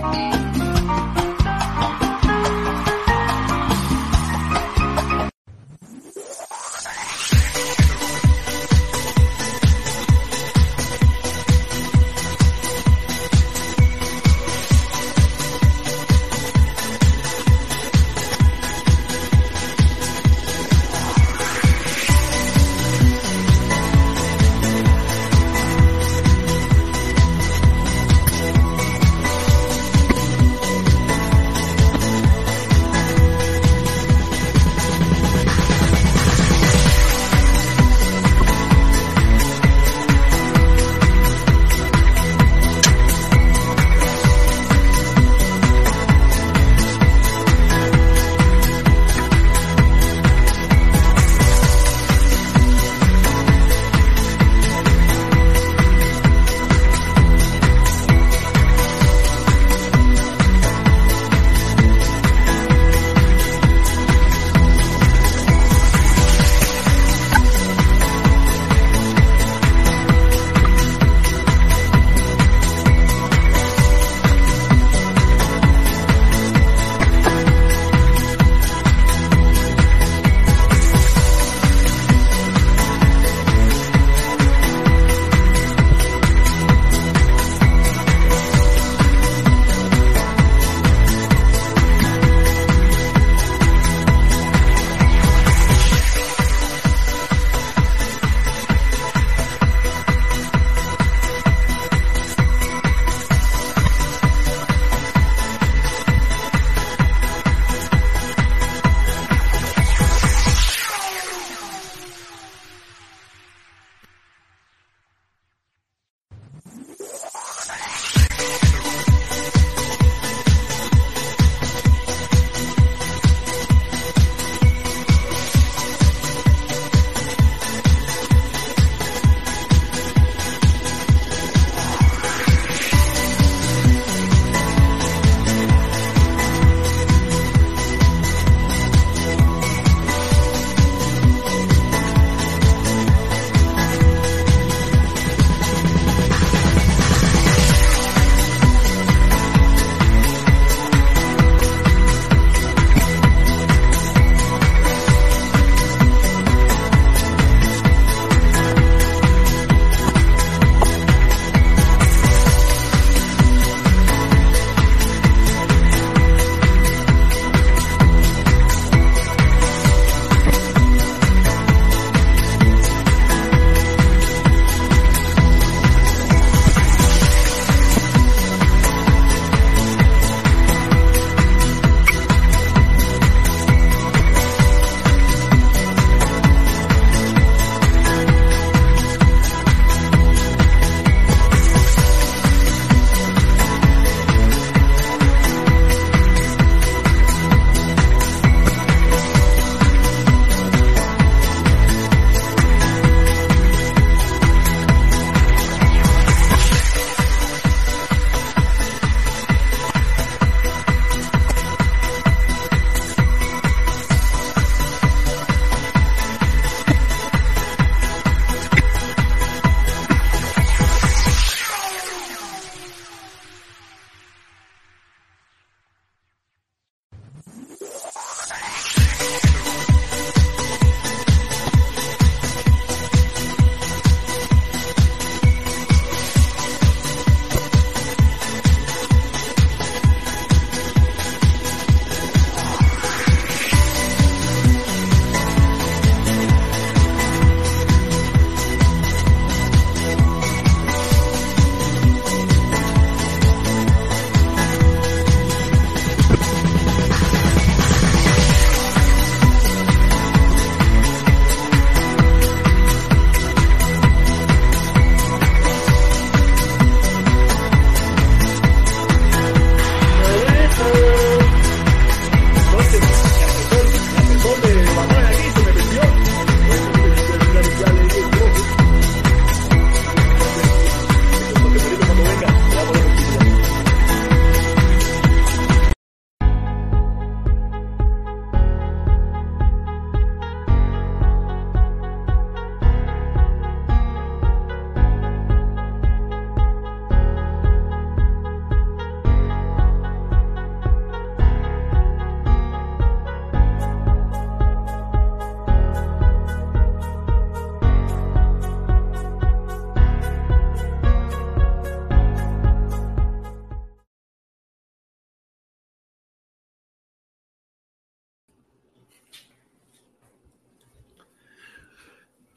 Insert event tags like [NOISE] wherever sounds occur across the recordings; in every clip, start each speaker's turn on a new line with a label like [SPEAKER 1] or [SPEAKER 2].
[SPEAKER 1] Bye.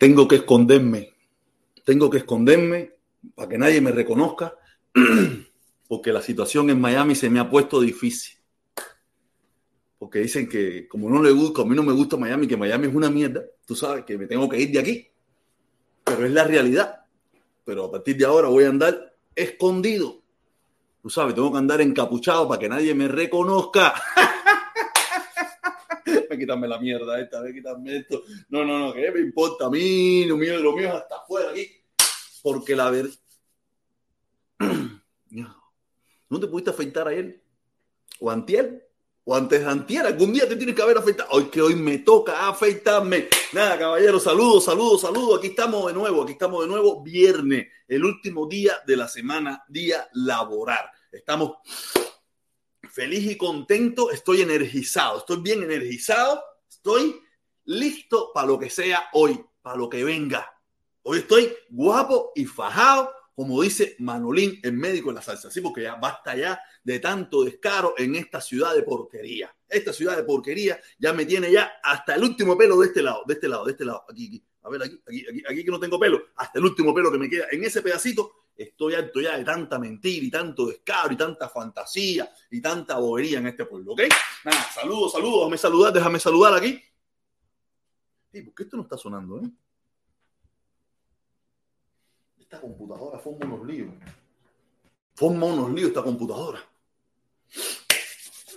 [SPEAKER 1] Tengo que esconderme, tengo que esconderme para que nadie me reconozca, [CLEARS THROAT] porque la situación en Miami se me ha puesto difícil. Porque dicen que como no le gusta, a mí no me gusta Miami, que Miami es una mierda, tú sabes que me tengo que ir de aquí. Pero es la realidad. Pero a partir de ahora voy a andar escondido. Tú sabes, tengo que andar encapuchado para que nadie me reconozca. [LAUGHS] me quitarme la mierda esta, me quitarme esto. No, no, no, que me importa a mí, lo mío, lo mío es hasta afuera aquí. Porque la verdad. [CLEARS THROAT] ¿No te pudiste afeitar a él? ¿O antier? ¿O antes de antier? Algún día te tienes que haber afeitado. Hoy que hoy me toca afeitarme. Nada, caballero, saludos, saludos, saludos. Aquí estamos de nuevo, aquí estamos de nuevo. Viernes, el último día de la semana, día laboral. Estamos feliz y contento, estoy energizado, estoy bien energizado, estoy listo para lo que sea hoy, para lo que venga. Hoy estoy guapo y fajado como dice Manolín, el médico de la salsa. Sí, porque ya basta ya de tanto descaro en esta ciudad de porquería. Esta ciudad de porquería ya me tiene ya hasta el último pelo de este lado, de este lado, de este lado. Aquí, aquí. A ver, aquí, aquí, aquí, aquí que no tengo pelo. Hasta el último pelo que me queda en ese pedacito. Estoy alto ya de tanta mentira y tanto descaro y tanta fantasía y tanta bobería en este pueblo, ¿ok? Nada, saludos, saludos. Déjame saludar, déjame saludar aquí. ¿Por qué esto no está sonando, eh? esta computadora forma unos líos. Forma unos líos esta computadora.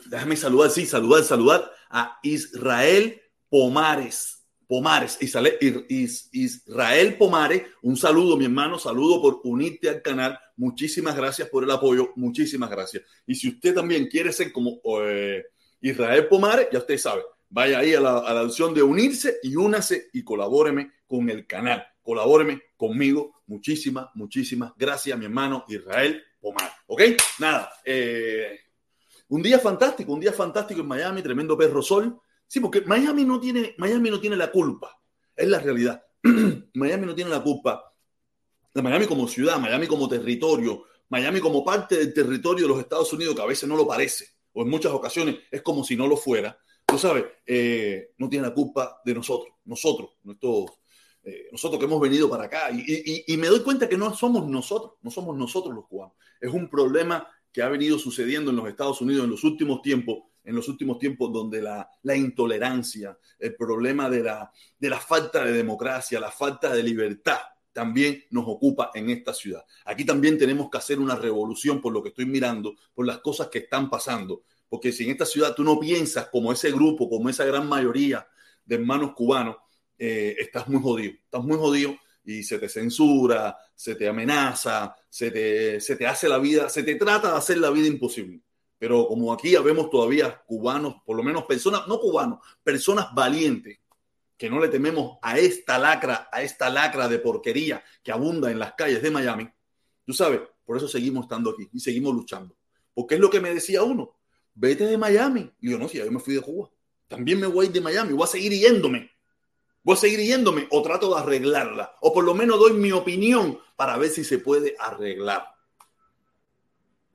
[SPEAKER 1] Déjame saludar, sí, saludar, saludar a Israel Pomares. Pomares, Israel Pomares, un saludo, mi hermano, saludo por unirte al canal. Muchísimas gracias por el apoyo, muchísimas gracias. Y si usted también quiere ser como eh, Israel Pomares, ya usted sabe, vaya ahí a la, opción de unirse y únase y colabóreme con el canal colabóreme conmigo. Muchísimas, muchísimas gracias, mi hermano Israel Pomar. ¿Ok? Nada. Eh, un día fantástico, un día fantástico en Miami, tremendo perro sol. Sí, porque Miami no tiene, Miami no tiene la culpa. Es la realidad. [CLEARS THROAT] Miami no tiene la culpa. De Miami como ciudad, Miami como territorio, Miami como parte del territorio de los Estados Unidos, que a veces no lo parece, o en muchas ocasiones es como si no lo fuera. Tú sabes, eh, no tiene la culpa de nosotros, nosotros, nuestros eh, nosotros que hemos venido para acá, y, me doy cuenta que no somos nosotros, no somos nosotros los cubanos. Es un problema que ha venido sucediendo en los Estados Unidos en los últimos tiempos, en los últimos tiempos donde la, intolerancia, el problema de la, falta de democracia, la falta de libertad también nos ocupa en esta ciudad. Aquí también tenemos que hacer una revolución por lo que estoy mirando, por las cosas que están pasando. Porque si en esta ciudad tú no piensas como ese grupo, como esa gran mayoría de hermanos cubanos, eh, estás muy jodido, estás muy jodido y se te censura, se te amenaza, se te, se te hace la vida, se te trata de hacer la vida imposible. Pero como aquí vemos todavía cubanos, por lo menos personas, no cubanos, personas valientes, que no le tememos a esta lacra, a esta lacra de porquería que abunda en las calles de Miami, tú sabes, por eso seguimos estando aquí y seguimos luchando. Porque es lo que me decía uno, vete de Miami. Y yo no, si yo me fui de Cuba, también me voy de Miami, voy a seguir yéndome voy a seguir yéndome o trato de arreglarla. O por lo menos doy mi opinión para ver si se puede arreglar.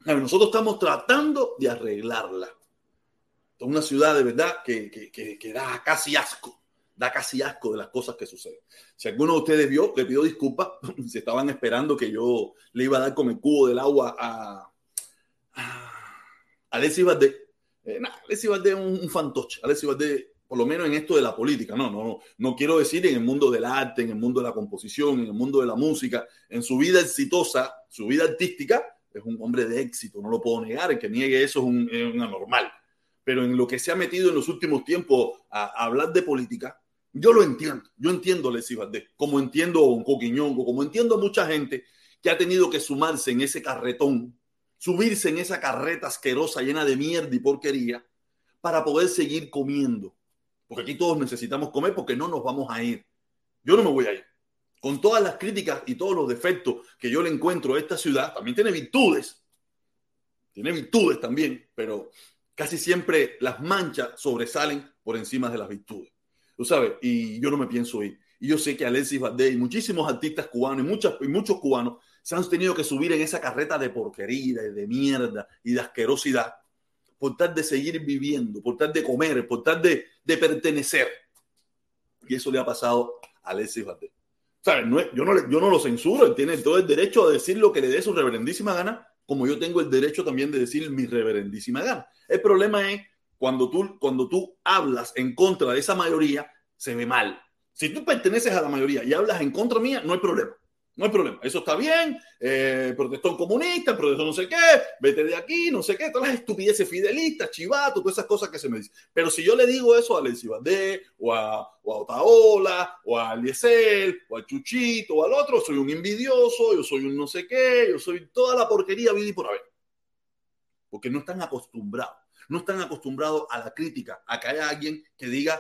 [SPEAKER 1] Nosotros estamos tratando de arreglarla. Es una ciudad de verdad que, que, da casi asco. Da casi asco de las cosas que suceden. Si alguno de ustedes vio, le pido disculpas. [LAUGHS] Si estaban esperando que yo le iba a dar con el cubo del agua a, a Alessi Valdés. Eh, Valdés es un, fantoche. Alessi Valdés por lo menos en esto de la política, no, no, no quiero decir en el mundo del arte, en el mundo de la composición, en el mundo de la música, en su vida exitosa, su vida artística, es un hombre de éxito, no lo puedo negar, el que niegue eso es un, anormal. Pero en lo que se ha metido en los últimos tiempos a, hablar de política, yo lo entiendo, yo entiendo a Leslie Valdés, como entiendo a un Coquiñongo, como entiendo a mucha gente que ha tenido que sumarse en ese carretón, subirse en esa carreta asquerosa llena de mierda y porquería para poder seguir comiendo porque aquí todos necesitamos comer porque no nos vamos a ir. Yo no me voy a ir. Con todas las críticas y todos los defectos que yo le encuentro a esta ciudad, también tiene virtudes. Tiene virtudes también, pero casi siempre las manchas sobresalen por encima de las virtudes. Tú sabes, y yo no me pienso ir. Y yo sé que Alexis Valdés y muchísimos artistas cubanos y, muchos, y muchos cubanos se han tenido que subir en esa carreta de porquería, de mierda y de asquerosidad por tal de seguir viviendo, por tal de comer, por tal de, pertenecer. Y eso le ha pasado a Alexis Valdés. ¿Sabes? Yo, no yo no lo censuro, él tiene todo el derecho a decir lo que le dé su reverendísima gana, como yo tengo el derecho también de decir mi reverendísima gana. El problema es cuando tú, cuando tú hablas en contra de esa mayoría, se ve mal. Si tú perteneces a la mayoría y hablas en contra mía, no hay problema. No hay problema, eso está bien, eh, protestón comunista, protestón no sé qué, vete de aquí, no sé qué, todas las estupideces fidelistas, chivato, todas esas cosas que se me dicen. Pero si yo le digo eso a Lenzi o a, o a Otaola, o a Aliesel, o a Chuchito, o al otro, soy un envidioso, yo soy un no sé qué, yo soy toda la porquería vida por haber. Porque no están acostumbrados, no están acostumbrados a la crítica, a que haya alguien que diga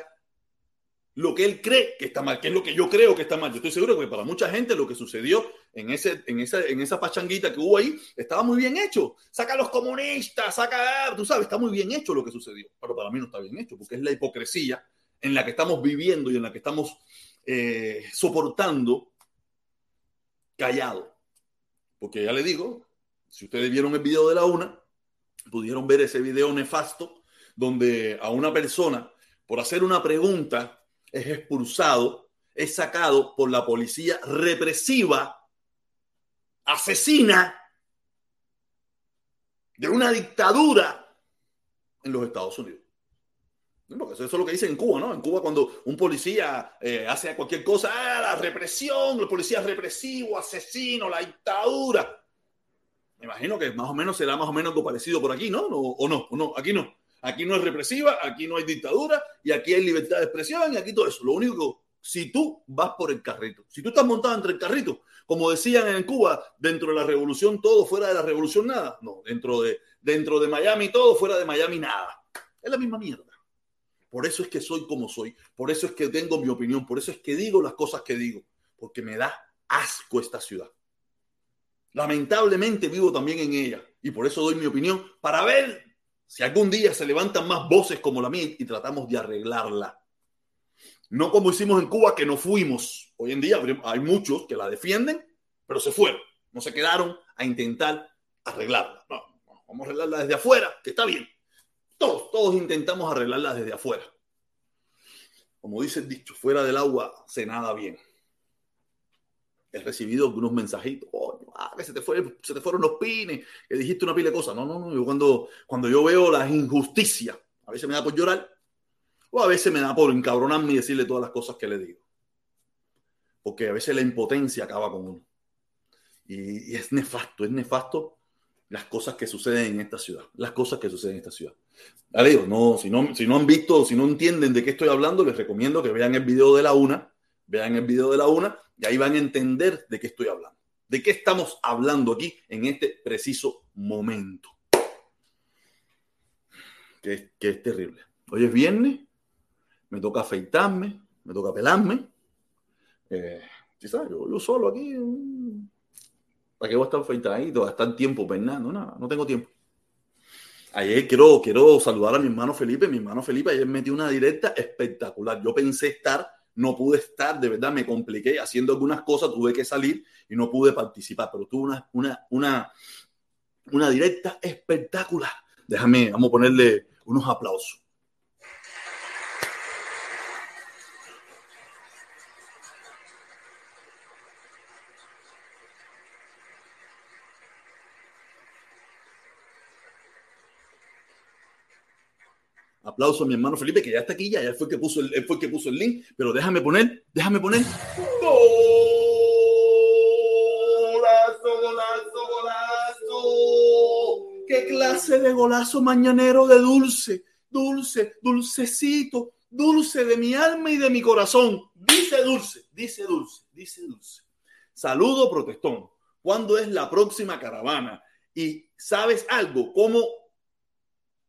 [SPEAKER 1] lo que él cree que está mal, que es lo que yo creo que está mal. Yo estoy seguro que para mucha gente lo que sucedió en, ese, en, esa, en esa pachanguita que hubo ahí estaba muy bien hecho. Saca a los comunistas, saca, tú sabes, está muy bien hecho lo que sucedió. Pero para mí no está bien hecho, porque es la hipocresía en la que estamos viviendo y en la que estamos eh, soportando callado. Porque ya le digo, si ustedes vieron el video de la una, pudieron ver ese video nefasto donde a una persona, por hacer una pregunta, es expulsado, es sacado por la policía represiva, asesina de una dictadura en los Estados Unidos. Eso es lo que dicen en Cuba, ¿no? En Cuba cuando un policía eh, hace cualquier cosa, ah, la represión, el policía represivo, asesino, la dictadura. Me imagino que más o menos será más o menos algo parecido por aquí, ¿no? ¿O, no? ¿O no? Aquí no. Aquí no es represiva, aquí no hay dictadura y aquí hay libertad de expresión y aquí todo eso. Lo único si tú vas por el carrito, si tú estás montado entre el carrito, como decían en Cuba, dentro de la revolución todo, fuera de la revolución nada. No, dentro de, dentro de Miami todo, fuera de Miami nada. Es la misma mierda. Por eso es que soy como soy, por eso es que tengo mi opinión, por eso es que digo las cosas que digo, porque me da asco esta ciudad. Lamentablemente vivo también en ella y por eso doy mi opinión para ver si algún día se levantan más voces como la mía y tratamos de arreglarla. No como hicimos en Cuba, que no fuimos. Hoy en día hay muchos que la defienden, pero se fueron. No se quedaron a intentar arreglarla. No, vamos a arreglarla desde afuera, que está bien. Todos, todos intentamos arreglarla desde afuera. Como dice el dicho, fuera del agua se nada bien he recibido algunos mensajitos, ah, que se te, fue, se te fueron los pines, que dijiste una pila de cosas. No, no, no, yo cuando, cuando yo veo las injusticias, a veces me da por llorar, o a veces me da por encabronarme y decirle todas las cosas que le digo. Porque a veces la impotencia acaba con uno. Y, es nefasto, es nefasto las cosas que suceden en esta ciudad, las cosas que suceden en esta ciudad. Digo, no, si no, si no han visto, si no entienden de qué estoy hablando, les recomiendo que vean el video de la una, vean el video de la una y ahí van a entender de qué estoy hablando. ¿De qué estamos hablando aquí en este preciso momento? Que, es terrible. Hoy es viernes, me toca afeitarme, me toca pelarme. Eh, sabes? Yo, solo aquí. ¿Para qué voy a estar afeitadito? A estar tiempo peinando. Nada, no tengo tiempo. Ayer quiero, quiero saludar a mi hermano Felipe. Mi hermano Felipe ayer metió una directa espectacular. Yo pensé estar no pude estar, de verdad me compliqué haciendo algunas cosas, tuve que salir y no pude participar, pero tuve una, una, una, una directa espectacular. Déjame, vamos a ponerle unos aplausos. Aplauso a mi hermano Felipe, que ya está aquí, ya, fue, que puso el, fue que puso el link, pero déjame poner, déjame poner. ¡Golazo, golazo, golazo! ¡Qué clase de golazo mañanero de dulce, dulce, dulcecito, dulce de mi alma y de mi corazón! Dice dulce, dice dulce, dice dulce. Saludo, protestón. ¿Cuándo es la próxima caravana? Y sabes algo, cómo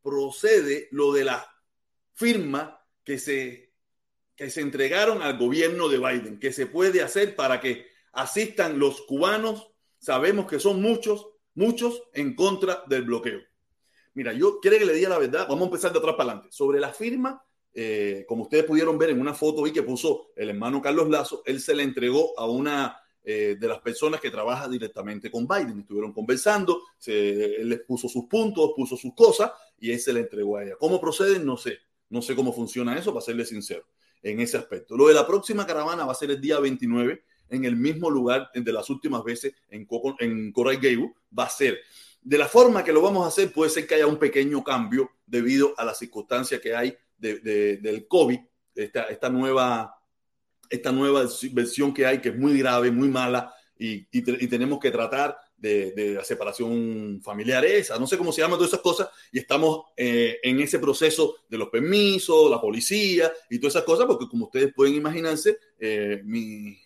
[SPEAKER 1] procede lo de la firma que se, que se entregaron al gobierno de Biden, que se puede hacer para que asistan los cubanos. Sabemos que son muchos, muchos en contra del bloqueo. Mira, yo quiero que le diga la verdad, vamos a empezar de atrás para adelante. Sobre la firma, eh, como ustedes pudieron ver en una foto ahí que puso el hermano Carlos Lazo, él se le entregó a una eh, de las personas que trabajan directamente con Biden. Estuvieron conversando, se, él les puso sus puntos, puso sus cosas y él se le entregó a ella. ¿Cómo proceden? No sé. No sé cómo funciona eso, para serle sincero, en ese aspecto. Lo de la próxima caravana va a ser el día 29 en el mismo lugar de las últimas veces en, en Coral. Va a ser de la forma que lo vamos a hacer, puede ser que haya un pequeño cambio debido a la circunstancia que hay del COVID, esta, nueva, esta nueva versión que hay, que es muy grave, muy mala, y, tenemos que tratar de, de, la separación familiar esa, no sé cómo se llaman todas esas cosas, y estamos eh, en ese proceso de los permisos, la policía y todas esas cosas, porque como ustedes pueden imaginarse, eh, mi,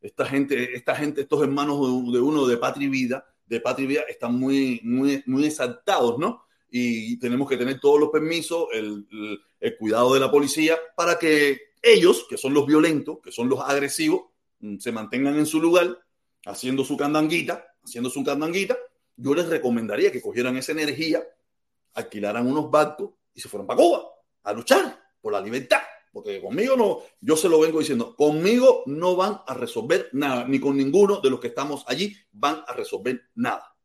[SPEAKER 1] esta gente, esta gente, estos hermanos de, uno de Patria y Vida, de Patria y Vida, están muy, muy, muy exaltados, ¿no? Y tenemos que tener todos los permisos, el, el, el cuidado de la policía, para que ellos, que son los violentos, que son los agresivos, mm, se mantengan en su lugar, haciendo su candanguita, haciendo su candanguita. Yo les recomendaría que cogieran esa energía, alquilaran unos barcos y se fueran para Cuba a luchar por la libertad. Porque conmigo no, yo se lo vengo diciendo, conmigo no van a resolver nada, ni con ninguno de los que estamos allí van a resolver nada.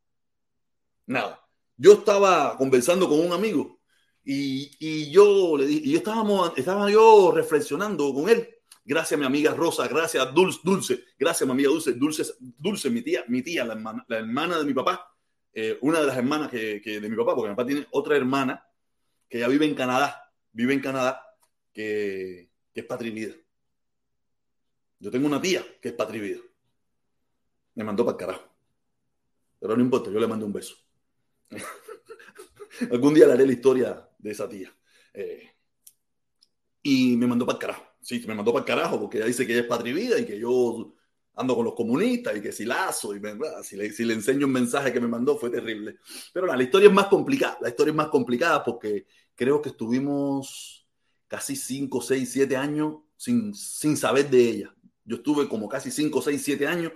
[SPEAKER 1] Nada. Yo estaba conversando con un amigo y, y yo le dije, y estábamos, estaba yo reflexionando con él. Gracias mi amiga Rosa, gracias Dulce, Dulce, gracias mi amiga Dulce, Dulce, Dulce, mi tía, mi tía, la hermana, de mi papá, eh, una de las hermanas que, de mi papá, porque mi papá tiene otra hermana que ya vive en Canadá, vive en Canadá que, es patrivida. Yo tengo una tía que es patrivida. Me mandó para el carajo. Pero no importa, yo le mando un beso. [LAUGHS] Algún día le haré la historia de esa tía. Eh, y me mandó para el carajo. Sí, me mandó para el carajo porque ella dice que ella es patrivida y que yo ando con los comunistas y que si lazo y si, le, si le enseño un mensaje que me mandó fue terrible. Pero la historia es más complicada. La historia es más complicada porque creo que estuvimos casi 5, 6, 7 años sin, sin saber de ella. Yo estuve como casi 5, 6, 7 años.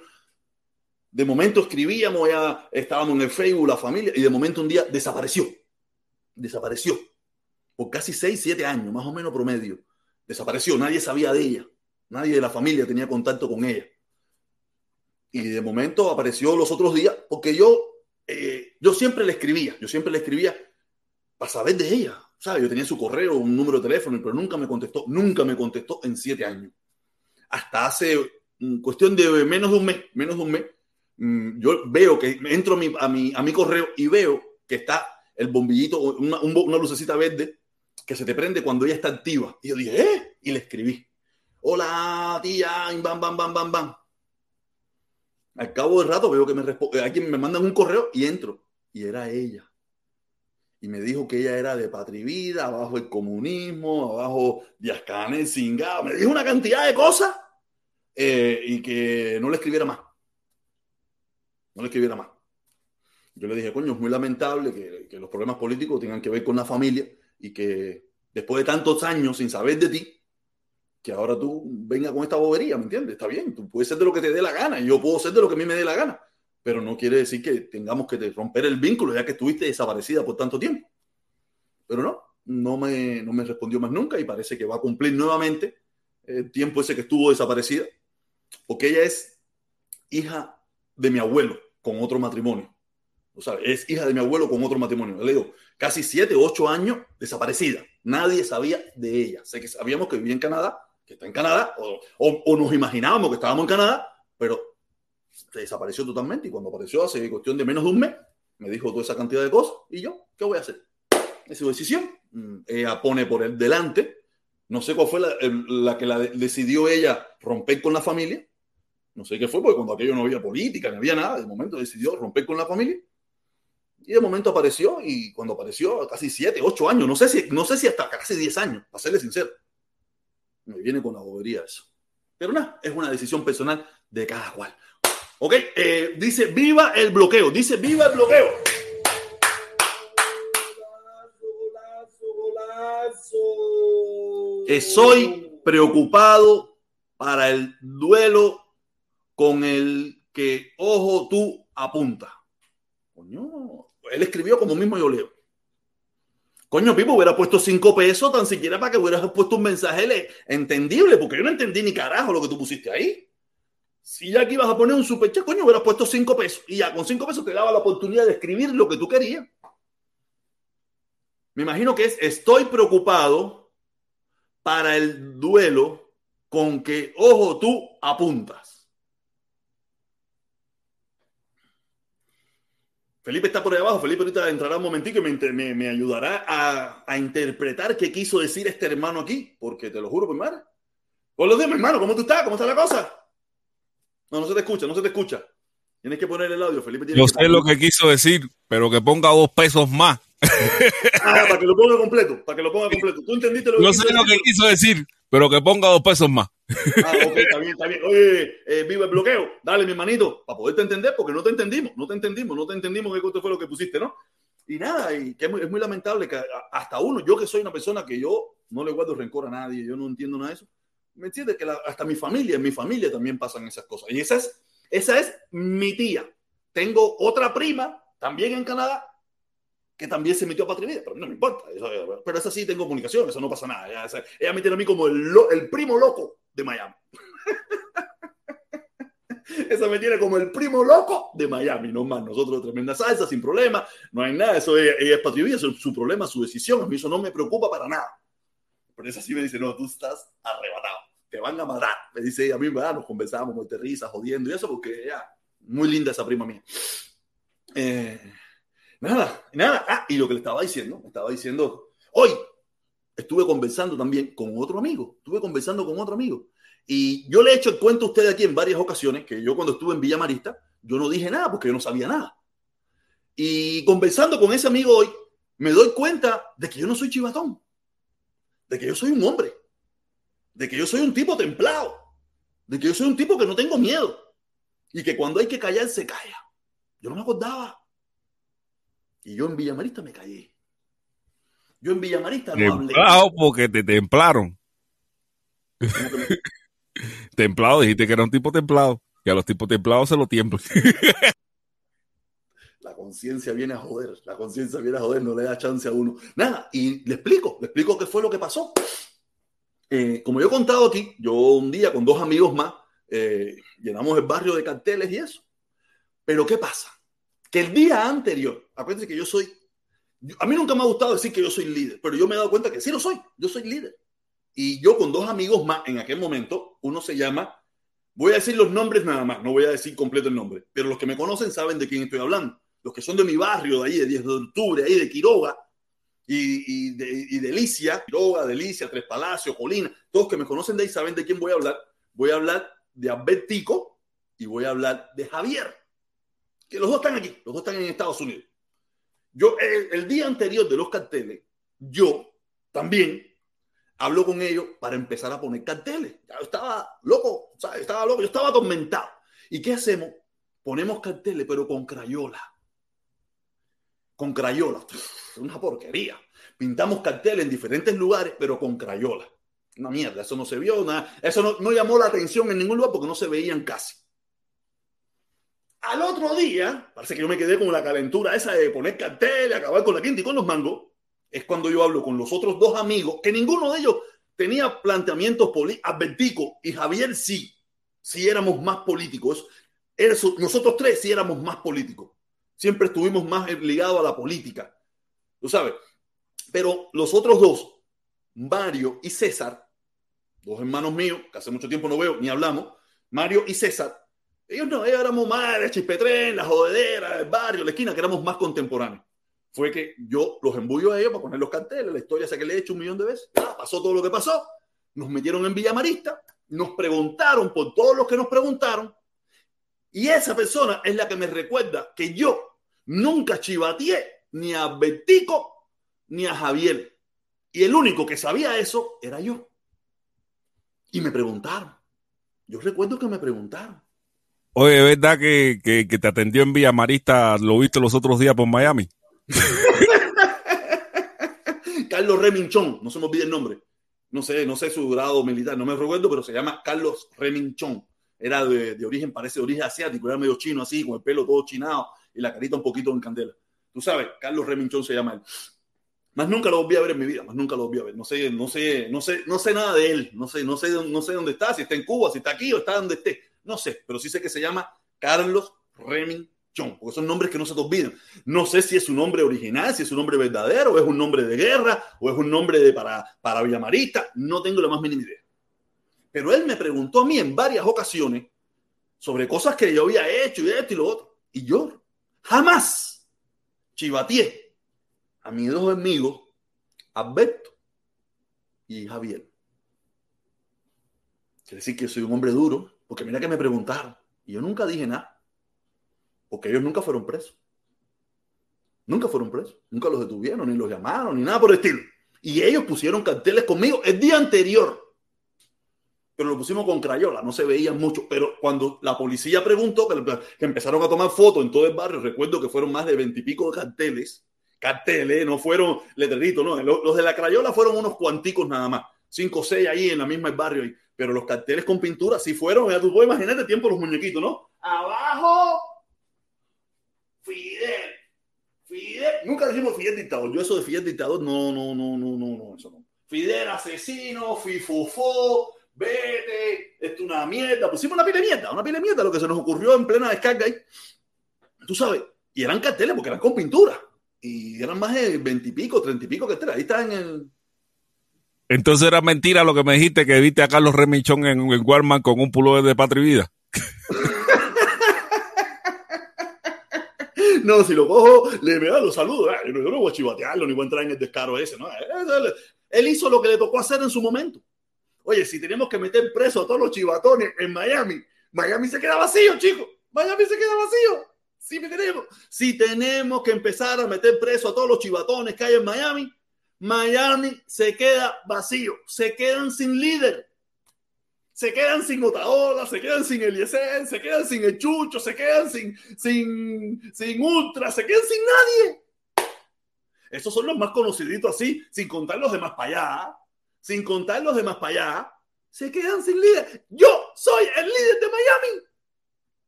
[SPEAKER 1] De momento escribíamos, ya estábamos en el Facebook, la familia, y de momento un día desapareció. Desapareció. Por casi 6, 7 años, más o menos promedio. Desapareció. Nadie sabía de ella. Nadie de la familia tenía contacto con ella. Y de momento apareció los otros días, porque yo, eh, yo siempre le escribía, yo siempre le escribía para saber de ella. Yo tenía su correo, un número de teléfono, pero nunca me contestó, nunca me contestó en siete años. Hasta hace mm, cuestión de menos de un mes, menos de un mes, mm, yo veo que entro a mi, a mi, a mi correo y veo que está el bombillito, una, una, lucecita verde que se te prende cuando ella está activa. Y yo dije, ¿eh? Y le escribí, hola tía, bam, bam, bam, bam, bam. Al cabo del rato veo que me responde, alguien me manda un correo y entro. Y era ella y me dijo que ella era de Patrivida, abajo el comunismo, abajo Díaz Canel, Singao, me dijo una cantidad de cosas eh, y que no le escribiera más. No le escribiera más. Yo le dije, coño, es muy lamentable que, que los problemas políticos tengan que ver con la familia y que después de tantos años sin saber de ti, que ahora tú venga con esta bobería, ¿me entiendes? Está bien, tú puedes ser de lo que te dé la gana y yo puedo ser de lo que a mí me dé la gana pero no quiere decir que tengamos que romper el vínculo ya que estuviste desaparecida por tanto tiempo. Pero no, no me, no me respondió más nunca y parece que va a cumplir nuevamente el tiempo ese que estuvo desaparecida, porque ella es hija de mi abuelo con otro matrimonio. O sea, es hija de mi abuelo con otro matrimonio. Le digo, casi siete, ocho años desaparecida. Nadie sabía de ella. Sé que sabíamos que vivía en Canadá, que está en Canadá, o, o, o nos imaginábamos que estábamos en Canadá, pero se desapareció totalmente y cuando apareció hace cuestión de menos de un mes, me dijo toda esa cantidad de cosas y yo, ¿qué voy a hacer? Es su decisión. Mm, ella pone por el delante. No sé cuál fue la, la que la decidió ella romper con la familia. No sé qué fue, porque cuando aquello no había política, no había nada, de momento decidió romper con la familia. Y de momento apareció, y cuando apareció, casi siete, ocho años, no sé si, no sé si hasta casi diez años, para serle sincero. Me viene con la bobería eso. Pero nada, es una decisión personal de cada cual. Ok, eh, dice viva el bloqueo, dice viva el bloqueo. Estoy preocupado para el duelo con el que ojo tú apunta. Coño, él escribió como mismo yo leo. Coño, Pipo, hubiera puesto cinco pesos tan siquiera para que hubieras puesto un mensaje entendible, porque yo no entendí ni carajo lo que tú pusiste ahí. Si ya aquí ibas a poner un superchat, coño, hubieras puesto cinco pesos y ya con cinco pesos te daba la oportunidad de escribir lo que tú querías. Me imagino que es estoy preocupado para el duelo con que, ojo, tú apuntas. Felipe está por ahí abajo. Felipe ahorita entrará un momentito y me, me, ayudará a, a, interpretar qué quiso decir este hermano aquí, porque te lo juro, mi hermano. Con los demás, hermano, ¿cómo tú estás? ¿Cómo está la cosa? No, no se te escucha, no se te escucha. Tienes que poner el audio, Felipe.
[SPEAKER 2] Yo sé lo que quiso decir, pero que ponga dos pesos más. [LAUGHS]
[SPEAKER 1] Ah, para que lo ponga completo, para que lo ponga completo. ¿Tú entendiste lo que
[SPEAKER 2] Yo sé lo que quiso decir, pero que ponga dos pesos más.
[SPEAKER 1] Ah, ok, está bien, está bien. Oye, eh, viva el bloqueo. Dale, mi hermanito, para poderte entender, porque no te entendimos, no te entendimos, no te entendimos qué fue lo que pusiste, ¿no? Y nada, y que es muy, es muy lamentable que hasta uno, yo que soy una persona que yo no le guardo rencor a nadie, yo no entiendo nada de eso. ¿Me entiendes? Que hasta mi familia, en mi familia también pasan esas cosas. Y esa es, esa es mi tía. Tengo otra prima, también en Canadá, que también se metió a Patria pero no me importa. pero esa sí tengo comunicación, eso no pasa nada. Ella, me tiene a mí como el, el primo loco de Miami. [LAUGHS] Esa me tiene como el primo loco de Miami, no más. Nosotros tremenda salsa, sin problema, no hay nada. Eso ella, es patria eso es su problema, su decisión. A mí eso no me preocupa para nada. Pero esa sí me dice, no, tú estás arrebatado, te van a matar. Me dice a mí, ¿verdad? nos conversamos, muy risa, jodiendo y eso, porque ya, muy linda esa prima mía. Eh, Nada, nada. Ah, y lo que le estaba diciendo, estaba diciendo, hoy estuve conversando también con otro amigo, estuve conversando con otro amigo. Y yo le he hecho el cuento a usted aquí en varias ocasiones, que yo cuando estuve en Villa Marista, yo no dije nada porque yo no sabía nada. Y conversando con ese amigo hoy, me doy cuenta de que yo no soy chivatón, de que yo soy un hombre, de que yo soy un tipo templado, de que yo soy un tipo que no tengo miedo y que cuando hay que callar se calla. Yo no me acordaba. Y yo en Villamarista me callé. Yo en Villamarista no hablé.
[SPEAKER 2] Templado porque te templaron. [LAUGHS] templado, dijiste que era un tipo templado. Y a los tipos templados se lo tiemblan. [LAUGHS]
[SPEAKER 1] la conciencia viene a joder. La conciencia viene a joder, no le da chance a uno. Nada, y le explico, le explico qué fue lo que pasó. Eh, como yo he contado aquí, yo un día con dos amigos más eh, llenamos el barrio de carteles y eso. Pero ¿qué pasa? Que el día anterior, acuérdense que yo soy, a mí nunca me ha gustado decir que yo soy líder, pero yo me he dado cuenta que sí lo soy, yo soy líder. Y yo con dos amigos más en aquel momento, uno se llama, voy a decir los nombres nada más, no voy a decir completo el nombre, pero los que me conocen saben de quién estoy hablando. Los que son de mi barrio, de ahí, de 10 de octubre, ahí de Quiroga y, de, y Delicia, Quiroga, Delicia, Tres Palacios, Colina, todos que me conocen de ahí saben de quién voy a hablar. Voy a hablar de Albertico y voy a hablar de Javier los dos están aquí, los dos están en Estados Unidos. Yo, el, día anterior de los carteles, yo también hablo con ellos para empezar a poner carteles. Yo estaba loco, estaba loco, yo estaba atormentado. ¿Y qué hacemos? Ponemos carteles, pero con crayola. Con crayola. Una porquería. Pintamos carteles en diferentes lugares, pero con crayola. Una mierda, eso no se vio, nada. Eso no llamó la atención en ningún lugar porque no se veían casi. Al otro día, parece que yo me quedé con la calentura esa de poner cartel, acabar con la quinta y con los mangos. Es cuando yo hablo con los otros dos amigos, que ninguno de ellos tenía planteamientos políticos. Y Javier sí, sí éramos más políticos. nosotros tres sí éramos más políticos. Siempre estuvimos más ligados a la política. Tú sabes. Pero los otros dos, Mario y César, dos hermanos míos, que hace mucho tiempo no veo ni hablamos, Mario y César, ellos no, ellos éramos más de Chispetren, la jodedera, el barrio, la esquina, que éramos más contemporáneos. Fue que yo los embullo a ellos para poner los carteles, la historia esa que le he hecho un millón de veces. pasó todo lo que pasó. Nos metieron en Villamarista, nos preguntaron por todos los que nos preguntaron. Y esa persona es la que me recuerda que yo nunca chivateé ni a Bertico ni a Javier. Y el único que sabía eso era yo. Y me preguntaron. Yo recuerdo que me preguntaron.
[SPEAKER 2] Oye, ¿es verdad que, que, te atendió en Villa Marista? ¿Lo viste los otros días por Miami? [LAUGHS]
[SPEAKER 1] Carlos Reminchón, no se me olvide el nombre. No sé, no sé su grado militar, no me recuerdo, pero se llama Carlos Reminchón. Era de, de, origen, parece de origen asiático, era medio chino así, con el pelo todo chinado y la carita un poquito en candela. Tú sabes, Carlos Reminchón se llama él. Más nunca lo volví a ver en mi vida, más nunca lo volví a ver. No sé, no sé, no sé, no sé nada de él. No sé, no sé, no sé dónde está, si está en Cuba, si está aquí o está donde esté no sé, pero sí sé que se llama Carlos Remington, porque son nombres que no se te olvidan. No sé si es un nombre original, si es un nombre verdadero, o es un nombre de guerra, o es un nombre de para, para Villamarista, no tengo la más mínima idea. Pero él me preguntó a mí en varias ocasiones sobre cosas que yo había hecho y esto y lo otro. Y yo jamás, chivatié a mis dos amigos, Alberto y Javier. Quiere decir que soy un hombre duro, porque mira que me preguntaron y yo nunca dije nada, porque ellos nunca fueron presos. Nunca fueron presos, nunca los detuvieron, ni los llamaron, ni nada por el estilo. Y ellos pusieron carteles conmigo el día anterior. Pero lo pusimos con crayola, no se veían mucho. Pero cuando la policía preguntó, que, empezaron a tomar fotos en todo el barrio, recuerdo que fueron más de veintipico de carteles. Carteles, no fueron letreritos, no. Los, de la crayola fueron unos cuanticos nada más. Cinco o seis ahí en la misma barrio. Ahí. Pero los carteles con pintura sí fueron. Ya tú puedes imaginarte tiempo los muñequitos, ¿no? Abajo, Fidel Fidel, nunca dijimos Fidel dictador. Yo eso de Fidel dictador, no, no, no, no, no, no, eso no. Fidel asesino, fifofó, vete, esto es una mierda. Pusimos una pila de mierda, una pila de mierda, lo que se nos ocurrió en plena descarga ahí. Tú sabes, y eran carteles porque eran con pintura. Y eran más de veintipico, treinta y pico carteles. Ahí está en el,
[SPEAKER 2] entonces era mentira lo que me dijiste que viste a Carlos Remichón en, en Walmart con un pullover de Patria y Vida. [LAUGHS]
[SPEAKER 1] no, si lo cojo, le me da los saludos. Yo, no, voy a chivatearlo ni voy a entrar en el descaro ese. ¿no? Él hizo lo que le tocó hacer en su momento. Oye, si tenemos que meter preso a todos los chivatones en Miami, Miami se queda vacío, chicos. Miami se queda vacío. Sí, tenemos. Si tenemos que empezar a meter preso a todos los chivatones que hay en Miami, Miami se queda vacío. Se quedan sin líder se quedan sin Otaola, se quedan sin Eliezer, se quedan sin el se quedan sin, sin, sin Ultra, se quedan sin nadie. Estos son los más conociditos así, sin contar los demás para allá, sin contar los demás para allá, se quedan sin líder. Yo soy el líder de Miami.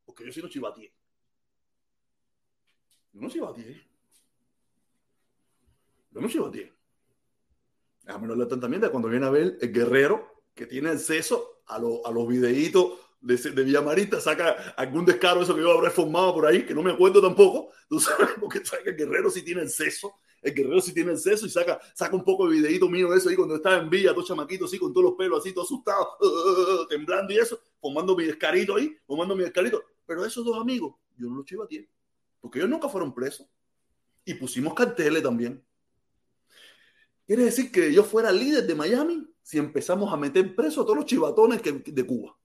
[SPEAKER 1] Porque yo soy no chivatié. Yo no chivatié. Yo no. Déjame hablar también cuando viene a ver el guerrero que tiene acceso a, a los videitos de, de Villamarita, saca algún descaro, eso que yo habré formado por ahí, que no me acuerdo tampoco, [LAUGHS] tú sabes, porque saca el guerrero si tiene acceso, el guerrero si tiene acceso y saca, saca un poco de videito mío de eso ahí cuando estaba en Villa, todo chamaquito así, con todos los pelos así, todo asustado, [LAUGHS] temblando y eso, formando mi descarito ahí, formando mi descarito. Pero esos dos amigos, yo no los chivo a ti, porque ellos nunca fueron presos. Y pusimos carteles también. Quiere decir que yo fuera líder de Miami si empezamos a meter preso a todos los chivatones de Cuba.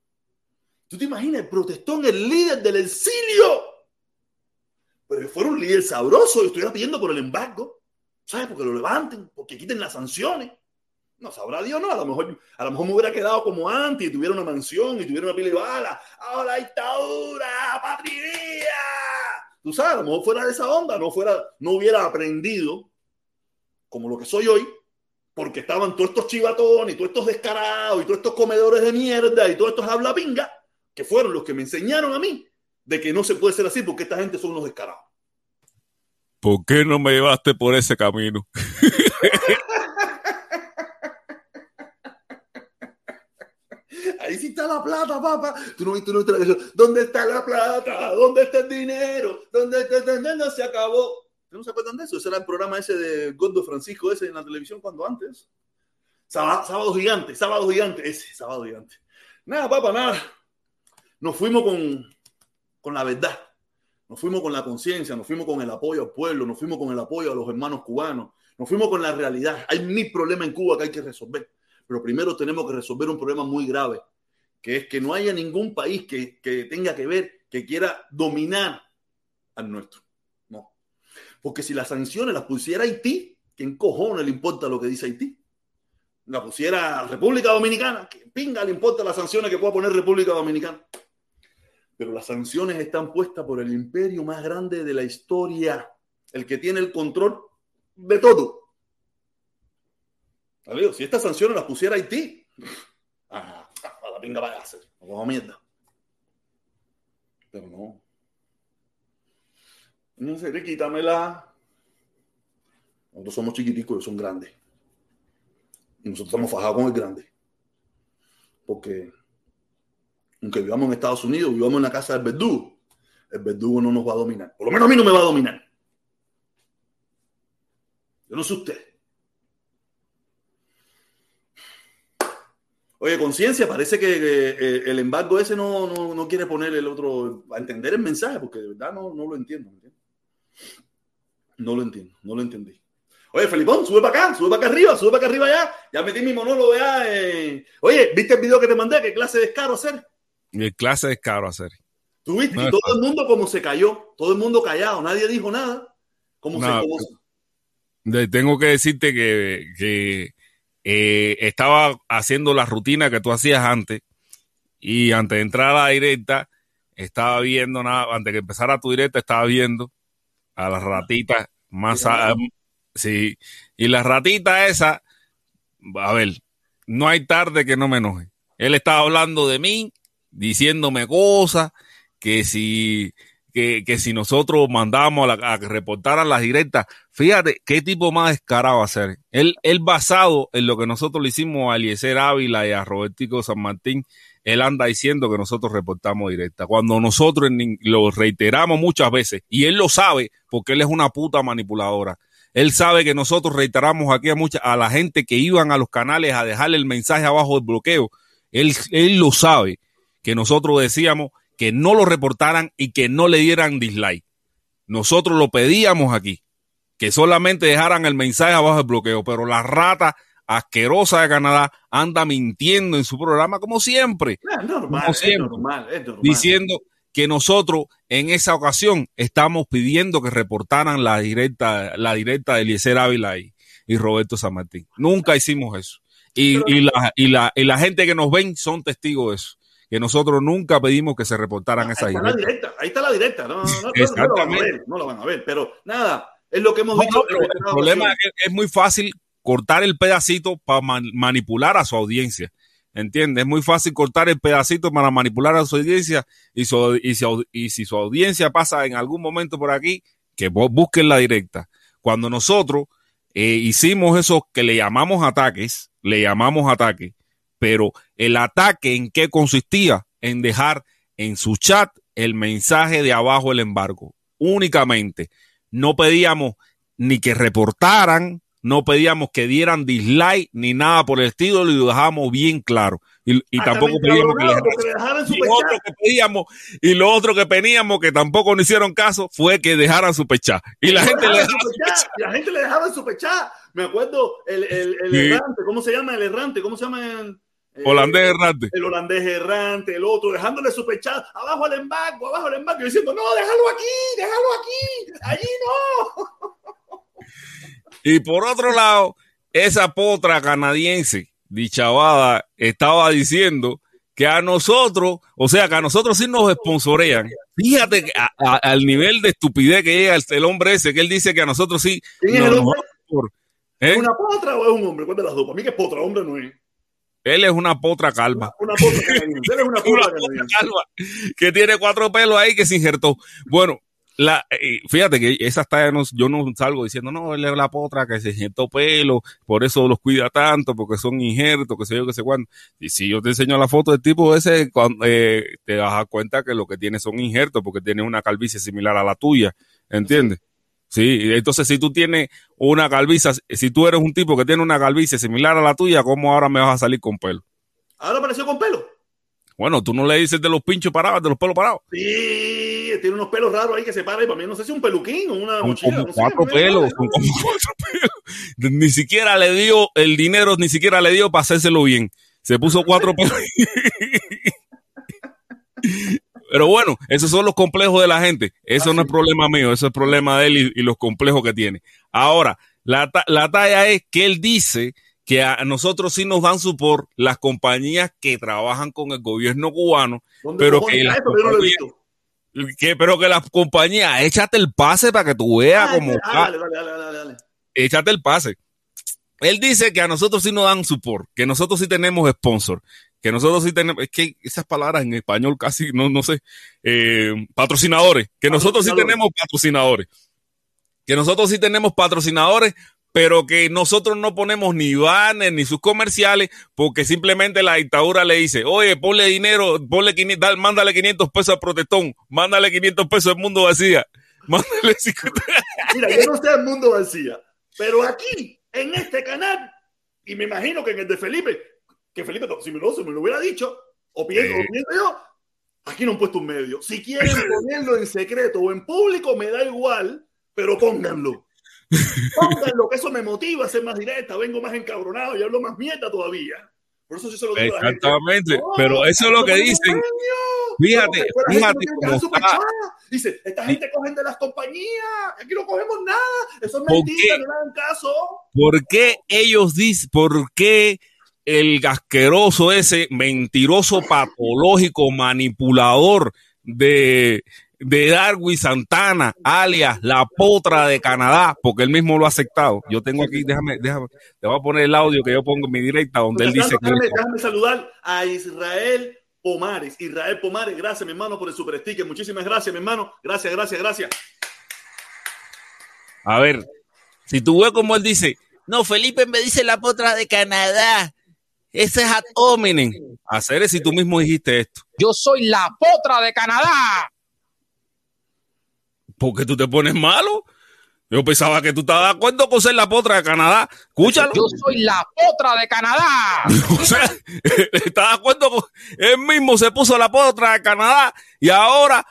[SPEAKER 1] ¿Tú te imaginas? El protestón, el líder del exilio. Pero fuera un líder sabroso y estuviera pidiendo por el embargo. ¿Sabes? Porque lo levanten, porque quiten las sanciones. No sabrá Dios, no. A lo mejor, a lo mejor me hubiera quedado como antes y tuviera una mansión y tuviera una pila de bala. ¡Ahora dictadura! ¡Patria! Tú sabes, a lo mejor fuera de esa onda, no, fuera, no hubiera aprendido como lo que soy hoy, porque estaban todos estos chivatones y todos estos descarados y todos estos comedores de mierda y todos estos habla pinga, que fueron los que me enseñaron a mí de que no se puede ser así porque esta gente son unos descarados.
[SPEAKER 2] ¿Por qué no me llevaste por ese camino? [LAUGHS]
[SPEAKER 1] Ahí sí está la plata, papá. Tú no viste nuestra ¿Dónde está la plata? ¿Dónde está el dinero? ¿Dónde está? ¿Dónde se acabó? ¿No se acuerdan de eso? Ese era el programa ese de Gordo Francisco, ese en la televisión cuando antes. Sábado, gigante, sábado gigante, ese, sábado gigante. Nada, papá, nada. Nos fuimos con, con la verdad, nos fuimos con la conciencia, nos fuimos con el apoyo al pueblo, nos fuimos con el apoyo a los hermanos cubanos, nos fuimos con la realidad. Hay mil problemas en Cuba que hay que resolver, pero primero tenemos que resolver un problema muy grave, que es que no haya ningún país que, que tenga que ver, que quiera dominar al nuestro. Porque si las sanciones las pusiera Haití, ¿quién cojones le importa lo que dice Haití? La pusiera República Dominicana, ¿qué pinga le importa las sanciones que pueda poner República Dominicana? Pero las sanciones están puestas por el imperio más grande de la historia, el que tiene el control de todo. Si estas sanciones las pusiera Haití, [LAUGHS] a la pinga vaya a hacer, mierda. Pero no. No sé, quítamela. Nosotros somos chiquiticos, ellos son grandes. Y nosotros estamos fajados con el grande. Porque aunque vivamos en Estados Unidos, vivamos en la casa del verdugo, el verdugo no nos va a dominar. Por lo menos a mí no me va a dominar. Yo no sé usted. Oye, conciencia, parece que el embargo ese no, no, quiere poner el otro, a entender el mensaje, porque de verdad no, no lo entiendo. No lo entiendo, no lo entendí. Oye, Felipón, sube para acá, sube para acá arriba, sube para acá arriba ya. Ya metí mi monólogo ya. Eh. Oye, ¿viste el video que te mandé? ¿Qué clase de descaro hacer?
[SPEAKER 2] ¿Qué clase de descaro hacer?
[SPEAKER 1] ¿Tú viste? y todo el mundo como se cayó, todo el mundo callado, nadie dijo nada. ¿Cómo se
[SPEAKER 2] cómo Tengo que decirte que, que eh, estaba haciendo la rutina que tú hacías antes y antes de entrar a la directa, estaba viendo nada, antes de que empezara tu directa, estaba viendo a las ratitas más, sí, y la ratita esa, a ver, no hay tarde que no me enoje. Él estaba hablando de mí, diciéndome cosas, que si, que, que si nosotros mandamos a, que reportaran las directas, fíjate qué tipo más descarado a ser. Él, él basado en lo que nosotros le hicimos a Eliezer Ávila y a Robertico San Martín, él anda diciendo que nosotros reportamos directa. Cuando nosotros lo reiteramos muchas veces, y él lo sabe porque él es una puta manipuladora. Él sabe que nosotros reiteramos aquí a a la gente que iban a los canales a dejarle el mensaje abajo del bloqueo. Él, él lo sabe que nosotros decíamos que no lo reportaran y que no le dieran dislike. Nosotros lo pedíamos aquí, que solamente dejaran el mensaje abajo del bloqueo, pero la rata asquerosa de Canadá anda mintiendo en su programa como siempre.
[SPEAKER 1] Es normal, como siempre, es normal, es normal.
[SPEAKER 2] Diciendo que nosotros en esa ocasión estamos pidiendo que reportaran la directa, la directa de Eliezer Ávila y, Roberto San Martín. Nunca hicimos eso. Y, y, la, y, la, y la gente que nos ven son testigos de eso. Que nosotros nunca pedimos que se reportaran esa
[SPEAKER 1] directa. directa. Ahí está la directa. No, no, no, no, lo van a ver, no lo van a ver. Pero nada, es lo que hemos dicho.
[SPEAKER 2] el problema es que es muy fácil cortar el pedacito para manipular a su audiencia. ¿Entiendes? Es muy fácil cortar el pedacito para manipular a su audiencia y, si su audiencia pasa en algún momento por aquí, que busquen la directa. Cuando nosotros eh, hicimos eso que le llamamos ataques, le llamamos ataque, pero el ataque en qué consistía? En dejar en su chat el mensaje de abajo el embargo. Únicamente. No pedíamos ni que reportaran, no pedíamos que dieran dislike ni nada por el estilo, lo dejamos bien claro. Y, y tampoco pedíamos que, le dejaran su y lo otro que pedíamos y lo otro que pedíamos que tampoco nos hicieron caso fue que dejaran su pechá. Y la gente le dejaba
[SPEAKER 1] su La gente le dejaba su pechá. Me acuerdo el, el, el errante, ¿cómo se llama el errante? ¿Cómo se llama el,
[SPEAKER 2] holandés errante.
[SPEAKER 1] El holandés errante, el otro, dejándole su pechá abajo al embargo, abajo al embargo, diciendo, no, déjalo aquí, déjalo aquí, allí no. [LAUGHS]
[SPEAKER 2] Y por otro lado, esa potra canadiense, dichavada, estaba diciendo que a nosotros, o sea, que a nosotros sí nos sponsorean. Fíjate que al nivel de estupidez que llega el, hombre ese, que él dice que a nosotros sí.
[SPEAKER 1] ¿Es el hombre? ¿Es ¿Eh? una potra o es un hombre? ¿Cuál de las dos? Para mí que es potra, hombre no es.
[SPEAKER 2] Él es una potra calva.
[SPEAKER 1] Una, potra canadiense. Él es una [LAUGHS] potra, calva
[SPEAKER 2] que tiene cuatro pelos ahí que se injertó. Bueno, la, eh, fíjate que esas tallas yo no salgo diciendo, no, él es la potra que se injertó pelo, por eso los cuida tanto, porque son injertos, que sé yo, que sé cuándo. Y si yo te enseño la foto del tipo ese, eh, te vas a dar cuenta que lo que tiene son injertos, porque tiene una calvicie similar a la tuya, ¿entiendes? Sí, entonces si tú tienes una calvicie, si tú eres un tipo que tiene una calvicie similar a la tuya, ¿cómo ahora me vas a salir con pelo?
[SPEAKER 1] Ahora apareció con pelo.
[SPEAKER 2] Bueno, tú no le dices de los pinchos parados, de los pelos parados.
[SPEAKER 1] Sí, tiene unos pelos raros ahí que se paran y para mí no sé si un peluquín o una mochila.
[SPEAKER 2] Como cuatro pelos, como [LAUGHS] cuatro pelos. Ni siquiera le dio el dinero, ni siquiera le dio para hacérselo bien. Se puso cuatro pelos. Pero bueno, esos son los complejos de la gente. Eso no es problema mío, eso es problema de él y, los complejos que tiene. Ahora, la, la talla es que él dice que a nosotros sí nos dan support las compañías que trabajan con el gobierno cubano, pero que, las que, pero que las compañías, échate el pase para que tú veas como... Dale, dale, dale, échate el pase. Él dice que a nosotros sí nos dan support, que nosotros sí tenemos sponsor, que nosotros sí tenemos, es que esas palabras en español casi, no, no sé, eh, patrocinadores, que nosotros sí tenemos patrocinadores, que nosotros sí tenemos patrocinadores pero que nosotros no ponemos ni banners ni sus comerciales porque simplemente la dictadura le dice, oye, ponle dinero, ponle 500, mándale 500 pesos al protestón, mándale 500 pesos al mundo vacía, [LAUGHS] mándale 50.
[SPEAKER 1] Mira, yo no sé al mundo vacía, pero aquí, en este canal, y me imagino que en el de Felipe, que Felipe, si me lo, me lo hubiera dicho, o pienso, o pienso yo, aquí no han puesto un medio. Si quieren ponerlo en secreto o en público, me da igual, pero pónganlo lo que eso me motiva a ser más directa, vengo más encabronado y hablo más mierda todavía. Por eso sí se lo digo
[SPEAKER 2] Exactamente, pero eso es lo que dicen. Fíjate, fíjate cómo está.
[SPEAKER 1] Dice, esta gente cogen de las compañías, aquí no cogemos nada, eso es mentira, no le hagan caso.
[SPEAKER 2] ¿Por qué ellos dicen, por qué el gasqueroso ese, mentiroso, patológico, manipulador de, de Darwin Santana, alias la potra de Canadá, porque él mismo lo ha aceptado. Yo tengo aquí, déjame, déjame, te voy a poner el audio que yo pongo en mi directa donde él dice
[SPEAKER 1] déjame, déjame saludar a Israel Pomares. Israel Pomares, gracias, mi hermano, por el super sticker. Muchísimas gracias, mi hermano. Gracias, gracias, gracias.
[SPEAKER 2] A ver, si tú ves como él dice, no, Felipe me dice la potra de Canadá. Ese es ad hominem. Hacer si tú mismo dijiste esto.
[SPEAKER 3] Yo soy la potra de Canadá.
[SPEAKER 2] ¿Por qué tú te pones malo? Yo pensaba que tú estabas de acuerdo con ser la potra de Canadá. Escúchalo.
[SPEAKER 3] Yo soy la potra de Canadá. [LAUGHS]
[SPEAKER 2] o sea, [LAUGHS] está de acuerdo con. Él mismo se puso la potra de Canadá y ahora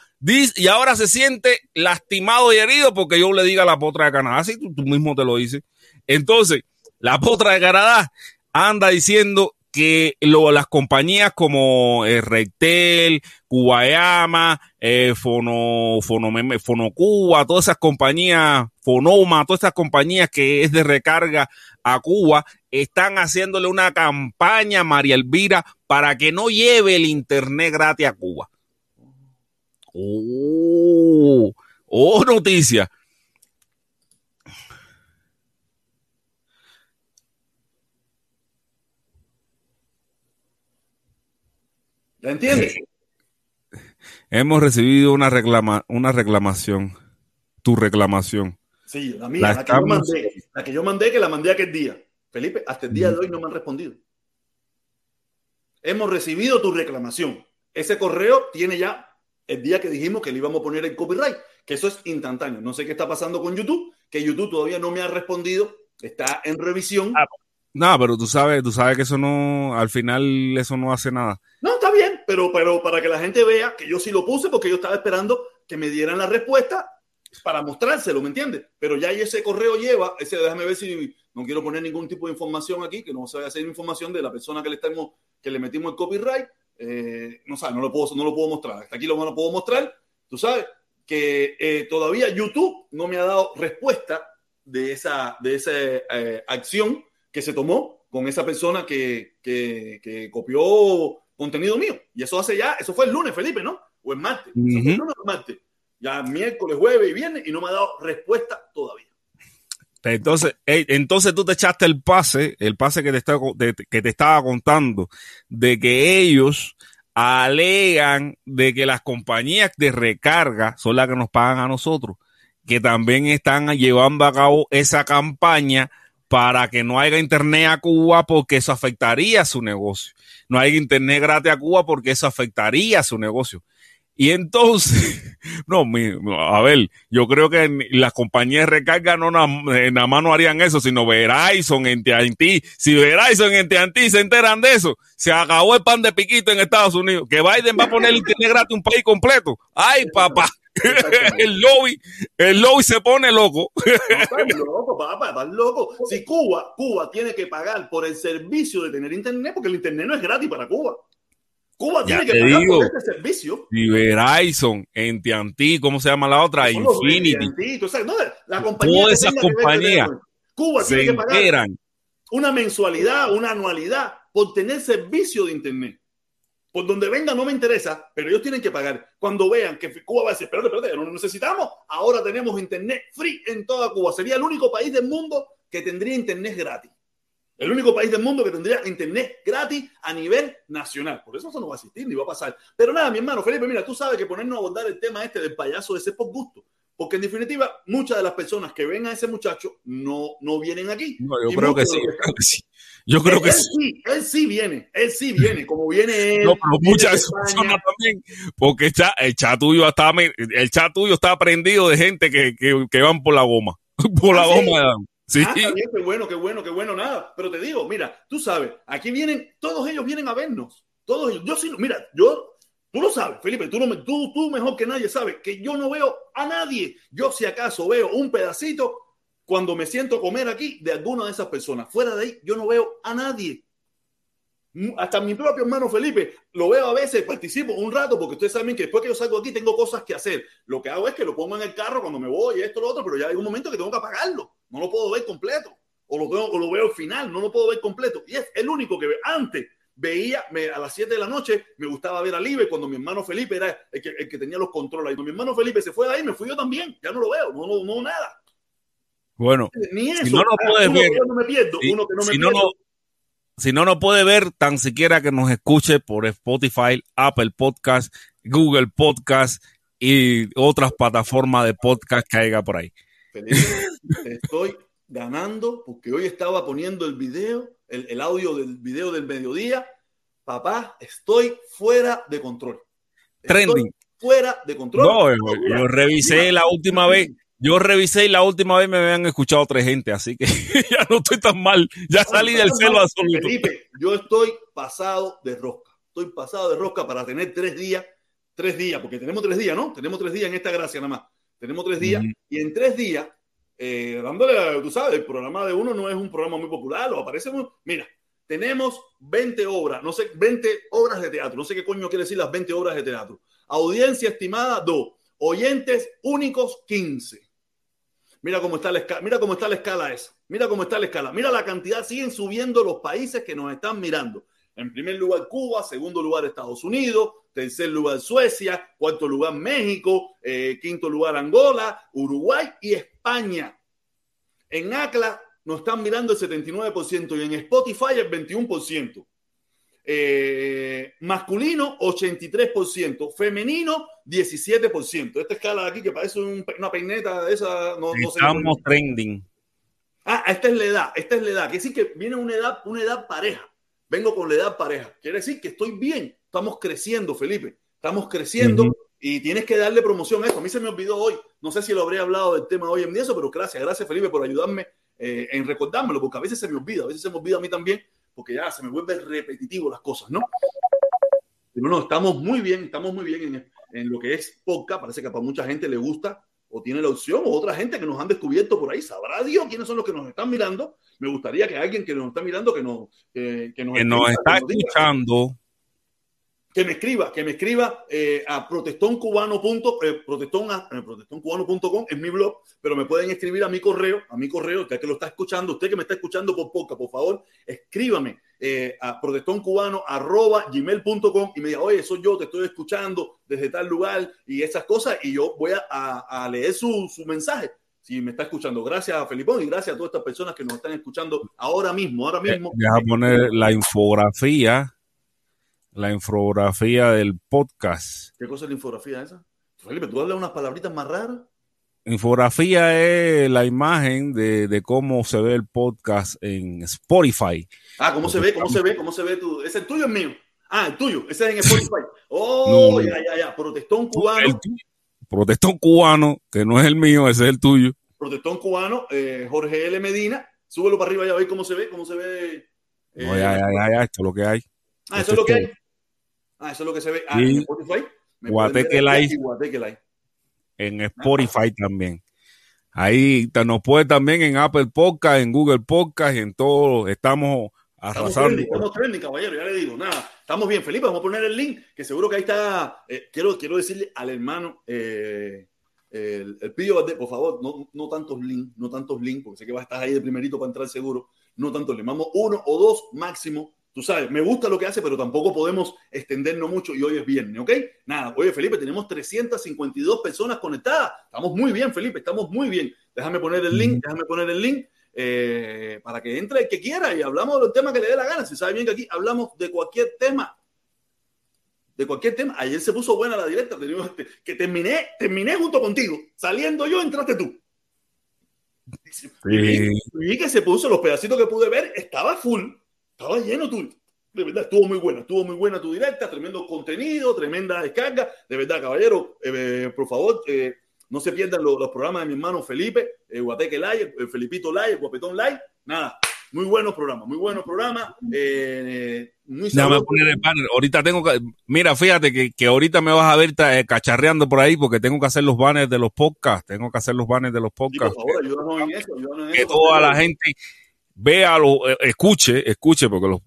[SPEAKER 2] y ahora se siente lastimado y herido porque yo le diga la potra de Canadá. Así tú, tú mismo te lo dices. Entonces, la potra de Canadá anda diciendo que lo, las compañías como eh, Rectel, Cubayama, eh, Fono, Fono, Fonocuba, todas esas compañías, Fonoma, todas esas compañías que es de recarga a Cuba, están haciéndole una campaña, María Elvira, para que no lleve el internet gratis a Cuba. Oh, oh, noticia.
[SPEAKER 1] Entiendes? [LAUGHS]
[SPEAKER 2] Hemos recibido una, reclama, una reclamación. Tu reclamación.
[SPEAKER 1] Sí, la mía, la, que yo mandé, la que yo mandé, que la mandé aquel día. Felipe, hasta el día de hoy no me han respondido. Hemos recibido tu reclamación. Ese correo tiene ya el día que dijimos que le íbamos a poner el copyright, que eso es instantáneo. No sé qué está pasando con YouTube, que YouTube todavía no me ha respondido, está en revisión. Ah,
[SPEAKER 2] no, pero tú sabes, tú sabes que eso no, al final eso no hace nada.
[SPEAKER 1] No, está bien, pero, pero para que la gente vea que yo sí lo puse porque yo estaba esperando que me dieran la respuesta para mostrárselo, ¿me entiendes? Pero ya ese correo lleva, ese déjame ver si no quiero poner ningún tipo de información aquí, que no se vaya a hacer información de la persona que le estamos, que le metimos el copyright. Eh, no sabes, no lo puedo, no lo puedo mostrar. Hasta aquí lo, no puedo mostrar. Tú sabes que eh, todavía YouTube no me ha dado respuesta de esa, de esa eh, acción que se tomó con esa persona que, que, copió contenido mío. Y eso hace ya, eso fue el lunes, Felipe, ¿no? O el martes. el lunes o el martes. Ya miércoles, jueves y viernes y no me ha dado respuesta todavía.
[SPEAKER 2] Entonces, entonces tú te echaste el pase, el pase que te, estaba, que te estaba contando, de que ellos alegan de que las compañías de recarga son las que nos pagan a nosotros, que también están llevando a cabo esa campaña para que no haya internet a Cuba porque eso afectaría su negocio. No hay internet gratis a Cuba porque eso afectaría su negocio. Y entonces, [LAUGHS] no, a ver, yo creo que las compañías de recarga no eh, nada más no harían eso, sino Verizon en TNT. Si Verizon en TNT se enteran de eso, se acabó el pan de piquito en Estados Unidos. Que Biden va a poner internet gratis un país completo. Ay, papá. El lobby, el lobby se pone loco.
[SPEAKER 1] No, loco, papá, loco. Si Cuba, Cuba tiene que pagar por el servicio de tener internet, porque el internet no es gratis para Cuba. Cuba tiene que pagar por este servicio.
[SPEAKER 2] Y Verizon, ¿cómo se llama la otra? Infinity.
[SPEAKER 1] la compañía
[SPEAKER 2] Todas esas compañías.
[SPEAKER 1] Cuba tiene que pagar una mensualidad, una anualidad por tener servicio de internet por donde venga no me interesa, pero ellos tienen que pagar. Cuando vean que Cuba va a decir, espérate, espérate, no lo necesitamos, ahora tenemos internet free en toda Cuba. Sería el único país del mundo que tendría internet gratis. El único país del mundo que tendría internet gratis a nivel nacional. Por eso eso no va a existir ni va a pasar. Pero nada, mi hermano Felipe, mira, tú sabes que ponernos a abordar el tema este del payaso ese por gusto. Porque en definitiva, muchas de las personas que ven a ese muchacho no, no vienen aquí.
[SPEAKER 2] yo, creo que, sí, yo creo que
[SPEAKER 1] sí. Él sí viene, él sí viene, como viene él.
[SPEAKER 2] No, pero muchas personas también, porque el chat, el chat tuyo está, el chat tuyo está prendido de gente que, que, que van por la goma. [LAUGHS] por la ¿Ah, goma. Sí.
[SPEAKER 1] Ah, qué bueno, qué bueno, qué bueno, nada. Pero te digo, mira, tú sabes, aquí vienen, todos ellos vienen a vernos. Todos ellos. Yo sí, mira, yo Tú lo sabes, Felipe, tú, no, tú, mejor que nadie sabes que yo no veo a nadie. Yo si acaso veo un pedacito cuando me siento comer aquí de alguna de esas personas. Fuera de ahí, yo no veo a nadie. Hasta mi propio hermano Felipe lo veo a veces, participo un rato, porque ustedes saben que después que yo salgo aquí tengo cosas que hacer. Lo que hago es que lo pongo en el carro cuando me voy, esto, lo otro, pero ya hay un momento que tengo que apagarlo. No lo puedo ver completo. O lo, tengo, o lo veo al final, no lo puedo ver completo. Y es el único que ve. Antes veía me, a las 7 de la noche, me gustaba ver a Libre cuando mi hermano Felipe era el que, el que tenía los controles. Y cuando mi hermano Felipe se fue de ahí, me fui yo también. Ya no lo veo, no, no, no nada.
[SPEAKER 2] Bueno,
[SPEAKER 1] Ni eso.
[SPEAKER 2] si no lo puedes ver, si,
[SPEAKER 1] no
[SPEAKER 2] no puede ver tan siquiera que nos escuche por Spotify, Apple Podcast, Google Podcast y otras plataformas de podcast que haya por ahí.
[SPEAKER 1] Felipe, estoy ganando porque hoy estaba poniendo el video, el, el audio del video del mediodía. Papá, estoy fuera de control. Estoy
[SPEAKER 2] Trending.
[SPEAKER 1] fuera de control.
[SPEAKER 2] No, yo, yo revisé la última vez, yo revisé y la última vez me habían escuchado tres gente, así que [LAUGHS] ya no estoy tan mal, ya salí del celo absoluto.
[SPEAKER 1] Felipe, yo estoy pasado de rosca. Estoy pasado de rosca para tener tres días, tres días, porque tenemos tres días, ¿no? Tenemos tres días en esta gracia nada más. Tenemos tres días
[SPEAKER 2] Ujú.
[SPEAKER 1] y en tres días, eh, dándole, tú sabes, el programa de uno no es un programa muy popular, o aparece muy... Mira, tenemos 20 obras, no sé, 20 obras de teatro, no sé qué coño quiere decir las 20 obras de teatro. Audiencia estimada, 2. Oyentes únicos, 15. Mira cómo está la escala, mira cómo está la escala esa. Mira cómo está la escala. Mira la cantidad, siguen subiendo los países que nos están mirando. En primer lugar Cuba, segundo lugar Estados Unidos, tercer lugar Suecia, cuarto lugar México, eh, quinto lugar Angola, Uruguay y España. En ACLA nos están mirando el 79% y en Spotify el 21%. Eh, masculino 83%, femenino 17%. Esta escala de aquí que parece un- una peineta de esa, no, no sé.
[SPEAKER 2] Estamos trending.
[SPEAKER 1] Ah, esta es la edad, esta es la edad. Quiere decir que viene una edad, una edad pareja. Vengo con la edad pareja. Quiere decir que estoy bien. Estamos creciendo, Felipe. Estamos creciendo
[SPEAKER 2] Ujú.
[SPEAKER 1] y tienes que darle promoción a esto. A mí se me olvidó hoy. No sé si lo habré hablado del tema hoy en día, eso, pero gracias, gracias, Felipe, por ayudarme eh, en recordármelo, porque a veces se me olvida, a veces se me olvida a mí también, porque ya se me vuelve repetitivo las cosas, ¿no? Pero no, estamos muy bien, estamos muy bien en, en lo que es podcast. Parece que para mucha gente le gusta o tiene la opción, o otra gente que nos han descubierto por ahí. Sabrá Dios quiénes son los que nos están mirando. Me gustaría que alguien que nos está mirando, que nos, que, que nos,
[SPEAKER 2] Que nos está escuchando,
[SPEAKER 1] que me escriba, que me escriba eh, a protestoncubano. Eh, protestón, eh, protestoncubano.com es mi blog, pero me pueden escribir a mi correo, a mi correo, usted que lo está escuchando, usted que me está escuchando por poca, por favor, escríbame eh, a protestoncubano.gmail.com y me diga, oye, soy yo, te estoy escuchando desde tal lugar y esas cosas, y yo voy a, a, a leer su, su mensaje. Si me está escuchando, gracias a Felipón y gracias a todas estas personas que nos están escuchando ahora mismo, ahora mismo.
[SPEAKER 2] deja poner la infografía, la infografía del podcast.
[SPEAKER 1] ¿Qué cosa es la infografía esa? Felipe, tú hablas unas palabritas más raras.
[SPEAKER 2] Infografía es la imagen de, de cómo se ve el podcast en Spotify.
[SPEAKER 1] Ah, ¿cómo se ve? ¿Cómo se ve? ¿Cómo se ve tu? ¿Es el tuyo o el mío? Ah, el tuyo. Ese es en Spotify. [LAUGHS] Oh,
[SPEAKER 2] No.
[SPEAKER 1] ya, ya, ya. Protestón cubano.
[SPEAKER 2] El. Protestón cubano, que no es el mío, ese es el tuyo.
[SPEAKER 1] Protestón cubano. eh, Jorge L. Medina. Súbelo para arriba y a ver cómo se ve. ¿Cómo se ve? eh,
[SPEAKER 2] No, ya, ya, ya, ya, esto es lo que hay.
[SPEAKER 1] Ah,
[SPEAKER 2] esto
[SPEAKER 1] eso es lo que hay. Ah, eso es lo que se ve. Ah,
[SPEAKER 2] Y
[SPEAKER 1] en Spotify.
[SPEAKER 2] Guateque Live.
[SPEAKER 1] y Guateque Live.
[SPEAKER 2] En Spotify también. Ahí nos puede también en Apple Podcast, en Google Podcast, en todo. Estamos
[SPEAKER 1] Estamos
[SPEAKER 2] arrasando.
[SPEAKER 1] trending, estamos trending, caballero, ya le digo. Nada, estamos bien. Felipe, vamos a poner el link, que seguro que ahí está. eh, quiero, quiero decirle al hermano, eh, el, el Pillo Valdés, por favor, no, no tantos links, no tantos links, porque sé que va a estar ahí de primerito para entrar seguro. No tantos links, vamos uno o dos máximo. Tú sabes, me gusta lo que hace, pero tampoco podemos extendernos mucho y hoy es viernes, ¿ok? Nada, oye, Felipe, tenemos 352 personas conectadas. Estamos muy bien, Felipe, estamos muy bien. Déjame poner el link, déjame poner el link eh, para que entre el que quiera y hablamos del tema que le dé la gana. Si sabe bien que aquí hablamos de cualquier tema. De cualquier tema. Ayer se puso buena la directa. Tenemos- Que terminé, terminé junto contigo. Saliendo yo, entraste tú. Y vi, vi que se puso los pedacitos que pude ver, estaba full, estaba lleno tú. De verdad, estuvo muy buena, estuvo muy buena tu directa, tremendo contenido, tremenda descarga. De verdad, caballero, eh, por favor, eh, no se pierdan los, los programas de mi hermano Felipe, eh, Guateque Live, el Felipito Live, el Guapetón Live. Nada, Muy buenos programas, muy buenos programas. Eh, muy
[SPEAKER 2] Déjame poner el banner. Ahorita tengo que. Mira, fíjate que, que ahorita me vas a ver eh, cacharreando por ahí porque tengo que hacer los banners de los podcasts. Tengo que hacer los banners de los
[SPEAKER 1] Sí, por
[SPEAKER 2] podcasts.
[SPEAKER 1] favor, ayúdanos en eso, ayúdanos en
[SPEAKER 2] que
[SPEAKER 1] eso.
[SPEAKER 2] toda la gente lo, eh, escuche, escuche, porque los,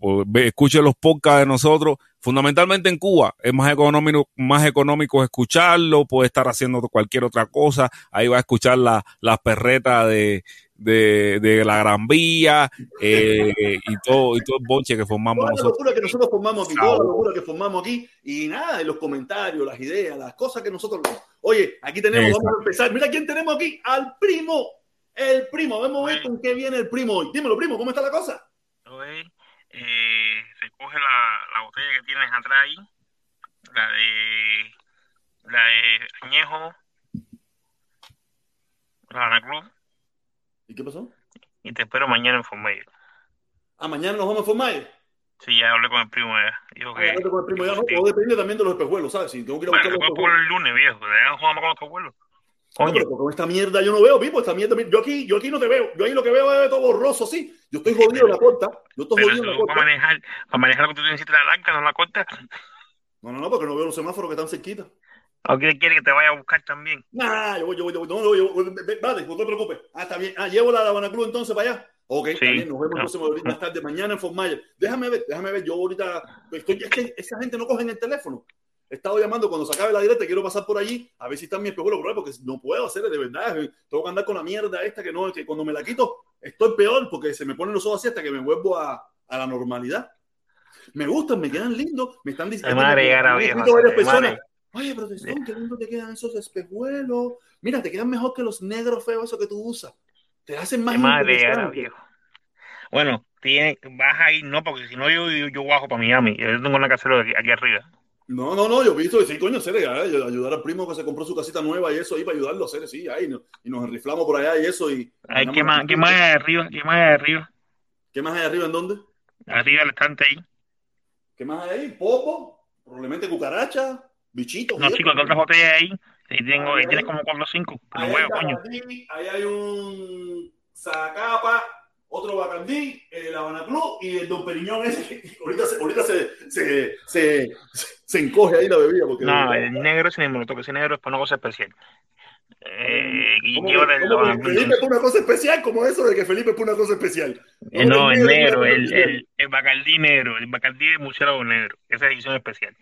[SPEAKER 2] escuche los podcasts de nosotros. Fundamentalmente en Cuba es más económico, más económico escucharlo, puede estar haciendo cualquier otra cosa. Ahí va a escuchar la- las perretas de, de, de la Gran Vía eh, y todo y todo el bonche que formamos
[SPEAKER 1] Toda la
[SPEAKER 2] nosotros.
[SPEAKER 1] locura que nosotros formamos aquí, toda la locura que formamos aquí, y nada, en los comentarios, las ideas, las cosas que nosotros. Oye, aquí tenemos,
[SPEAKER 2] Exacto.
[SPEAKER 1] vamos a empezar. Mira quién tenemos aquí, al primo, el primo. Vamos a ver con qué viene el primo hoy. Dímelo, primo, ¿cómo está la cosa?
[SPEAKER 4] Hoy eh, recoge la, la botella que tienes atrás ahí, la de la de añejo, la Ana Cruz,
[SPEAKER 1] ¿Y qué pasó?
[SPEAKER 4] y te espero mañana en Formayo.
[SPEAKER 1] Ah, mañana nos vamos a formar.
[SPEAKER 4] Sí, ya hablé con el primo ya. Dijo
[SPEAKER 1] Ah,
[SPEAKER 4] que.
[SPEAKER 1] hablando con el primo ya, no, depende también de los espejuelos, ¿sabes? Si tengo que ir a
[SPEAKER 4] bueno,
[SPEAKER 1] buscar
[SPEAKER 4] se
[SPEAKER 1] los
[SPEAKER 4] puede por
[SPEAKER 1] espejuelos.
[SPEAKER 4] el lunes, viejo. Dejan jugando con los
[SPEAKER 1] No, pero con esta mierda yo no veo, Pipo, esta mierda. Yo aquí, yo aquí no te veo. Yo ahí lo que veo es todo borroso, sí. Yo estoy jodido en la corta. Yo estoy jodido en la
[SPEAKER 4] eso para
[SPEAKER 1] corta.
[SPEAKER 4] manejar, para manejar lo que tú necesitas la larga, no la corta.
[SPEAKER 1] No, no, no, porque no veo los semáforos que están cerquita.
[SPEAKER 4] ¿O quiere, quiere que te vaya a buscar también?
[SPEAKER 1] Nah, yo voy, yo voy, yo voy. No, no, yo voy. Vale, no te preocupes. Ah, está bien. Ah, llevo la Habana Club entonces para allá. Ok, está
[SPEAKER 4] Sí.
[SPEAKER 1] bien. Nos vemos
[SPEAKER 4] No.
[SPEAKER 1] entonces ahorita más tarde, mañana en Fort Myers. Déjame ver, déjame ver. Yo ahorita estoy. Es que esa gente no coge en el teléfono. He estado llamando cuando se acabe la directa. Quiero pasar por allí a ver si está mi espejuelo por ahí, porque no puedo hacer de verdad. Tengo que andar con la mierda esta que no, que cuando me la quito estoy peor porque se me ponen los ojos así hasta que me vuelvo a, a la normalidad. Me gustan, me quedan lindos. Me están diciendo.
[SPEAKER 4] Madre llegar a
[SPEAKER 1] escrito varias personas. Oye, pero Tesón, qué lindo te quedan esos espejuelos. Mira, te quedan mejor que los negros feos esos que tú usas. Te hacen más
[SPEAKER 4] madre llegar a
[SPEAKER 1] interesante.
[SPEAKER 4] viejo. Bueno, tiene, vas a ir, no, porque si no yo, yo, yo bajo para Miami. Yo tengo una casera aquí, aquí arriba.
[SPEAKER 1] No, no, no, yo he visto, sí, coño, serio, ay, ayudar al primo que se compró su casita nueva y eso ahí para ayudarlo a hacer, sí, ahí, no- y nos enriflamos por allá y eso. y
[SPEAKER 4] Ay, ¿qué más, ¿Qué más hay arriba? ¿Qué más hay arriba?
[SPEAKER 1] ¿Qué más hay arriba en dónde?
[SPEAKER 4] Arriba el estante ahí.
[SPEAKER 1] ¿Qué más hay ahí? Popo, probablemente cucaracha, bichitos.
[SPEAKER 4] No, chicos,
[SPEAKER 1] eso.
[SPEAKER 4] otras botellas ahí. Ahí, tengo, ahí tienes como cuatro o cinco.
[SPEAKER 1] Ahí hay
[SPEAKER 4] coño.
[SPEAKER 1] Ahí hay un Zacapa, otro Bacardí, el Habana Club y el Don Periñón ese. que ahorita se, ahorita se, se, se, se encoge ahí la bebida. Porque
[SPEAKER 4] No, el negro ese ni me lo toque. Ese negro es para una cosa especial. Eh, y
[SPEAKER 1] ¿Cómo
[SPEAKER 4] lleva
[SPEAKER 1] que-
[SPEAKER 4] el
[SPEAKER 1] cómo que Felipe es una cosa especial, como eso de que Felipe es una cosa especial.
[SPEAKER 4] Eh, No, el
[SPEAKER 1] es
[SPEAKER 4] negro, el, el, el bacardí negro, el bacardí de murciélago negro. Esa es edición especial.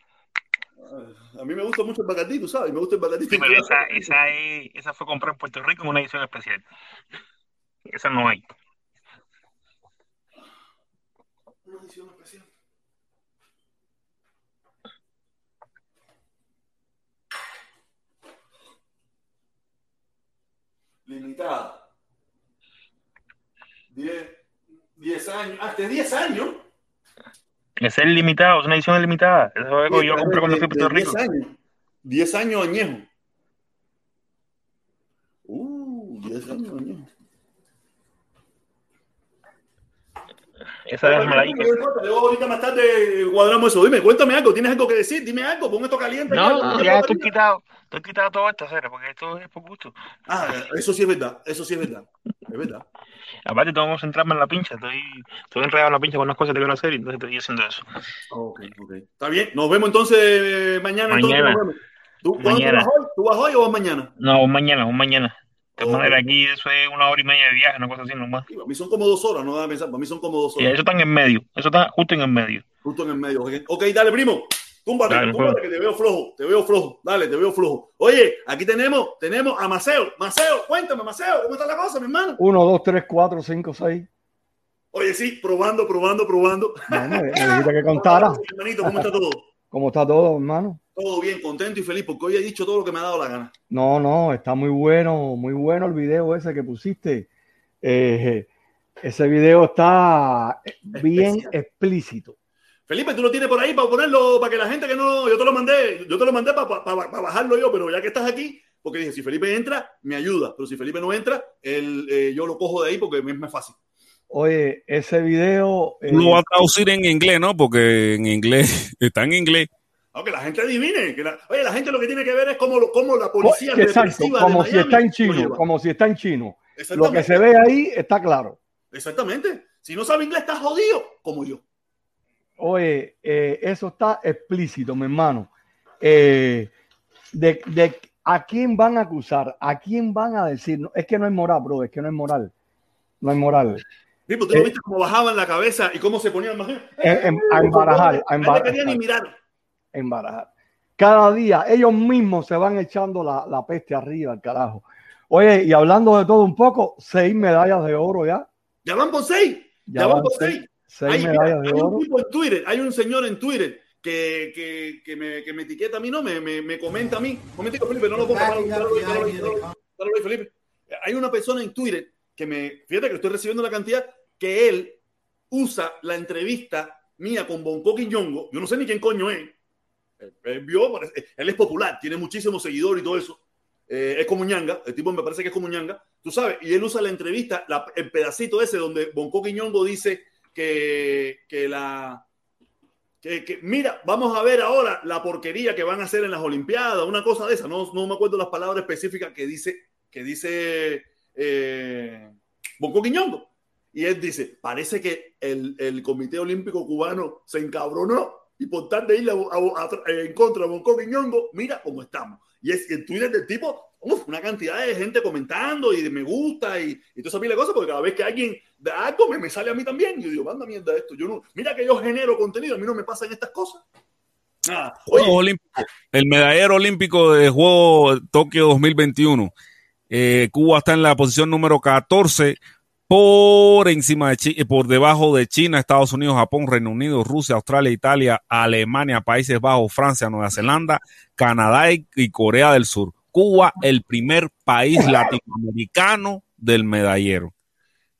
[SPEAKER 1] A mí me gusta mucho el Bacardí, tú sabes, me gusta el Bacardí.
[SPEAKER 4] Sí, pero esa, esa, es, esa fue comprada en Puerto Rico en una edición especial. Esa no hay.
[SPEAKER 1] Limitada. 10 10 años. Ah, este es 10 años.
[SPEAKER 4] Es limitado, es una edición limitada. Esa fue que yo compré cuando fui a Puerto
[SPEAKER 1] de
[SPEAKER 4] Rico.
[SPEAKER 1] 10 años. 10 años añejo. Uh, 10 años añejo.
[SPEAKER 4] Esa.
[SPEAKER 1] No importa, Luego ahorita más tarde cuadramos eso. Dime, cuéntame algo. ¿Tienes algo que decir? Dime algo. Pon esto caliente.
[SPEAKER 4] No,
[SPEAKER 1] ya,
[SPEAKER 4] no, ya estoy quitado. Estoy quitado todo esto, cera, porque esto es por gusto.
[SPEAKER 1] Ah, eso sí es verdad. Eso sí es verdad. Es verdad.
[SPEAKER 4] Aparte, tengo que concentrarme en la pincha. Estoy, estoy enredado en la pincha con unas cosas que quiero hacer y entonces estoy haciendo eso.
[SPEAKER 1] Ok, ok. Está bien. Nos vemos entonces eh, mañana. entonces,
[SPEAKER 4] Mañana.
[SPEAKER 1] nos vemos. ¿Tú, ¿cuándo
[SPEAKER 4] Mañana.
[SPEAKER 1] tú vas hoy? ¿Tú vas hoy o vas mañana?
[SPEAKER 4] No, mañana, un mañana. De manera aquí, eso es una hora y media de viaje, una cosa así nomás.
[SPEAKER 1] Sí, para mí son como dos horas, no vas a pensar. Para mí son como dos
[SPEAKER 4] Y
[SPEAKER 1] horas.
[SPEAKER 4] eso está en el medio. Eso está justo en el medio.
[SPEAKER 1] Justo en el medio. Ok, dale, primo. Túmbate,
[SPEAKER 4] Dale,
[SPEAKER 1] túmbate,
[SPEAKER 4] pues.
[SPEAKER 1] que te veo flojo. Te veo flojo. Dale, te veo flojo. Oye, aquí tenemos, tenemos a Maceo. Maceo, cuéntame, Maceo, ¿cómo está la cosa, mi hermano?
[SPEAKER 5] 1, 2, 3, 4, 5, 6.
[SPEAKER 1] Oye, sí, probando, probando, probando.
[SPEAKER 5] No, me, dijiste que contara. [LAUGHS]
[SPEAKER 1] Hermanito, ¿cómo está todo?
[SPEAKER 5] ¿Cómo está todo, hermano?
[SPEAKER 1] Todo bien, contento y feliz, porque hoy he dicho todo lo que me ha dado la gana.
[SPEAKER 5] No, no, está muy bueno, muy bueno el video ese que pusiste. Eh, ese video está bien
[SPEAKER 1] Especial.
[SPEAKER 5] explícito.
[SPEAKER 1] Felipe, tú lo tienes por ahí para ponerlo, para que la gente que no, yo te lo mandé, yo te lo mandé para, para- para- bajarlo yo, pero ya que estás aquí, porque dije, si Felipe entra, me ayuda, pero si Felipe no entra, él, eh, yo lo cojo de ahí porque me es más fácil.
[SPEAKER 5] Oye, ese video. eh,
[SPEAKER 2] lo vas a traducir en inglés, ¿no? Porque en inglés, [LAUGHS] está en inglés.
[SPEAKER 1] Aunque la gente adivine, que la, oye, la gente lo que tiene que ver es cómo, cómo la policía
[SPEAKER 5] exacto,
[SPEAKER 1] de
[SPEAKER 5] como si
[SPEAKER 1] Miami
[SPEAKER 5] está en chino, como si está en chino. Lo que se ve ahí está claro.
[SPEAKER 1] Exactamente. Si no sabe inglés, está jodido, como yo.
[SPEAKER 5] Oye, eh, eso está explícito, mi hermano. Eh, de, de a quién van a acusar, a quién van a decir. No, es que no es moral, bro, es que no es moral. No es moral.
[SPEAKER 1] Pues, ¿Tú no viste cómo bajaban la cabeza y cómo se ponían?
[SPEAKER 5] En- en- a embarajar, a
[SPEAKER 1] No quería ni
[SPEAKER 5] embarajar,
[SPEAKER 1] mirar.
[SPEAKER 5] Embarajar. Cada día ellos mismos se van echando la, la peste arriba, al carajo. Oye, y hablando de todo un poco, seis medallas de oro ya.
[SPEAKER 1] Ya van por seis. Ya,
[SPEAKER 5] Ya
[SPEAKER 1] van
[SPEAKER 5] van
[SPEAKER 1] por
[SPEAKER 5] seis,
[SPEAKER 1] seis. Hay,
[SPEAKER 5] medallas
[SPEAKER 1] mira,
[SPEAKER 5] de
[SPEAKER 1] hay un
[SPEAKER 5] oro.
[SPEAKER 1] tipo en Twitter, hay un señor en Twitter que, que, que, me, que me etiqueta a mí, no, me, me, me comenta a mí. Momentico, Felipe, no lo ahí, Felipe. Hay una persona en Twitter que me, fíjate que estoy recibiendo la cantidad que él usa la entrevista mía con Bonco Quiñongo. Yo no sé ni quién coño es. Él, él vio, parece- él es popular, tiene muchísimos seguidores y todo eso. Eh, es como ñanga, el tipo me parece que es como ñanga, tú sabes, y él usa la entrevista, la- el pedacito ese donde Bonco Quiñongo dice que, que la que, mira, vamos a ver ahora la porquería que van a hacer en las Olimpiadas, una cosa de esa, no, no me acuerdo las palabras específicas que dice, que dice eh, Bonco Quiñongo. Y él dice, parece que el, el Comité Olímpico Cubano se encabronó y por tal de ir a- a- a- en contra de Bonco Quiñongo, mira cómo estamos. Y es el Twitter del tipo, uf, una cantidad de gente comentando y de me gusta y, y toda esa pila de cosas, porque cada vez que alguien da algo me, me sale a mí también. Y yo digo, manda mierda esto. Yo no, mira que yo genero contenido, a mí no me pasan estas cosas.
[SPEAKER 2] Juegos
[SPEAKER 1] Oye.
[SPEAKER 2] El medallero olímpico de Juego Tokio 2021. Eh, Cuba está en la posición número 14 por encima de Chi- por debajo de China, Estados Unidos, Japón, Reino Unido, Rusia, Australia, Italia, Alemania, Países Bajos, Francia, Nueva Zelanda, Canadá y, y Corea del Sur. Cuba, el primer país latinoamericano del medallero.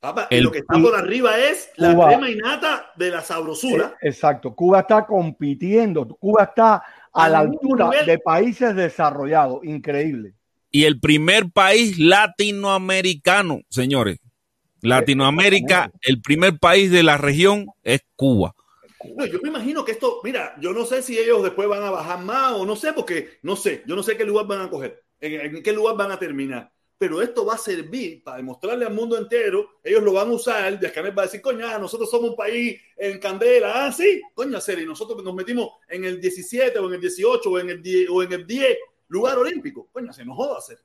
[SPEAKER 1] papá, y lo que está por arriba es la
[SPEAKER 5] Cuba.
[SPEAKER 1] crema innata de la sabrosura.
[SPEAKER 5] Eh, Exacto, Cuba está compitiendo, Cuba está a la altura
[SPEAKER 1] nivel.
[SPEAKER 5] de países desarrollados, increíble.
[SPEAKER 2] Y el primer país latinoamericano, señores. Latinoamérica, el primer país de la región es Cuba.
[SPEAKER 1] No, yo me imagino que esto, mira, yo no sé si ellos después van a bajar más o no sé, porque no sé, yo no sé qué lugar van a coger, en, en qué lugar van a terminar. Pero esto va a servir para demostrarle al mundo entero, ellos lo van a usar, de Canel va a decir, coño, ah, nosotros somos un país en candela, ah, sí, serio, y nosotros nos metimos en el 17 o en el 18 o en el 10, o en el 10 lugar olímpico, coño, se nos joda hacer.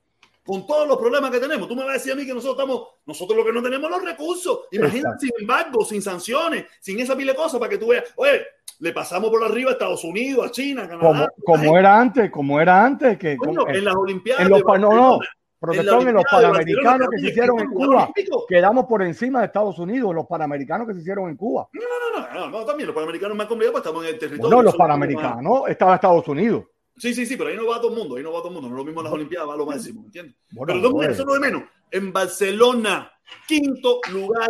[SPEAKER 1] Con todos los problemas que tenemos, tú me vas a decir a mí que nosotros estamos, nosotros lo que no tenemos los recursos. Imagínate sin embargo, sin sanciones, sin esa pila de cosas para que tú veas, oye, le pasamos por arriba a Estados Unidos, a China, a Canadá.
[SPEAKER 5] Como, como era antes, como era antes, que
[SPEAKER 1] Coño,
[SPEAKER 5] como-
[SPEAKER 1] en las Olimpiadas.
[SPEAKER 5] en los no, no, protección en los panamericanos que se hicieron en
[SPEAKER 1] ¿existe un lugar
[SPEAKER 5] Cuba,
[SPEAKER 1] olímpico?
[SPEAKER 5] quedamos por encima de Estados Unidos, los panamericanos que se hicieron en Cuba.
[SPEAKER 1] No, no, no, no, también los panamericanos más complicados, pues estamos en el territorio.
[SPEAKER 5] No, los panamericanos estaba Estados Unidos.
[SPEAKER 1] Sí, sí, sí, pero ahí no va todo el mundo, ahí no va todo el mundo, no es lo mismo en las Olimpiadas, va lo máximo, ¿entiendes?
[SPEAKER 5] Bueno,
[SPEAKER 1] pero no,
[SPEAKER 5] bueno,
[SPEAKER 1] eso no de menos. En Barcelona, quinto lugar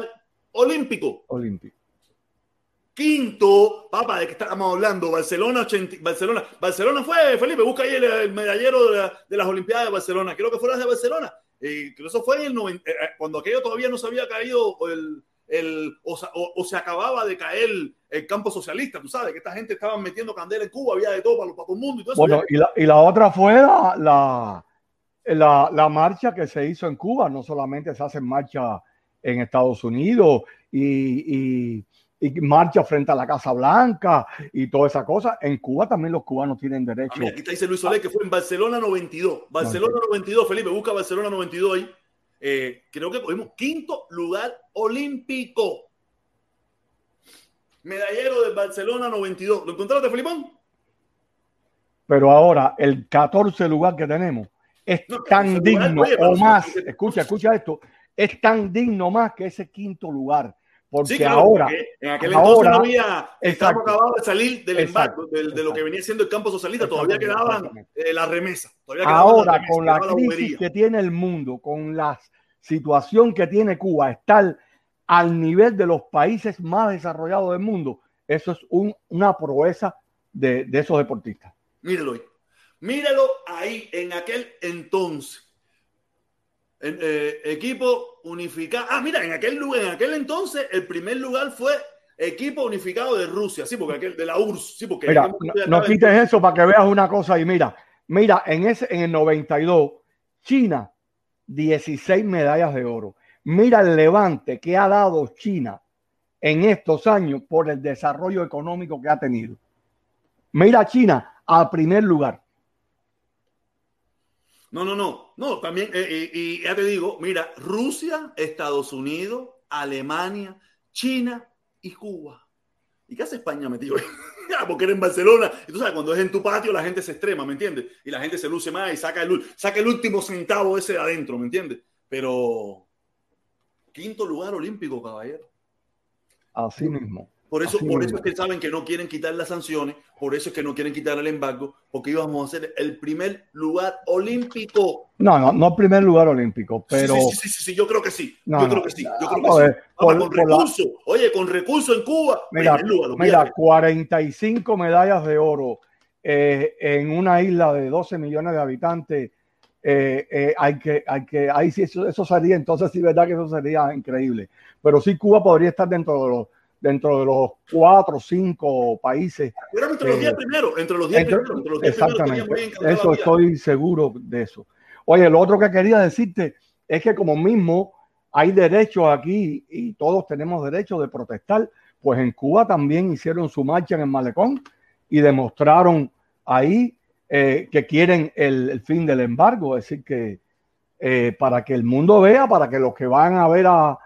[SPEAKER 1] olímpico.
[SPEAKER 5] olímpico.
[SPEAKER 1] Quinto, papá, de que estamos hablando, Barcelona, 80 Barcelona, Barcelona fue, Felipe, busca ahí el, el medallero de, la- de las Olimpiadas de Barcelona, creo que fue las de Barcelona, que eso fue en el 90, eh, eh, cuando aquello todavía no se había caído el, el o, o- o se acababa de caer el campo socialista, tú sabes, que esta gente estaba metiendo candela en Cuba, había de todo para, para todo el mundo y todo eso.
[SPEAKER 5] Bueno, y la, y la otra fue la, la, la- la marcha que se hizo en Cuba. No solamente se hace marcha en Estados Unidos y, y, y marcha frente a la Casa Blanca y toda esa cosa. En Cuba también los cubanos tienen
[SPEAKER 1] Ah,
[SPEAKER 5] derecho.
[SPEAKER 1] mira, aquí está dice Luis Soler que fue en Barcelona 92. Barcelona 92, Felipe, busca Barcelona 92 ahí. Eh, creo que cogimos quinto lugar olímpico. Medallero de Barcelona 92. ¿Lo encontraste, Felipón?
[SPEAKER 5] Pero ahora el 14 lugar que tenemos es
[SPEAKER 1] No,
[SPEAKER 5] tan
[SPEAKER 1] 14 lugar,
[SPEAKER 5] digno
[SPEAKER 1] oye,
[SPEAKER 5] o más. Escucha, escucha esto. Es tan digno más que ese quinto lugar. Porque
[SPEAKER 1] Sí, claro,
[SPEAKER 5] ahora,
[SPEAKER 1] porque en aquel
[SPEAKER 5] ahora-
[SPEAKER 1] entonces no había,
[SPEAKER 5] Exacto.
[SPEAKER 1] acabados de salir del
[SPEAKER 5] Exacto,
[SPEAKER 1] embargo, de, lo que venía siendo el campo socialista, todavía quedaban eh, la remesa. La
[SPEAKER 5] ahora con la
[SPEAKER 1] quedaba
[SPEAKER 5] crisis que tiene el mundo, con la situación que tiene Cuba, estar al nivel de los países más desarrollados del mundo, eso es un- una proeza de, de esos deportistas.
[SPEAKER 1] Míralo ahí. Míralo ahí en aquel entonces. En, eh, equipo unificado. Ah, mira, en aquel lugar, en aquel entonces, el primer lugar fue equipo unificado de Rusia, sí, porque aquel de la URSS, sí, porque
[SPEAKER 5] Mira, no, no quites eso para que veas una cosa y mira, mira, en ese en el 92, China, 16 medallas de oro. Mira el levante que ha dado China en estos años por el desarrollo económico que ha tenido. Mira China al primer lugar.
[SPEAKER 1] No, no, no, no, también, eh, eh, y ya te digo, mira, Rusia, Estados Unidos, Alemania, China y Cuba. ¿Y qué hace España metido [LAUGHS] ahí? Porque eres en Barcelona. Y tú sabes, cuando es en tu patio, la gente se extrema, ¿me entiendes? Y la gente se luce más y saca el, saca el último centavo ese de adentro, ¿me entiendes? Pero, quinto lugar olímpico, caballero.
[SPEAKER 5] Así mismo.
[SPEAKER 1] Por eso, por eso es que saben que no quieren quitar las sanciones, por eso es que no quieren quitar el embargo, porque íbamos a ser el primer lugar olímpico.
[SPEAKER 5] No, no, no primer lugar olímpico, pero
[SPEAKER 1] Sí, sí, sí, sí, sí, yo creo que sí.
[SPEAKER 5] No,
[SPEAKER 1] yo creo que sí. Yo creo que sí. con recursos, oye, con recursos en Cuba,
[SPEAKER 5] Mira,
[SPEAKER 1] primer lugar,
[SPEAKER 5] mira,
[SPEAKER 1] olvídate.
[SPEAKER 5] 45 medallas de oro eh, en una isla de 12 millones de habitantes. eh, eh, hay que, hay que, ahí sí, eso, eso sería, entonces sí, verdad que eso sería increíble. Pero sí, Cuba podría estar dentro de los, dentro de los cuatro o cinco países.
[SPEAKER 1] Éramos entre los
[SPEAKER 5] eh,
[SPEAKER 1] 10 primeros, entre los 10
[SPEAKER 5] Entre-
[SPEAKER 1] primeros, entre los 10 primeros teníamos bien
[SPEAKER 5] exactamente, eso estoy seguro de eso. Oye, lo otro que quería decirte es que como mismo hay derechos aquí y todos tenemos derecho de protestar, pues en Cuba también hicieron su marcha en el malecón y demostraron ahí eh, que quieren el, el fin del embargo, es decir, que eh, para que el mundo vea, para que los que van a ver a, a,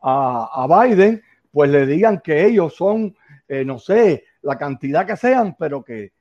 [SPEAKER 5] a Biden, pues le digan que ellos son, eh, no sé, la cantidad que sean, pero que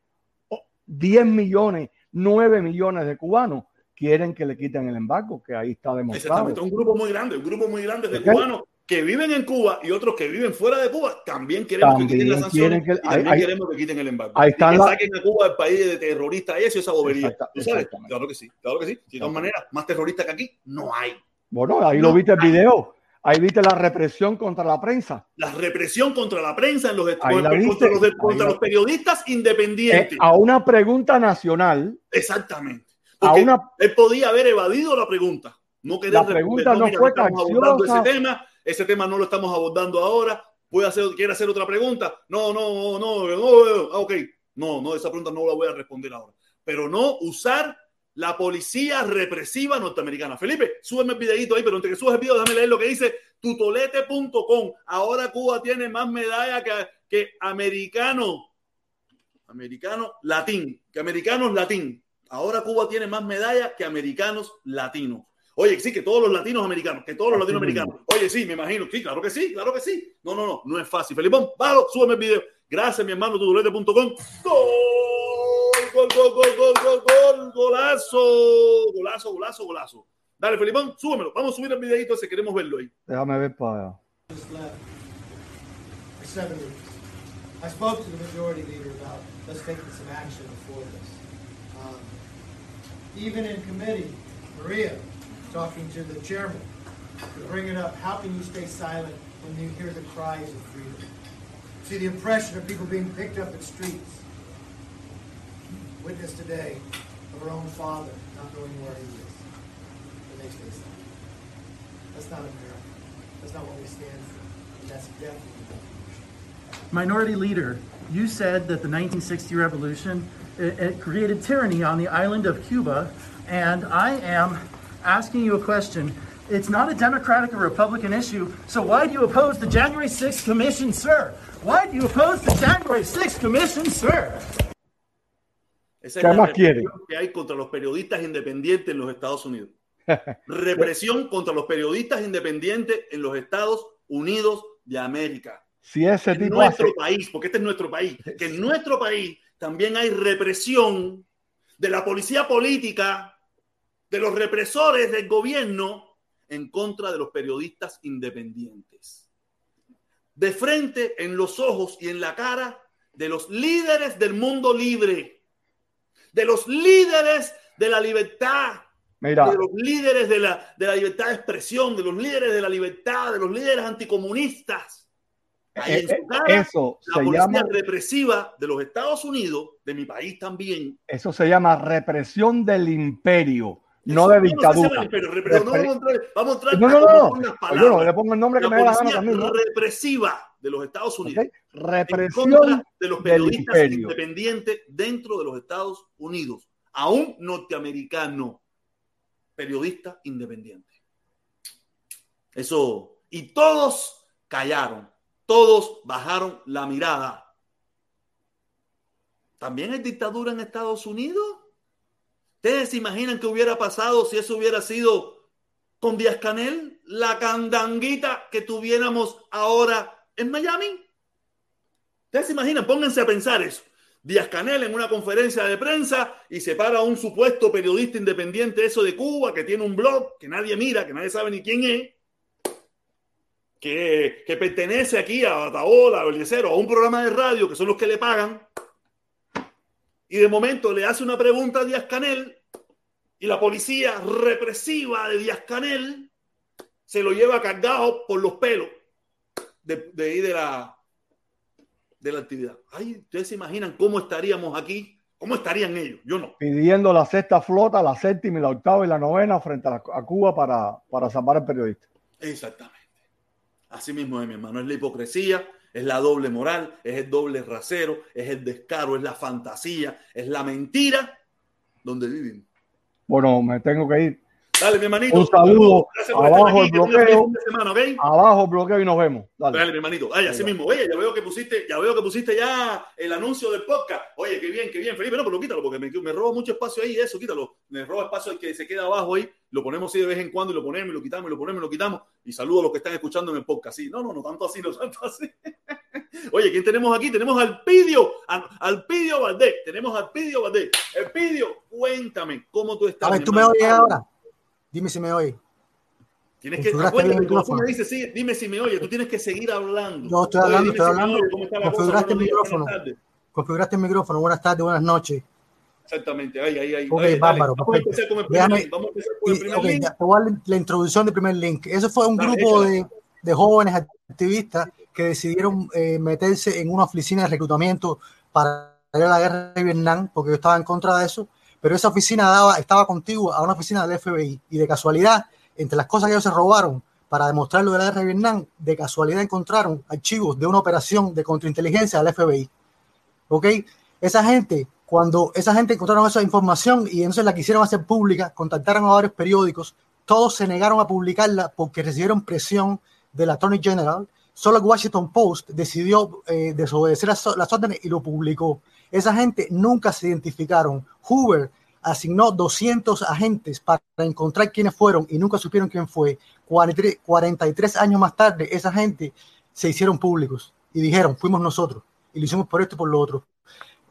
[SPEAKER 5] oh, 10 millones, 9 millones de cubanos quieren que le quiten el embargo, que ahí está demostrado.
[SPEAKER 1] Exactamente, un grupo muy grande, un grupo muy grande de cubanos que viven en Cuba y otros que viven fuera de Cuba, también queremos que
[SPEAKER 5] También
[SPEAKER 1] quiten las sanciones
[SPEAKER 5] quieren que-
[SPEAKER 1] y también
[SPEAKER 5] ahí-
[SPEAKER 1] queremos que quiten el embargo.
[SPEAKER 5] ahí
[SPEAKER 1] y
[SPEAKER 5] están
[SPEAKER 1] que
[SPEAKER 5] la-
[SPEAKER 1] saquen a Cuba del país de terroristas y eso, esa bobería. ¿Tú sabes? Claro que sí, claro que sí. De todas maneras, más terroristas que aquí no hay.
[SPEAKER 5] Bueno, ahí
[SPEAKER 1] No
[SPEAKER 5] lo viste el
[SPEAKER 1] hay.
[SPEAKER 5] video, ahí viste la represión contra la prensa.
[SPEAKER 1] La represión contra la prensa en los, contra,
[SPEAKER 5] viste,
[SPEAKER 1] los, contra los periodistas
[SPEAKER 5] Eh,
[SPEAKER 1] independientes.
[SPEAKER 5] a una pregunta nacional,
[SPEAKER 1] Exactamente.
[SPEAKER 5] a una
[SPEAKER 1] él podía haber evadido la pregunta. No querer
[SPEAKER 5] La pregunta no
[SPEAKER 1] mira,
[SPEAKER 5] fue
[SPEAKER 1] estamos abordando ese tema. Ese tema no lo estamos abordando ahora. ¿Puede hacer, ¿Quiere hacer otra pregunta? No, no, no, no, no, ah, ok. No, no, esa pregunta no la voy a responder ahora. Pero no usar la policía represiva norteamericana. Felipe, súbeme el videito ahí, pero antes que subas el video, déjame leer lo que dice tutolete.com. Ahora Cuba tiene más medallas que, que americanos, americanos latín, que americanos latín. Ahora Cuba tiene más medallas que americanos latinos. Oye, sí, que todos los latinos americanos, que todos los
[SPEAKER 5] Así
[SPEAKER 1] latinoamericanos. Oye, sí, me imagino. Sí, claro que sí, claro que sí. No, no, no, no es fácil. Felipón, bájalo, súbeme el video. Gracias, mi hermano, tutulete.com. Gol, gol, gol, gol, gol, gol, gol, golazo, golazo, golazo, golazo. Dale, Felipón, súbemelo. Vamos a subir el videito ese, queremos verlo ahí.
[SPEAKER 5] déjame ver para
[SPEAKER 6] just left for seven weeks. I spoke to the majority leader about us taking some action before this. Um, even in committee, Maria, talking to the chairman, to bring it up, how can you stay silent when you hear the cries of freedom? See the oppression of people being picked up in streets. Witness today of her own father not knowing where he is. It makes me sad. That's not America. That's not what we stand for. And that's definitely.
[SPEAKER 7] Minority Leader, you said that the 1960 revolution it, it created tyranny on the island of Cuba, and I am asking you a question. It's not a Democratic or Republican issue, so why do you oppose the January 6th Commission, sir? Why do you oppose the January 6th Commission, sir?
[SPEAKER 1] Esa
[SPEAKER 5] ¿Qué
[SPEAKER 1] es la
[SPEAKER 5] más quiere?
[SPEAKER 1] represión que hay contra los periodistas independientes en los Estados Unidos. [LAUGHS] Represión contra los periodistas independientes en los Estados Unidos de América.
[SPEAKER 5] si ese
[SPEAKER 1] En
[SPEAKER 5] tipo
[SPEAKER 1] nuestro
[SPEAKER 5] hace,
[SPEAKER 1] país, porque este es nuestro país, [LAUGHS] que en nuestro país también hay represión de la policía política, de los represores del gobierno en contra de los periodistas independientes. De frente, en los ojos y en la cara de los líderes del mundo libre, de los líderes de la libertad,
[SPEAKER 5] mira,
[SPEAKER 1] de los líderes de la, de la libertad de expresión, de los líderes de la libertad, de los líderes anticomunistas. Ahí en
[SPEAKER 5] eh,
[SPEAKER 1] su cara,
[SPEAKER 5] eso
[SPEAKER 1] la
[SPEAKER 5] se
[SPEAKER 1] policía
[SPEAKER 5] llama,
[SPEAKER 1] represiva de los Estados Unidos, de mi país también.
[SPEAKER 5] eso se llama represión del imperio, no de
[SPEAKER 1] Eso no
[SPEAKER 5] dictadura.
[SPEAKER 1] pero no vamos a entrar, vamos a entrar
[SPEAKER 5] No, no, no, no. no le pongo el nombre que
[SPEAKER 1] la
[SPEAKER 5] me dé la gana también. ¿no?
[SPEAKER 1] represiva de los Estados Unidos.
[SPEAKER 5] Represión
[SPEAKER 1] de los periodistas independientes dentro de los Estados Unidos, a un norteamericano periodista independiente. Eso, y todos callaron, todos bajaron la mirada. ¿También hay dictadura en Estados Unidos? ¿Ustedes se imaginan qué hubiera pasado si eso hubiera sido con Díaz Canel? La candanguita que tuviéramos ahora en Miami. ¿Ustedes se imaginan? Pónganse a pensar eso. Díaz Canel en una conferencia de prensa y se para un supuesto periodista independiente, eso de Cuba, que tiene un blog que nadie mira, que nadie sabe ni quién es, que, pertenece aquí a Bataola, a Belicero, a un programa de radio que son los que le pagan, y de momento le hace una pregunta a Díaz Canel y la policía represiva de Díaz Canel se lo lleva cargado por los pelos de, de de la, de la actividad. Ay, ustedes se imaginan cómo estaríamos aquí, cómo estarían ellos, yo no.
[SPEAKER 5] Pidiendo la sexta flota, la séptima y la octava y la novena frente a, la- a Cuba para, para salvar al periodista.
[SPEAKER 1] Exactamente. Así mismo es, mi hermano. Es la hipocresía, es la doble moral, es el doble rasero, es el descaro, es la fantasía, es la mentira donde vivimos.
[SPEAKER 5] Bueno, me tengo que ir.
[SPEAKER 1] Dale, mi hermanito.
[SPEAKER 5] Un saludo.
[SPEAKER 1] Gracias por estar
[SPEAKER 5] Abajo
[SPEAKER 1] aquí,
[SPEAKER 5] el bloqueo. Abajo el bloqueo y nos vemos. Dale.
[SPEAKER 1] Dale, mi hermanito. Ay, así mismo. Oye, ya veo que pusiste, ya veo que pusiste ya el anuncio del podcast. Oye, qué bien, qué bien, Felipe. No, pero quítalo, porque me, me roba mucho espacio ahí, eso, quítalo. Me roba espacio el que se queda abajo ahí. Lo ponemos así de vez en cuando y lo ponemos y lo quitamos y lo ponemos y lo quitamos. Y saludo a los que están escuchando en el podcast. Sí, no, no, no tanto así, no [LAUGHS] tanto así. Oye, ¿quién tenemos aquí? Tenemos al Pidio, al, al Pidio Valdés. Tenemos al Pidio Valdés. El Pidio, cuéntame cómo tú estás.
[SPEAKER 8] A ver, ¿tú me oyes ahora? Dime si me oyes.
[SPEAKER 1] Tienes que, acuérdate,
[SPEAKER 8] bien el
[SPEAKER 1] tú me
[SPEAKER 8] micrófono.
[SPEAKER 1] dices, sí, dime si me oye, tú tienes que seguir hablando.
[SPEAKER 8] Yo estoy
[SPEAKER 1] Oye,
[SPEAKER 8] hablando, estoy hablando.
[SPEAKER 1] oye.
[SPEAKER 8] Configuraste el micrófono. Configuraste el micrófono. Buenas tardes, buenas noches.
[SPEAKER 1] Exactamente, ahí, ahí, ahí.
[SPEAKER 8] Ok,
[SPEAKER 1] Ahí,
[SPEAKER 8] bárbaro,
[SPEAKER 1] Vamos a empezar con el primer
[SPEAKER 8] Déjame-
[SPEAKER 1] link. Vamos a empezar con el primer link.
[SPEAKER 8] ya, la, la introducción del primer link. Eso fue un
[SPEAKER 1] Dale,
[SPEAKER 8] grupo de, de jóvenes activistas que decidieron eh, meterse en una oficina de reclutamiento para la guerra de Vietnam, porque yo estaba en contra de eso, pero esa oficina daba, estaba contigua a una oficina del FBI y de casualidad, entre las cosas que ellos se robaron para demostrar lo de la guerra de Vietnam, de casualidad encontraron archivos de una operación de contrainteligencia del FBI. ¿Ok? Esa gente, cuando esa gente encontraron esa información y entonces la quisieron hacer pública, contactaron a varios periódicos, todos se negaron a publicarla porque recibieron presión del Attorney General. Solo el Washington Post decidió eh, desobedecer las, las órdenes y lo publicó. Esa gente nunca se identificaron. Hoover asignó 200 agentes para encontrar quiénes fueron y nunca supieron quién fue. 43, 43 años más tarde, esa gente se hicieron públicos y dijeron, fuimos nosotros y lo hicimos por esto y por lo otro.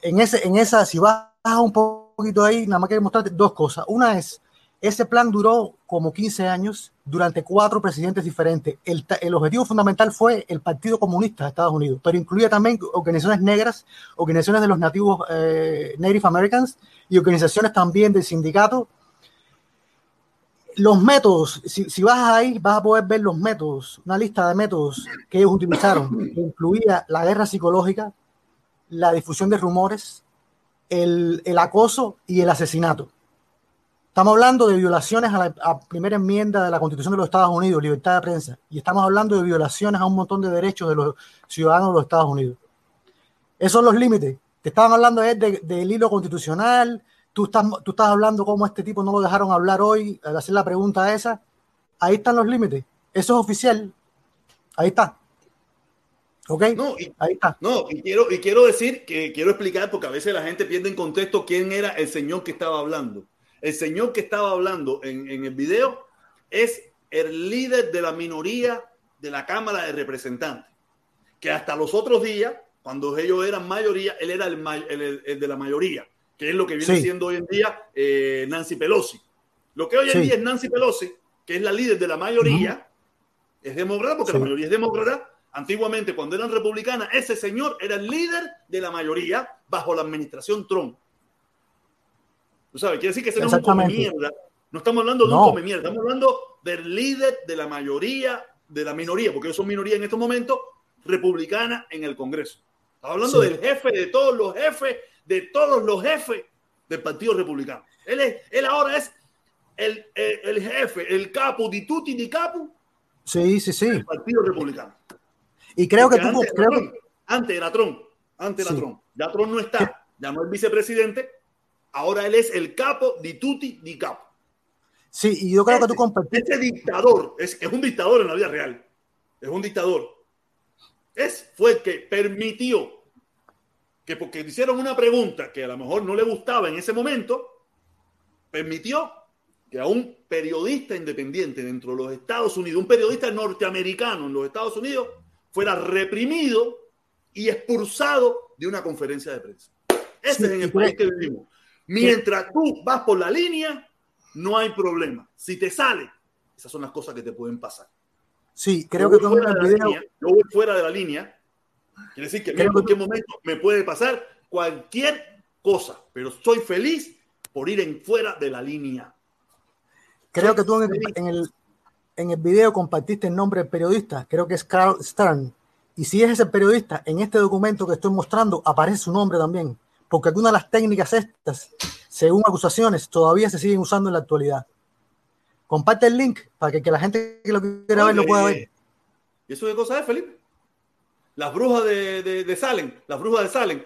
[SPEAKER 8] En, ese, en esa, si vas un poquito ahí, nada más quiero mostrarte dos cosas. Una es, ese plan duró como 15 años durante cuatro presidentes diferentes. El, el objetivo fundamental fue el Partido Comunista de Estados Unidos, pero incluía también organizaciones negras, organizaciones de los nativos eh, Native Americans y organizaciones también del sindicato. Los métodos, si, si vas ahí, vas a poder ver los métodos, una lista de métodos que ellos utilizaron, que [LAUGHS] incluía la guerra psicológica, la difusión de rumores, el, el acoso y el asesinato. Estamos hablando de violaciones a la a primera enmienda de la Constitución de los Estados Unidos, libertad de prensa, y estamos hablando de violaciones a un montón de derechos de los ciudadanos de los Estados Unidos. Esos son los límites. Te estaban hablando es de- del hilo constitucional, tú estás, tú estás hablando cómo este tipo no lo dejaron hablar hoy, al hacer la pregunta esa. Ahí están los límites. Eso es oficial. Ahí está. ¿Ok?
[SPEAKER 1] No, y,
[SPEAKER 8] Ahí está.
[SPEAKER 1] no, y quiero, y quiero decir que quiero explicar, porque a veces la gente pierde en contexto quién era el señor que estaba hablando. El señor que estaba hablando en, en el video es el líder de la minoría de la Cámara de Representantes. Que hasta los otros días, cuando ellos eran mayoría, él era el, de la mayoría, que es lo que viene
[SPEAKER 8] Sí.
[SPEAKER 1] siendo hoy en día eh, Nancy Pelosi. Lo que hoy en
[SPEAKER 8] Sí.
[SPEAKER 1] día es Nancy Pelosi, que es la líder de la mayoría, es demócrata, porque
[SPEAKER 8] Sí.
[SPEAKER 1] la mayoría es demócrata. Antiguamente, cuando eran republicanas, ese señor era el líder de la mayoría bajo la administración Trump. ¿Tú sabes? Quiere decir que ese no es un come
[SPEAKER 8] Exactamente.
[SPEAKER 1] mierda. No estamos hablando de
[SPEAKER 8] No.
[SPEAKER 1] un come mierda, estamos hablando del líder de la mayoría, de la minoría, porque ellos son minoría en estos momentos, republicana en el Congreso. Estamos hablando
[SPEAKER 8] Sí.
[SPEAKER 1] del jefe de todos los jefes, de todos los jefes del Partido Republicano. Él, es, él ahora es el, el, el jefe, el capo di tutti di capo
[SPEAKER 8] Sí, sí, sí.
[SPEAKER 1] del Partido Republicano.
[SPEAKER 8] Y creo que tú,
[SPEAKER 1] antes,
[SPEAKER 8] creo
[SPEAKER 1] era Trump, antes era Trump, antes era
[SPEAKER 8] Sí.
[SPEAKER 1] Trump. Ya Trump no está, ya no es vicepresidente, ahora él es el capo di tutti di capo.
[SPEAKER 8] sí, y yo creo que tú compartiste.
[SPEAKER 1] Ese dictador es, es un dictador en la vida real. Es un dictador. es, fue el que permitió que porque hicieron una pregunta que a lo mejor no le gustaba en ese momento, permitió que a un periodista independiente dentro de los Estados Unidos, un periodista norteamericano en los Estados Unidos, fuera reprimido y expulsado de una conferencia de prensa. Ese es en el país que vivimos. Mientras tú vas por la línea, no hay problema. Si te sale, esas son las cosas que te pueden pasar.
[SPEAKER 8] Sí, creo que
[SPEAKER 1] yo fuera de, la línea, yo voy fuera de la línea. Quiere decir que en cualquier momento me puede pasar cualquier cosa, pero estoy feliz por ir en fuera de la línea.
[SPEAKER 8] Creo que tú en el, en el, en el video compartiste el nombre del periodista, creo que es Carl Stern. Y si es ese periodista, en este documento que estoy mostrando aparece su nombre también, porque algunas de las técnicas estas, según acusaciones, todavía se siguen usando en la actualidad. Comparte el link para que, que la gente que lo quiera ver lo pueda ver.
[SPEAKER 1] ¿Y eso qué cosa es, Felipe? Las brujas de, de, de Salem, las brujas de Salem.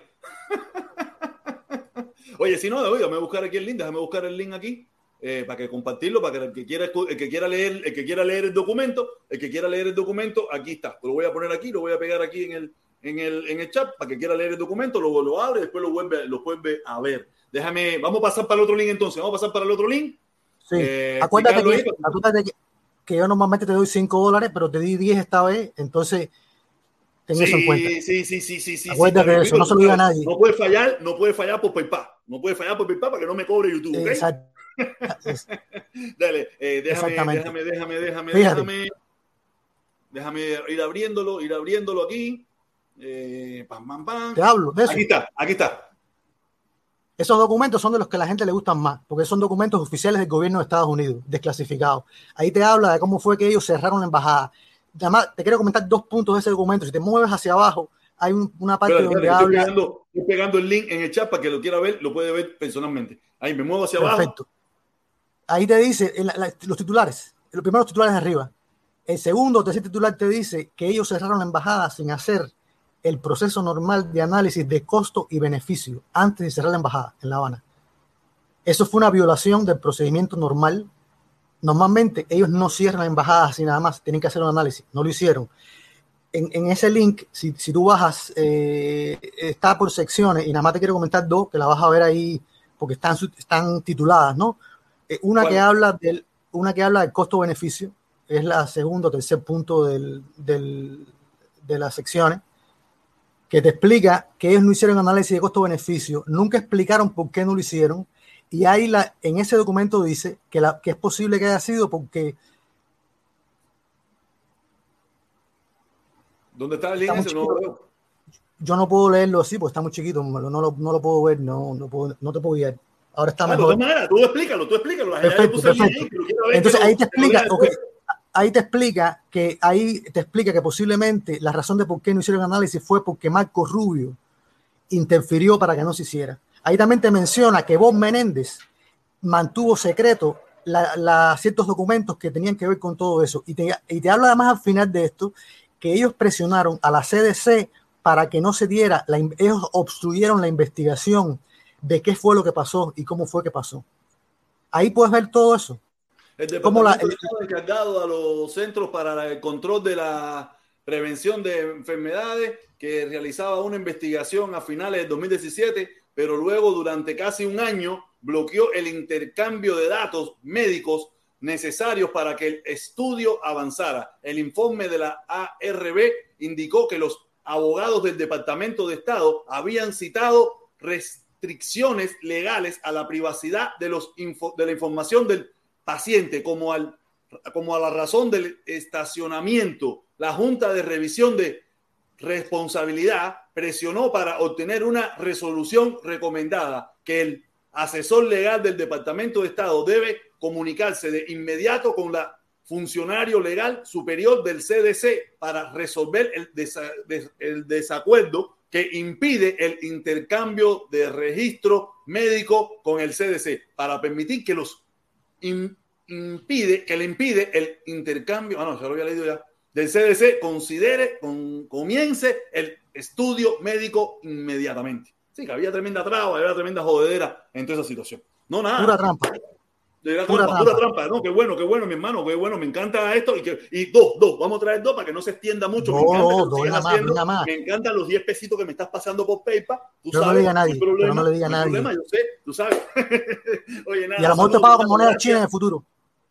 [SPEAKER 1] [LAUGHS] Oye, si no, oiga, me voy a buscar aquí el link, déjame buscar el link aquí. Eh, para que compartirlo, para que el que quiera el que quiera leer, el que quiera leer el documento, el que quiera leer el documento, aquí está. Lo voy a poner aquí, lo voy a pegar aquí en el, en el, en el chat para que quiera leer el documento, luego lo abre, después lo vuelve, lo vuelve a ver. Déjame, vamos a pasar para el otro link entonces, vamos a pasar para el otro link.
[SPEAKER 8] Sí. Eh, acuérdate, que, acuérdate que, que, yo normalmente te doy 5 dólares, pero te di 10 esta vez, entonces ten
[SPEAKER 1] sí,
[SPEAKER 8] eso en cuenta.
[SPEAKER 1] Sí, sí, sí, sí, sí.
[SPEAKER 8] Acuérdate de eso, no se lo diga a nadie.
[SPEAKER 1] No puede fallar, no puede fallar por PayPal. No puede fallar por PayPal para que no me cobre YouTube. ¿okay?
[SPEAKER 8] Exacto. [LAUGHS]
[SPEAKER 1] Dale, eh, déjame, déjame, déjame, déjame, déjame, déjame ir abriéndolo, ir abriéndolo aquí. Eh, pam, pam, pam.
[SPEAKER 8] Te hablo de eso.
[SPEAKER 1] Aquí está, aquí está.
[SPEAKER 8] Esos documentos son de los que a la gente le gustan más, porque son documentos oficiales del gobierno de Estados Unidos, desclasificados. Ahí te habla de cómo fue que ellos cerraron la embajada. Además, te quiero comentar dos puntos de ese documento. Si te mueves hacia abajo, hay un, una parte
[SPEAKER 1] Espera,
[SPEAKER 8] donde
[SPEAKER 1] espera,
[SPEAKER 8] habla.
[SPEAKER 1] estoy, pegando, estoy pegando el link en el chat para que lo quiera ver, lo puede ver personalmente. Ahí me muevo hacia
[SPEAKER 8] Perfecto.
[SPEAKER 1] abajo.
[SPEAKER 8] Ahí te dice la, la, los titulares, los primeros titulares de arriba. El segundo o tercer titular te dice que ellos cerraron la embajada sin hacer el proceso normal de análisis de costo y beneficio antes de cerrar la embajada en La Habana. Eso fue una violación del procedimiento normal. Normalmente ellos no cierran la embajada así nada más, tienen que hacer un análisis, no lo hicieron. En, en ese link, si, si tú bajas, eh, está por secciones y nada más te quiero comentar dos que la vas a ver ahí porque están, están tituladas, ¿no? Eh, una, que habla del, una que habla del costo-beneficio, es la segundo o tercer punto del, del, de las secciones, que te explica que ellos no hicieron análisis de costo-beneficio, nunca explicaron por qué no lo hicieron, y ahí la, en ese documento dice que, la, que es posible que haya sido porque...
[SPEAKER 1] ¿Dónde está el link? No.
[SPEAKER 8] Yo no puedo leerlo así porque está muy chiquito, no lo, no lo puedo ver, no, no, puedo, no te puedo guiar. Ahora está
[SPEAKER 1] Ah,
[SPEAKER 8] mejor.
[SPEAKER 1] de todas maneras, tú explícalo, tú explícalo.
[SPEAKER 8] Perfecto, perfecto.
[SPEAKER 1] ahí,
[SPEAKER 8] Entonces ahí te explica. Ahí te explica que ahí te explica que posiblemente la razón de por qué no hicieron análisis fue porque Marco Rubio interfirió para que no se hiciera. Ahí también te menciona que Bob Menéndez mantuvo secreto la- ciertos documentos que tenían que ver con todo eso. Y te, y te habla además al final de esto que ellos presionaron a la CDC para que no se diera, la ellos obstruyeron la investigación de qué fue lo que pasó y cómo fue que pasó. Ahí puedes ver todo eso.
[SPEAKER 1] El
[SPEAKER 8] ¿Cómo la-
[SPEAKER 1] departamento estaba encargado a los centros para el control de la prevención de enfermedades que realizaba una investigación a finales del 2017, pero luego durante casi un año bloqueó el intercambio de datos médicos necesarios para que el estudio avanzara. El informe de la ARB indicó que los abogados del Departamento de Estado habían citado restricciones legales a la privacidad de, los info- de la información del paciente como, al, como a la razón del estacionamiento. La Junta de Revisión de Responsabilidad presionó para obtener una resolución recomendada que el asesor legal del Departamento de Estado debe comunicarse de inmediato con la funcionario legal superior del CDC para resolver el, el desacuerdo que impide el intercambio de registro médico con el CDC para permitir que los impide que le impide el intercambio, ah se lo había leído ya, del CDC considere, con, comience el estudio médico inmediatamente. Sí, que había tremenda traba, había tremenda jodedera en toda esa situación. No, nada.
[SPEAKER 8] Pura trampa.
[SPEAKER 1] De la
[SPEAKER 8] Pura
[SPEAKER 1] trampa, pura
[SPEAKER 8] trampa.
[SPEAKER 1] trampa, ¿no? Qué bueno, qué bueno, mi hermano, qué bueno, me encanta esto. Y, que, y dos, dos, vamos a traer dos para que no se extienda mucho. me
[SPEAKER 8] No,
[SPEAKER 1] encanta
[SPEAKER 8] dos
[SPEAKER 1] sigas
[SPEAKER 8] nada más,
[SPEAKER 1] haciendo.
[SPEAKER 8] más.
[SPEAKER 1] Me encantan los 10 pesitos que me estás pasando por PayPal. Tú
[SPEAKER 8] Yo no
[SPEAKER 1] sabes,
[SPEAKER 8] le diga a nadie,
[SPEAKER 1] hay problema,
[SPEAKER 8] pero no le diga a nadie.
[SPEAKER 1] problema, yo sé, tú sabes. [LAUGHS] Oye, nada,
[SPEAKER 8] Y a lo mejor te pago con moneda
[SPEAKER 1] gracias.
[SPEAKER 8] china en el futuro.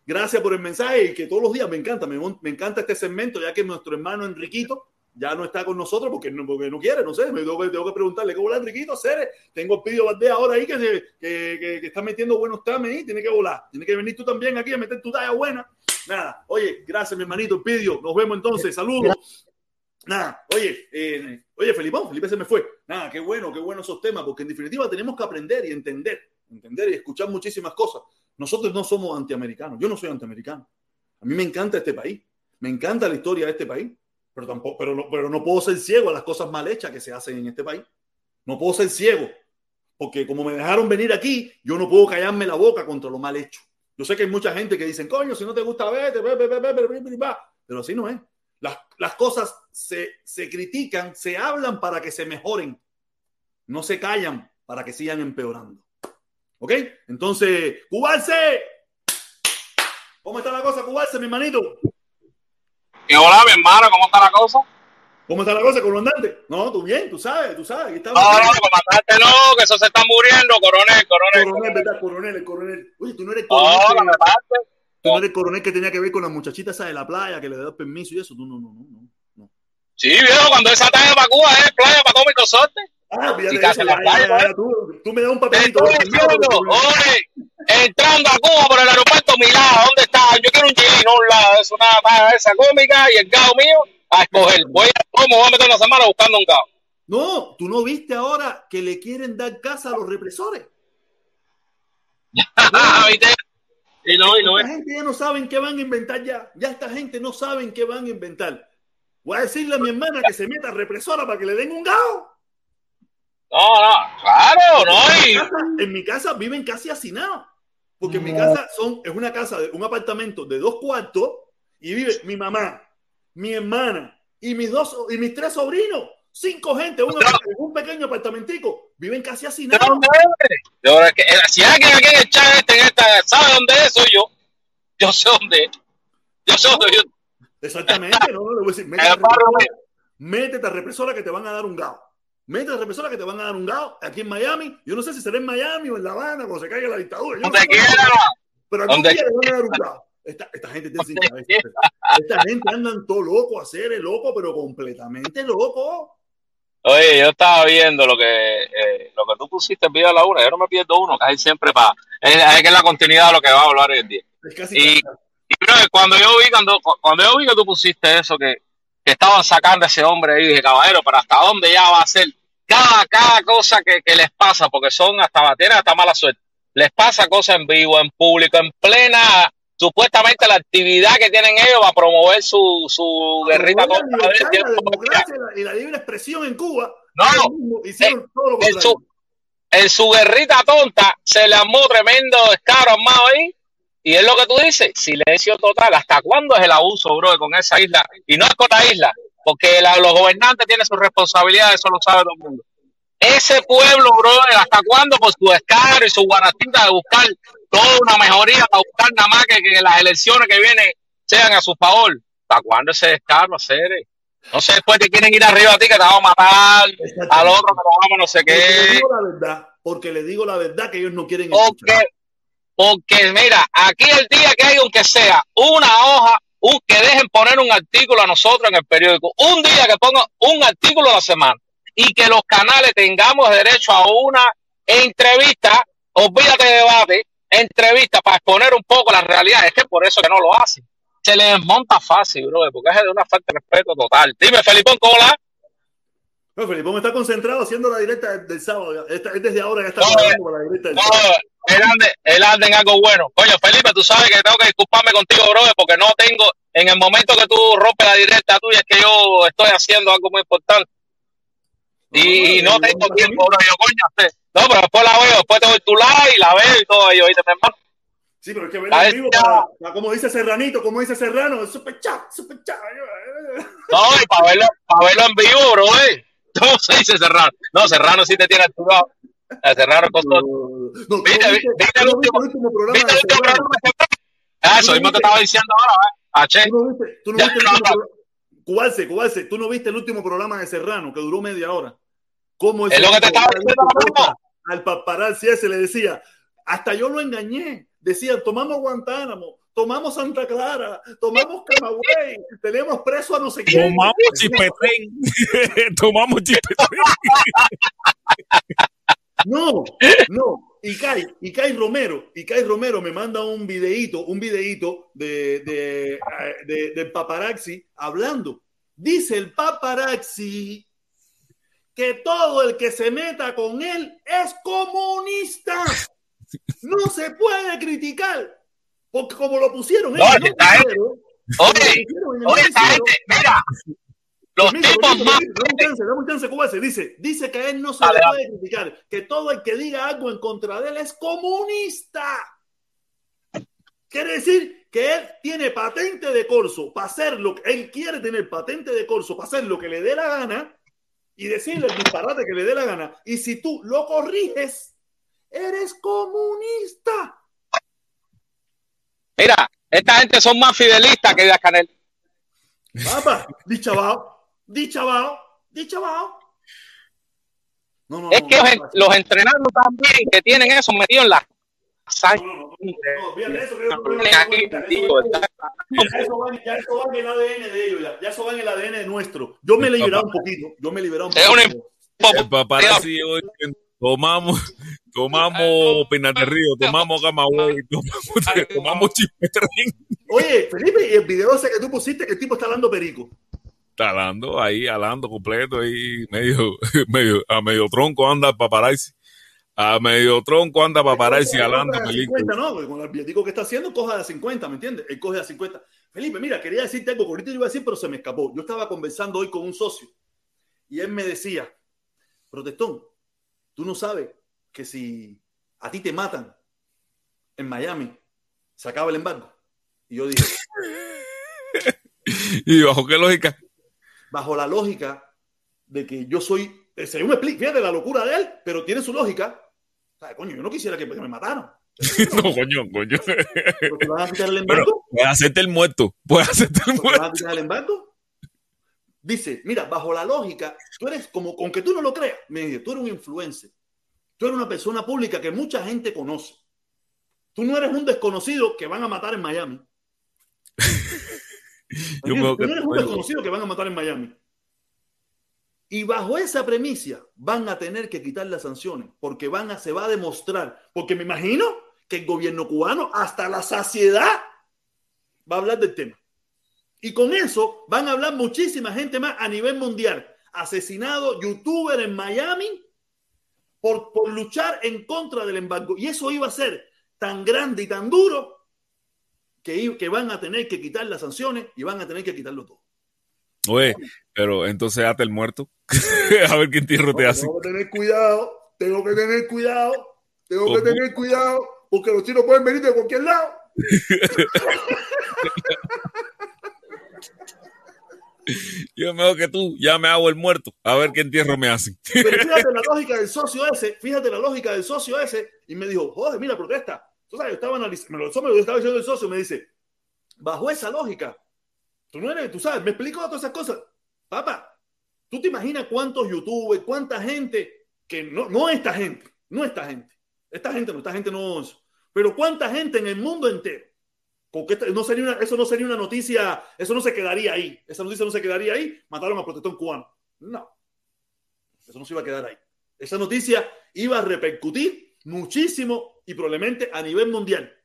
[SPEAKER 1] Gracias por el mensaje y que todos los días me encanta, me, me encanta este segmento, ya que nuestro hermano Enriquito ya no está con nosotros porque no, porque no quiere, no sé, me tengo tengo que preguntarle, ¿qué volar Enriquito? Cere? Tengo el Pidio ahora ahí que, se- que, que- que está metiendo buenos tames ahí, tiene que volar, tiene que venir tú también aquí a meter tu talla buena. Nada, oye, gracias mi hermanito Pidio, nos vemos entonces, saludos. Nada, oye, eh, oye, Felipón, Felipe se me fue. Nada, qué bueno, qué bueno esos temas, porque en definitiva tenemos que aprender y entender, entender y escuchar muchísimas cosas. Nosotros no somos antiamericanos, yo no soy antiamericano. A mí me encanta este país, me encanta la historia de este país, pero tampoco, pero no, pero no puedo ser ciego a las cosas mal hechas que se hacen en este país. No puedo ser ciego, porque como me dejaron venir aquí, yo no puedo callarme la boca contra lo mal hecho. Yo sé que hay mucha gente que dicen, coño, si no te gusta, vete, vete, vete, vete, pero así no es. Las, las cosas se, se critican, se hablan para que se mejoren, no se callan para que sigan empeorando. ¿Ok? Entonces, cubarse. ¿Cómo está la cosa, cubarse, mi hermanito?
[SPEAKER 3] Hola, mi hermano, ¿cómo está la cosa?
[SPEAKER 1] ¿Cómo está la cosa, comandante? No, tú bien, tú sabes, tú sabes. Aquí
[SPEAKER 3] No, no, comandante, no, que eso se está muriendo, coronel, coronel.
[SPEAKER 1] Coronel, ¿verdad? Coronel, el coronel. Oye, tú no eres coronel.
[SPEAKER 3] me
[SPEAKER 1] que-
[SPEAKER 3] pase.
[SPEAKER 1] tú no eres coronel que tenía que ver con la muchachita esa de la playa, que le da permiso y eso. Tú no, no, no, no. no.
[SPEAKER 3] Sí, viejo, cuando esa talla para Cuba es playa para cómico sorte.
[SPEAKER 1] Ah, fíjate
[SPEAKER 3] Y
[SPEAKER 1] de
[SPEAKER 3] casi
[SPEAKER 1] eso.
[SPEAKER 3] la
[SPEAKER 1] ya,
[SPEAKER 3] playa,
[SPEAKER 1] ya, ya, tú, tú me das un papelito.
[SPEAKER 3] oye, entrando a Cuba por el aeropuerto Milá, ¿dónde está? Yo quiero un chilino a un lado, es una esa cómica y el gao mío a escoger. [LAUGHS] Voy a, ¿cómo voy a meter una semana buscando un gao?
[SPEAKER 1] No, tú no viste ahora que le quieren dar casa a los represores. [LAUGHS]
[SPEAKER 3] ¿Viste? Y no, y no,
[SPEAKER 1] La gente ya no saben qué van a inventar ya. Ya esta gente no saben qué van a inventar. Voy a decirle a mi hermana que se meta represora para que le den un gao.
[SPEAKER 3] No, no, claro, no, y
[SPEAKER 1] casa- en mi casa viven casi hacinados. Porque en mi casa son, es una casa, de un apartamento de dos cuartos y vive mi mamá, mi hermana y mis dos y mis tres sobrinos. Cinco gente, un, un pequeño apartamentico. Viven casi
[SPEAKER 3] ¿de
[SPEAKER 1] hacinados.
[SPEAKER 3] dónde eres? Yo, es que, eh, si alguien aquí en el chat este, en esta, sabe dónde es, soy yo. Yo sé dónde es. Yo sé dónde yo.
[SPEAKER 1] Exactamente, no, no le voy a decir, [LAUGHS] métete a represora, métete a represora que te van a dar un gao. Métete a represora que te van a dar un gao aquí en Miami. Yo no sé si será en Miami o en La Habana cuando se caiga la dictadura. Yo no
[SPEAKER 3] quiera.
[SPEAKER 1] Pero día le van a dar un gao. Esta, esta gente tiene cabeza. Esta gente andan todo loco, a ser el loco, pero completamente loco.
[SPEAKER 3] Oye, yo estaba viendo lo que eh, lo que tú pusiste en Vida a la Una. Yo no me pierdo uno, casi siempre para. Es, es que es la continuidad de lo que va a hablar hoy en día.
[SPEAKER 1] Es casi
[SPEAKER 3] Y, y, bro, cuando yo vi cuando, cuando yo vi que tú pusiste eso, que, que estaban sacando a ese hombre ahí, dije, caballero, pero hasta dónde ya va a ser cada, cada cosa que, que les pasa, porque son hasta tienen hasta mala suerte. Les pasa cosas en vivo, en público, en plena, supuestamente la actividad que tienen ellos para promover su, su guerrita contra
[SPEAKER 1] la
[SPEAKER 3] el
[SPEAKER 1] libertad,
[SPEAKER 3] tiempo.
[SPEAKER 1] la democracia y la- libre expresión en Cuba.
[SPEAKER 3] No,
[SPEAKER 1] mismos hicieron todo lo
[SPEAKER 3] en
[SPEAKER 1] contrario.
[SPEAKER 3] su, en su guerrita tonta se le armó tremendo descaro armado ahí. Y es lo que tú dices, silencio total. ¿Hasta cuándo es el abuso, bro, con esa isla? Y no es con la isla, porque la- los gobernantes tienen sus responsabilidades, eso lo sabe todo el mundo. Ese pueblo, bro, ¿hasta cuándo por su descaro y su guaratita de buscar toda una mejoría, para buscar nada más que, que las elecciones que vienen sean a su favor? ¿Hasta cuándo ese descaro, hacer? No sé, después te quieren ir arriba a ti que te vamos a matar, al otro que te vamos a no sé
[SPEAKER 1] Porque le
[SPEAKER 3] qué.
[SPEAKER 1] digo la verdad, porque le digo la verdad que ellos no quieren
[SPEAKER 3] Porque,
[SPEAKER 1] escuchar.
[SPEAKER 3] porque mira, aquí el día que hay, aunque sea una hoja, un, que dejen poner un artículo a nosotros en el periódico, un día que pongan un artículo a la semana y que los canales tengamos derecho a una entrevista, olvídate de debate, entrevista para exponer un poco la realidad, es que por eso que no lo hacen. Se les desmonta fácil, bro, porque es de una falta de respeto total. Dime, Felipón, ¿cómo la?
[SPEAKER 1] No, Felipón está concentrado haciendo la directa del, del sábado. Esta- es desde ahora ya está
[SPEAKER 3] No,
[SPEAKER 1] trabajando para la directa del
[SPEAKER 3] No,
[SPEAKER 1] sábado.
[SPEAKER 3] él ande, él anda en algo bueno. Coño, Felipe, tú sabes que tengo que disculparme contigo, bro, porque no tengo, en el momento que tú rompes la directa tuya, es que yo estoy haciendo algo muy importante. Y, y no
[SPEAKER 1] no,
[SPEAKER 3] tengo tiempo, bro. Yo, coño, no, pero después la veo, después te doy tu like y la veo y todo ello, ¿viste, mi hermano?
[SPEAKER 1] Sí, pero es que verlo en vivo, para, para- como dice Serranito, como dice Serrano, super chat, super chat.
[SPEAKER 3] No, y para verlo, para verlo en vivo, bro, eh. [LAUGHS] ¿Cómo se dice Serrano? No, Serrano sí te tiene activado. Eh, Serrano es cosa-
[SPEAKER 1] No,
[SPEAKER 3] ¿Viste,
[SPEAKER 1] viste-
[SPEAKER 3] viste el último-
[SPEAKER 1] programa
[SPEAKER 3] ¿Viste el último programa? Ah, Eso
[SPEAKER 1] ¿Tú no
[SPEAKER 3] mismo te estaba diciendo ahora, ¿eh? H.
[SPEAKER 1] Tú no viste, tú no viste el último programa. Tú no viste el último programa de Serrano que duró media hora. ¿Cómo
[SPEAKER 3] Es lo que te estaba diciendo.
[SPEAKER 1] Al paparazzi ese le decía, hasta yo lo engañé. Decía, tomamos Guantánamo, tomamos Santa Clara, tomamos Camagüey, tenemos preso a no sé quién.
[SPEAKER 2] Tomamos chipetén. [LAUGHS] Tomamos chipetén.
[SPEAKER 1] No, no. Y Kai, y Kai Romero, y Kai Romero me manda un videíto, un videíto de, de, de- del paparazzi hablando. Dice el paparazzi que todo el que se meta con él es comunista. No se puede criticar. Porque como lo pusieron
[SPEAKER 3] No,
[SPEAKER 1] el
[SPEAKER 3] esta gente-
[SPEAKER 1] noticiero, como lo
[SPEAKER 3] Oye,
[SPEAKER 1] pusieron
[SPEAKER 3] oye, gente, mira, los
[SPEAKER 1] Permiso,
[SPEAKER 3] tipos más.
[SPEAKER 1] Dame un chance, dame un chance, Cubase. Dice, dice que a él no se le puede criticar, que todo el que diga algo en contra de él es comunista. Quiere decir que él tiene patente de corso para hacer lo que él quiere tener patente de corso para hacer lo que le dé la gana y decirle el disparate que le dé la gana. Y si tú lo corriges, eres comunista.
[SPEAKER 3] Mira, esta gente son más fidelistas que Díaz Canel.
[SPEAKER 1] Papá, dichabao, dichabao, dichabao. No, no,
[SPEAKER 3] Es
[SPEAKER 1] no,
[SPEAKER 3] que
[SPEAKER 1] no,
[SPEAKER 3] los,
[SPEAKER 1] no,
[SPEAKER 3] los entrenados también que tienen eso metido en la sangre.
[SPEAKER 1] Ya eso, va, ya eso va en el ADN de ellos, ya, ya eso va en el ADN nuestro. Yo me he liberado un poquito, yo me he liberado un poquito.
[SPEAKER 2] El paparazzi hoy tomamos, tomamos Pinas de Río, tomamos Camagüey, tomamos, tomamos chipetén.
[SPEAKER 1] Oye, Felipe, y el video ese que tú pusiste, que el tipo está dando perico.
[SPEAKER 2] Está alando ahí, alando completo ahí, medio, [LAUGHS] medio, a medio tronco anda paparazzi. A medio tronco anda paparazzi
[SPEAKER 1] a
[SPEAKER 2] película.
[SPEAKER 1] 50, no, porque con el billetico que está haciendo, coge a 50, ¿me entiendes? Él coge a 50. Felipe, mira, quería decirte algo que ahorita yo iba a decir, pero se me escapó. Yo estaba conversando hoy con un socio y él me decía, protestón, tú no sabes que si a ti te matan en Miami, se acaba el embargo. Y yo dije, [LAUGHS]
[SPEAKER 2] ¿Y bajo qué lógica?
[SPEAKER 1] bajo la lógica de que yo soy, según me explica, fíjate la locura de él, pero tiene su lógica. O sea, coño, yo no quisiera que, me mataran. [LAUGHS]
[SPEAKER 2] No, coño, coño.
[SPEAKER 1] Te van a quitar el [LAUGHS] embargo.
[SPEAKER 2] puedes hacerte el muerto, puedes hacerte el
[SPEAKER 1] ¿Te
[SPEAKER 2] muerto.
[SPEAKER 1] van a quitar el embargo? Dice, mira, bajo la lógica, tú eres como, con que tú no lo creas, me dice, tú eres un influencer. Tú eres una persona pública que mucha gente conoce. Tú no eres un desconocido que van a matar en Miami. [LAUGHS] Tú no eres un desconocido que van a matar en Miami. Y bajo esa premisa van a tener que quitar las sanciones porque van a, se va a demostrar, porque me imagino que el gobierno cubano hasta la saciedad va a hablar del tema. Y con eso van a hablar muchísima gente más a nivel mundial. Asesinado youtuber en Miami por, por luchar en contra del embargo. Y eso iba a ser tan grande y tan duro que, que van a tener que quitar las sanciones y van a tener que quitarlo todo.
[SPEAKER 2] Oye, pero entonces hate el muerto. [LAUGHS] a ver qué entierro te hace.
[SPEAKER 1] Tengo que tener cuidado, tengo que tener cuidado, tengo que
[SPEAKER 2] ¿Cómo?
[SPEAKER 1] tener cuidado, porque los chinos pueden venir de cualquier lado. [LAUGHS]
[SPEAKER 2] Yo mejor que tú, ya me hago el muerto. A ver qué entierro me hacen.
[SPEAKER 1] Pero [LAUGHS] fíjate la lógica del socio ese, fíjate la lógica del socio ese, y me dijo, joder, mira, protesta. Tú sabes, yo estaba analizando, me lo, estaba diciendo el socio, me dice, bajo esa lógica, tú no eres, tú sabes, me explicó todas esas cosas. Papá, tú te imaginas cuántos youtubers, cuánta gente, que no, no esta gente, no esta gente, esta gente no, esta gente no, pero cuánta gente en el mundo entero. Porque no sería una, eso no sería una noticia, eso no se quedaría ahí. Esa noticia no se quedaría ahí, mataron a protestón cubano. No. Eso no se iba a quedar ahí. Esa noticia iba a repercutir muchísimo y probablemente a nivel mundial.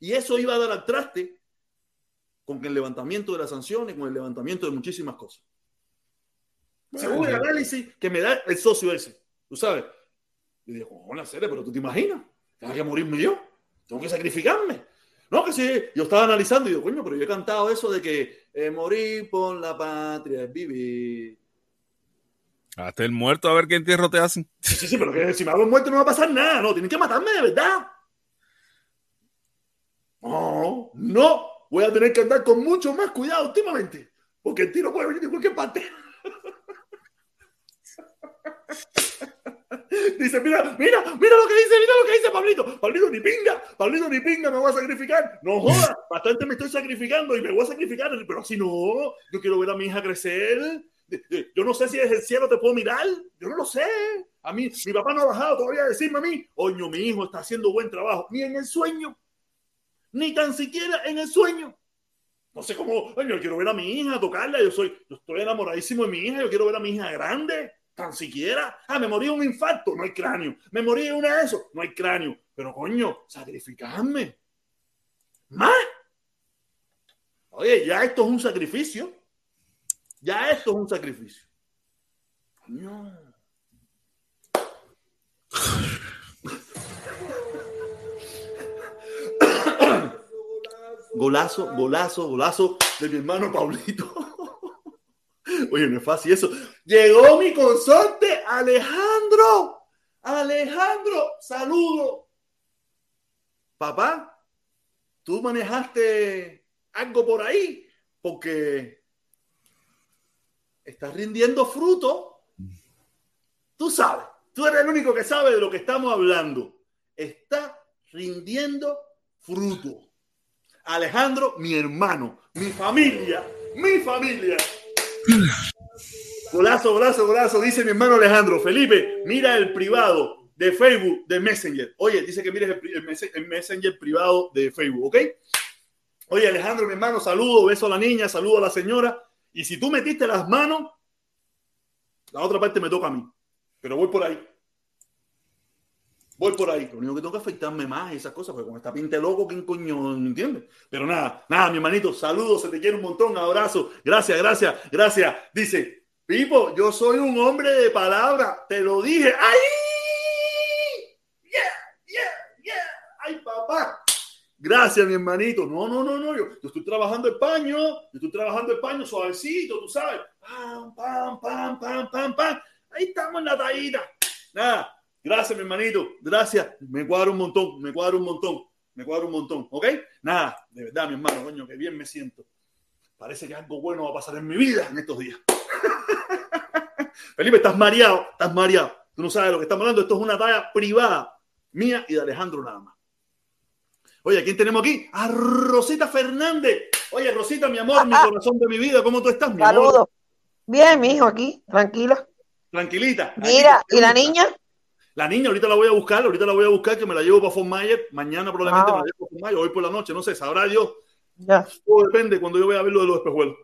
[SPEAKER 1] Y eso iba a dar al traste con el levantamiento de las sanciones, con el levantamiento de muchísimas cosas. Según el análisis que me da el socio ese, tú sabes. Y digo, una serie, pero tú te imaginas, tengo que morirme yo, tengo que sacrificarme. No, que sí, yo estaba analizando y digo, coño, pero yo he cantado eso de que eh, morir por la patria es vivir.
[SPEAKER 2] Hasta el muerto, a ver qué entierro te hacen.
[SPEAKER 1] Sí, sí, sí, pero que si me hago muerto no va a pasar nada, no, tienen que matarme de verdad. No, no, voy a tener que andar con mucho más cuidado últimamente, porque el tiro puede venir de cualquier parte. [LAUGHS] [LAUGHS] Dice, mira, mira, mira lo que dice, mira lo que dice Pablito. Pablito ni pinga, Pablito ni pinga, me voy a sacrificar. No joda, bastante me estoy sacrificando y me voy a sacrificar, pero así no, yo quiero ver a mi hija crecer. Yo no sé si desde el cielo te puedo mirar, yo no lo sé. A mí, mi papá no ha bajado todavía a decirme a mí, oño, mi hijo está haciendo buen trabajo, ni en el sueño, ni tan siquiera en el sueño. No sé cómo, yo quiero ver a mi hija, tocarla, yo soy, yo estoy enamoradísimo de mi hija, yo quiero ver a mi hija grande tan siquiera. Ah, me morí de un infarto, no hay cráneo. Me morí de una de eso, no hay cráneo. Pero coño, sacrificarme. ¿Más? Oye, ya esto es un sacrificio. Ya esto es un sacrificio. Coño. [COUGHS] Golazo, golazo, golazo de mi hermano Paulito. Oye, no es fácil eso. Llegó mi consorte, Alejandro. Alejandro, saludo. Papá, tú manejaste algo por ahí porque estás rindiendo fruto. Tú sabes, tú eres el único que sabe de lo que estamos hablando. Está rindiendo fruto. Alejandro, mi hermano, mi familia, mi familia. Golazo, golazo, golazo, dice mi hermano Alejandro. Felipe, mira el privado de Facebook de Messenger. Oye, dice que mires el, Messenger privado de Facebook, ¿ok? Oye, Alejandro, mi hermano, saludo, beso a la niña, saludo a la señora. Y si tú metiste las manos, la otra parte me toca a mí. Pero voy por ahí. Voy por ahí. Lo único que tengo que afeitarme más esas cosas, porque con esta pinta loco, ¿quién coño entiende? Pero nada, nada, mi hermanito, saludos, se te quiere un montón, abrazo. Gracias, gracias, gracias. Dice, Pipo, yo soy un hombre de palabra, te lo dije. ¡Ay! ¡Yeah, yeah, yeah! ¡Ay, papá! Gracias, mi hermanito. No, no, no, no. Yo, estoy trabajando el paño. Yo estoy trabajando el paño suavecito, tú sabes. Pam, pam, pam, pam, pam, pam. Ahí estamos en la tallita. Nada, Gracias, mi hermanito. Gracias. Me cuadra un montón, me cuadra un montón, me cuadra un montón. ¿Ok? Nada, de verdad, mi hermano, coño, que bien me siento. Parece que algo bueno va a pasar en mi vida en estos días. [LAUGHS] Felipe, estás mareado, estás mareado. Tú no sabes de lo que estamos hablando. Esto es una talla privada mía y de Alejandro nada más. Oye, ¿quién tenemos aquí? A Rosita Fernández. Oye, Rosita, mi amor, mi corazón de mi vida, ¿cómo tú estás, mi
[SPEAKER 9] Saludos. Bien, mi hijo, aquí, tranquila.
[SPEAKER 1] Tranquilita.
[SPEAKER 9] Mira, ¿y la niña?
[SPEAKER 1] La niña ahorita la voy a buscar, ahorita la voy a buscar, que me la llevo para Fort Myers. Mañana probablemente me la llevo para Fort Myers, hoy por la noche, no sé, sabrá Dios. Ya. Todo depende cuando yo vaya a ver lo de los espejuelos.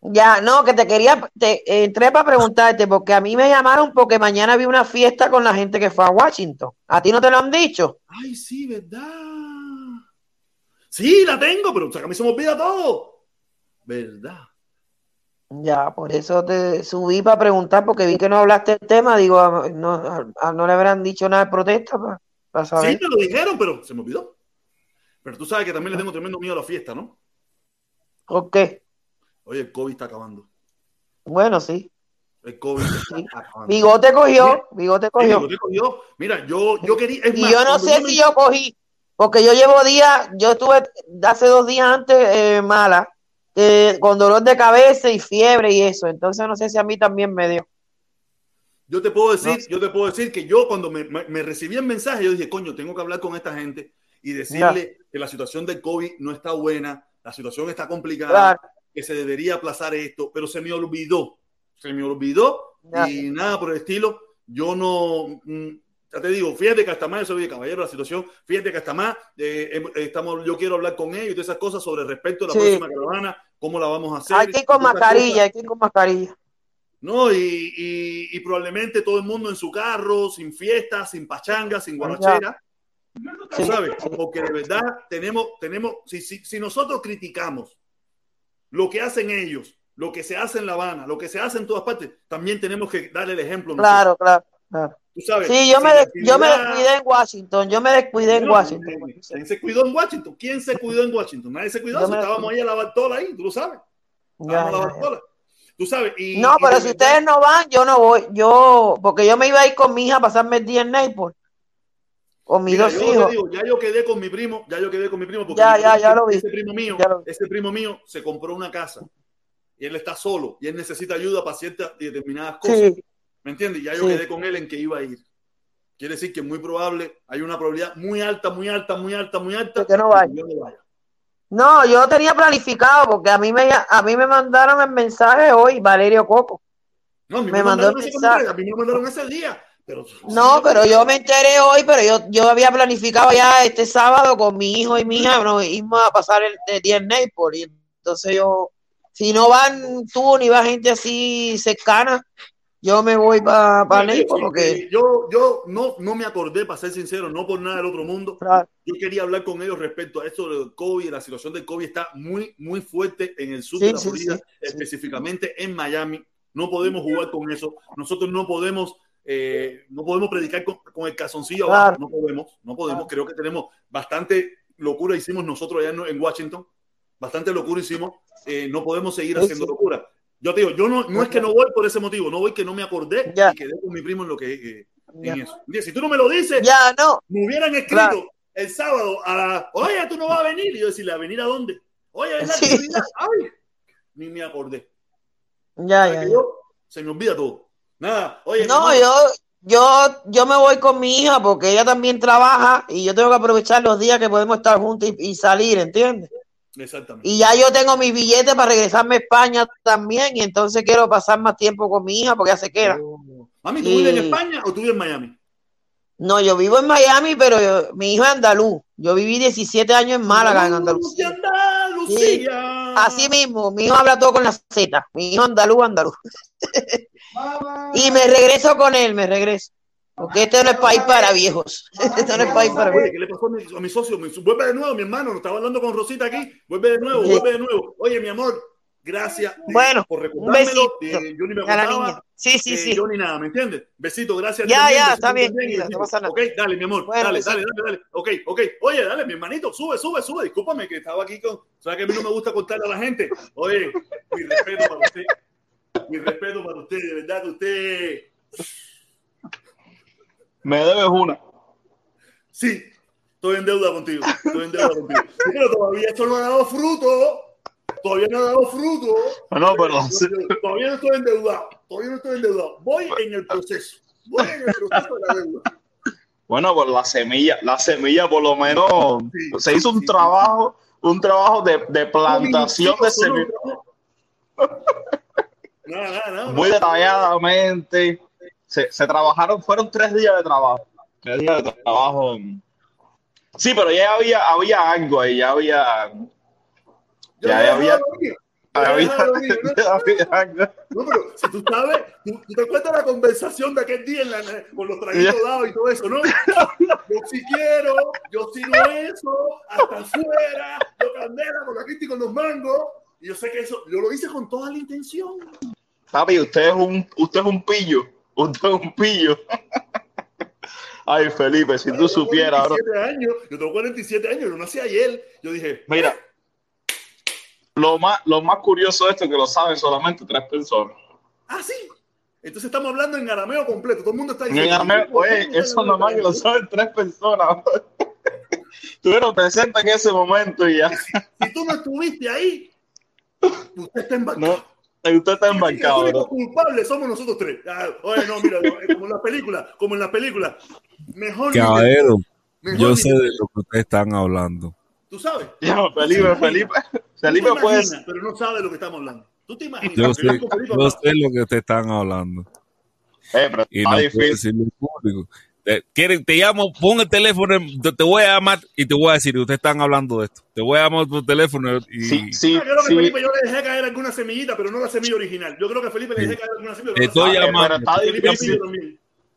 [SPEAKER 9] Ya, no, que te quería, te entré para preguntarte, porque a mí me llamaron porque mañana vi una fiesta con la gente que fue a Washington. ¿A ti no te lo han dicho?
[SPEAKER 1] Ay, sí, ¿verdad? Sí, la tengo, pero o sea, que a mí se me olvida todo. ¿Verdad?
[SPEAKER 9] Ya, por eso te subí para preguntar, porque vi que no hablaste del tema. Digo, no, no le habrán dicho nada de protesta para, saber.
[SPEAKER 1] Sí, me lo dijeron, pero se me olvidó. Pero tú sabes que también le tengo tremendo miedo a la fiesta, ¿no?
[SPEAKER 9] ¿Por qué?
[SPEAKER 1] Oye, el COVID está acabando.
[SPEAKER 9] Bueno, sí.
[SPEAKER 1] El COVID está acabando.
[SPEAKER 9] Bigote cogió, Bigote cogió.
[SPEAKER 1] Bigote cogió. Mira, yo, yo quería.
[SPEAKER 9] y yo no sé si yo cogí, porque yo llevo días, yo estuve hace dos días antes eh, mala eh, con dolor de cabeza y fiebre y eso. Entonces no sé si a mí también me dio.
[SPEAKER 1] Yo te puedo decir, yo te puedo decir que yo cuando me, me, recibí el mensaje, yo dije, coño, tengo que hablar con esta gente y decirle que la situación del COVID no está buena, la situación está complicada, que se debería aplazar esto, pero se me olvidó, se me olvidó y nada por el estilo. Yo no, mm, ya te digo, fíjate que hasta más, yo soy caballero la situación, fíjate que hasta más, eh, estamos, yo quiero hablar con ellos y todas esas cosas sobre respecto a la próxima caravana, cómo la vamos a hacer.
[SPEAKER 9] Ir con mascarilla, ir con mascarilla.
[SPEAKER 1] No, y, y, probablemente todo el mundo en su carro, sin fiesta, sin pachanga, sin guarachera. ¿Sabes? Porque de verdad tenemos, tenemos si, si, si, nosotros criticamos lo que hacen ellos, lo que se hace en La Habana, lo que se hace en todas partes, también tenemos que darle el ejemplo.
[SPEAKER 9] Claro, claro, claro. ¿Tú sabes? Sí, yo, me, yo me descuidé en Washington, yo me descuidé en Washington.
[SPEAKER 1] ¿Quién se cuidó en Washington? ¿Quién se cuidó en Washington? Nadie se cuidó, estábamos ahí a la Bartola ahí, tú lo sabes. Ya, ya, ya. Tú sabes. Y,
[SPEAKER 9] no, pero si ustedes no van, yo no voy. Yo, porque yo me iba a ir con mi hija a pasarme el día en Naples. Con mis dos hijos.
[SPEAKER 1] Digo, ya yo quedé con mi primo, ya yo quedé con mi primo.
[SPEAKER 9] Porque ya, ya, ya lo vi.
[SPEAKER 1] Ese primo mío, ese primo mío se compró una casa y él está solo y él necesita ayuda para ciertas y determinadas cosas. Sí. ¿Me entiendes? Ya yo
[SPEAKER 9] Sí.
[SPEAKER 1] quedé con él en que iba a ir. Quiere decir que es muy probable, hay una probabilidad muy alta, muy alta, muy alta, muy alta.
[SPEAKER 9] De que no vaya.
[SPEAKER 1] yo no vaya.
[SPEAKER 9] No, yo tenía planificado porque a mí me, a mí me mandaron el mensaje hoy, Valerio Coco.
[SPEAKER 1] No, a mí
[SPEAKER 9] Me
[SPEAKER 1] me,
[SPEAKER 9] mandó
[SPEAKER 1] mandaron
[SPEAKER 9] el
[SPEAKER 1] ese
[SPEAKER 9] mensaje.
[SPEAKER 1] a mí me mandaron ese día. Pero,
[SPEAKER 9] No, pero yo me enteré hoy, pero yo, yo había planificado ya este sábado con mi hijo y mi hija, nos íbamos a pasar el, el día en Naples. Y entonces yo, si no van tú ni va gente así cercana, yo me voy para
[SPEAKER 1] Sí,
[SPEAKER 9] Naples porque...
[SPEAKER 1] sí. Yo, yo no, no me acordé, para ser sincero, no por nada del otro mundo.
[SPEAKER 9] Claro.
[SPEAKER 1] Yo quería hablar con ellos respecto a esto del COVID. La situación del COVID está muy, muy fuerte en el sur
[SPEAKER 9] Sí,
[SPEAKER 1] de la
[SPEAKER 9] sí,
[SPEAKER 1] Florida,
[SPEAKER 9] sí,
[SPEAKER 1] específicamente en Miami. No podemos jugar con eso. Nosotros no podemos, eh, no podemos predicar con, con el calzoncillo abajo.
[SPEAKER 9] Claro.
[SPEAKER 1] No podemos, no podemos. Creo que tenemos bastante locura hicimos nosotros allá en, en Washington. Bastante locura hicimos. Eh, no podemos seguir haciendo locura. Yo te digo, yo no, no es que no voy por ese motivo, no voy que no me acordé
[SPEAKER 9] Ya.
[SPEAKER 1] y quedé con mi primo en lo que eh, en eso. Si tú no me lo dices,
[SPEAKER 9] Ya, no,
[SPEAKER 1] me hubieran escrito
[SPEAKER 9] Claro.
[SPEAKER 1] el sábado a la, oye, tú no vas a venir. Y yo decirle, ¿a venir a dónde? Oye, ¿verdad?
[SPEAKER 9] Sí.
[SPEAKER 1] que Navidad? Ay, ni me acordé.
[SPEAKER 9] ya, ya,
[SPEAKER 1] yo- se me olvida todo. Nada, oye,
[SPEAKER 9] No, yo, yo, yo me voy con mi hija porque ella también trabaja y yo tengo que aprovechar los días que podemos estar juntos y, y salir, ¿entiendes?
[SPEAKER 1] Exactamente.
[SPEAKER 9] Y ya yo tengo mis billetes para regresarme a España también y entonces quiero pasar más tiempo con mi hija porque ya se queda.
[SPEAKER 1] Oh. Mami, ¿tú
[SPEAKER 9] Y-
[SPEAKER 1] vives en España o tú vives en Miami?
[SPEAKER 9] No, yo vivo en Miami, pero yo- mi hijo es andaluz. Yo viví 17 años en Málaga, en Andalucía.
[SPEAKER 1] Andalucía.
[SPEAKER 9] Así mismo, mi hijo habla todo con la Z. Mi hijo andaluz, andaluz. [LAUGHS] Y me regreso con él, me regreso. Porque este no es país para viejos. [LAUGHS] Este no es país para viejos.
[SPEAKER 1] ¿qué le pasó a mi, a mi socio? Vuelve de nuevo, mi hermano. Nos estaba hablando con Rosita aquí. Vuelve de nuevo, vuelve de nuevo. Oye, mi amor, gracias eh,
[SPEAKER 9] Bueno,
[SPEAKER 1] por
[SPEAKER 9] un
[SPEAKER 1] recordármelo.
[SPEAKER 9] besito
[SPEAKER 1] Eh, yo ni me acordaba.
[SPEAKER 9] Sí, sí,
[SPEAKER 1] Eh,
[SPEAKER 9] sí.
[SPEAKER 1] Yo ni nada, ¿me entiendes? Besito, gracias.
[SPEAKER 9] Ya, ya, está bien,
[SPEAKER 1] también,
[SPEAKER 9] mira, no
[SPEAKER 1] besito.
[SPEAKER 9] pasa nada.
[SPEAKER 1] Ok, dale, mi amor,
[SPEAKER 9] Bueno,
[SPEAKER 1] dale,
[SPEAKER 9] besito.
[SPEAKER 1] dale, dale, dale. Ok, ok. Oye, dale, mi hermanito, sube, sube, sube. Discúlpame que estaba aquí con. ¿Sabes que a mí no me gusta contarle a la gente? Oye, mi respeto para usted. Mi respeto para usted, de verdad que usted.
[SPEAKER 10] Me debes una.
[SPEAKER 1] Sí, estoy en deuda contigo. Estoy en deuda contigo. Pero todavía esto no ha dado fruto. Todavía no ha dado fruto.
[SPEAKER 10] No, pero.
[SPEAKER 1] Todavía no estoy endeudado. Todavía no estoy endeudado. Voy en el proceso. Voy en el proceso de la deuda.
[SPEAKER 10] Bueno, pues la semilla, la semilla por lo menos
[SPEAKER 1] Sí,
[SPEAKER 10] se hizo un
[SPEAKER 1] sí.
[SPEAKER 10] trabajo, un trabajo de, de plantación de
[SPEAKER 1] Minucioso,
[SPEAKER 10] semilla
[SPEAKER 1] ¿no? Nada, nada, nada.
[SPEAKER 10] muy detalladamente. Se, se trabajaron, fueron tres días de trabajo. Tres días de trabajo. Sí, pero ya había, había algo ahí, ya había,
[SPEAKER 1] Yo
[SPEAKER 10] ya ya había. [LAUGHS]
[SPEAKER 1] No, pero si tú sabes, tú, tú te cuentas la conversación de aquel día en la, con los traguitos dados y todo eso, ¿no? Yo sí quiero, yo sí no eso, hasta afuera, yo candela con la Cristi y con los mangos. Y yo sé que eso, yo lo hice con toda la intención.
[SPEAKER 10] Papi, usted es un, usted es un pillo. Un pillo. Ay, Felipe, si tú supieras, bro.
[SPEAKER 1] 47 años, yo tengo 47 años, yo nací ayer. Yo dije,
[SPEAKER 10] Mira, lo más, lo más curioso de esto es que lo saben solamente tres personas.
[SPEAKER 1] ah, sí. Entonces estamos hablando en arameo completo. Todo el mundo está
[SPEAKER 10] En
[SPEAKER 1] diciendo.
[SPEAKER 10] Arameo, oye, eso nomás que lo saben tres personas. Estuvieron [LAUGHS] presentes en ese momento y ya.
[SPEAKER 1] Si tú no estuviste ahí, usted está embarcado.
[SPEAKER 10] No, usted está
[SPEAKER 1] Los
[SPEAKER 10] embarcado,
[SPEAKER 1] únicos
[SPEAKER 10] bro.
[SPEAKER 1] culpables somos nosotros tres. Ah, oye, no, mira, como en la película, como en la película. Mejor
[SPEAKER 2] Caballero,
[SPEAKER 1] mejor
[SPEAKER 2] yo sé de lo que ustedes están hablando.
[SPEAKER 1] Tú sabes.
[SPEAKER 10] Ya, Felipe, Felipe, Felipe puede
[SPEAKER 1] pero no sabes de lo que estamos hablando. Tú te imaginas.
[SPEAKER 2] Yo sé,
[SPEAKER 1] yo
[SPEAKER 2] yo sé lo que ustedes están hablando.
[SPEAKER 10] Eh, pero
[SPEAKER 2] Y no puedo
[SPEAKER 10] difícil.
[SPEAKER 2] decirlo en público. Te, quieren, te llamo, pon el teléfono, te, te voy a llamar y te voy a decir ustedes están hablando de esto. Te voy a llamar por teléfono y
[SPEAKER 10] Sí, sí,
[SPEAKER 1] yo creo que
[SPEAKER 10] sí.
[SPEAKER 1] Felipe yo le dejé caer alguna semillita, pero no la semilla original. Yo creo que Felipe le dejé caer alguna semilla.
[SPEAKER 2] Te estoy
[SPEAKER 1] la-
[SPEAKER 2] llamando.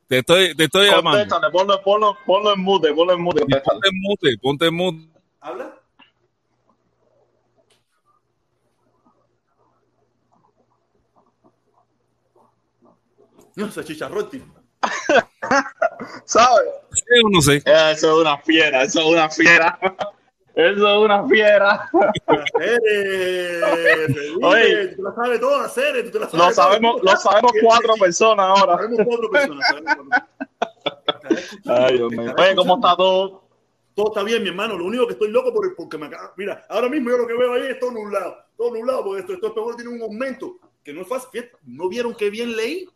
[SPEAKER 2] te estoy, te estoy llamando.
[SPEAKER 10] Ponlo, ponlo, ponlo en mute, ponlo en mute.
[SPEAKER 2] Ponte en mute, ponte en mute.
[SPEAKER 1] ¿Habla? No, se chicharró el tipo. [LAUGHS]
[SPEAKER 10] ¿Sabes?
[SPEAKER 2] ¿Sí no sé?
[SPEAKER 10] Eh, Eso es una fiera, eso es una fiera. Eso es una fiera. Oye.
[SPEAKER 1] tú la sabes toda, Cere, tú te la sabes
[SPEAKER 10] Lo sabemos, lo sabemos cuatro personas ahora.
[SPEAKER 1] Sabemos cuatro personas.
[SPEAKER 10] Ay, Dios mío. Oye, ¿cómo está todo?
[SPEAKER 1] Todo está bien, mi hermano. Lo único que estoy loco por porque me acaba. Mira, ahora mismo yo lo que veo ahí es todo nublado. Todo nublado, porque esto, esto es peor, tiene un aumento que no es fácil. ¿No vieron qué bien leí?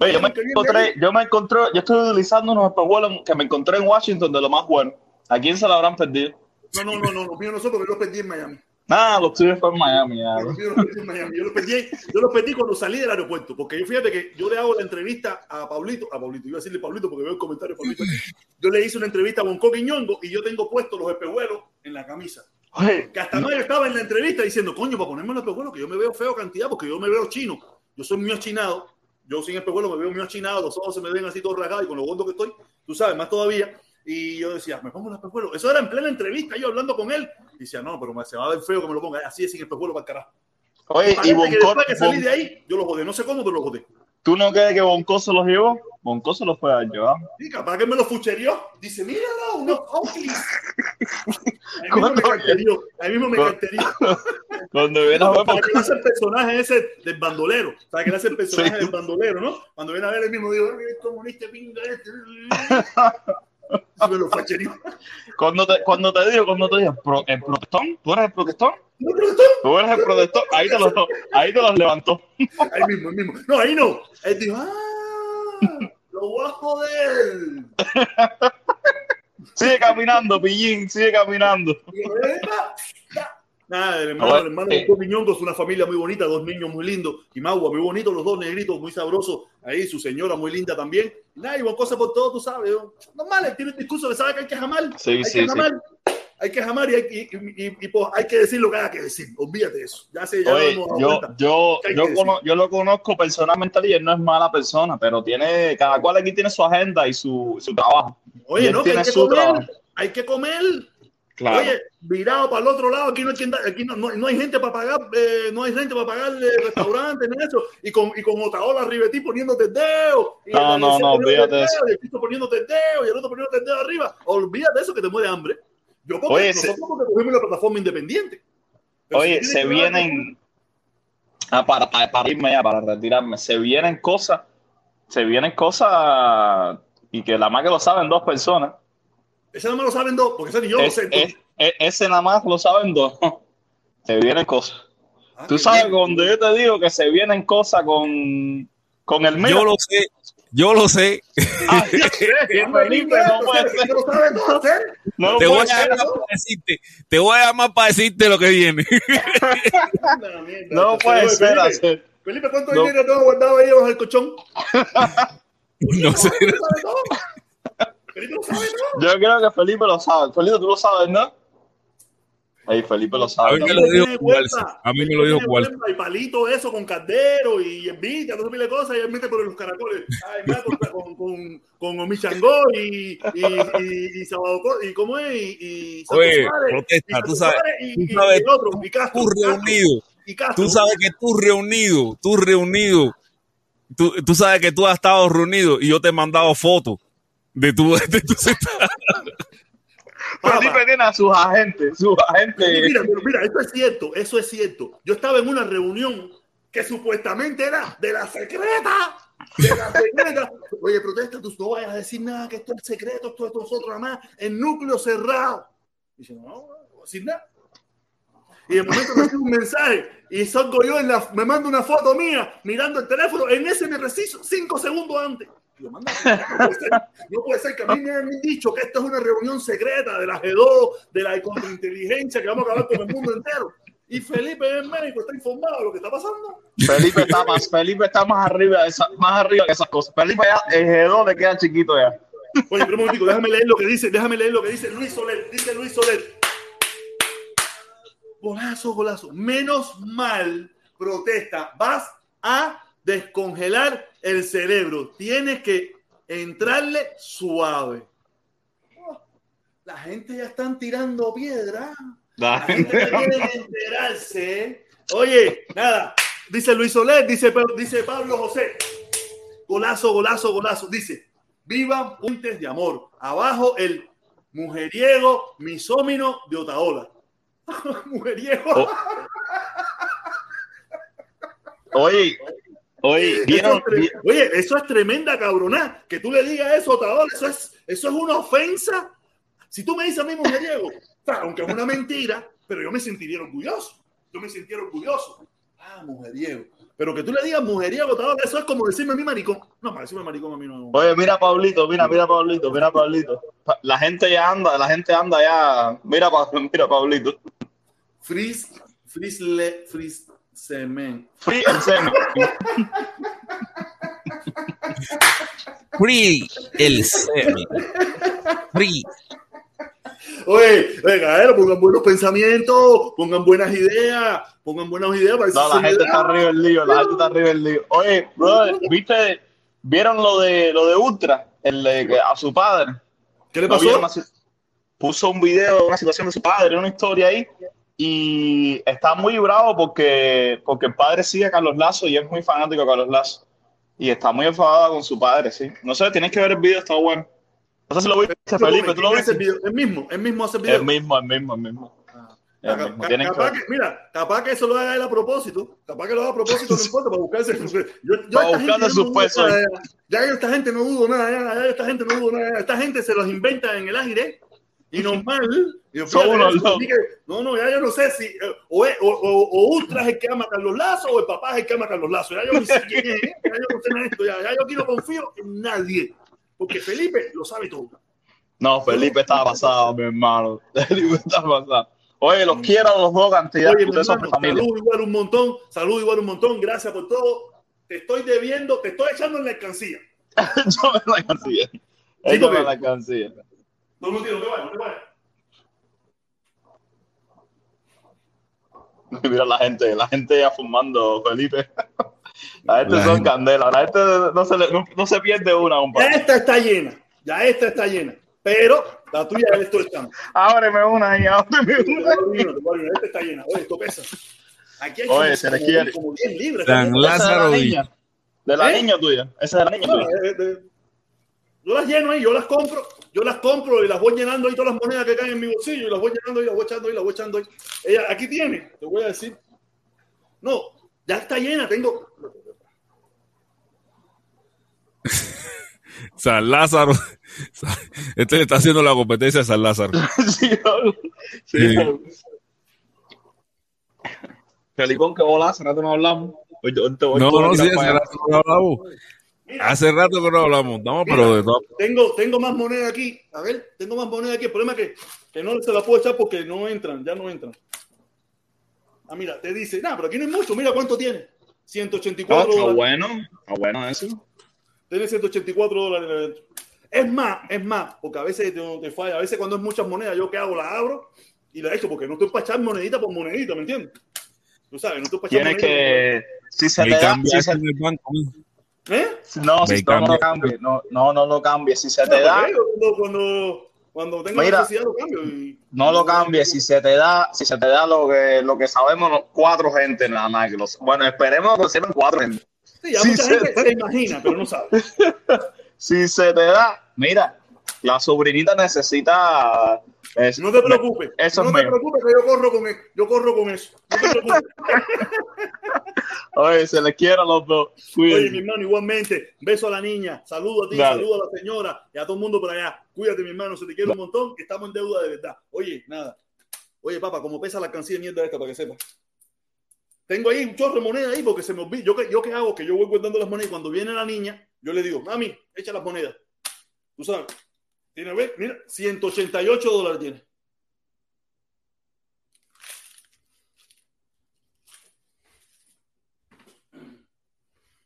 [SPEAKER 10] Oye, yo me encontré, yo me encontré, yo estoy utilizando unos espejuelos que me encontré en Washington de lo más bueno. ¿A quién se lo habrán perdido?
[SPEAKER 1] No, no, no, no, los míos no son porque yo los perdí en Miami.
[SPEAKER 10] Ah, los tuyos fueron en Miami. Ya.
[SPEAKER 1] Los míos los perdí en Miami. Yo los perdí, yo los perdí cuando salí del aeropuerto. Porque yo fíjate que yo le hago la entrevista a Pablito, a Pablito, iba a decirle Pablito porque veo el comentario de Pablito. Yo le hice una entrevista a Bonco Quiñongo y yo tengo puestos los espejuelos en la camisa.
[SPEAKER 10] Oye,
[SPEAKER 1] Que hasta no estaba en la entrevista diciendo, coño, para ponerme los espejuelos, que yo me veo feo cantidad, porque yo me veo chino. Yo soy muy achinado. Yo sin espejuelos me veo muy achinado, los ojos se me ven así todos rasgados y con lo gordo que estoy, tú sabes, más todavía. Y yo decía, me pongo los espejuelos. Eso era en plena entrevista, yo hablando con él. Y decía, no, pero se va a ver feo que me lo ponga así sin espejuelos para el carajo.
[SPEAKER 10] oye, y
[SPEAKER 1] Parece que
[SPEAKER 10] Bonco,
[SPEAKER 1] después que salí
[SPEAKER 10] Bon-
[SPEAKER 1] de ahí, yo lo jodé. No sé cómo, pero lo jodé.
[SPEAKER 10] ¿Tú no crees que Bonco se los llevó? Bonco se los puede haber llevado.
[SPEAKER 1] Y capaz que me lo fucherió. Dice, míralo, unos Oakley. Ahí mismo me carterió. Ahí mismo me
[SPEAKER 10] ¿Cu-
[SPEAKER 1] carterió. [LAUGHS]
[SPEAKER 10] Cuando viene a ver
[SPEAKER 1] Para que él hace el personaje ese del bandolero. Para que él hace el personaje
[SPEAKER 10] Sí.
[SPEAKER 1] del bandolero, ¿no? Cuando viene a ver el mismo, digo, "Ay, comunista, pinga este. [LAUGHS] [LAUGHS]
[SPEAKER 10] Cuando te, cuando te digo, cuando te digo, "Pro- el protestón, tú eres el protestón,
[SPEAKER 1] No, protestón.
[SPEAKER 10] tú eres el protestón, ahí te los, ahí te los levantó.
[SPEAKER 1] Ahí mismo, ahí mismo. No, ahí no. Él dijo, ah, lo voy a joder. [LAUGHS]
[SPEAKER 10] Sigue caminando, pillín, sigue caminando.
[SPEAKER 1] Nada, el hermano, el hermano
[SPEAKER 10] eh.
[SPEAKER 1] de Piñongo es una familia muy bonita, dos niños muy lindos, y Magua, muy bonitos, los dos negritos, muy sabrosos, ahí su señora muy linda también. Nada, y buena cosa por todo, tú sabes. ¿no? Normal, él tiene un discurso que sabe que hay que jamar.
[SPEAKER 10] Sí,
[SPEAKER 1] hay
[SPEAKER 10] sí,
[SPEAKER 1] que
[SPEAKER 10] sí.
[SPEAKER 1] jamar. Hay que jamar y hay, y, y- y- y, pues, hay que decir lo que haya que decir. Olvídate de eso. Ya sé, ya
[SPEAKER 10] Oye, yo, yo,
[SPEAKER 1] ¿Qué hay
[SPEAKER 10] yo, cono- lo conozco personalmente y él no es mala persona, pero tiene, cada cual aquí tiene su agenda y su, su trabajo.
[SPEAKER 1] Oye, no, que hay que comer.
[SPEAKER 10] trabajo.
[SPEAKER 1] Hay que comer.
[SPEAKER 10] Claro.
[SPEAKER 1] Oye, virado para el otro lado, aquí no hay, aquí no, no- no hay gente para pagar, eh, no hay gente para pagarle [LAUGHS] restaurantes, ni eso, y con, y con Otaola Rivetí poniéndote el dedo, y
[SPEAKER 10] No,
[SPEAKER 1] el
[SPEAKER 10] no, no, olvídate de eso.
[SPEAKER 1] y el Cristo poniéndote el dedo, y el otro poniéndote el dedo arriba. Olvídate de eso que te muere hambre. Yo porque
[SPEAKER 10] Oye,
[SPEAKER 1] nosotros
[SPEAKER 10] se-
[SPEAKER 1] porque cogimos una plataforma independiente. Pero
[SPEAKER 10] Oye,
[SPEAKER 1] si
[SPEAKER 10] se vienen, ah, para, para, para irme ya, para retirarme, se vienen cosas, se vienen cosas y que la más que lo saben dos personas.
[SPEAKER 1] Ese no me lo saben dos, porque ese ni yo lo
[SPEAKER 10] Es-
[SPEAKER 1] sé.
[SPEAKER 10] es- es- ese nada más lo saben dos. [LAUGHS] Se vienen cosas.
[SPEAKER 1] Ah,
[SPEAKER 10] Tú sabes
[SPEAKER 1] bien.
[SPEAKER 10] cuando yo te digo que se vienen cosas con, con el mío.
[SPEAKER 2] Yo lo sé, yo lo sé.
[SPEAKER 10] Ah, Felipe, [LAUGHS] no puede ser.
[SPEAKER 1] ¿Qué lo eh?
[SPEAKER 10] No
[SPEAKER 2] Te voy, a llamar para decirte, te voy a llamar para decirte lo que viene. [LAUGHS]
[SPEAKER 10] No puede
[SPEAKER 1] Felipe,
[SPEAKER 10] ser.
[SPEAKER 1] Felipe,
[SPEAKER 10] hacer.
[SPEAKER 1] Felipe, ¿cuánto
[SPEAKER 10] No.
[SPEAKER 1] dinero tengo guardado ahí bajo el colchón?
[SPEAKER 2] No sé.
[SPEAKER 1] Felipe lo sabe todo.
[SPEAKER 10] Yo creo que Felipe lo sabe. Felipe, tú lo sabes, ¿no? Ahí Felipe lo
[SPEAKER 2] A
[SPEAKER 10] sabe.
[SPEAKER 2] mí me lo dijo
[SPEAKER 1] vuelta.
[SPEAKER 2] A mí me lo dijo
[SPEAKER 1] vuelta Y palito eso con caldero y envidia, no sé mil cosas, y él mete por los caracoles. Ay, mira, con, con, con, con Michangó y, y, y, y Sabado, y cómo es, y, y
[SPEAKER 2] Oye, protesta, tú sabes, tú
[SPEAKER 1] y-
[SPEAKER 2] sabes,
[SPEAKER 1] y el otro, y Castro,
[SPEAKER 2] Tú reunido,
[SPEAKER 1] y Castro.
[SPEAKER 2] tú sabes que tú reunido, tú reunido, tú, tú sabes que tú has estado reunido y yo te he mandado fotos de tu, de tu sentada.
[SPEAKER 10] Felipe tiene a sus agentes, sus agentes.
[SPEAKER 1] Mira, pero mira, esto es cierto, eso es cierto. Yo estaba en una reunión que supuestamente era de la secreta. De la secreta. Oye, protesta, tú no vayas a decir nada, que esto es secreto, esto es nosotros nada más, en núcleo cerrado. Y dice, no, no voy a decir nada. Y de momento recibo un mensaje y salgo yo en la, me manda una foto mía mirando el teléfono, en ese me preciso cinco segundos antes. Y yo, manda, no, puede ser, no puede ser que a mí me han dicho que esto es una reunión secreta de la G2, de la contrainteligencia, que vamos a acabar con el mundo entero. Y Felipe en México está informado de lo que está pasando.
[SPEAKER 10] Felipe está más, Felipe está más arriba, de esa- más arriba que esas cosas. Felipe ya, el G2 le queda chiquito ya.
[SPEAKER 1] Oye, pero un momentico, déjame leer lo que dice, déjame leer lo que dice Luis Soler. Dice Luis Soler. Golazo, golazo. Menos mal, protesta. Vas a descongelar el cerebro. Tienes que entrarle suave. Oh, La gente ya están tirando piedra. La gente ya quiere enterarse. Oye, nada. Dice Luis Soler, dice, dice Pablo José. Golazo, golazo, golazo. Dice, vivan puentes de amor. Abajo el mujeriego misómino de Otaola. [LAUGHS] mujeriego.
[SPEAKER 10] Oh. [LAUGHS] Oye, oye,
[SPEAKER 1] Oye, eso es tremenda cabronada. Que tú le digas eso a Otaola, eso es, eso es una ofensa. Si tú me dices a mí mujeriego, aunque es una mentira, pero yo me sentiría orgulloso. Yo me sentiría orgulloso. Ah, mujeriego. Pero que tú le digas mujeriego, todo eso es como decirme a mí maricón. No, para decirme maricón a mí no.
[SPEAKER 10] Oye, mira Pablito, mira, mira Pablito, mira Pablito. Pa- La gente ya anda, la gente anda ya. Mira, mira Pablito.
[SPEAKER 1] Fris, frisle, fris, semen.
[SPEAKER 10] Free el semen.
[SPEAKER 2] Free el semen. Free.
[SPEAKER 1] Oye, venga, eh, pongan buenos pensamientos, pongan buenas ideas, pongan buenas ideas para
[SPEAKER 10] No, la gente está arriba del lío, la gente está arriba del lío. Oye, brother, ¿viste? ¿Vieron lo de lo de Ultra? El de que a su padre.
[SPEAKER 1] ¿Qué le
[SPEAKER 10] ¿No
[SPEAKER 1] pasó?
[SPEAKER 10] Puso un video de una situación de su padre, una historia ahí. Y está muy bravo porque, porque el padre sigue a Carlos Lazo y es muy fanático de Carlos Lazo. Y está muy enfadado con su padre, sí. No sé, tienes que ver el video, está bueno. No sé si lo viste, Felipe, ¿tú lo
[SPEAKER 1] ¿Quién hace
[SPEAKER 10] viste?
[SPEAKER 1] el video? El mismo, el mismo hace el video.
[SPEAKER 10] El mismo, el mismo, el mismo. Que
[SPEAKER 1] capaz que, mira, capaz que eso lo haga él a propósito, capaz que lo haga a propósito, no [LAUGHS] importa, para buscarse. Yo, yo
[SPEAKER 10] Para
[SPEAKER 1] yo
[SPEAKER 10] sus
[SPEAKER 1] no
[SPEAKER 10] pesos.
[SPEAKER 1] ya esta gente no dudo nada, ya, ya esta gente no dudo nada, esta gente se los inventa en el aire y normal. [LAUGHS] Y no, no, ya yo no sé si eh, o, es- o, o, o Ultra es el que ama a Carlos Lazo o el papá es el que ama a Carlos Lazo. Ya yo no sé quién es, ya yo no sé nada de esto, ya, ya yo aquí no confío en nadie, porque Felipe lo sabe todo.
[SPEAKER 10] No, Felipe está pasado, mi hermano. [LAUGHS] Felipe está pasado. Oye, los quiero a los dos cantidad.
[SPEAKER 1] Oye, hermano, salud igual un montón, salud igual un montón, gracias por todo. Te estoy debiendo, te estoy echando en la alcancía. [LAUGHS]
[SPEAKER 10] Yo me la alcancía.
[SPEAKER 1] Sí,
[SPEAKER 10] Ella me
[SPEAKER 1] porque-
[SPEAKER 10] la alcancía.
[SPEAKER 1] No, no, tío, no te vayas, no te vayas. [LAUGHS]
[SPEAKER 10] Mira la gente, la gente ya fumando, Felipe. [LAUGHS] La gente
[SPEAKER 2] La
[SPEAKER 10] son
[SPEAKER 2] gente-
[SPEAKER 10] candela. La gente no se, le- no, no se pierde una,
[SPEAKER 1] Ya
[SPEAKER 10] compadre.
[SPEAKER 1] esta está llena, ya esta está llena, pero la tuya ya le estoy echando.
[SPEAKER 10] Ábreme una ahí, ábreme una.
[SPEAKER 1] Esta está llena. Oye, esto pesa. Aquí hay
[SPEAKER 10] Oye, se quiere.
[SPEAKER 1] como 10 libras.
[SPEAKER 2] San
[SPEAKER 10] es de
[SPEAKER 2] Lázaro
[SPEAKER 10] la niña. De la
[SPEAKER 1] ¿Eh?
[SPEAKER 10] niña tuya. Esa es de la niña
[SPEAKER 1] No,
[SPEAKER 10] tuya.
[SPEAKER 1] eh, eh, yo las lleno ahí, yo las compro, yo las compro y las voy llenando ahí todas las monedas que caen en mi bolsillo y las voy llenando y las voy echando ahí, las voy echando ahí. Ella, aquí tiene, te voy a decir. No, ya está llena, tengo. [LAUGHS]
[SPEAKER 2] San Lázaro. Este le está haciendo la competencia a San Lázaro. [LAUGHS]
[SPEAKER 10] Sí, Felipón, que hola, rato no hablamos. Hoy
[SPEAKER 2] No, no, sí, que no hablamos. Hace rato que no hablamos. No, pero de todo.
[SPEAKER 1] Tengo, tengo más moneda aquí. A ver, tengo más moneda aquí. El problema es que, que no se la puedo echar porque no entran, ya no entran. Ah, mira, te dice, nah, pero aquí no hay mucho. Mira cuánto tiene.
[SPEAKER 10] Ah,
[SPEAKER 1] 184
[SPEAKER 10] está
[SPEAKER 1] dólares.
[SPEAKER 10] bueno, está bueno eso.
[SPEAKER 1] Tiene 184 dólares adentro. Es más, es más, porque a veces te, te falla. A veces cuando es muchas monedas, yo qué hago, la abro y la echo, porque no estoy para echar monedita por monedita, ¿me entiendes? Tú sabes, no estoy para echar
[SPEAKER 10] Tienes
[SPEAKER 1] monedita
[SPEAKER 10] que. Si se da. Si se,
[SPEAKER 2] en el banco. ¿no?
[SPEAKER 1] ¿Eh?
[SPEAKER 10] no, si no, no lo cambies. No, no, no lo cambies. Si se
[SPEAKER 1] No,
[SPEAKER 10] te da.
[SPEAKER 1] cuando, cuando, cuando tengo
[SPEAKER 10] Mira.
[SPEAKER 1] necesidad lo cambio. y-
[SPEAKER 10] No lo cambies, si se te da, si se te da lo que, lo que sabemos los cuatro gente nada más. bueno, esperemos que sean cuatro gente.
[SPEAKER 1] Sí, ya
[SPEAKER 10] Sí,
[SPEAKER 1] mucha
[SPEAKER 10] sí.
[SPEAKER 1] gente se imagina, pero no sabe. [LAUGHS]
[SPEAKER 10] Si se te da, mira, la sobrinita necesita. Es-
[SPEAKER 1] No te preocupes.
[SPEAKER 10] Eso
[SPEAKER 1] no te
[SPEAKER 10] mío.
[SPEAKER 1] preocupes que yo corro con, e- yo corro con eso. No te preocupes.
[SPEAKER 10] Oye, se les quiere a los dos.
[SPEAKER 1] Oye,
[SPEAKER 10] Cuídense.
[SPEAKER 1] mi hermano, igualmente, beso a la niña, saludo a ti,
[SPEAKER 10] Dale.
[SPEAKER 1] saludo a la señora y a todo el mundo por allá. Cuídate, mi hermano, se te quiere un montón, estamos en deuda de verdad. Oye, nada. Oye, papá, como pesa la alcancía de mierda esta, para que sepas. Tengo ahí un chorro de moneda ahí porque se me olvida. ¿Yo qué, ¿Yo qué hago? Que yo voy guardando las monedas y cuando viene la niña, yo le digo, mami, echa las monedas. Tú sabes. Tiene, ve, mira, 188 dólares tiene.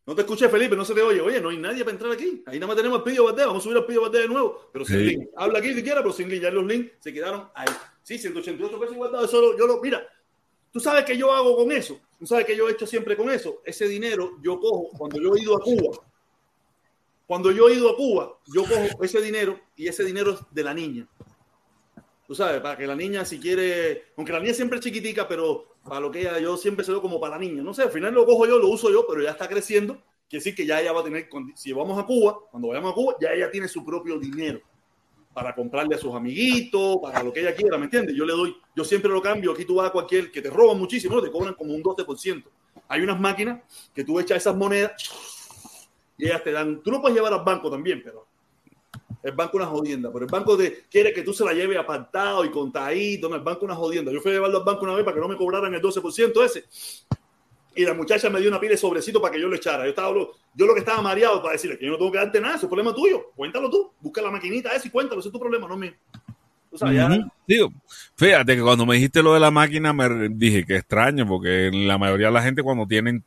[SPEAKER 1] No te escuché, Felipe, no se te oye. Oye, no hay nadie para entrar aquí. Ahí nada más tenemos el Pidio Bardea. Vamos a subir el Pidio Bardea de nuevo, pero sin
[SPEAKER 2] Sí.
[SPEAKER 1] link. Habla aquí si quieres, pero sin link. Ya los links se quedaron ahí. Sí, 188 pesos igualdad. Eso lo- yo lo, mira, tú sabes que yo hago con eso. Tú sabes que yo he hecho siempre con eso. Ese dinero yo cojo cuando yo he ido a Cuba. Cuando yo he ido a Cuba, yo cojo ese dinero y ese dinero es de la niña. Tú sabes, para que la niña si quiere, aunque la niña siempre es chiquitica, pero para lo que ella, yo siempre se lo como para la niña. No sé, al final lo cojo yo, lo uso yo, pero ya está creciendo. Quiere decir que ya ella va a tener, si vamos a Cuba, cuando vayamos a Cuba, ya ella tiene su propio dinero para comprarle a sus amiguitos, para lo que ella quiera, ¿me entiendes? Yo le doy, yo siempre lo cambio. Aquí tú vas a cualquier, que te roban muchísimo, ¿no? te cobran como un 12%. Hay unas máquinas que tú echas esas monedas y ellas te dan, tú lo puedes llevar al banco también, pero el banco una jodienda, pero el banco quiere que tú se la lleves apartado y contadito, no, el banco una jodienda. Yo fui a llevarlo al banco una vez para que no me cobraran el 12% ese. y la muchacha me dio una pila de sobrecito para que yo lo echara. Yo, estaba, yo lo que estaba mareado para decirle que yo no tengo que darte nada, ese es problema tuyo. Cuéntalo tú, busca la maquinita esa y cuéntalo, ese es tu problema, no mío. O sea, ya-
[SPEAKER 2] Ujú. Digo, fíjate que cuando me dijiste lo de la máquina me dije que extraño porque la mayoría de la gente cuando tienen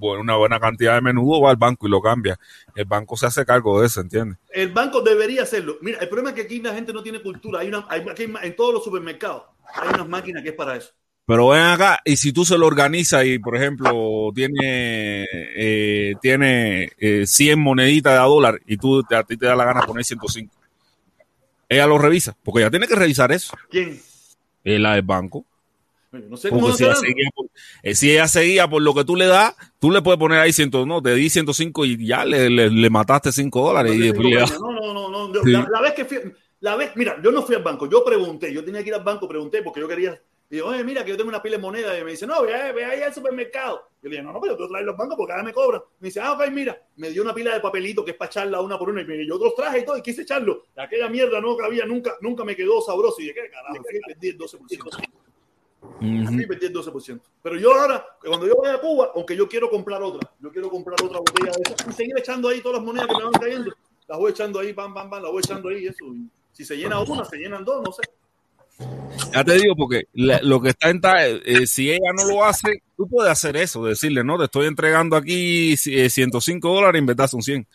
[SPEAKER 2] una buena cantidad de menudo va al banco y lo cambia. El banco se hace cargo de eso, ¿entiendes?
[SPEAKER 1] El banco debería hacerlo. Mira, el problema es que aquí la gente no tiene cultura. Hay una, hay, aquí en todos los supermercados hay unas máquinas que es para eso.
[SPEAKER 2] Pero ven acá, y si tú se lo organizas y, por ejemplo, tiene, eh, tiene eh, 100 moneditas de a dólar y tú a ti te da la gana poner 105, ella lo revisa, porque ella tiene que revisar eso,
[SPEAKER 1] ¿Quién?
[SPEAKER 2] es la del banco.
[SPEAKER 1] No sé cómo
[SPEAKER 2] si ella, seguía por, eh, si ella seguía por lo que tú le das, tú le puedes poner ahí 100, no, te di 105 y ya le, le, le mataste 5 dólares.
[SPEAKER 1] No
[SPEAKER 2] y
[SPEAKER 1] no, no, no, no.
[SPEAKER 2] Sí.
[SPEAKER 1] La, la vez que fui, la vez, mira, yo no fui al banco, yo pregunté, yo tenía que ir al banco, pregunté porque yo quería. Y digo, oye, mira, que yo tengo una pila de moneda. Y me dice, no, ve, ve ahí al supermercado. Yo le dije, no, no, pero yo tengo que traer los bancos porque ahora me cobran. Me dice, ah, ok, mira, me dio una pila de papelito que es para echarla una por una. Y me- yo otros traje y todo, y quise echarlo. Y aquella mierda no cabía, nunca, nunca me quedó sabroso. Y dije, ¿qué carajo? Así perdí el 12%. Así perdí el 12%. Pero yo ahora, cuando yo vaya a Cuba, aunque yo quiero comprar otra, yo quiero comprar otra botella de esa y seguir echando ahí todas las monedas que me van cayendo. Las voy echando ahí, pam, pam, pam, las voy echando ahí. Eso. Y si se llena una, se llenan dos, no sé.
[SPEAKER 2] Ya te digo, porque la- lo que está en ta- eh, si ella no lo hace, tú puedes hacer eso, decirle, no, te estoy entregando aquí eh, 105 dólares, en verdad son 100.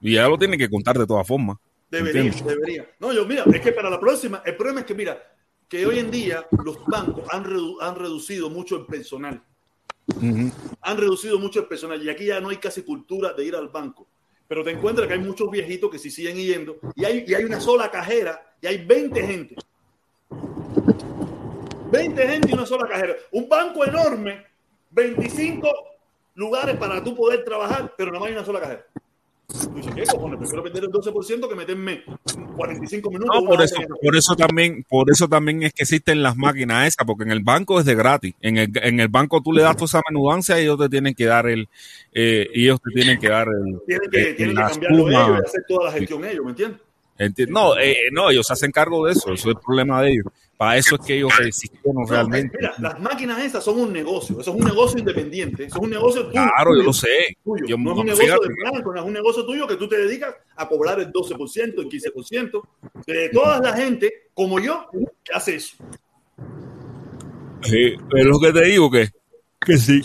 [SPEAKER 2] Y ella lo tiene que contar de todas formas.
[SPEAKER 1] Debería,
[SPEAKER 2] ¿entiendes?
[SPEAKER 1] debería. No, yo, mira, es que para la próxima, el problema es que, mira, que hoy en día los bancos han, redu- han reducido mucho el personal. Han reducido mucho el personal y aquí ya no hay casi cultura de ir al banco. Pero te encuentras que hay muchos viejitos que sí siguen yendo y hay, y hay una sola cajera y hay 20 gente. 20 gente y una sola cajera. Un banco enorme, 25 lugares para tú poder trabajar, pero nada más hay una sola cajera. Tú dices, ¿qué cojones? Prefiero perder el 12% que meterme 45 minutos.
[SPEAKER 2] No, por eso,
[SPEAKER 1] el-
[SPEAKER 2] por eso también, por eso también es que existen las máquinas esas, porque en el banco es de gratis. En el, en el banco tú le das toda esa menudancia y ellos te tienen que dar el, eh, ellos te tienen que dar el,
[SPEAKER 1] Tienen que,
[SPEAKER 2] eh,
[SPEAKER 1] tienen que
[SPEAKER 2] la
[SPEAKER 1] cambiarlo ellos y hacer toda la gestión ellos, ¿me entiendes?
[SPEAKER 2] No, eh, no, ellos se hacen cargo de eso, eso es el problema de ellos. Para eso es que ellos existieron
[SPEAKER 1] No,
[SPEAKER 2] realmente.
[SPEAKER 1] Mira, las máquinas esas son un negocio, eso es un negocio independiente, eso es un negocio tuyo.
[SPEAKER 2] Claro, yo lo sé.
[SPEAKER 1] tuyo.
[SPEAKER 2] Yo-
[SPEAKER 1] no es un negocio
[SPEAKER 2] fíjate.
[SPEAKER 1] de banco, no es un negocio tuyo que tú te dedicas a cobrar el 12%, el 15%, de toda la gente como yo que hace eso.
[SPEAKER 2] Sí, es lo que te digo que, que sí,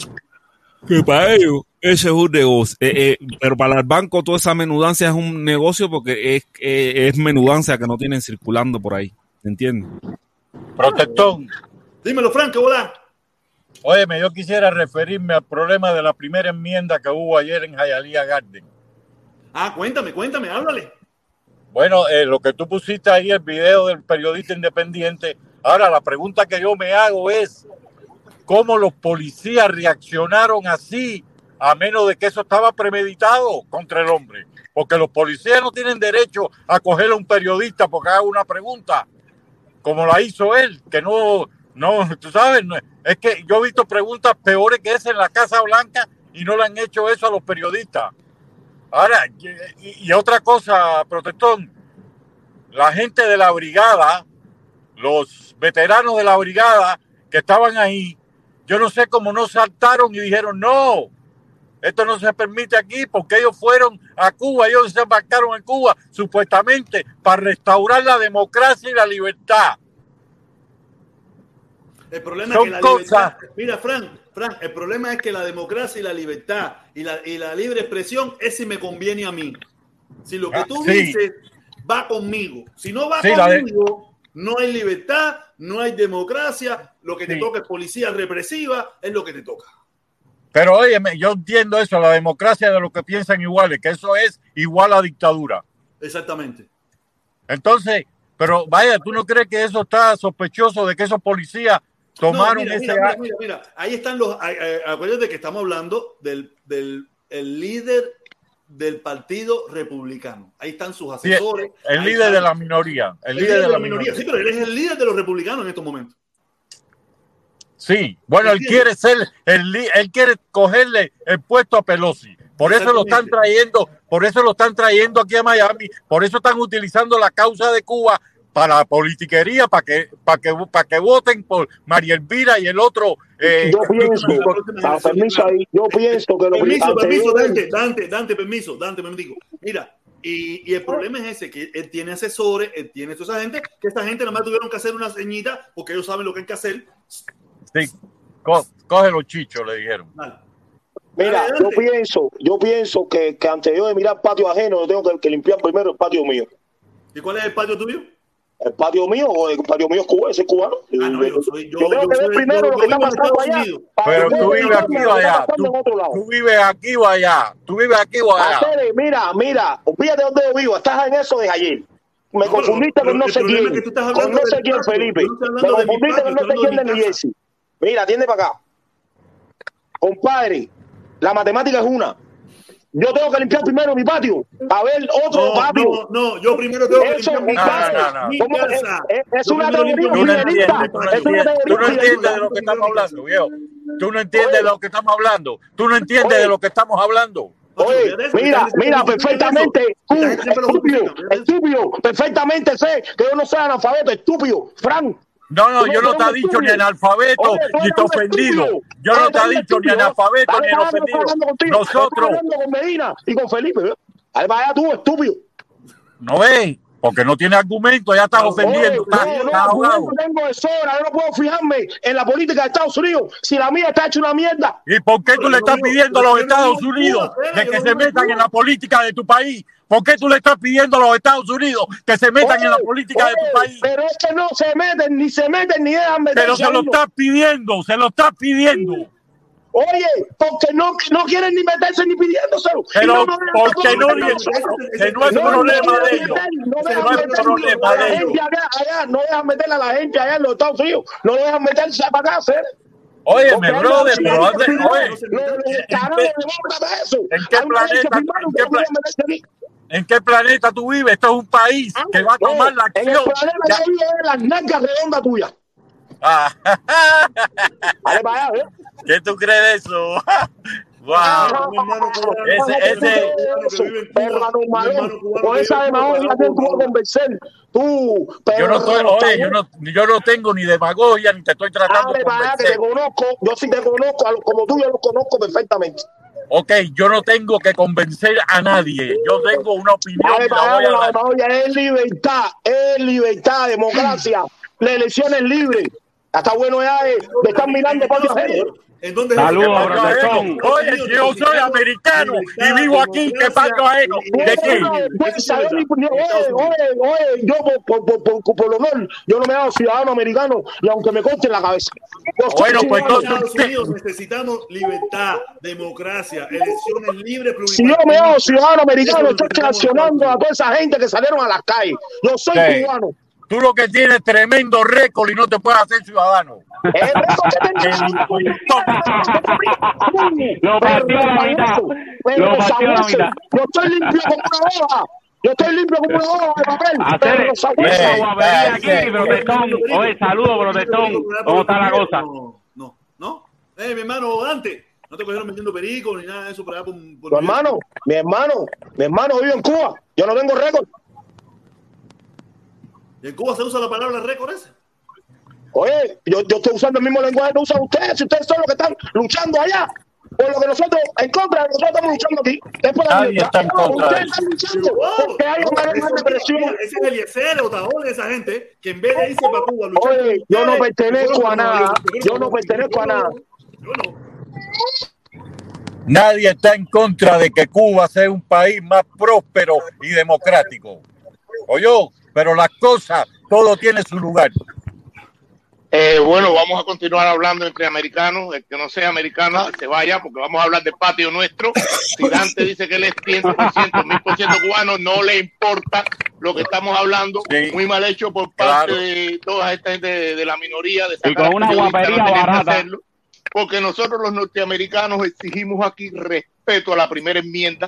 [SPEAKER 2] que para ellos ese es un negocio. Eh, eh, pero para el banco toda esa menudancia es un negocio porque es, eh, es menudancia que no tienen circulando por ahí. ¿Entiendes?
[SPEAKER 11] Protectón.
[SPEAKER 1] Dímelo, Franco, hola.
[SPEAKER 11] Óyeme, yo quisiera referirme al problema de la primera enmienda que hubo ayer en Hialeah Garden.
[SPEAKER 1] Ah, cuéntame, cuéntame, háblale.
[SPEAKER 11] Bueno, eh, lo que tú pusiste ahí, el video del periodista independiente. Ahora, la pregunta que yo me hago es, ¿cómo los policías reaccionaron así, a menos de que eso estaba premeditado contra el hombre? Porque los policías no tienen derecho a coger a un periodista porque haga una pregunta, como la hizo él, que no, no, tú sabes, es que yo he visto preguntas peores que esa en la Casa Blanca y no le han hecho eso a los periodistas. Ahora, y, y otra cosa, protector, la gente de la brigada, los veteranos de la brigada que estaban ahí, yo no sé cómo no saltaron y dijeron, no, esto no se permite aquí porque ellos fueron a Cuba, ellos se embarcaron en Cuba supuestamente para restaurar la democracia y la libertad.
[SPEAKER 1] El problema
[SPEAKER 11] Son
[SPEAKER 1] es que la
[SPEAKER 11] cosas-
[SPEAKER 1] libertad, mira, Frank, Frank, el problema es que la democracia y la libertad y la, y la libre expresión es si me conviene a mí. Si lo que
[SPEAKER 11] Ah,
[SPEAKER 1] tú
[SPEAKER 11] sí.
[SPEAKER 1] dices va conmigo, si no va
[SPEAKER 11] Sí,
[SPEAKER 1] conmigo, no hay libertad, no hay democracia, lo que te toca es policía represiva, es lo que te toca.
[SPEAKER 11] Pero oye, yo entiendo eso, la democracia de los que piensan iguales, que eso es igual a dictadura.
[SPEAKER 1] Exactamente.
[SPEAKER 11] Entonces, pero vaya, ¿tú no crees que eso está sospechoso de que esos policías tomaron
[SPEAKER 1] No, mira,
[SPEAKER 11] ese
[SPEAKER 1] mira, mira, mira, ahí están los. Acuérdate que estamos hablando del, del el líder del Partido Republicano. Ahí están sus
[SPEAKER 11] Sí,
[SPEAKER 1] asesores.
[SPEAKER 11] el líder
[SPEAKER 1] están-
[SPEAKER 11] de la minoría. El, líder de la minoría.
[SPEAKER 1] Sí, pero él es el líder de los republicanos en estos momentos.
[SPEAKER 11] Sí, bueno, él quiere ser, el, él quiere cogerle el puesto a Pelosi. Por eso lo están trayendo, por eso lo están trayendo aquí a Miami, por eso están utilizando la causa de Cuba para la politiquería, para que, para que, para que voten por María Elvira y el otro. eh,
[SPEAKER 12] yo pienso, ah, permiso ahí, yo pienso que lo
[SPEAKER 1] Permiso, permiso, Dante, Dante, Dante, permiso, Dante, me digo. Mira, y, y el problema es ese, que él tiene asesores, él tiene toda esa gente, que esta gente nada más tuvieron que hacer una ceñita porque ellos saben lo que hay que hacer.
[SPEAKER 11] Sí, coge los chichos, le dijeron.
[SPEAKER 12] Mira, yo pienso, yo pienso que, que antes yo de mirar patio ajeno, yo tengo que, que limpiar primero el patio mío.
[SPEAKER 1] ¿Y cuál es el patio tuyo?
[SPEAKER 12] El patio mío, o el patio mío es cubano, ese es cubano.
[SPEAKER 1] Ah, no, yo soy, yo,
[SPEAKER 12] Yo tengo
[SPEAKER 1] yo
[SPEAKER 12] que ver primero
[SPEAKER 1] yo-
[SPEAKER 12] lo que está pasando allá.
[SPEAKER 11] Pero tú vives aquí o allá. Tú, tú vives aquí o allá. Tú vives aquí o allá.
[SPEAKER 12] Mira, mira, olvídate dónde yo vivo, estás en eso de ayer. Me
[SPEAKER 1] No,
[SPEAKER 12] confundiste con no sé quién, con no sé quién, Felipe. Me confundiste con no sé quién de New
[SPEAKER 1] mi
[SPEAKER 12] Jersey. Mira, atiende para acá. Compadre, la matemática es una. Yo tengo que limpiar primero mi patio, a ver otro
[SPEAKER 1] No,
[SPEAKER 12] patio.
[SPEAKER 1] no, no, yo primero tengo que
[SPEAKER 12] Eso,
[SPEAKER 1] limpiar mi
[SPEAKER 12] compadre,
[SPEAKER 1] casa.
[SPEAKER 11] no, no.
[SPEAKER 1] Mi casa.
[SPEAKER 12] Es, una teoría
[SPEAKER 11] Tú no entiendes, tú no no de lo que estamos hablando, viejo. Tú no entiendes de lo que estamos hablando. Tú no entiendes de lo que estamos hablando.
[SPEAKER 12] Oye, mira, mira, perfectamente, tú, estúpido, estúpido, perfectamente sé que yo no soy analfabeto, estúpido, Frank.
[SPEAKER 11] No, no, yo no te he dicho ni analfabeto,
[SPEAKER 12] Oye,
[SPEAKER 11] ni te ofendido. Yo no te he dicho ni analfabeto, ni ofendido. Nosotros,
[SPEAKER 12] hablando con Medina y con Felipe. Ahí vaya tú, estúpido.
[SPEAKER 11] ¿no ves? Porque no tiene argumento, ya estás ofendiendo,
[SPEAKER 12] Oye,
[SPEAKER 11] estás,
[SPEAKER 12] no, no,
[SPEAKER 11] ahogado.
[SPEAKER 12] yo tengo de sobra, yo no puedo fijarme en la política de Estados Unidos si la mía está hecha una mierda.
[SPEAKER 11] ¿Y por qué tú le estás pidiendo a los Estados Unidos de que se metan en la política de tu país? ¿Por qué tú le estás pidiendo a los Estados Unidos que se metan en la política de tu país?
[SPEAKER 12] Pero es que no se meten, ni se meten, ni dejan meterse.
[SPEAKER 11] Pero se lo estás pidiendo, se lo estás pidiendo.
[SPEAKER 12] Oye, porque no, no quieren ni meterse ni pidiéndoselo.
[SPEAKER 11] Pero
[SPEAKER 12] no
[SPEAKER 11] porque no,
[SPEAKER 12] tampoco
[SPEAKER 11] que
[SPEAKER 12] meterse.
[SPEAKER 11] no es
[SPEAKER 12] No,
[SPEAKER 11] problema
[SPEAKER 12] no
[SPEAKER 11] de
[SPEAKER 12] dejan
[SPEAKER 11] ellos.
[SPEAKER 12] meter, No
[SPEAKER 11] Que
[SPEAKER 12] dejan
[SPEAKER 11] no es
[SPEAKER 12] meter
[SPEAKER 11] problema
[SPEAKER 12] a
[SPEAKER 11] de
[SPEAKER 12] la
[SPEAKER 11] ellos.
[SPEAKER 12] gente allá, allá, no dejan meter a la gente allá en los Estados Unidos. No dejan meterse para acá, hacer.
[SPEAKER 11] Óyeme, brother, pero antes, oye. ¿En qué
[SPEAKER 12] que
[SPEAKER 11] planeta-
[SPEAKER 12] que no pueden
[SPEAKER 11] pla-
[SPEAKER 12] meterse aquí.
[SPEAKER 11] ¿en qué planeta tú vives? Esto es un país que va a tomar la
[SPEAKER 12] En el
[SPEAKER 11] acción.
[SPEAKER 12] planeta que es las nalgas redondas tuyas.
[SPEAKER 11] Ah,
[SPEAKER 12] Dale para allá, ¿eh?
[SPEAKER 11] ¿Qué tú crees de eso? [LAUGHS] wow. Ese, ese,
[SPEAKER 12] Hermano Malón, con esa demagogia que tú vas a convencer. Tú,
[SPEAKER 11] yo no estoy, oye, yo no, yo no tengo ni demagogia ni te estoy tratando de
[SPEAKER 12] Dale para allá, que te
[SPEAKER 11] convencer.
[SPEAKER 12] conozco. Yo sí te conozco, a los- como tú yo los conozco perfectamente.
[SPEAKER 11] Ok, yo no tengo que convencer a nadie. Yo tengo una opinión
[SPEAKER 12] Dale
[SPEAKER 11] la
[SPEAKER 12] para
[SPEAKER 11] voy
[SPEAKER 12] allá,
[SPEAKER 11] a
[SPEAKER 12] la
[SPEAKER 11] dar.
[SPEAKER 12] demagogia es libertad, es libertad, democracia. La elección es libre. Está bueno ya de, de estar mirando para otro ajeno.
[SPEAKER 1] ¿En dónde
[SPEAKER 11] Saludos,
[SPEAKER 1] es?
[SPEAKER 11] protestón. Oye, si yo soy americano y vivo aquí, ¿qué pacto ajeno? ¿De qué?
[SPEAKER 12] Pues, ¿sabes? Ni- ni- Oye, oye, oye, yo por, por, por, por, por honor, yo no me hago ciudadano americano y aunque me corte la cabeza.
[SPEAKER 11] Bueno, pues.
[SPEAKER 1] Estados Unidos necesitamos libertad, democracia, elecciones libres,
[SPEAKER 12] Si yo me hago ciudadano americano, estoy sancionando a toda esa gente que salieron a las calles. Yo soy
[SPEAKER 11] Sí.
[SPEAKER 12] cubano.
[SPEAKER 11] Tú lo que tienes es tremendo récord y no te puedes hacer ciudadano.
[SPEAKER 12] El récord que tengo-
[SPEAKER 13] Lo partió la mitad. Lo partió la mitad.
[SPEAKER 12] Yo estoy limpio como una hoja. Yo estoy limpio como una hoja de papel.
[SPEAKER 13] Hacer guapería aquí, protestón. Oye, saludos, protestón. ¿Cómo está la cosa?
[SPEAKER 1] No, no. Eh, mi hermano, Dante, no te cogieron metiendo perico ni nada de eso por allá por, por
[SPEAKER 12] Mi hermano, mi hermano, mi hermano vive en Cuba. Yo no tengo récord.
[SPEAKER 1] ¿Y en Cuba se usa la palabra récord ese?
[SPEAKER 12] Oye, yo, yo estoy usando el mismo lenguaje que usan ustedes. Si ustedes son los que están luchando allá, por lo que nosotros, en contra de lo que nosotros estamos luchando aquí. Es por la
[SPEAKER 11] Nadie
[SPEAKER 12] libertad.
[SPEAKER 11] está en contra
[SPEAKER 12] Ustedes
[SPEAKER 11] de
[SPEAKER 12] están luchando porque hay una depresión.
[SPEAKER 1] Ese es Eliezer, Otaola, esa gente que en vez de irse para Cuba a luchar.
[SPEAKER 12] Oye, yo no pertenezco a nada. Yo no pertenezco a nada.
[SPEAKER 1] Yo no.
[SPEAKER 11] Nadie está en contra de que Cuba sea un país más próspero y democrático. Oye, pero las cosas, todo tiene su lugar.
[SPEAKER 14] Eh, bueno, vamos a continuar hablando entre americanos. El que no sea americano, se vaya, porque vamos a hablar del patio nuestro. Si Dante dice que él es 100%, 1000% cubano, no le importa lo que estamos hablando. Muy mal hecho por parte
[SPEAKER 13] Claro.
[SPEAKER 14] de toda esta gente de, de la minoría. De
[SPEAKER 13] Y con una guapería
[SPEAKER 14] no
[SPEAKER 13] barata.
[SPEAKER 14] hacerlo, porque nosotros los norteamericanos exigimos aquí respeto a la primera enmienda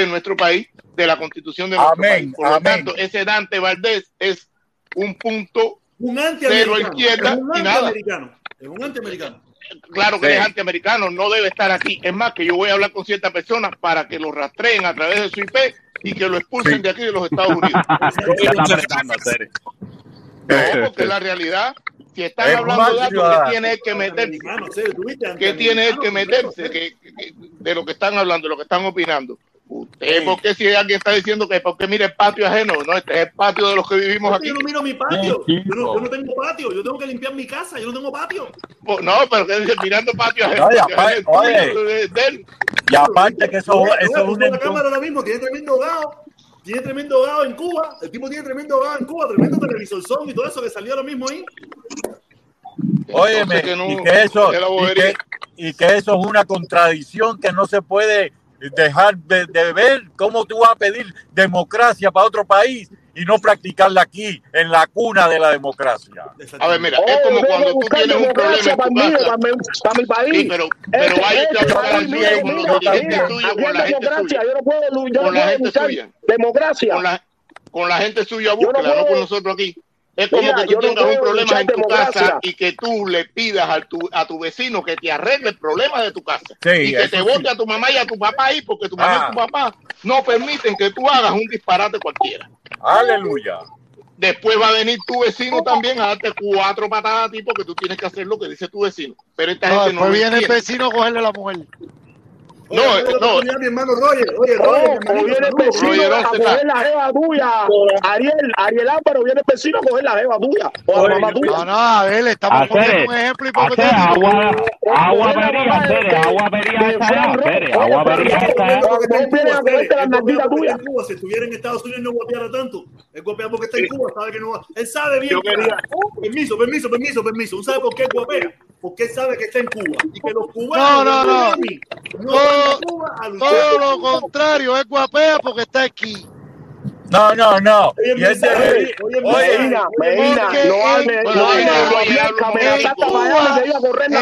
[SPEAKER 14] de nuestro país, de la constitución de nuestro
[SPEAKER 11] Amén,
[SPEAKER 14] país. Por lo tanto, ese Dante Valdés es un punto
[SPEAKER 1] Un
[SPEAKER 14] cero izquierda
[SPEAKER 1] Es un
[SPEAKER 14] y nada.
[SPEAKER 1] antiamericano. Es un antiamericano.
[SPEAKER 14] Claro que
[SPEAKER 1] Sí.
[SPEAKER 14] es antiamericano, no debe estar aquí. Es más, que yo voy a hablar con ciertas personas para que lo rastreen a través de su IP y que lo expulsen de aquí de los Estados Unidos. [LAUGHS]
[SPEAKER 13] Ya está apretando, Tere.
[SPEAKER 14] No, porque es la realidad. Si están
[SPEAKER 11] Es
[SPEAKER 14] hablando de datos. ¿qué tiene él que meterse? ¿Qué tiene él que meterse que- que- de lo que están hablando, de lo que están opinando? Usted, ¿por qué si alguien está diciendo que porque mire el patio ajeno? No, este es el patio de los que vivimos aquí.
[SPEAKER 1] Yo no miro mi patio. Yo no, yo no tengo patio. Yo tengo que limpiar mi casa. Yo no tengo patio.
[SPEAKER 14] Pues No, pero que dice mirando patio ajeno.
[SPEAKER 11] Oye,
[SPEAKER 14] patio
[SPEAKER 11] aparte- oye.
[SPEAKER 14] de- de él.
[SPEAKER 11] Y aparte que eso, es un
[SPEAKER 1] la cámara ahora mismo. Tiene tremendo gao. Tiene tremendo gao en Cuba. El tipo tiene tremendo gao en Cuba. Tremendo televisor son y todo eso que salió ahora mismo ahí.
[SPEAKER 11] Óyeme,
[SPEAKER 14] que no-
[SPEAKER 11] y, que eso, y, que, y que eso es una contradicción que no se puede dejar de, de ver. ¿Cómo tú vas a pedir democracia para otro país y no practicarla aquí, en la cuna de la democracia?
[SPEAKER 14] A ver, mira, es como cuando tú tienes un problema en
[SPEAKER 12] para
[SPEAKER 14] tu casa.
[SPEAKER 12] para mi, para mi país.
[SPEAKER 14] Sí, pero, pero el
[SPEAKER 12] mira,
[SPEAKER 14] día con los dirigentes tuyos, con
[SPEAKER 12] hay
[SPEAKER 14] la gente suya.
[SPEAKER 12] yo no puedo, yo no
[SPEAKER 14] Con la gente suya.
[SPEAKER 12] democracia.
[SPEAKER 14] Con la, con la gente suya,
[SPEAKER 12] Yo no
[SPEAKER 14] búsquela, no con nosotros aquí. Es como
[SPEAKER 12] Mira,
[SPEAKER 14] que tú
[SPEAKER 12] no
[SPEAKER 14] tengas un problema en tu
[SPEAKER 12] democracia.
[SPEAKER 14] casa y que tú le pidas a tu, a tu vecino que te arregle el problema de tu casa.
[SPEAKER 11] Sí,
[SPEAKER 14] y que te
[SPEAKER 11] sí.
[SPEAKER 14] vote a tu mamá y a tu papá ahí, porque tu mamá
[SPEAKER 11] Ah.
[SPEAKER 14] y tu papá no permiten que tú hagas un disparate cualquiera.
[SPEAKER 11] Aleluya.
[SPEAKER 14] Después va a venir tu vecino también a darte cuatro patadas a ti porque tú tienes que hacer lo que dice tu vecino. Pero esta
[SPEAKER 15] No,
[SPEAKER 14] gente no
[SPEAKER 15] después viene el vecino a cogerle a la mujer.
[SPEAKER 14] No,
[SPEAKER 1] Oye,
[SPEAKER 14] eh,
[SPEAKER 1] no, mi hermano Roger. Oye, Roger, mi
[SPEAKER 12] o
[SPEAKER 1] hermanito,
[SPEAKER 12] viene el vecino
[SPEAKER 14] Roger,
[SPEAKER 12] a coger la jeva tuya. Ariel, Ariel Álvaro, viene el vecino a coger la jeva tuya. O la mamá tuya.
[SPEAKER 15] No, no, a ver, estamos poniendo un ejemplo hipotético.
[SPEAKER 13] agua, agua vería, agua vería esta, agua vería esta.
[SPEAKER 1] Cuba,
[SPEAKER 12] a cogerte la
[SPEAKER 1] porque
[SPEAKER 12] tuya.
[SPEAKER 1] Si estuviera en Estados Unidos no guapeara tanto. Él guapea porque está en Cuba, sabe que no va. Él sabe bien. Permiso, permiso, permiso, permiso. ¿Usted sabe por qué él guapea? Porque él sabe que está en Cuba. Y que los
[SPEAKER 15] No,
[SPEAKER 1] cubanos
[SPEAKER 15] no,
[SPEAKER 1] de
[SPEAKER 15] no.
[SPEAKER 1] Miami no
[SPEAKER 15] Todo-
[SPEAKER 1] Cuba
[SPEAKER 15] lo contrario, es guapea porque está aquí.
[SPEAKER 11] No, no, no.
[SPEAKER 1] Oye,
[SPEAKER 12] Medina,
[SPEAKER 1] Oye,
[SPEAKER 12] Medina, no
[SPEAKER 15] en-
[SPEAKER 12] hable, no hable de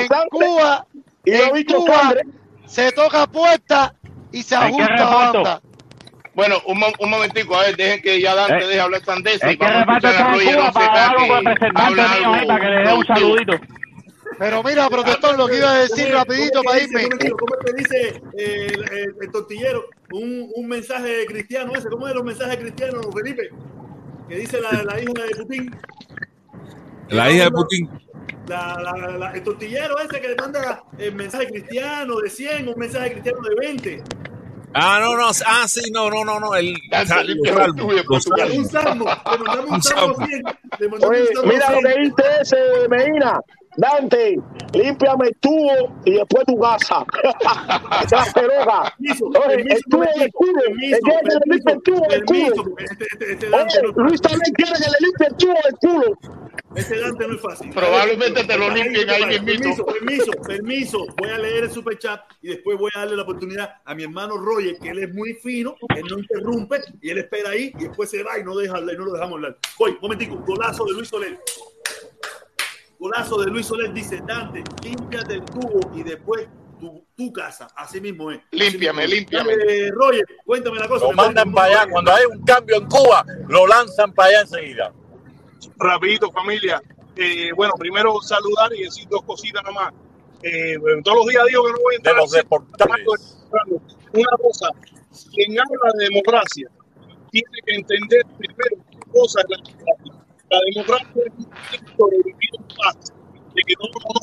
[SPEAKER 15] en. Cuba,
[SPEAKER 12] Y
[SPEAKER 15] en Cuba
[SPEAKER 12] sangre.
[SPEAKER 15] se toca puerta y se
[SPEAKER 13] ¿En qué
[SPEAKER 15] ajusta banda.
[SPEAKER 14] Bueno, un, mo- un momentico, a ver, dejen que ya Dante
[SPEAKER 13] Eh,
[SPEAKER 14] deje hablar
[SPEAKER 13] Es que reparto está en
[SPEAKER 14] Roger
[SPEAKER 13] Cuba para dar
[SPEAKER 14] Onseca
[SPEAKER 13] un
[SPEAKER 14] que
[SPEAKER 13] representante
[SPEAKER 14] habla
[SPEAKER 13] mío ahí
[SPEAKER 14] algo
[SPEAKER 13] para que le dé un saludito.
[SPEAKER 15] Pero mira, protector, lo que iba a decir
[SPEAKER 1] ¿Cómo-
[SPEAKER 15] rapidito
[SPEAKER 1] cómo
[SPEAKER 15] para irme.
[SPEAKER 1] ¿Cómo que dice eh, el, el- el tortillero? Un, un mensaje cristiano ese. ¿Cómo es los mensajes cristianos, Felipe? Que dice la, la hija de Putin.
[SPEAKER 2] La hija de Putin.
[SPEAKER 1] La, la- la- el tortillero ese que le manda el mensaje cristiano de 100, un mensaje cristiano de 20.
[SPEAKER 2] Ah, no, no. Ah, sí, no, no, no, no. El,
[SPEAKER 14] Dante,
[SPEAKER 2] sal-
[SPEAKER 14] limpia
[SPEAKER 2] los
[SPEAKER 14] el
[SPEAKER 2] salmos,
[SPEAKER 14] tuyo,
[SPEAKER 2] los
[SPEAKER 14] por tu
[SPEAKER 1] Un salmo. Le mandamos un salmo
[SPEAKER 2] salmo.
[SPEAKER 1] 100. Le mandamos
[SPEAKER 12] Oye,
[SPEAKER 1] un salmo
[SPEAKER 12] mira lo
[SPEAKER 1] 100.
[SPEAKER 12] que dice ese, Medina. Dante, límpiame el tubo y después tu casa. La [LAUGHS] peroga.
[SPEAKER 1] Permiso,
[SPEAKER 12] Oye,
[SPEAKER 1] permiso,
[SPEAKER 12] el tubo y el culo.
[SPEAKER 1] permiso,
[SPEAKER 12] El que le limpie el tubo del
[SPEAKER 1] permiso,
[SPEAKER 12] culo. Luis también quiere que le limpie el tubo del culo.
[SPEAKER 1] este Dante no es fácil.
[SPEAKER 14] Probablemente te lo limpien ahí
[SPEAKER 1] Permiso,
[SPEAKER 14] mismito.
[SPEAKER 1] permiso, permiso. Voy a leer el super chat y después voy a darle la oportunidad a mi hermano Roger, que él es muy fino, él no interrumpe y él espera ahí y después se va y no, deja, hablar, y no lo dejamos hablar. Voy, momentico, golazo de Luis Soler. Golazo de Luis Soler dice, Dante, límpiate el tubo y después tu, tu casa. Así mismo es. Así
[SPEAKER 14] Límpiame, límpiame.
[SPEAKER 1] Dale, Roger, cuéntame la cosa.
[SPEAKER 11] Lo mandan para allá. Cuando hay un cambio en Cuba, lo lanzan para allá enseguida.
[SPEAKER 16] rapidito familia. Eh, bueno, primero saludar y decir dos cositas nomás. Eh, bueno, todos los días digo que no voy a
[SPEAKER 11] De
[SPEAKER 16] entrar
[SPEAKER 11] los deportables.
[SPEAKER 16] Una cosa, quien habla de democracia tiene que entender primero qué cosa es la democracia. La democracia es un proyecto de vivir en paz, de que no nos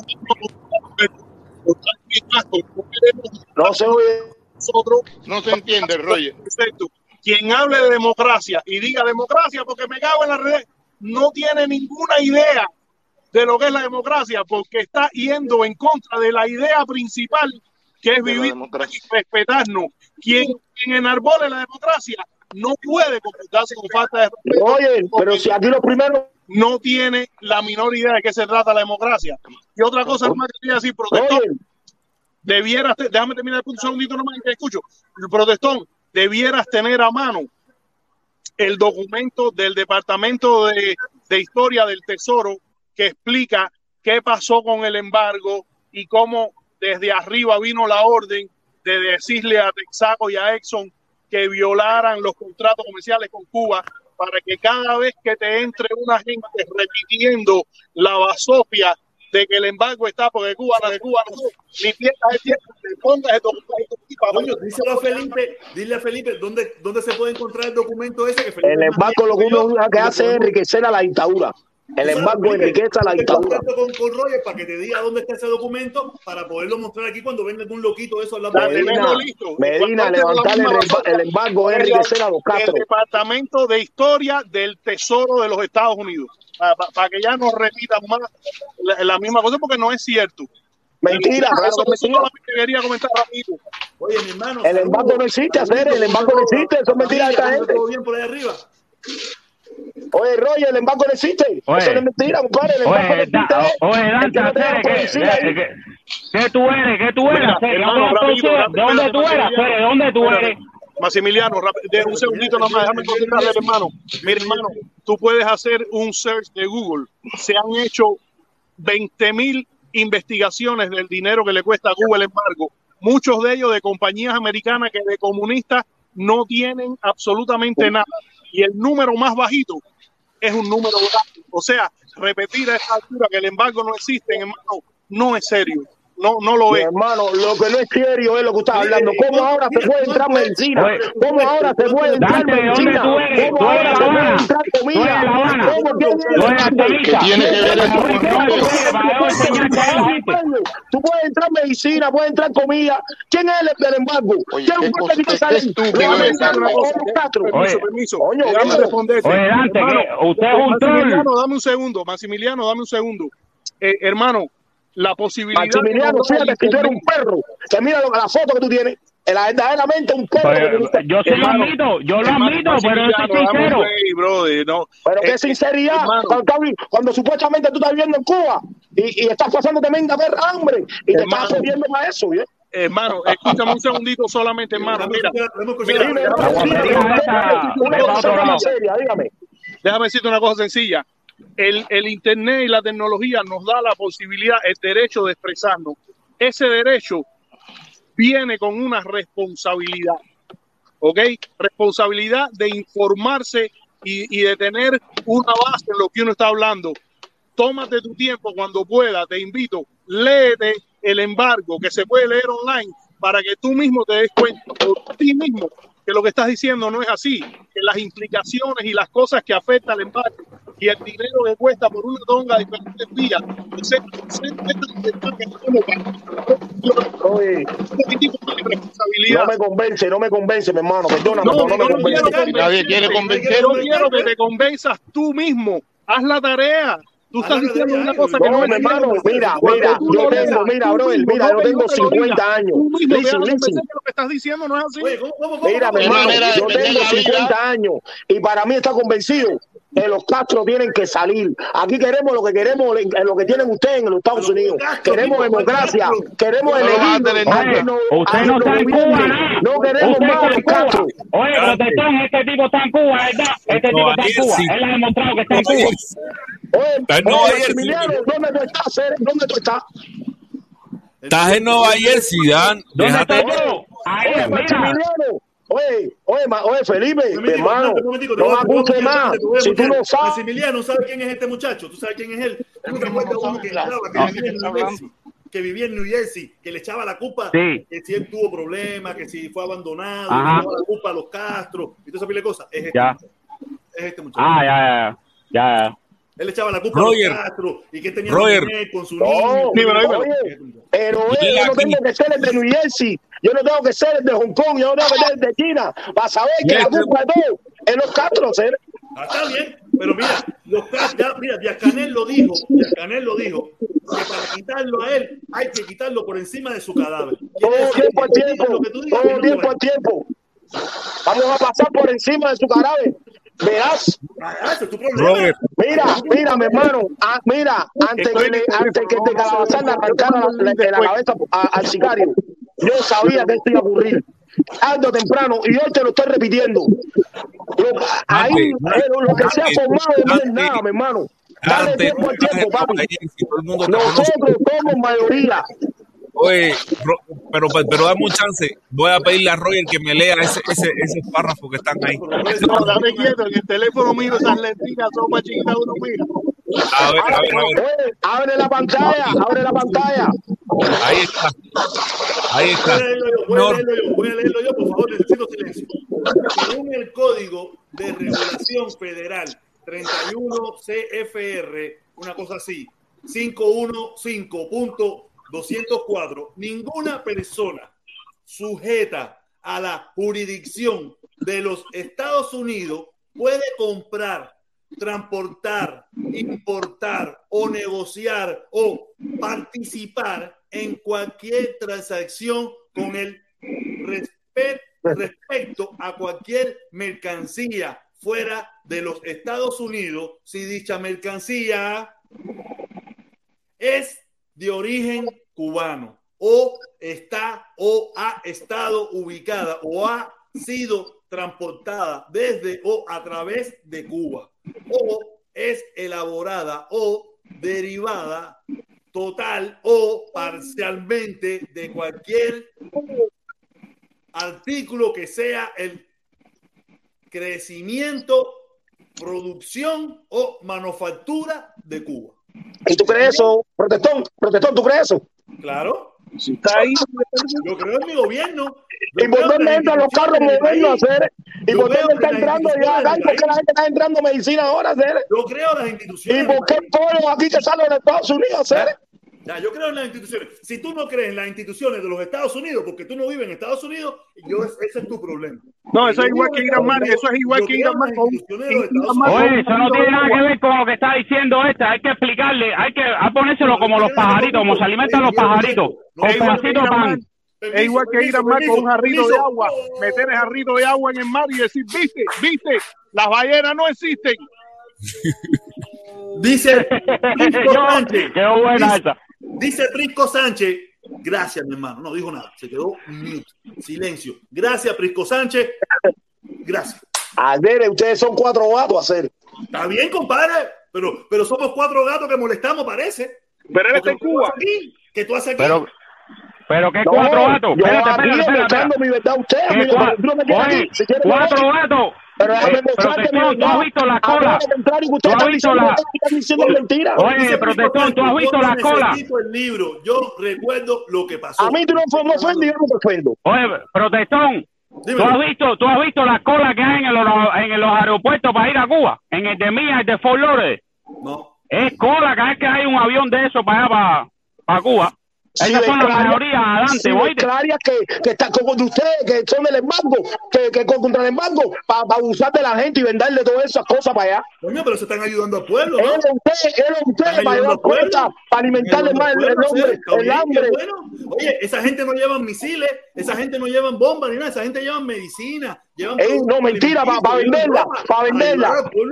[SPEAKER 16] no queremos
[SPEAKER 12] No se oye.
[SPEAKER 16] nosotros
[SPEAKER 14] No se entiende, Roger.
[SPEAKER 16] Perfecto. Quien hable de democracia y diga democracia porque me cago en la red, no tiene ninguna idea de lo que es la democracia porque está yendo en contra de la idea principal que es
[SPEAKER 14] De
[SPEAKER 16] vivir y respetarnos. Quien, quien enarbole la democracia no puede comportarse con falta de respeto.
[SPEAKER 12] Oye, pero si aquí lo primero.
[SPEAKER 16] no tiene la menor idea de qué se trata la democracia. Y otra cosa más que quería decir, protestón,
[SPEAKER 12] Oye,
[SPEAKER 16] debieras, déjame terminar el punto un segundito nomás que escucho. El protestón, debieras tener a mano el documento del Departamento de, de Historia del Tesoro que explica qué pasó con el embargo y cómo desde arriba vino la orden de decirle a Texaco y a Exxon que violaran los contratos comerciales con Cuba para que cada vez que te entre una gente repitiendo la basofia de que el embargo está porque Cuba no es de Cuba, no, ni pierdas el tiempo, te pongas el documento
[SPEAKER 1] díselo a Felipe, dile a Felipe dónde, dónde se puede encontrar el documento ese que Felipe
[SPEAKER 12] el embargo lo que uno que hace es enriquecer a la dictadura. El embargo enriquece la
[SPEAKER 1] Te
[SPEAKER 12] dictadura.
[SPEAKER 1] con, con Roger para que te diga dónde está ese documento para poderlo mostrar aquí cuando venga algún loquito de eso hablando de
[SPEAKER 12] Medina, Medina, levantar el, el embargo es enriquecer a los Castro.
[SPEAKER 16] El Departamento de Historia del Tesoro de los Estados Unidos. Para que ya no repitan más la, la misma cosa, porque no es cierto.
[SPEAKER 12] Mentira,
[SPEAKER 16] Eso-
[SPEAKER 12] claro mentira.
[SPEAKER 16] quería comentar rápido.
[SPEAKER 1] Oye, mi hermano.
[SPEAKER 12] El embargo no existe, hacer el embargo no existe, eso es mentira de esta gente.
[SPEAKER 1] ¿Todo bien por ahí arriba?
[SPEAKER 12] Oye, Roger, el embargo no existe.
[SPEAKER 13] Oye.
[SPEAKER 12] Eso no es mentira, compadre. El embargo no
[SPEAKER 13] Oye,
[SPEAKER 12] existe.
[SPEAKER 13] oye, Dante,
[SPEAKER 12] que
[SPEAKER 13] ¿qué, qué- qué tú eres? ¿Qué tú eres? ¿Dónde tú eres?
[SPEAKER 16] rápido,
[SPEAKER 13] ¿De dónde tú eres?
[SPEAKER 16] Maximiliano,
[SPEAKER 13] Acere? ¿De dónde tú
[SPEAKER 16] espérate.
[SPEAKER 13] eres?
[SPEAKER 16] Maximiliano, rápido, de un segundito nomás, déjame contestarle, hermano. Mira, hermano, tú puedes hacer un search de Google. Se han hecho 20 mil investigaciones del dinero que le cuesta a Google el embargo. Muchos de ellos de compañías americanas que de comunistas no tienen absolutamente nada. Y el número más bajito es un número grande. O sea, repetir a esta altura que el embargo no existe, hermano, no es serio. No, no lo es.
[SPEAKER 12] hermano, lo que no es serio es lo que usted está hablando. ¿Cómo ahora se puede entrar medicina? ¿Cómo ahora se puede entrar
[SPEAKER 13] Dante, ¿de dónde
[SPEAKER 12] medicina?
[SPEAKER 13] tú eres?
[SPEAKER 12] ¿Cómo ahora se puede entrar comida?
[SPEAKER 14] ¿Qué tiene que ver eso con
[SPEAKER 13] ¿Qué tiene que.
[SPEAKER 12] Tú puedes entrar medicina, puedes entrar comida. ¿Quién es el del embargo? ¿Quién que
[SPEAKER 14] es, Carlos.
[SPEAKER 12] o los Castro.
[SPEAKER 16] Permiso,
[SPEAKER 13] Oye.
[SPEAKER 16] Déjame
[SPEAKER 12] coño.
[SPEAKER 16] responderte.
[SPEAKER 13] Oye, Dante,
[SPEAKER 16] Hermano,
[SPEAKER 13] que usted es un troll.
[SPEAKER 16] Maximiliano, dame un segundo. Maximiliano, dame un segundo. Eh, hermano, la posibilidad. que
[SPEAKER 12] Maximiliano, fíjate
[SPEAKER 16] el
[SPEAKER 12] si tú eres un perro. Que mira lo- la foto que tú tienes. La verdaderamente un perro.
[SPEAKER 13] Yo sí lo admito, yo lo admito, pero soy sincero.
[SPEAKER 16] break, brother, no.
[SPEAKER 12] Pero
[SPEAKER 16] Eh,
[SPEAKER 12] qué sinceridad,
[SPEAKER 16] hermano.
[SPEAKER 12] cuando, cuando supuestamente tú estás viviendo en Cuba y, y estás pasando tremenda ver hambre y te
[SPEAKER 16] Hermano.
[SPEAKER 12] estás jodiendo para eso.
[SPEAKER 16] Hermano, escúchame un segundito solamente, hermano. Mira, mira, déjame decirte una cosa sencilla. El, Internet y la tecnología nos da la posibilidad, el derecho de expresarnos. Ese derecho viene con una responsabilidad, ¿ok? Responsabilidad de informarse y, de tener una base en lo que uno está hablando. Tómate tu tiempo cuando pueda, te invito, léete el embargo que se puede leer online para que tú mismo te des cuenta por ti mismo que lo que estás diciendo no es así, que las implicaciones y las cosas que afectan al embargo y el dinero que cuesta por una tonga de diferentes vías, se- se-
[SPEAKER 12] Oye,
[SPEAKER 16] este
[SPEAKER 12] no me convence, no me convence, mi hermano. Perdóname,
[SPEAKER 16] No,
[SPEAKER 12] pero no
[SPEAKER 16] yo
[SPEAKER 12] me
[SPEAKER 16] no
[SPEAKER 12] convence.
[SPEAKER 16] quiero
[SPEAKER 14] Nadie quiere convencer.
[SPEAKER 16] Yo quiero que te convenzas tú mismo. Haz la tarea. Tú estás diciendo una cosa que
[SPEAKER 12] No,
[SPEAKER 16] no
[SPEAKER 12] mi
[SPEAKER 16] es
[SPEAKER 12] hermano, mira, mira, yo tengo, mira,
[SPEAKER 16] mismo,
[SPEAKER 12] mira,
[SPEAKER 16] no
[SPEAKER 12] yo tengo
[SPEAKER 16] te lo diga,
[SPEAKER 12] 50 años. Listen, listen.
[SPEAKER 16] lo que estás diciendo no es así.
[SPEAKER 1] Oye, ¿cómo, cómo, cómo,
[SPEAKER 12] Mira, mi hermano, yo tengo
[SPEAKER 14] la vida.
[SPEAKER 12] 50 años y para mí está convencido que los Castro tienen que salir. Aquí queremos lo que queremos, lo que tienen ustedes en los Estados Unidos. Queremos democracia, queremos elegir
[SPEAKER 13] Usted no está en Cuba.
[SPEAKER 12] No queremos
[SPEAKER 13] Usted
[SPEAKER 12] más
[SPEAKER 13] Cuba.
[SPEAKER 12] Castro.
[SPEAKER 13] Oye, protestón, este tipo está en Cuba, ¿verdad? Este tipo está en Cuba. Él ha demostrado que está en Cuba.
[SPEAKER 12] Oye. Maximiliano, ¿dónde tú estás? Cere? ¿Dónde tú estás?
[SPEAKER 2] Estás en Nueva Jersey, Dan.
[SPEAKER 13] ¿Dónde yo? Ahí,
[SPEAKER 12] Oye,
[SPEAKER 13] mira.
[SPEAKER 12] Oye, oye, oye, Felipe,
[SPEAKER 1] momentico,
[SPEAKER 12] hermano,
[SPEAKER 1] te
[SPEAKER 12] no
[SPEAKER 1] voy
[SPEAKER 12] me
[SPEAKER 1] a- te voy a
[SPEAKER 12] acuses
[SPEAKER 1] mutear,
[SPEAKER 12] más. Si tú no sabes,
[SPEAKER 1] Maximiliano, ¿sabes quién es este muchacho? ¿Tú sabes quién es él? ¿Tú te acuerdas
[SPEAKER 14] no
[SPEAKER 1] uno que
[SPEAKER 14] sabe
[SPEAKER 1] que vivía en New Jersey? Que le echaba la culpa
[SPEAKER 13] Sí.
[SPEAKER 1] que si él tuvo problemas, que si fue abandonado, que le echaba la culpa a los Castro y toda esa pila de cosas. Es este,
[SPEAKER 13] Ya.
[SPEAKER 1] es este muchacho.
[SPEAKER 13] Ah, ya, ya, ya. ya.
[SPEAKER 1] Él le echaba la culpa
[SPEAKER 2] Roger.
[SPEAKER 1] a los Castro y que él tenía
[SPEAKER 2] Roger.
[SPEAKER 1] con su
[SPEAKER 12] No,
[SPEAKER 1] niño.
[SPEAKER 12] oye, pero
[SPEAKER 2] Dile
[SPEAKER 12] yo no tengo que ser el de New Jersey, yo no tengo que ser el de Hong Kong, yo no tengo que ser el de China, para saber que la culpa de todo es los Castro, Cere.
[SPEAKER 1] Ah, está bien, pero mira, los Castro, ya, mira, Díaz-Canel lo dijo, Díaz-Canel lo dijo, que para quitarlo a él hay que quitarlo por encima de su cadáver.
[SPEAKER 12] Todo tiempo
[SPEAKER 1] digas
[SPEAKER 12] tiempo,
[SPEAKER 1] digas,
[SPEAKER 12] todo tiempo
[SPEAKER 1] es.
[SPEAKER 12] al tiempo. Vamos a pasar por encima de su cadáver. Verás,
[SPEAKER 1] Ah,
[SPEAKER 12] mira, mira, mi hermano, ah, mira, antes que, le, antes que te calabazan le arrancara la, la- la cabeza a- al sicario, yo sabía que esto iba a ocurrir. Tarde o temprano, y hoy te lo estoy repitiendo. Lo- ahí,
[SPEAKER 2] Dante,
[SPEAKER 12] eh, lo que se ha
[SPEAKER 2] Dante,
[SPEAKER 12] formado no es
[SPEAKER 2] Dante,
[SPEAKER 12] nada, mi hermano. Dale
[SPEAKER 2] Dante,
[SPEAKER 12] tiempo al tiempo, papi.
[SPEAKER 2] todo el mundo te conoce.
[SPEAKER 12] Nosotros somos mayoría.
[SPEAKER 2] Oye, Ro- pero, pero, pero dame un chance. Voy a pedirle a Roger que me lea ese, ese, esos párrafos que están ahí.
[SPEAKER 16] No, dame quieto, en el teléfono mío esas lentillas son más chiquitas uno mira.
[SPEAKER 2] A ver, a ver, a ver.
[SPEAKER 12] Oye, abre la pantalla, abre la pantalla.
[SPEAKER 2] Ahí está. Ahí está.
[SPEAKER 1] Voy a leerlo yo, voy a leerlo yo, voy a leerlo yo, por favor, necesito silencio. Según el Código de Regulación Federal 31 CFR, una cosa así, 515.204, ninguna persona sujeta a la jurisdicción de los Estados Unidos puede comprar, transportar, importar o negociar o participar en cualquier transacción con el respe- respecto a cualquier mercancía fuera de los Estados Unidos si dicha mercancía es de origen cubano o está o ha estado ubicada o ha sido transportada desde o a través de Cuba o es elaborada o derivada total o parcialmente de cualquier artículo que sea el crecimiento, producción o manufactura de Cuba.
[SPEAKER 12] ¿Y tú crees eso, protestón? Protestón, ¿tú crees eso?
[SPEAKER 1] Claro. Está ahí. Yo creo en mi gobierno.
[SPEAKER 12] ¿Y por dónde entran los carros modernos a hacer? ¿Y por dónde está entrando ya? ¿Por qué la gente está entrando medicina ahora a hacer?
[SPEAKER 1] Yo creo en las instituciones.
[SPEAKER 12] ¿Y por qué pollo aquí que sale de Estados Unidos a hacer?
[SPEAKER 1] Ya, yo creo en las instituciones. Si tú no crees en las instituciones de los Estados Unidos, porque tú no vives en Estados Unidos, yo, ese es tu problema.
[SPEAKER 16] No, eso es igual que ir a mar, eso es igual que ir a mar
[SPEAKER 13] Oye, eso no tiene nada que ver con lo que está diciendo este. Hay que explicarle, hay que a ponérselo como los pajaritos, como se alimentan los pajaritos, con
[SPEAKER 16] Es igual que ir a mar.
[SPEAKER 13] pan.
[SPEAKER 16] Es igual que ir al mar con un jarrito de agua, meter el jarrito de agua en el mar y decir, viste, viste, las ballenas no existen. [LAUGHS]
[SPEAKER 1] Dice [LAUGHS] Sánchez.
[SPEAKER 13] qué buena
[SPEAKER 1] dice,
[SPEAKER 13] esa.
[SPEAKER 1] Dice Prisco Sánchez. Gracias, mi hermano. No dijo nada. Se quedó mute. Silencio. Gracias, Prisco Sánchez. Gracias.
[SPEAKER 12] Hacer, ustedes son cuatro gatos a hacer.
[SPEAKER 1] Está bien, compadre. Pero, pero somos cuatro gatos que molestamos, parece.
[SPEAKER 16] Pero él está en Cuba.
[SPEAKER 1] haces aquí, ¿Qué tú haces aquí?
[SPEAKER 13] Pero, pero qué
[SPEAKER 12] No,
[SPEAKER 13] cuatro gatos. Espérate, espérate, espérate.
[SPEAKER 12] mi verdad a usted,
[SPEAKER 13] ¿Qué
[SPEAKER 12] amigo,
[SPEAKER 13] cua-
[SPEAKER 12] pero tú no me quieres
[SPEAKER 13] Oye,
[SPEAKER 12] si
[SPEAKER 13] cuatro gatos.
[SPEAKER 12] Pero déjame
[SPEAKER 13] Eh, protestón, tú has visto la cola. Tú has visto la. Oye, protestón, tú has visto la cola.
[SPEAKER 1] el libro. Yo recuerdo lo que pasó.
[SPEAKER 12] A mí tú no me ofendes, yo no te ofendo.
[SPEAKER 13] Oye, protestón. ¿Tú has visto, tú has visto la cola que hay en, el, en los aeropuertos para ir a Cuba? En el de Mía, el de Fort Lauderdale.
[SPEAKER 1] No.
[SPEAKER 13] Es cola cada vez que hay un avión de eso para allá, para, para Cuba.
[SPEAKER 12] Sí, de
[SPEAKER 13] son las
[SPEAKER 12] Claria-
[SPEAKER 13] mayorías adelante,
[SPEAKER 12] sí. Claria que, que están como de ustedes, que son del embargo, que, que con- contra el embargo, para abusar de la gente y venderle todas esas cosas para allá.
[SPEAKER 1] Coño, pero se están ayudando al pueblo, ¿no?
[SPEAKER 12] es usted, él es usted,
[SPEAKER 1] Están
[SPEAKER 12] para llevar
[SPEAKER 1] al pueblo.
[SPEAKER 12] cosas, para alimentarle más el, el hombre,
[SPEAKER 1] está
[SPEAKER 12] el hambre.
[SPEAKER 1] bueno. Oye, esa gente no llevan misiles, esa gente no llevan bombas ni nada, esa gente llevan medicina,
[SPEAKER 12] Ey, no, mentira, para
[SPEAKER 1] llevan
[SPEAKER 12] venderla, para venderla,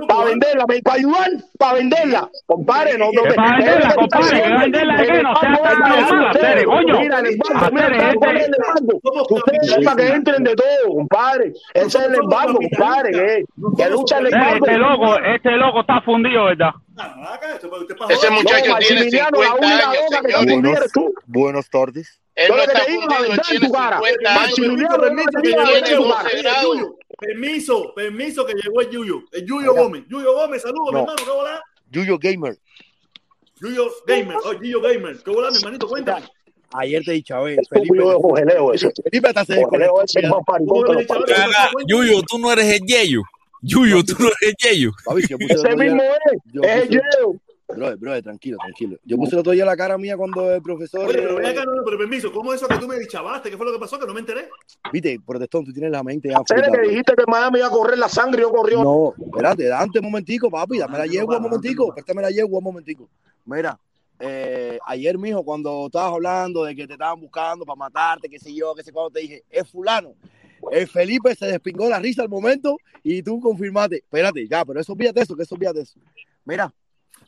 [SPEAKER 12] para venderla, para ayudar, para venderla. Compadre, no, no,
[SPEAKER 13] Que para venderla,
[SPEAKER 12] que
[SPEAKER 13] compadre, que
[SPEAKER 12] haciendo.
[SPEAKER 13] venderla de
[SPEAKER 12] El
[SPEAKER 13] qué, no sea
[SPEAKER 12] para
[SPEAKER 13] coño.
[SPEAKER 12] Mira, el embargo, mira,
[SPEAKER 13] Hacer,
[SPEAKER 12] ¿sabes cuál es el
[SPEAKER 13] este-
[SPEAKER 12] embargo? Ustedes es para que entren de todo, compadre. Ese es el embargo, compadre, que, que lucha el
[SPEAKER 13] Eh,
[SPEAKER 12] embargo.
[SPEAKER 13] Este loco, este loco está fundido, ¿verdad?
[SPEAKER 1] Pa'
[SPEAKER 14] Ese muchacho
[SPEAKER 12] No,
[SPEAKER 14] tiene
[SPEAKER 12] Maximiliano, la
[SPEAKER 14] 50
[SPEAKER 12] única
[SPEAKER 14] años,
[SPEAKER 12] que
[SPEAKER 14] señores.
[SPEAKER 17] Buenos tardes.
[SPEAKER 14] Él
[SPEAKER 12] Yo
[SPEAKER 14] no
[SPEAKER 12] lo que
[SPEAKER 14] está
[SPEAKER 12] te digo, la
[SPEAKER 14] fundido,
[SPEAKER 12] verdad en
[SPEAKER 14] tiene
[SPEAKER 12] tu cara.
[SPEAKER 14] 50 años.
[SPEAKER 12] Maximiliano, yo lo que te
[SPEAKER 1] Permiso,
[SPEAKER 12] digo, la verdad en tu
[SPEAKER 14] Tiene
[SPEAKER 12] cara.
[SPEAKER 14] 12 grados.
[SPEAKER 1] Yuyo, Permiso, permiso que llegó el Yuyo, el Yuyo Gómez. Yuyo Gómez, saludos, mi
[SPEAKER 17] No.
[SPEAKER 1] hermano, ¿qué volá?
[SPEAKER 17] Yuyo Gamer.
[SPEAKER 1] Yuyo Gamer, oh, Yuyo Gamer, ¿qué volá, mi hermanito? Cuéntame.
[SPEAKER 17] Ayer te he dicho, a ver, Felipe.
[SPEAKER 12] Jogeleo.
[SPEAKER 17] Felipe
[SPEAKER 2] Yuyo, tú no eres el Yeyo. Yuyo, tú no eres el Yeyo.
[SPEAKER 12] Ese mismo es, el
[SPEAKER 17] puse- Brother, brother, tranquilo, tranquilo. Yo puse el otro día la cara mía cuando el profesor.
[SPEAKER 1] Oye, pero ven
[SPEAKER 17] eh,
[SPEAKER 1] acá, no, no, pero permiso, ¿cómo es eso que tú me dichavaste? ¿Qué fue lo que pasó? Que no me enteré.
[SPEAKER 17] Viste, protestón, tú tienes la mente ya
[SPEAKER 12] que
[SPEAKER 17] bro.
[SPEAKER 12] dijiste que Miami iba a correr la sangre y yo corrió.
[SPEAKER 17] No, espérate, date un momentico, papi, dame la yegua un momentico, préstame la yegua un momentico. Mira, eh, ayer, mijo, cuando estabas hablando de que te estaban buscando para matarte, qué sé yo, qué sé cuándo, te dije, es fulano. El Felipe se despingó la risa al momento y tú confirmaste. Espérate, ya, pero eso olvídate eso, que eso olvídate eso. Mira,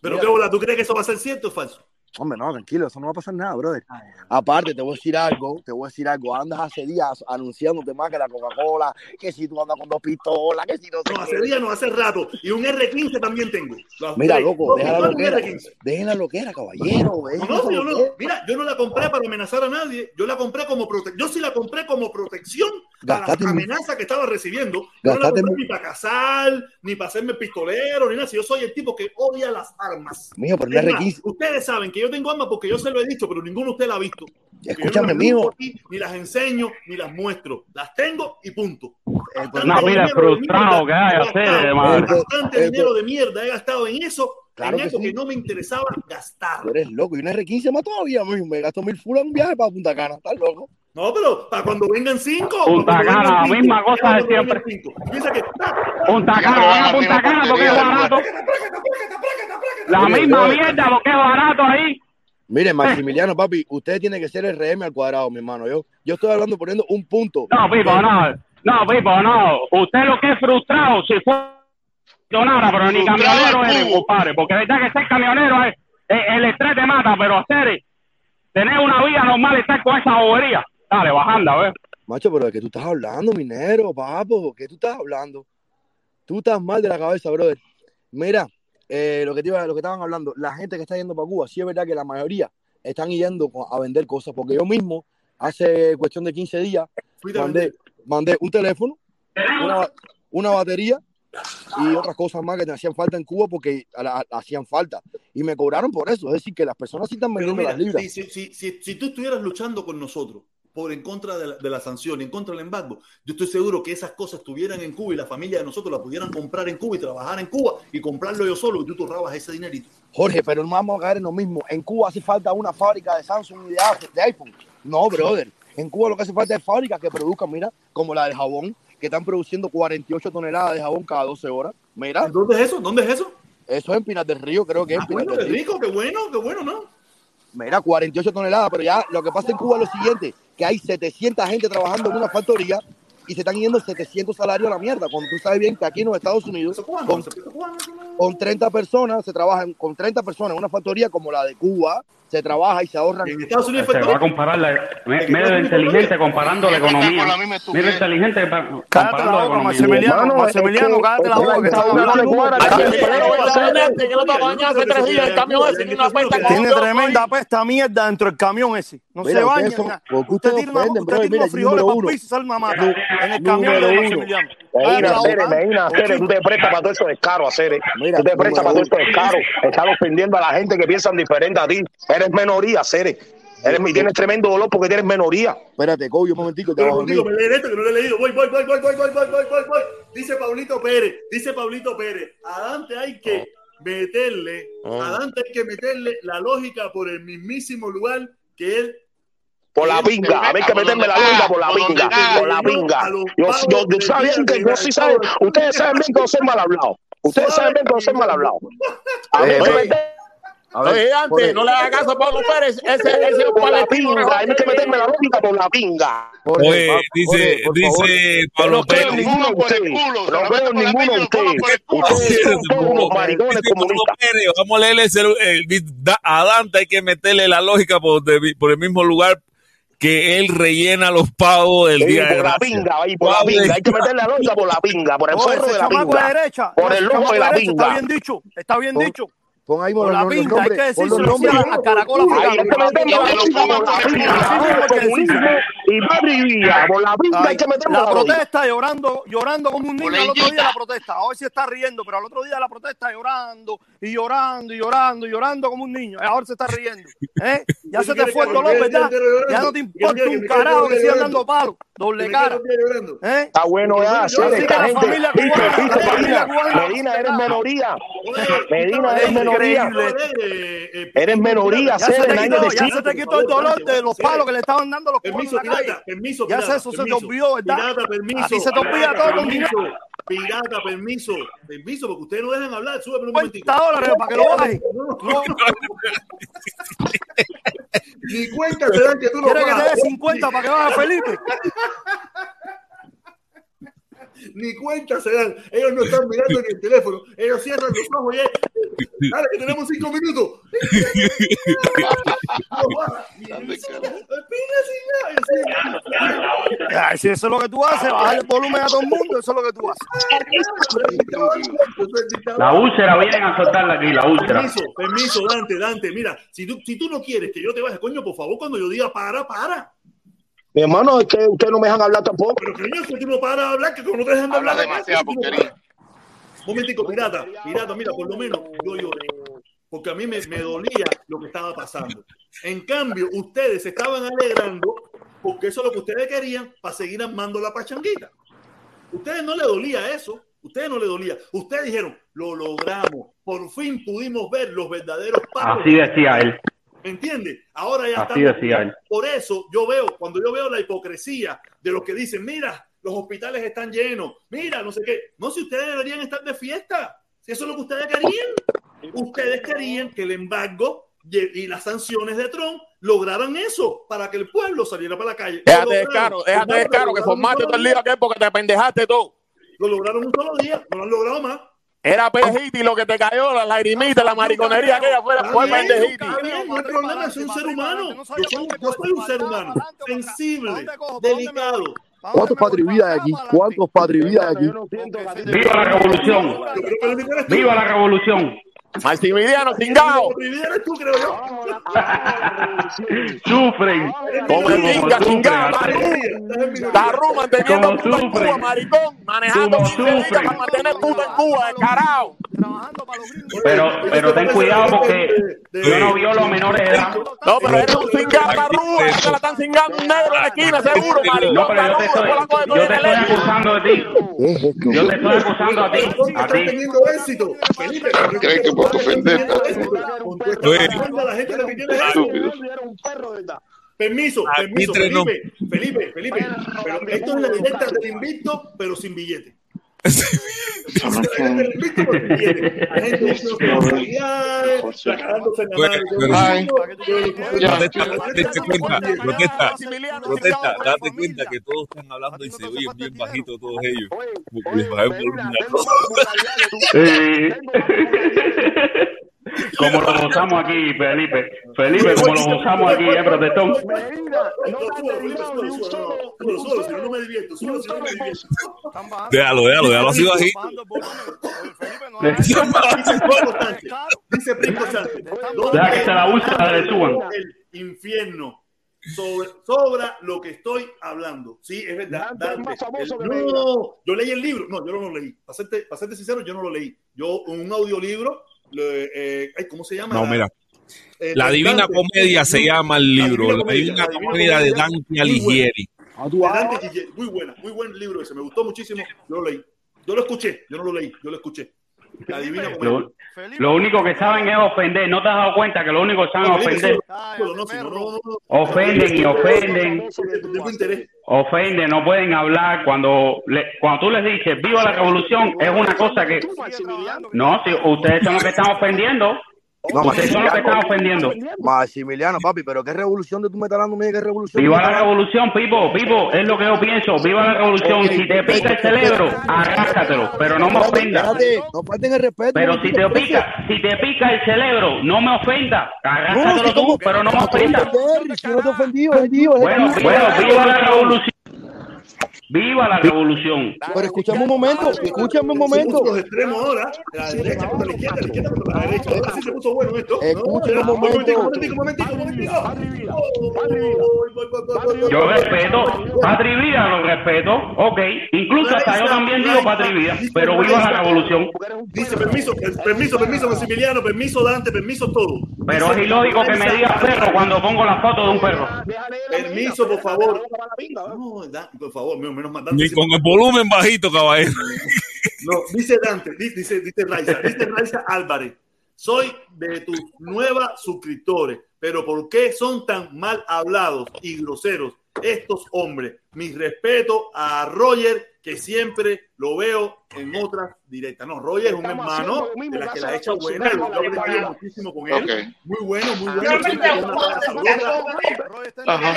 [SPEAKER 1] Pero
[SPEAKER 17] Mira.
[SPEAKER 1] qué bola, ¿tú crees que eso va a ser cierto o falso?
[SPEAKER 17] Hombre, no, tranquilo, eso no va a pasar nada, brother. Aparte, te voy a decir algo, te voy a decir algo. Andas hace días anunciándote más que la Coca-Cola, que si tú andas con dos pistolas, que si no
[SPEAKER 1] No, hace días, no, hace rato. Y un R15 también tengo. Los
[SPEAKER 17] Mira,
[SPEAKER 1] tres.
[SPEAKER 17] loco, deja la loquera.
[SPEAKER 1] R15.
[SPEAKER 17] Dejen la loquera, caballero.
[SPEAKER 1] No, no, yo no. Mira, yo no la compré para amenazar a nadie. Yo la compré como protección. Yo sí la compré como protección para
[SPEAKER 17] Gastaste
[SPEAKER 1] las
[SPEAKER 17] mu-
[SPEAKER 1] amenazas que estaba recibiendo. Yo no la compré ni para cazar, ni para hacerme pistolero, ni nada. Si yo soy el tipo que odia las armas.
[SPEAKER 17] Mijo, pero
[SPEAKER 1] más,
[SPEAKER 17] requisito.
[SPEAKER 1] ustedes saben que yo tengo armas porque yo se lo he dicho, pero ninguno de ustedes la ha visto. No
[SPEAKER 17] Escúchame, mijo.
[SPEAKER 1] aquí, Ni las enseño, ni las muestro. Las tengo y punto.
[SPEAKER 13] Una vida frustrado que hay, hacer.
[SPEAKER 1] Bastante dinero de mierda he gastado en eso,
[SPEAKER 17] Claro
[SPEAKER 1] en
[SPEAKER 17] que
[SPEAKER 1] eso que no me interesaba gastar.
[SPEAKER 17] Tú eres loco. Y una R15 más todavía, mijo. Me gasto mil fulas en un viaje para Punta Cana. ¿Estás loco?
[SPEAKER 1] No, pero para cuando vengan cinco.
[SPEAKER 13] Punta Cana, la
[SPEAKER 1] cinco,
[SPEAKER 13] misma cosa de siempre. Punta Cana, Punta Cana porque es barato. La misma mierda porque es barato ahí.
[SPEAKER 17] Mire, Maximiliano, papi, usted tiene que ser el RM al cuadrado, mi hermano. Yo, yo estoy hablando poniendo un punto.
[SPEAKER 13] No, Pipo, no. No, Pipo, no. Usted lo que es frustrado, si fue donara, pero ni camionero eres, compadre. Porque verdad que ser camionero es, es- el estrés te mata, pero hacer tener una vida normal y estar con esa bobería. Dale, bajando, a ver.
[SPEAKER 17] Macho, pero ¿de qué tú estás hablando, minero, papo? ¿Qué tú estás hablando? Tú estás mal de la cabeza, brother. Mira, eh, lo que te iba, lo que estaban hablando, la gente que está yendo para Cuba, sí es verdad que la mayoría están yendo a vender cosas, porque yo mismo, hace cuestión de 15 días, mandé, mandé un teléfono, una, ba- una batería y otras cosas más que te hacían falta en Cuba porque a la- hacían falta. Y me cobraron por eso. Es decir, que las personas sí están vendiendo
[SPEAKER 1] mira,
[SPEAKER 17] las libras.
[SPEAKER 1] si, si, si, si, si tú estuvieras luchando con nosotros por en contra de la, de la sanción en contra del embargo, yo estoy seguro que esas cosas estuvieran en Cuba y la familia de nosotros la pudieran comprar en Cuba y trabajar en Cuba y comprarlo yo solo y tú te ahorrabas ese dinerito.
[SPEAKER 17] Jorge, pero no vamos a caer en lo mismo. En Cuba hace falta una fábrica de Samsung y de, iPhone. No, brother. En Cuba lo que hace falta es fábricas que produzcan, mira, como la de jabón, que están produciendo 48 toneladas de jabón cada 12 horas. Mira.
[SPEAKER 1] ¿Dónde es eso? ¿Dónde es eso?
[SPEAKER 17] Eso es en Pinas del Río, creo que es en
[SPEAKER 1] Ah,
[SPEAKER 17] Pinas
[SPEAKER 1] bueno,
[SPEAKER 17] del
[SPEAKER 1] qué
[SPEAKER 17] Río.
[SPEAKER 1] rico, qué bueno, qué bueno, ¿no?
[SPEAKER 17] Mira, 48 toneladas, pero ya lo que pasa en Cuba es lo siguiente, que hay 700 gente trabajando en una factoría y se están yendo 700 salarios a la mierda. Cuando tú sabes bien que aquí en los Estados Unidos, con, con 30 personas, se trabajan con 30 personas en una factoría como la de Cuba, se trabaja y se ahorran.
[SPEAKER 1] En Estados Unidos
[SPEAKER 13] Se va a comparar la, me- medio inteligente comparando la economía. Medio inteligente pa- comparando la economía.
[SPEAKER 17] Maximiliano, Maximiliano, cállate la boca, estamos
[SPEAKER 12] tiene
[SPEAKER 18] Tiene tremenda pesta mierda dentro del camión ese. No se baña. Usted
[SPEAKER 17] Mira,
[SPEAKER 18] unos frijoles para
[SPEAKER 17] uno.
[SPEAKER 18] piso y sale una mata. En el camión de. Maximiliano.
[SPEAKER 12] Medina, Cere,
[SPEAKER 18] boca.
[SPEAKER 12] Medina, Cere, tú te prestas para todo eso descaro, Cere. Tú te prestas para todo esto descaro. Estás ofendiendo a la gente que piensan diferente a ti. Eres menoría, Cere. Eres, y tienes tremendo dolor porque eres menoría.
[SPEAKER 17] Espérate, Coyo, un momentico, te
[SPEAKER 1] Pero contigo, me leen esto que no lo he leído. Voy, voy, voy, voy, voy, voy, voy, voy, voy, voy. Dice Pablito Pérez, dice Pablito Pérez, a Dante hay que meterle, a Dante hay que meterle la lógica por el mismísimo lugar que él
[SPEAKER 12] Por la pinga, a ver que meterme la lógica por la pinga, por la pinga. Yo, yo, yo sabía que yo sí saben, ustedes saben bien que yo soy mal hablado. Ustedes saben bien que yo soy mal hablado. [LAUGHS] A ver,
[SPEAKER 17] Eh, ver,
[SPEAKER 12] Oye,
[SPEAKER 17] por
[SPEAKER 12] antes, no le hagas caso a Pablo Pérez, ese, ese es un por la pinga, hay que meterme la lógica por la pinga.
[SPEAKER 17] Jorge,
[SPEAKER 2] Oye, dice,
[SPEAKER 17] por favor.
[SPEAKER 2] dice Pablo
[SPEAKER 12] No creo en
[SPEAKER 2] Pérez.
[SPEAKER 12] ninguno de ustedes. No en ninguno de ustedes. Ustedes son todos unos maricones comunistas.
[SPEAKER 2] Pérez, vamos a leerle el- a Dante hay que meterle la lógica por, de- por el mismo lugar que él rellena los pavos del
[SPEAKER 12] Sí,
[SPEAKER 2] día de
[SPEAKER 12] por la
[SPEAKER 2] gracia.
[SPEAKER 12] pinga, ahí, por la pinga. Hay que meterle la lógica por la pinga, por el
[SPEAKER 18] No,
[SPEAKER 12] forro
[SPEAKER 18] ese
[SPEAKER 12] de la pinga.
[SPEAKER 18] de derecha.
[SPEAKER 12] Por
[SPEAKER 18] no,
[SPEAKER 12] el lomo de la
[SPEAKER 18] derecha, Está
[SPEAKER 12] pinga.
[SPEAKER 18] bien dicho. Está bien dicho.
[SPEAKER 17] Pon ahí
[SPEAKER 18] por la pinta, hay que
[SPEAKER 12] decir a Caracola y por la.
[SPEAKER 18] La protesta llorando, llorando como un niño el otro día la protesta. Hoy sí está riendo, pero al otro día la protesta llorando y llorando y llorando y llorando como un niño. Ahora se está riendo. ¿eh? Ya se te fue el dolor, ¿verdad? Ya no te importa un carajo que
[SPEAKER 1] siga
[SPEAKER 18] dando
[SPEAKER 1] palo
[SPEAKER 18] doble cara. ¿Eh?
[SPEAKER 12] Está bueno ya. Medina, eres
[SPEAKER 1] minoría.
[SPEAKER 12] Medina, eres minoría.
[SPEAKER 18] Eh, eh,
[SPEAKER 12] eres minoría,
[SPEAKER 18] Ya se te quitó el dolor de los palos que le estaban dando los
[SPEAKER 1] Permiso, permiso,
[SPEAKER 18] Ya se te olvidó, ¿verdad?
[SPEAKER 1] Pirata, permiso.
[SPEAKER 18] se te olvida todo,
[SPEAKER 1] Pirata, permiso, permiso, porque ustedes no dejan hablar. Súbeme un momentico.
[SPEAKER 18] 50 dólares para que lo bajes.
[SPEAKER 1] No. Ni cuenta se dan que tú lo
[SPEAKER 18] ¿Quieres que te dé 50 para que baje Felipe?
[SPEAKER 1] Ni cuenta se dan. Ellos no están mirando en el teléfono. Ellos cierran los ojos y es. Dale, que tenemos cinco minutos.
[SPEAKER 18] Ay, si eso es lo que tú haces, bajar el volumen a todo el mundo, eso es lo que tú haces.
[SPEAKER 13] La úlcera vienen a soltarla aquí, la úlcera.
[SPEAKER 1] Permiso, permiso, Dante, Dante. Mira, si tú, si tú no quieres que yo te baje, coño, por favor, cuando yo diga para, para.
[SPEAKER 12] Mi hermano, es que ustedes no me dejan hablar tampoco.
[SPEAKER 1] Pero que niño, ese tipo para de hablar, que como no te dejan de
[SPEAKER 14] Habla
[SPEAKER 1] hablar.
[SPEAKER 14] demasiada porquería.
[SPEAKER 1] Momentico, pirata, pirata, mira, por lo menos yo lloré. Porque a mí me, me dolía lo que estaba pasando. En cambio, ustedes se estaban alegrando porque eso es lo que ustedes querían para seguir armando la pachanguita. Ustedes no le dolía eso. Ustedes no le dolía. Ustedes dijeron, lo logramos. Por fin pudimos ver los verdaderos pasos.
[SPEAKER 13] Así decía él.
[SPEAKER 1] ¿Me entiendes? Ahora ya
[SPEAKER 13] Así decía él.
[SPEAKER 1] Por eso yo veo, cuando yo veo la hipocresía de los que dicen, mira, los hospitales están llenos, mira, no sé qué. No, si ustedes deberían estar de fiesta. Si eso es lo que ustedes querían. Ustedes querían que el embargo y las sanciones de Trump lograran eso para que el pueblo saliera para la calle.
[SPEAKER 14] Déjate de caro, déjate de caro, que formaste todo el lío aquel porque te pendejaste todo.
[SPEAKER 1] Lo lograron un solo día, no lo han logrado más.
[SPEAKER 14] Era pendejiti lo que te cayó, la lagrimita, la mariconería aquella fuera fue
[SPEAKER 1] bien, no hay problema, soy un ser humano. Yo soy, yo soy un ser humano. Sensible, delicado.
[SPEAKER 17] ¿Cuántos patrividas hay aquí? ¿Cuántos patrividas hay aquí?
[SPEAKER 13] ¡Viva la revolución! ¡Viva la revolución!
[SPEAKER 14] Maximiliano Cingao.
[SPEAKER 1] tú, creo yo.
[SPEAKER 13] Sufren.
[SPEAKER 14] Como el Inca
[SPEAKER 13] sufren,
[SPEAKER 14] Cingao,
[SPEAKER 13] así.
[SPEAKER 14] Tarru manteniendo puta en. Cuba, maricón, manejando
[SPEAKER 13] Como
[SPEAKER 14] 15 libras
[SPEAKER 13] sufren.
[SPEAKER 14] para mantener puta en Cuba, descarado.
[SPEAKER 13] Pero, pero ten cuidado porque yo no violo a menores de edad.
[SPEAKER 14] No, pero eres un es que la están cingando un negro en la esquina, seguro, maricón.
[SPEAKER 13] No, pero yo te estoy, yo te estoy acusando de ti. Yo te estoy acusando a ti. A ti.
[SPEAKER 1] teniendo éxito.
[SPEAKER 14] ¿Creen que puedo ofender?
[SPEAKER 1] Con tu esta la gente lo que quiere es eso. Permiso, permiso. Felipe, Felipe, Felipe. Pero esto es la directa del invicto, pero sin billete.
[SPEAKER 2] Protesta, date cuenta, protesta, protesta, date cuenta que todos están hablando y se oyen bien bajito todos ellos. Les bajé el volumen.
[SPEAKER 13] Eh, Como lo gozamos aquí, Felipe. Felipe, como lo gozamos aquí, eh, protestón.
[SPEAKER 1] No, no me divierto. Súbelo, si no, me divierto.
[SPEAKER 2] Déjalo, déjalo, déjalo así bajito.
[SPEAKER 1] Dice
[SPEAKER 13] Deja que se la ultra le suban.
[SPEAKER 1] el infierno sobre, sobra lo que estoy hablando. Sí, es verdad. Dante. El- no, yo leí el libro. No, yo no lo leí. Para serte, para serte sincero, yo no lo leí. Yo, un audiolibro, eh, ay, ¿cómo se llama?
[SPEAKER 2] No, mira.
[SPEAKER 1] Eh,
[SPEAKER 2] La Divina
[SPEAKER 1] Dante.
[SPEAKER 2] Comedia se llama el libro.
[SPEAKER 1] Divina
[SPEAKER 2] La Divina
[SPEAKER 1] La Divina
[SPEAKER 2] Comedia de
[SPEAKER 1] Comedia.
[SPEAKER 2] Dante
[SPEAKER 1] Muy
[SPEAKER 2] Alighieri.
[SPEAKER 1] De Dante Alighieri. Muy buena, muy buen libro ese. Me gustó muchísimo. Yo lo leí. Yo lo escuché. Yo no lo leí. Yo lo escuché.
[SPEAKER 13] Lo, lo único que saben es ofender. ¿No te has dado cuenta que lo único que saben es ofender? Ofenden y ofenden. Ofenden, no pueden hablar. Cuando, le- cuando tú les dices viva la revolución, es una cosa que. No, si ustedes son los que están ofendiendo.
[SPEAKER 17] No,
[SPEAKER 13] los que están ofendiendo.
[SPEAKER 17] Maximiliano, papi, pero qué revolución de tú me estás dando a mí, qué revolución.
[SPEAKER 13] Viva la revolución, Pipo, Pipo, es lo que yo pienso. Viva la revolución. Si te pica el cerebro, arráscatelo, pero no me ofendas.
[SPEAKER 17] No falten el respeto.
[SPEAKER 13] Pero si
[SPEAKER 17] te
[SPEAKER 13] te pica, si te pica el cerebro, no me ofenda.
[SPEAKER 17] No,
[SPEAKER 13] Arráscatelo
[SPEAKER 17] si
[SPEAKER 13] tú, pero no me
[SPEAKER 17] te
[SPEAKER 13] ofendas.
[SPEAKER 17] te
[SPEAKER 13] Bueno, bueno, viva la revolución. Viva la revolución.
[SPEAKER 17] Pero escúchame un momento, escúchame un momento.
[SPEAKER 1] Los extremos ahora, la derecha contra la izquierda, la izquierda contra la derecha. Ahora sí se puso bueno esto.
[SPEAKER 17] Escúchame un momento.
[SPEAKER 1] Un momentico, un momentico, un momentico.
[SPEAKER 13] Yo respeto, Patria y Vida lo respeto, ok. Incluso hasta yo también digo Patria y Vida, pero viva la revolución.
[SPEAKER 1] Dice permiso, permiso, permiso, Maximiliano, permiso, Dante, permiso, todo.
[SPEAKER 13] Pero es ilógico que me digas perro cuando pongo la foto de un perro.
[SPEAKER 1] Permiso, por favor. No, por favor, menos menos mal. Dante
[SPEAKER 2] Ni con el volumen bajito, caballero.
[SPEAKER 1] No, dice Dante, di- dice, dice Raiza, dice Raiza Álvarez. Soy de tus nuevas suscriptores, pero ¿por qué son tan mal hablados y groseros estos hombres? Mi respeto a Roger, que siempre lo veo en otras directas. No, Roger es un hermano de la que la echa buena, lo he aprendido muchísimo con él.
[SPEAKER 14] Ok.
[SPEAKER 1] Muy bueno, muy bueno.
[SPEAKER 19] Yo
[SPEAKER 1] sabrosa.
[SPEAKER 14] Ajá.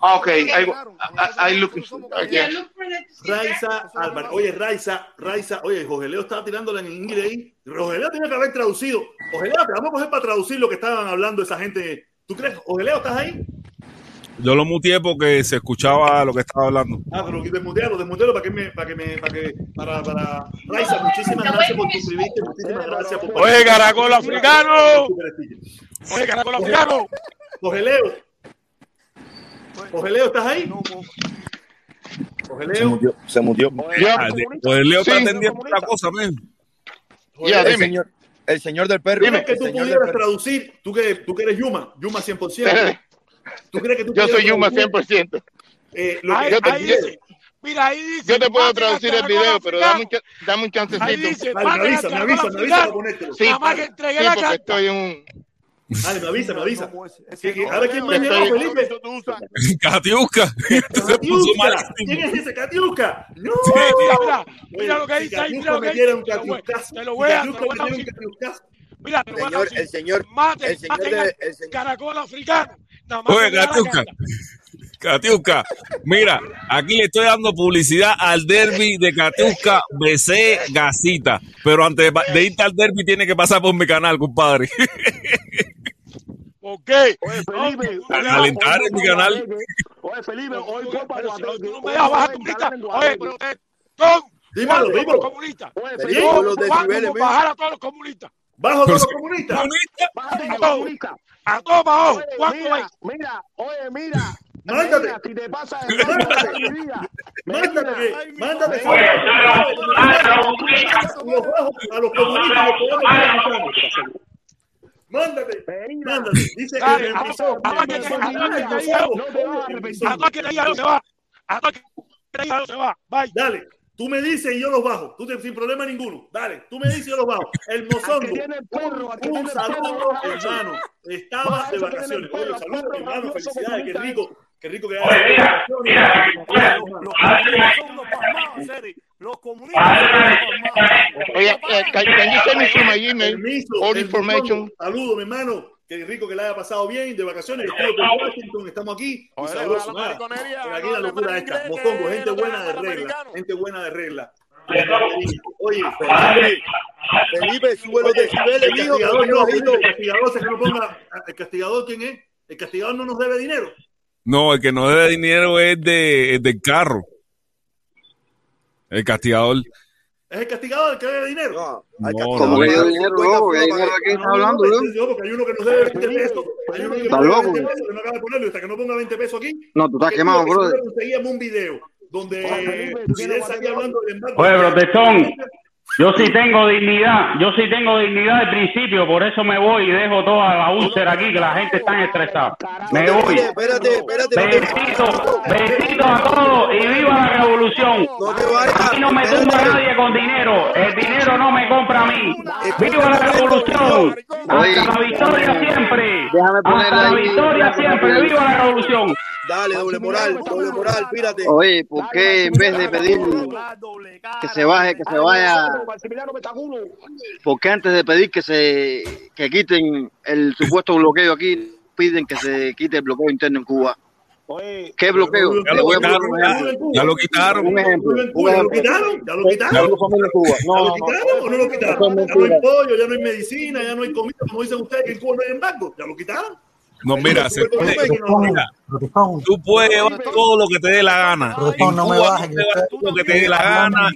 [SPEAKER 14] Ah, ok. I, I, I look.
[SPEAKER 1] Raiza Álvarez. Oye, Raiza, Raiza, oye, Jorge Leo estaba tirándola en inglés ahí. Jorge Leo tiene que haber traducido. Jorge Leo, te vamos a coger para traducir lo que estaban hablando esa gente. ¿Tú crees? Jorge Leo, ¿estás ahí?
[SPEAKER 2] Yo lo muteé porque se escuchaba lo que estaba hablando.
[SPEAKER 1] Ah, pero desmutealo, desmutealo para que me, para que me, para que, para, para. Raiza, muchísimas gracias por suscribirte, muchísimas gracias por.
[SPEAKER 14] Oye, caracol africano. Oye, caracol africano.
[SPEAKER 1] Jorge Leo. Jorge Leo, ¿estás ahí? Jorge
[SPEAKER 17] Se
[SPEAKER 1] Leo.
[SPEAKER 17] murió. Se murió.
[SPEAKER 2] Ah, de- Pues Leo está atendiendo otra cosa, men.
[SPEAKER 1] Ya,
[SPEAKER 17] el,
[SPEAKER 1] dime.
[SPEAKER 17] señor, el señor del perro.
[SPEAKER 1] ¿Tú crees que tú pudieras traducir? ¿Tú que, tú que eres Yuma, Yuma 100%. [LAUGHS] ¿Tú crees que tú
[SPEAKER 14] Yo soy Yuma
[SPEAKER 1] traducir,
[SPEAKER 14] 100%.
[SPEAKER 1] eh, lo
[SPEAKER 14] Ahí-
[SPEAKER 1] que yo te
[SPEAKER 14] ahí dice,
[SPEAKER 20] Mira, ahí dice.
[SPEAKER 14] Yo te puedo traducir el video, pero dame un, dame un chancecito.
[SPEAKER 20] Ahí dice,
[SPEAKER 1] Dale,
[SPEAKER 20] maten
[SPEAKER 1] me avisa, me avisa, me avisa para.
[SPEAKER 14] Sí,
[SPEAKER 20] Nada más que entregué
[SPEAKER 14] sí,
[SPEAKER 20] la carta.
[SPEAKER 14] estoy en un...
[SPEAKER 1] Dale, me avisa, me avisa.
[SPEAKER 20] Ese
[SPEAKER 1] Que- que-
[SPEAKER 20] no,
[SPEAKER 1] A ver quién más llegó, Felipe.
[SPEAKER 20] Eso tú usas.
[SPEAKER 2] Catiusca.
[SPEAKER 1] ¿Quién es ese Catiusca? No.
[SPEAKER 20] Mira, mira, mira lo que dice ahí,
[SPEAKER 1] Catiusca
[SPEAKER 20] mira lo que dice.
[SPEAKER 1] un
[SPEAKER 20] Te lo voy-
[SPEAKER 1] Catiuscazo,
[SPEAKER 20] te lo
[SPEAKER 1] si
[SPEAKER 20] voy a-. Mira, te lo voy a
[SPEAKER 17] Señor, el señor, el señor el señor,
[SPEAKER 20] caracol africano.
[SPEAKER 2] Oye,
[SPEAKER 20] carta.
[SPEAKER 2] Catiusca, mira, aquí le estoy dando publicidad al derby de Catiusca BC Gasita. Pero antes de de irte al derby, tiene que pasar por mi canal, compadre.
[SPEAKER 20] ¿Por qué?
[SPEAKER 12] Oye, Felipe,
[SPEAKER 2] A calentar en mi canal.
[SPEAKER 12] Oye, Felipe, hoy Copa hoy
[SPEAKER 20] das baja comunista.
[SPEAKER 12] Guateque.
[SPEAKER 20] Oye, pero eh, Tom,
[SPEAKER 1] Dímelo,
[SPEAKER 20] ¿cuándo
[SPEAKER 1] dímelo.
[SPEAKER 20] comunista?
[SPEAKER 12] Oye,
[SPEAKER 17] Felipe,
[SPEAKER 12] Felipe,
[SPEAKER 17] con los
[SPEAKER 20] ¿Cuándo
[SPEAKER 17] decibeles,
[SPEAKER 20] por
[SPEAKER 17] men.
[SPEAKER 20] bajar a todos los comunistas?
[SPEAKER 1] Bajo todos los comunistas.
[SPEAKER 20] A
[SPEAKER 12] los
[SPEAKER 20] todos.
[SPEAKER 12] comunistas.
[SPEAKER 20] A todos para abajo.
[SPEAKER 12] Oye,
[SPEAKER 20] ¿Cuánto
[SPEAKER 12] mira, mira, oye, mira.
[SPEAKER 1] Mándate.
[SPEAKER 12] Si te pasa de
[SPEAKER 1] Mándate. bajo a los comunistas. Mándate, mándate. Dice que
[SPEAKER 12] no te vas a
[SPEAKER 1] el
[SPEAKER 12] arrepentir.
[SPEAKER 1] emisor-
[SPEAKER 20] A todos que te diga, se va. A todos que se va. Bye.
[SPEAKER 1] Dale, tú me dices y yo los bajo. Tú te- sin problema ninguno. Dale, tú me dices y yo los bajo. El mozongo. Un saludo, hermano. Estaba de vacaciones. Oye, saludos, hermano. Felicidades. Qué rico. Qué rico que
[SPEAKER 16] Oye, mira, mira.
[SPEAKER 20] Los comunistas. Los.
[SPEAKER 14] Oye, can, you send me my email
[SPEAKER 1] Permiso,
[SPEAKER 14] all
[SPEAKER 1] el
[SPEAKER 14] information?
[SPEAKER 1] Saludos, mi hermano. Qué rico que le haya pasado bien de vacaciones. Por Washington, estamos aquí. Y
[SPEAKER 20] Oye,
[SPEAKER 1] sabroso,
[SPEAKER 20] la
[SPEAKER 1] nada. aquí la locura esta.
[SPEAKER 20] que
[SPEAKER 1] gente buena de regla. Gente buena de regla. Oye,
[SPEAKER 17] Felipe, Felipe, sube los decibeles,
[SPEAKER 1] el
[SPEAKER 17] mijo,
[SPEAKER 1] castigador no,
[SPEAKER 17] bajito.
[SPEAKER 1] el castigador se que no ponga. ¿El castigador quién es? El castigador no nos debe dinero.
[SPEAKER 2] No, el que no debe dinero es de, es del carro. El castigador.
[SPEAKER 1] Es el castigador el que debe dinero.
[SPEAKER 17] No, al
[SPEAKER 2] No, no,
[SPEAKER 17] le
[SPEAKER 2] no.
[SPEAKER 17] dan
[SPEAKER 19] dinero,
[SPEAKER 17] 50
[SPEAKER 19] loco? ¿Qué
[SPEAKER 17] fueros
[SPEAKER 19] dinero de qué
[SPEAKER 1] No,
[SPEAKER 19] está
[SPEAKER 1] no,
[SPEAKER 19] hablando,
[SPEAKER 1] no,
[SPEAKER 19] loco?
[SPEAKER 1] no, porque hay uno que nos debe 20 pesos. Hay uno que
[SPEAKER 19] ¿Estás
[SPEAKER 1] nos debe
[SPEAKER 19] loco?
[SPEAKER 1] 20 pesos que no acaba de ponerlo. Hasta que no ponga 20 pesos aquí.
[SPEAKER 19] No, tú estás quemado,
[SPEAKER 1] que no conseguíamos un video donde Fidel salía hablando del embargo.
[SPEAKER 13] Oye, protestón, yo sí tengo dignidad, yo sí tengo dignidad de principio, por eso me voy y dejo toda la úlcera aquí, que la gente está estresada. Me voy.
[SPEAKER 17] espérate, espérate.
[SPEAKER 13] Besito, besito a todos y viva la revolución.
[SPEAKER 17] Vayas.
[SPEAKER 13] Aquí no me tumba nadie con dinero, el dinero no me compra a mí. Viva la revolución. Hasta la victoria siempre. Hasta la victoria siempre. Viva la revolución.
[SPEAKER 17] Dale, doble moral, doble moral, pírate.
[SPEAKER 19] Oye, ¿por qué en vez de pedir que se baje, que se vaya, por qué antes de pedir que se que quiten el supuesto bloqueo aquí, piden que se quite el bloqueo interno en Cuba? ¿Qué bloqueo?
[SPEAKER 2] Ya
[SPEAKER 19] Te
[SPEAKER 2] lo quitaron, ya, lo quitaron.
[SPEAKER 19] Un ejemplo.
[SPEAKER 1] ¿Ya lo quitaron? ¿Ya lo
[SPEAKER 19] Ya
[SPEAKER 1] quitaron? ¿Ya
[SPEAKER 19] No,
[SPEAKER 1] lo
[SPEAKER 19] no, no.
[SPEAKER 1] quitaron o no lo quitaron? Ya no hay pollo, ya no hay medicina, ya no hay comida, como dicen ustedes, que en Cuba no hay embargo. ¿Ya lo quitaron?
[SPEAKER 2] No, mira, se puede, mira, tú puedes llevar todo lo que te dé la gana. En
[SPEAKER 8] no
[SPEAKER 2] Cuba tú puedes llevar todo lo que te dé la gana.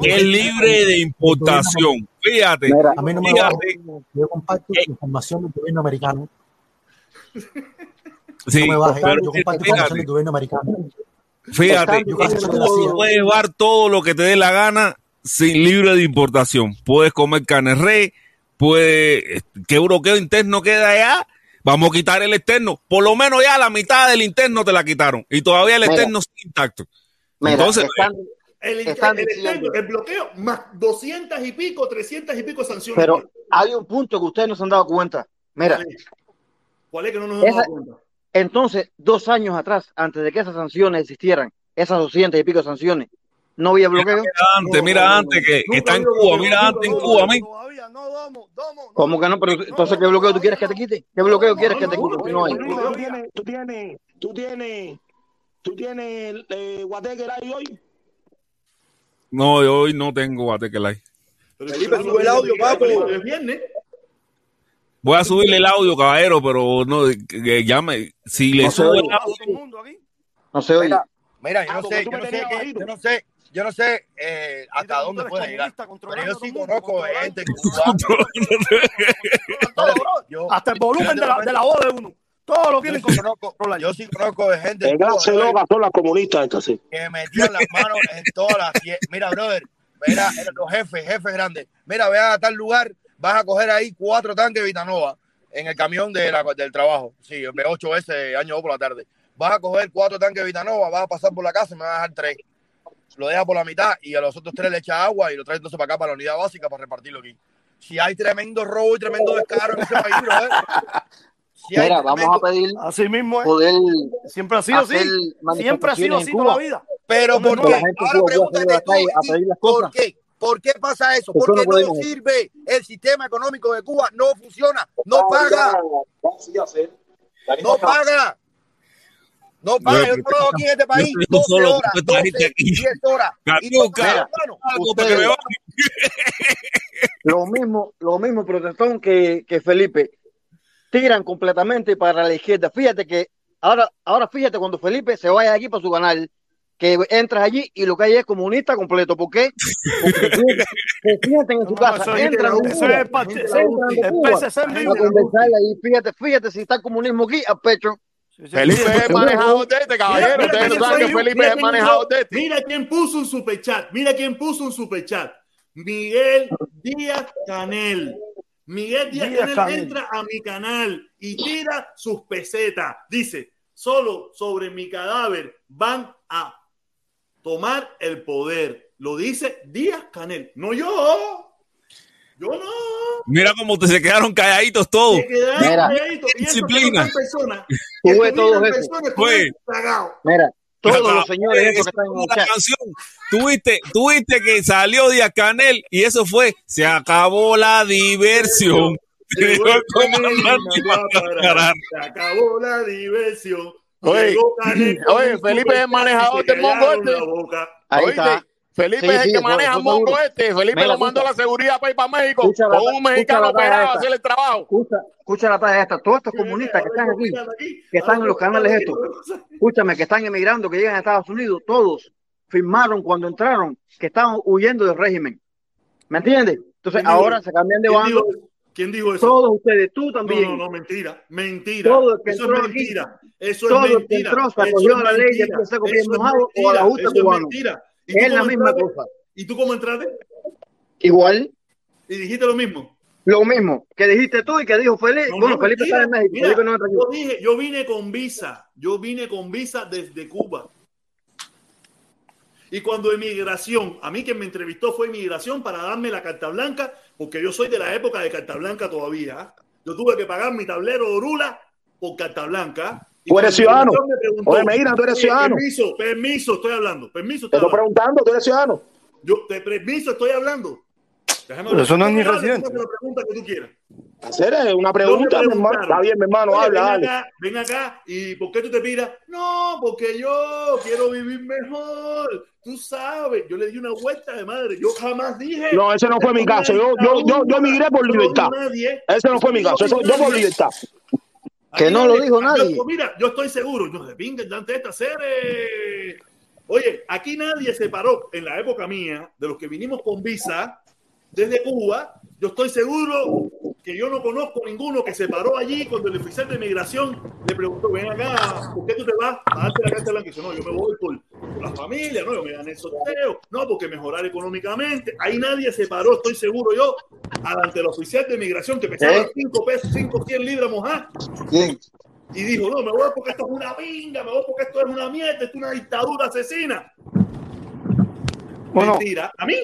[SPEAKER 2] Es libre de importación. Fíjate,
[SPEAKER 8] Mira, a mí no me
[SPEAKER 2] fíjate.
[SPEAKER 8] Yo comparto información del gobierno americano.
[SPEAKER 2] Sí,
[SPEAKER 8] No me bajen.
[SPEAKER 2] pero
[SPEAKER 8] Yo comparto información
[SPEAKER 2] fíjate,
[SPEAKER 8] del gobierno americano.
[SPEAKER 2] fíjate, tú puedes llevar todo lo que te dé la gana sin libre de importación. Puedes comer carne res, puedes, ¿qué bloqueo interno queda allá? Vamos a quitar el externo. Por lo menos ya la mitad del interno te la quitaron. Y todavía el
[SPEAKER 19] Mira.
[SPEAKER 2] externo sigue intacto.
[SPEAKER 19] Mira,
[SPEAKER 2] Entonces,
[SPEAKER 19] están,
[SPEAKER 1] El,
[SPEAKER 19] Están
[SPEAKER 1] el
[SPEAKER 19] diciendo-
[SPEAKER 1] el bloqueo, más 200 y pico, 300 y pico sanciones.
[SPEAKER 19] pero hay un punto que ustedes no se han dado cuenta. Mira,
[SPEAKER 1] ¿Cuál es? ¿Cuál es que no nos hemos dado cuenta?
[SPEAKER 19] entonces, dos años atrás, antes de que esas sanciones existieran, esas 200 y pico sanciones, no había bloqueo.
[SPEAKER 2] mira antes, mira antes que, que está en Cuba, mira antes en Cuba, men.
[SPEAKER 19] ¿Cómo que no? Pero entonces, ¿qué bloqueo tú quieres que te quite? ¿Qué bloqueo quieres que te quite no hay?
[SPEAKER 12] Tú tienes, tú tienes, tú tienes, tú tienes eh, hoy.
[SPEAKER 2] No, yo hoy no tengo Guatequelay.
[SPEAKER 17] Felipe, sube el audio, papo.
[SPEAKER 1] Es viernes.
[SPEAKER 2] Voy a subirle el audio, caballero, pero no, que, que ya me, si le
[SPEAKER 19] No
[SPEAKER 2] subo el audio,
[SPEAKER 19] No se oye.
[SPEAKER 17] Mira,
[SPEAKER 12] Ah,
[SPEAKER 17] yo no sé, yo no sé, qué- yo no sé, yo no sé eh, hasta dónde puede llegar. Pero yo sí conozco gente [LAUGHS]
[SPEAKER 20] Hasta el volumen de la, de la voz de uno.
[SPEAKER 18] Todos lo
[SPEAKER 17] sí conozco, yo sí conozco de gente
[SPEAKER 12] clase
[SPEAKER 17] brother,
[SPEAKER 12] loca son las comunistas estas, sí.
[SPEAKER 17] que metían las manos en todas las... Mira, brother, mira, mira, los jefes, jefes grandes. Mira, ve a tal lugar, vas a coger ahí cuatro tanques Vitanova en el camión de la- del trabajo. Sí, de ocho veces año por la tarde. Vas a coger cuatro tanques Vitanova, vas a pasar por la casa y me vas a dejar tres. Lo dejas por la mitad y a los otros tres le echas agua y lo traes entonces para acá, para la unidad básica, para repartirlo aquí. Si hay tremendo robo y tremendo descaro en ese país, brother. Si hay
[SPEAKER 19] Mira, vamos a pedir
[SPEAKER 18] Así mismo es.
[SPEAKER 19] poder
[SPEAKER 18] Siempre ha sido así. Siempre ha sido así
[SPEAKER 19] en
[SPEAKER 18] toda la vida.
[SPEAKER 17] Pero ¿por
[SPEAKER 18] no.
[SPEAKER 17] qué? Ahora pregúntate tú, ¿por qué? ¿Por qué pasa eso? Porque no
[SPEAKER 19] ser.
[SPEAKER 17] sirve. El sistema económico de Cuba no funciona, no paga. No paga. No paga. Yo trabajo aquí en este país
[SPEAKER 2] Yo
[SPEAKER 17] 12
[SPEAKER 2] solo
[SPEAKER 17] horas,
[SPEAKER 2] con esta gente
[SPEAKER 17] 12,
[SPEAKER 2] aquí.
[SPEAKER 17] 10 horas.
[SPEAKER 19] Ustedes, lo mismo, lo mismo protestón que, que Felipe, tiran completamente para la izquierda. Fíjate que ahora, ahora fíjate cuando Felipe se vaya aquí para su canal, que entras allí y lo que hay es comunista completo. ¿Por qué? Porque se sienten- se sienten en su casa, entran Cuba,
[SPEAKER 18] es
[SPEAKER 19] entran a ahí. Fíjate, fíjate si está el comunismo aquí a pecho.
[SPEAKER 14] Felipe es el manejador de este, caballero.
[SPEAKER 1] Mira,
[SPEAKER 14] Ustedes no
[SPEAKER 1] mira
[SPEAKER 14] saben que Felipe es manejador de este.
[SPEAKER 1] Mira quién puso un superchat. Mira quién puso un superchat. Miguel Díaz Canel. Miguel Díaz,
[SPEAKER 18] Díaz
[SPEAKER 1] Canel,
[SPEAKER 18] Canel.
[SPEAKER 1] entra a mi canal y tira sus pesetas. Dice, solo sobre mi cadáver van a tomar el poder. Lo dice Díaz Canel, no yo. Yo no.
[SPEAKER 2] Mira cómo te se quedaron calladitos todos.
[SPEAKER 1] Se quedaron
[SPEAKER 19] Mira.
[SPEAKER 1] calladitos. Y
[SPEAKER 2] Disciplina.
[SPEAKER 1] personas. Estuvieran
[SPEAKER 19] todo eso.
[SPEAKER 1] personas.
[SPEAKER 19] Mira, todos los señores
[SPEAKER 2] eh,
[SPEAKER 19] esos que
[SPEAKER 2] eso
[SPEAKER 19] están en chat.
[SPEAKER 2] canción. Tuviste, tuviste que salió Díaz Canel y eso fue, se acabó la diversión.
[SPEAKER 1] Llegó el comandante Se acabó la diversión.
[SPEAKER 14] Oye,
[SPEAKER 1] Llegó Canel con
[SPEAKER 14] oye, Felipe es el manejador del mongo este.
[SPEAKER 1] la.
[SPEAKER 19] Ahí
[SPEAKER 14] Oíste,
[SPEAKER 19] está.
[SPEAKER 14] Felipe
[SPEAKER 19] Sí,
[SPEAKER 14] es el
[SPEAKER 19] sí,
[SPEAKER 14] que
[SPEAKER 19] eso-
[SPEAKER 14] maneja
[SPEAKER 19] eso
[SPEAKER 14] el mongo este. Felipe
[SPEAKER 19] Mira,
[SPEAKER 14] lo mandó a la seguridad para ir para México
[SPEAKER 19] la-
[SPEAKER 14] con un mexicano
[SPEAKER 19] la
[SPEAKER 14] operado a hacer el trabajo.
[SPEAKER 19] Escucha, escucha la talla esta. Todos estos comunistas que están aquí, que están en los canales estos, escúchame, que están emigrando, que llegan a Estados Unidos, todos firmaron cuando entraron que estaban huyendo del régimen. ¿Me entiendes? Entonces
[SPEAKER 1] ¿Quién dijo
[SPEAKER 19] ahora
[SPEAKER 1] eso?
[SPEAKER 19] se cambian de
[SPEAKER 1] ¿Quién
[SPEAKER 19] bando.
[SPEAKER 1] dijo eso? ¿Quién dijo eso?
[SPEAKER 19] Todos ustedes, tú también.
[SPEAKER 1] no, no, mentira, mentira.
[SPEAKER 19] Todo el que
[SPEAKER 1] Eso
[SPEAKER 19] entró
[SPEAKER 1] es
[SPEAKER 19] aquí,
[SPEAKER 1] mentira. Eso
[SPEAKER 19] todo
[SPEAKER 1] es
[SPEAKER 19] el que entró se
[SPEAKER 1] Eso
[SPEAKER 19] acogió a la ley
[SPEAKER 1] Eso
[SPEAKER 19] mojado o
[SPEAKER 1] mentira.
[SPEAKER 19] al ajuste
[SPEAKER 1] Eso es mentira. ¿Y tú
[SPEAKER 19] Es la misma
[SPEAKER 1] entraste?
[SPEAKER 19] cosa.
[SPEAKER 1] ¿Y tú cómo entraste?
[SPEAKER 19] Igual,
[SPEAKER 1] Y dijiste lo mismo.
[SPEAKER 19] lo mismo que dijiste tú y que dijo Felipe.
[SPEAKER 1] No,
[SPEAKER 19] bueno,
[SPEAKER 1] no,
[SPEAKER 19] Felipe está en México,
[SPEAKER 1] Mira,
[SPEAKER 19] Felipe no aquí.
[SPEAKER 1] yo dije, yo vine con visa, yo vine con visa desde Cuba. Y cuando emigración, a mí quien me entrevistó fue inmigración para darme la carta blanca, porque yo soy de la época de carta blanca todavía. ¿ah? Yo tuve que pagar mi tablero de Orula por carta blanca.
[SPEAKER 12] Tú eres ciudadano.
[SPEAKER 1] me preguntó,
[SPEAKER 12] Oye, Medina, tú eres
[SPEAKER 1] "Oye,
[SPEAKER 12] ciudadano.
[SPEAKER 1] Permiso, permiso, estoy hablando. Permiso,
[SPEAKER 12] Te
[SPEAKER 1] estoy
[SPEAKER 12] estoy
[SPEAKER 1] hablando.
[SPEAKER 12] preguntando, tú eres ciudadano.
[SPEAKER 1] Yo, de permiso estoy hablando. Déjame
[SPEAKER 18] Pero eso no es ni residente.
[SPEAKER 1] la pregunta que tú quieras.
[SPEAKER 12] Hacer eh, una pregunta, mi hermano. Está bien, mi hermano,
[SPEAKER 1] Oye,
[SPEAKER 12] habla,
[SPEAKER 1] ven
[SPEAKER 12] dale.
[SPEAKER 1] acá, ven acá, ¿y por qué tú te piras? No, porque yo quiero vivir mejor. Tú sabes, yo le di una vuelta de madre. Yo jamás dije.
[SPEAKER 12] No, ese no fue mi
[SPEAKER 1] "Esto es
[SPEAKER 12] caso. Yo, yo, yo, yo
[SPEAKER 1] dictadura".
[SPEAKER 12] emigré por
[SPEAKER 1] Yo
[SPEAKER 12] libertad. Ese no fue mi caso. Eso, yo por libertad.
[SPEAKER 19] Que no lo dijo nadie.
[SPEAKER 1] yo- mira, yo estoy seguro. Yo de pinga, delante de esta serie. Oye, aquí nadie se paró en la época mía, de los que vinimos con visa desde Cuba. Yo estoy seguro que yo no conozco ninguno que se paró allí cuando el oficial de migración le preguntó, ven acá, ¿por qué tú te vas a darte la carta blanca? Y dice, no, yo me voy por, por la familia, no, yo me gané el sorteo, no, porque mejorar económicamente. Ahí nadie se paró, estoy seguro yo, ante el oficial de migración que pesaba
[SPEAKER 19] ¿Eh?
[SPEAKER 1] 5 pesos, 5, 100 libras mojadas. Y dijo, no, me voy porque esto es una pinga, me voy porque esto es una mierda, esto es una dictadura asesina.
[SPEAKER 18] Bueno,
[SPEAKER 1] Mentira. ¿A mí?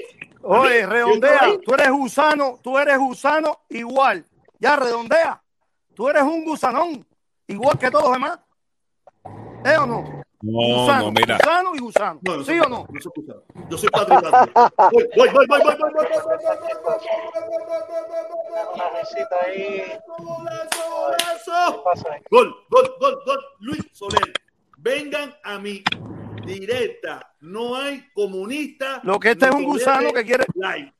[SPEAKER 18] Oye,
[SPEAKER 1] ¿A mí?
[SPEAKER 18] redondea. Tú eres gusano, tú eres gusano igual. Ya redondea. Tú eres un gusanón, igual que todos los demás. ¿Eh o no?
[SPEAKER 2] No,
[SPEAKER 18] gusano,
[SPEAKER 2] no, mira.
[SPEAKER 18] gusano y gusano.
[SPEAKER 1] No, no
[SPEAKER 18] ¿Sí
[SPEAKER 1] soy-
[SPEAKER 18] o no?
[SPEAKER 1] no soy gusano. Yo soy patria. Voy, voy, voy, voy, voy, voy, voy, voy, Golazo, golazo. Gol, gol, gol, gol. Luis Soler. Vengan a mi directa. No hay comunista.
[SPEAKER 18] Lo que este es un gusano que quiere-
[SPEAKER 1] Like.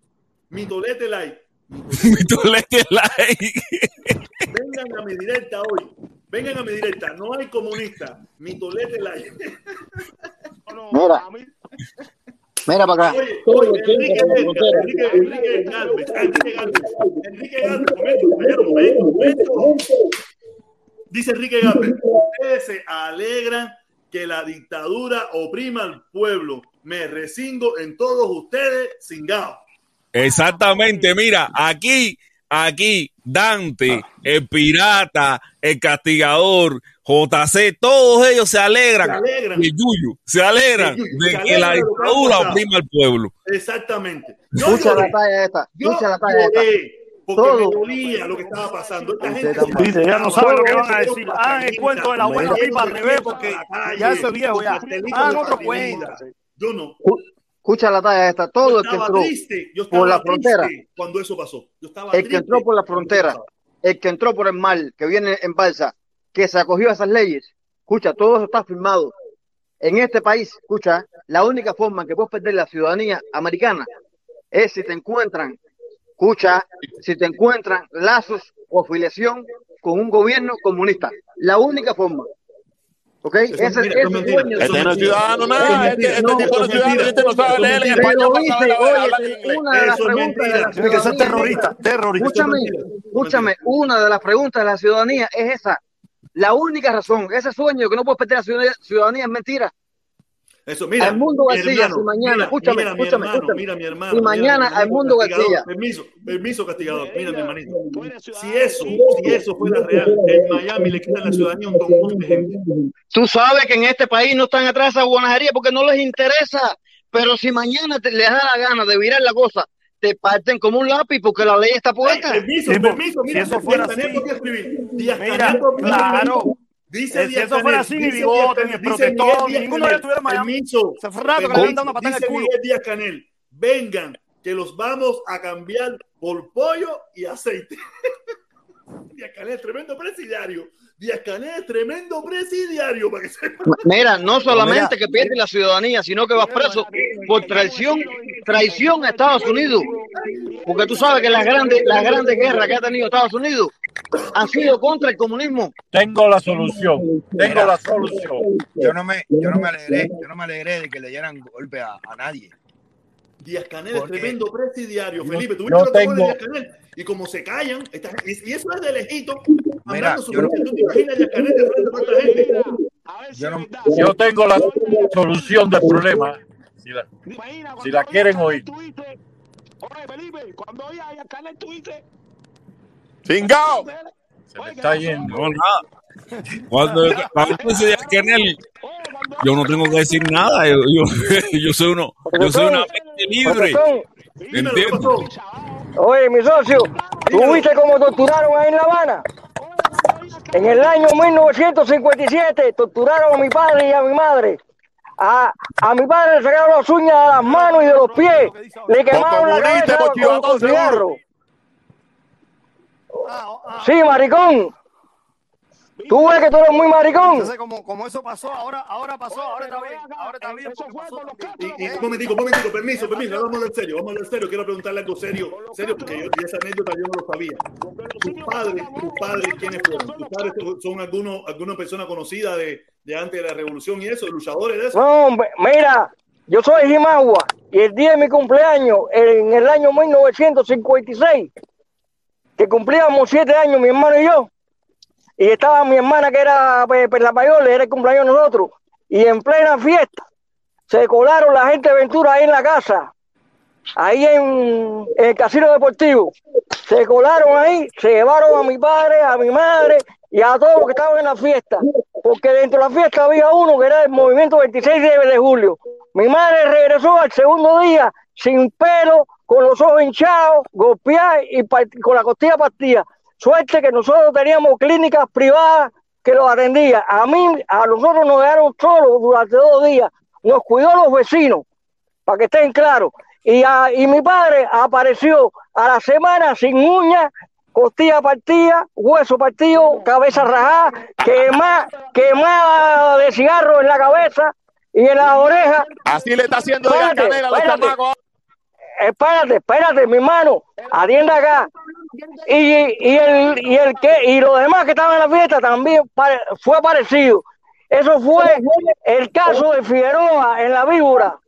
[SPEAKER 1] Mitolete like.
[SPEAKER 2] Mi tolete like. [LAUGHS] [LAUGHS]
[SPEAKER 1] Vengan a mi directa hoy. Vengan a mi directa. No hay comunista. Mitolete like.
[SPEAKER 19] Mira, mira para acá.
[SPEAKER 1] Oye, oye, Enrique Edgar, Enrique, Enrique Galvez, Enrique Galvez, Enrique Galvez, momento, caballero, momento, momento. Dice Enrique Gapel, ustedes se alegran que la dictadura oprima al pueblo. Me resingo en todos ustedes, cingao.
[SPEAKER 2] Exactamente, mira, aquí, aquí, Dante, el pirata, el castigador, JC, todos ellos se alegran,
[SPEAKER 1] Se alegran.
[SPEAKER 2] y Yuyu, se alegran
[SPEAKER 1] Se
[SPEAKER 2] de que
[SPEAKER 1] alegran
[SPEAKER 2] la
[SPEAKER 1] de que
[SPEAKER 2] dictadura oprima al pueblo.
[SPEAKER 1] Exactamente. Yo
[SPEAKER 19] Escucha
[SPEAKER 1] lloré.
[SPEAKER 19] la talla esta,
[SPEAKER 1] Yo
[SPEAKER 19] escucha la talla esta.
[SPEAKER 1] lloré porque
[SPEAKER 19] Todo.
[SPEAKER 1] me dolía lo que estaba pasando. Esta gente
[SPEAKER 16] Viste, ya no saben lo que van a decir. Hagan el cuento de la buena
[SPEAKER 1] metiendo
[SPEAKER 16] pipa al revés porque ya ese viejo ya.
[SPEAKER 1] de
[SPEAKER 16] otro cuento.
[SPEAKER 1] Yo no.
[SPEAKER 19] Escucha la talla esta, todo
[SPEAKER 1] Yo
[SPEAKER 19] el que entró
[SPEAKER 1] triste. Yo
[SPEAKER 19] por la frontera,
[SPEAKER 1] cuando eso pasó. Yo estaba
[SPEAKER 19] el que entró por la frontera, el que entró por el mar, que viene en balsa, que se acogió a esas leyes, escucha, todo eso está firmado. En este país, escucha, la única forma que puedes perder la ciudadanía americana es si te encuentran, escucha, si te encuentran lazos o afiliación con un gobierno comunista. La única forma. ¿Ok?
[SPEAKER 1] Eso es
[SPEAKER 19] Ese,
[SPEAKER 1] es mentira,
[SPEAKER 19] sueño-
[SPEAKER 1] eso
[SPEAKER 11] Este no es ciudadano nada, este,
[SPEAKER 1] mentira.
[SPEAKER 11] este
[SPEAKER 19] No,
[SPEAKER 11] tipo
[SPEAKER 1] es
[SPEAKER 11] ciudadano,
[SPEAKER 1] mentira.
[SPEAKER 11] este no sabe leer en español inglés.
[SPEAKER 19] una de las preguntas de la
[SPEAKER 1] mentira.
[SPEAKER 16] Tiene que ser
[SPEAKER 19] ciudadanía.
[SPEAKER 16] terrorista, terrorista.
[SPEAKER 19] Escúchame, escúchame, una de las preguntas de la ciudadanía es esa. La única razón, ese sueño que no puedes perder la ciudadanía, ciudadanía es mentira.
[SPEAKER 1] Eso, mira,
[SPEAKER 19] Al mundo García,
[SPEAKER 1] hermano,
[SPEAKER 19] si mañana,
[SPEAKER 1] mira,
[SPEAKER 19] escúchame,
[SPEAKER 1] mira,
[SPEAKER 19] escúchame,
[SPEAKER 1] hermano,
[SPEAKER 19] escúchame.
[SPEAKER 1] mira, mi hermano.
[SPEAKER 19] Si mañana al mundo. García,
[SPEAKER 1] Permiso, permiso, castigador. Mira, mi hermanito. Si eso, si eso fuera real, en Miami le quitan la ciudadanía a un montón de gente.
[SPEAKER 19] tú sabes que en este país no están atrás de esa guanajería porque no les interesa. Pero si mañana te, les da la gana de virar la cosa, te parten como un lápiz porque la ley está
[SPEAKER 1] Ay,
[SPEAKER 19] puesta.
[SPEAKER 1] permiso,
[SPEAKER 16] Sí, pues,
[SPEAKER 1] permiso, mira,
[SPEAKER 16] si eso fuera así.
[SPEAKER 1] escribir.
[SPEAKER 16] Mira, claro.
[SPEAKER 1] Dice
[SPEAKER 16] Eh, si
[SPEAKER 1] Díaz
[SPEAKER 16] eso fuera
[SPEAKER 1] Canel,
[SPEAKER 16] así,
[SPEAKER 1] dice
[SPEAKER 16] Bigote,
[SPEAKER 1] dice
[SPEAKER 16] protector, ninguno de estuviera en.
[SPEAKER 1] Permiso,
[SPEAKER 16] Hace rato que le habían dado una patada en
[SPEAKER 1] dice
[SPEAKER 16] el culo.
[SPEAKER 1] Miguel Díaz Canel, vengan, que los vamos a cambiar por pollo y aceite. [LAUGHS] Díaz Canel es tremendo presidiario. Díaz Canel es tremendo presidiario, para que sepa.
[SPEAKER 19] Mira, no solamente
[SPEAKER 16] mira,
[SPEAKER 19] que pierde la ciudadanía, sino que vas preso por traición, traición a Estados Unidos. Porque tú sabes que las grandes, las grandes guerras que ha tenido Estados Unidos han sido contra el comunismo.
[SPEAKER 11] Tengo la solución, tengo la solución.
[SPEAKER 17] Yo no me, yo no me alegré, yo no me alegré de que le dieran golpe a, a nadie.
[SPEAKER 1] Díaz Canel es tremendo presidiario,
[SPEAKER 11] yo-
[SPEAKER 1] Felipe. Tú
[SPEAKER 11] yo
[SPEAKER 1] viste lo
[SPEAKER 11] tengo-
[SPEAKER 1] Díaz Canel. Y como se callan, esta- y y eso es de lejito,
[SPEAKER 17] Mira, yo no-
[SPEAKER 1] ¿Tú te imaginas Díaz Canel de frente a tanta gente?
[SPEAKER 17] Yo no,
[SPEAKER 11] Yo tengo la solución del problema. Si la,
[SPEAKER 12] Imagina,
[SPEAKER 11] si la quieren
[SPEAKER 12] Canel,
[SPEAKER 11] oír.
[SPEAKER 12] Oye, Felipe, cuando oía a Canel, tú dices,
[SPEAKER 11] ¡Cingao! Se
[SPEAKER 12] ¿qué
[SPEAKER 11] está yendo.
[SPEAKER 2] Nada. Cuando, cuando dice Díaz Canel, yo no tengo que decir nada. Yo, yo, [LAUGHS] yo soy uno, yo soy una mente libre.
[SPEAKER 21] Profesor,
[SPEAKER 1] Dímelo, ¿qué
[SPEAKER 2] ¿Entiendes?
[SPEAKER 21] oye, mi socio, ¿tú viste cómo torturaron ahí en La Habana? En el año 1957 torturaron a mi padre y a mi madre. A, a mi padre le sacaron las uñas de las manos y de los pies. Le quemaron la cabeza con, con cigarro. Sí, maricón. Tú ves que tú eres muy maricón.
[SPEAKER 16] Entonces, como, como eso pasó, ahora, ahora pasó, ahora está bien, ahora está bien.
[SPEAKER 1] Y, y un momentico, un momentico, permiso, permiso, vamos a hablar serio, vamos a hablar serio, quiero preguntarle algo serio, serio, porque yo y esa anécdota yo no lo sabía. Tus padres, tus padres, ¿quiénes fueron? Tus padres son algunos, alguna persona conocida de, de antes de la revolución y eso, luchadores de eso.
[SPEAKER 21] No, hombre, mira, yo soy Jimagua y el día de mi cumpleaños, en el año 1956, que cumplíamos siete años, mi hermano y yo, y estaba mi hermana que era pues, pues, la mayor, era el cumpleaños de nosotros, y en plena fiesta se colaron la gente de Ventura ahí en la casa, ahí en, el casino deportivo. Se colaron ahí, se llevaron a mi padre, a mi madre y a todos los que estaban en la fiesta, porque dentro de la fiesta había uno que era del movimiento 26 de, de julio. Mi madre regresó al segundo día sin pelo, con los ojos hinchados, golpeada y con la costilla partida. Suerte que nosotros teníamos clínicas privadas que los atendían. A mí, a nosotros nos dejaron solos durante dos días. Nos cuidó los vecinos, para que estén claros. Y, a- y mi padre apareció a la semana sin uñas, costilla partida, hueso partido, cabeza rajada, quemada, quemada de cigarro en la cabeza y en las orejas.
[SPEAKER 11] Así le está haciendo Díaz
[SPEAKER 21] Espérate,
[SPEAKER 11] Canel a los
[SPEAKER 21] espérate. Espérate, espérate, mi hermano, atienda acá. Y, y, el, y, el que, y los demás que estaban en la fiesta también fue parecido. Eso fue el caso de Figueroa en la víbora.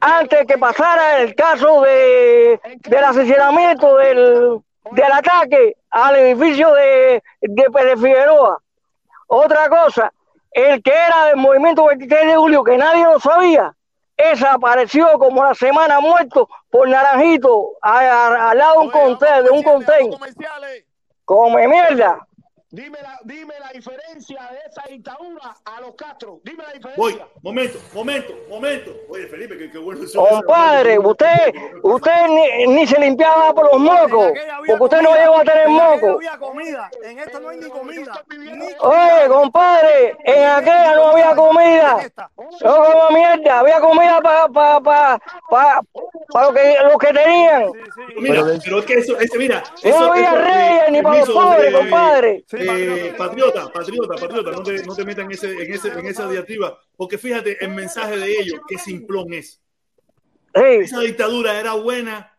[SPEAKER 21] Antes que pasara el caso de, del asesinamiento del, del ataque al edificio de, de, de Figueroa. Otra cosa, el que era del movimiento 23 de julio, que nadie lo sabía, ese apareció como la semana muerto por Naranjito, al lado de un contenedor, de un contenedor. Come mierda.
[SPEAKER 12] Dime la, dime la diferencia de esa dictadura a los Castro. Dime la diferencia.
[SPEAKER 1] Voy, momento, momento, momento. Oye, Felipe, qué, qué bueno eso.
[SPEAKER 21] Compadre, usted, usted ni, ni se limpiaba por los mocos, porque usted no llegó a tener moco.
[SPEAKER 16] había comida. En esta no hay ni comida.
[SPEAKER 21] Oye, compadre, en aquella no había comida. No como mierda, había comida para pa, pa, pa, pa lo que, los que tenían.
[SPEAKER 1] Mira, pero es que eso, ese, mira,
[SPEAKER 21] No
[SPEAKER 1] eso,
[SPEAKER 21] había
[SPEAKER 1] eso, eh,
[SPEAKER 21] reyes ni para los pobres,
[SPEAKER 1] eh,
[SPEAKER 21] compadre.
[SPEAKER 1] Eh, patriota, patriota, patriota, no te, no te metas en, ese, en, ese, en esa diatriba, porque fíjate el mensaje de ellos, qué simplón es. Esa dictadura era buena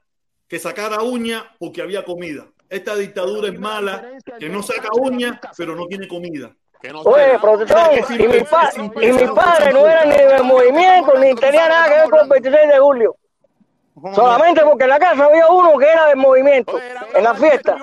[SPEAKER 1] que sacara uña porque había comida. Esta dictadura es mala que no saca uña, pero no tiene comida.
[SPEAKER 21] Oye, protección, y mi, pa- y mi padre no era ni del movimiento, ni tenía nada que ver con el 26 de julio. Solamente porque en la casa había uno que era del movimiento, en la fiesta.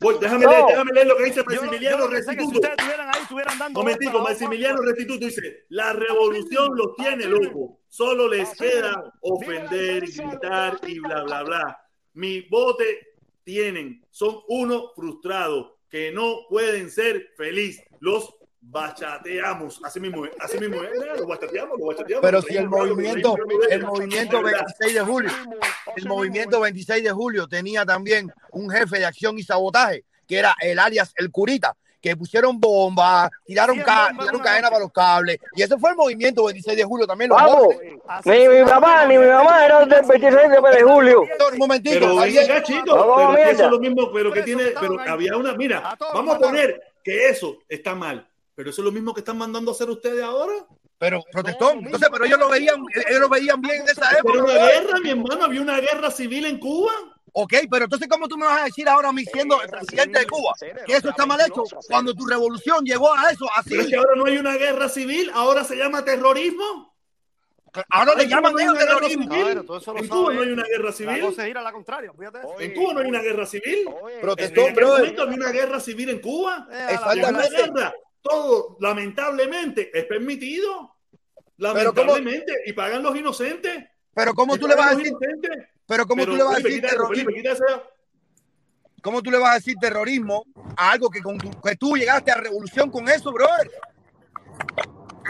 [SPEAKER 1] Voy, déjame,
[SPEAKER 21] No.
[SPEAKER 1] leer, déjame leer lo que dice Maximiliano
[SPEAKER 16] si
[SPEAKER 1] Restituto.
[SPEAKER 16] otra,
[SPEAKER 1] Maximiliano Restituto dice, la revolución los tiene loco, solo les queda ofender, gritar y bla, bla, bla. Mi bote tienen, son unos frustrados que no pueden ser feliz. Los bachateamos, así mismo es, así mismo es, los bachateamos, los bachateamos.
[SPEAKER 17] Pero si el movimiento, el movimiento 26 de julio, el movimiento 26 de julio tenía también un jefe de acción y sabotaje, que era el alias El Curita, que pusieron bombas, tiraron, ca- tiraron cadena para los cables. Y ese fue el movimiento 26 de julio también. Los
[SPEAKER 21] Vamos, ni mi papá ni mi mamá eran del 26 de julio.
[SPEAKER 17] Un momentito,
[SPEAKER 1] Pero pero eso es lo mismo, pero que tiene, pero había una, mira, vamos a poner que eso está mal, pero eso es lo mismo que están mandando a hacer ustedes ahora.
[SPEAKER 17] Pero, protestón, entonces, pero ellos lo veían, ellos lo veían bien en esa época.
[SPEAKER 1] Pero una guerra, mi hermano, había una guerra civil en Cuba.
[SPEAKER 17] Ok, pero entonces, ¿cómo tú me vas a decir ahora a mí siendo el presidente de Cuba que eso está mal hecho cuando tu revolución llegó a eso así?
[SPEAKER 1] Pero es que ahora no hay una guerra civil, ahora se llama terrorismo.
[SPEAKER 17] Ahora le
[SPEAKER 1] En
[SPEAKER 17] llaman
[SPEAKER 1] guerra
[SPEAKER 17] terrorismo.
[SPEAKER 1] En Cuba
[SPEAKER 16] sabe.
[SPEAKER 1] no hay una guerra civil.
[SPEAKER 16] la contraria.
[SPEAKER 1] En Cuba no hay una guerra civil.
[SPEAKER 17] Protestón,
[SPEAKER 1] en aquel
[SPEAKER 17] brother.
[SPEAKER 1] momento había una guerra civil en Cuba.
[SPEAKER 16] Eh,
[SPEAKER 1] en
[SPEAKER 17] Exactamente.
[SPEAKER 1] Todo, lamentablemente, es permitido.
[SPEAKER 17] Pero
[SPEAKER 1] Lamentablemente. Y pagan los inocentes.
[SPEAKER 17] Pero ¿cómo tú le vas a decir?
[SPEAKER 1] inocentes.
[SPEAKER 17] Pero ¿cómo
[SPEAKER 1] Pero,
[SPEAKER 17] tú le vas a decir terrorismo? ¿Cómo tú le vas a decir terrorismo a algo que, con que tú llegaste a revolución con eso, brother?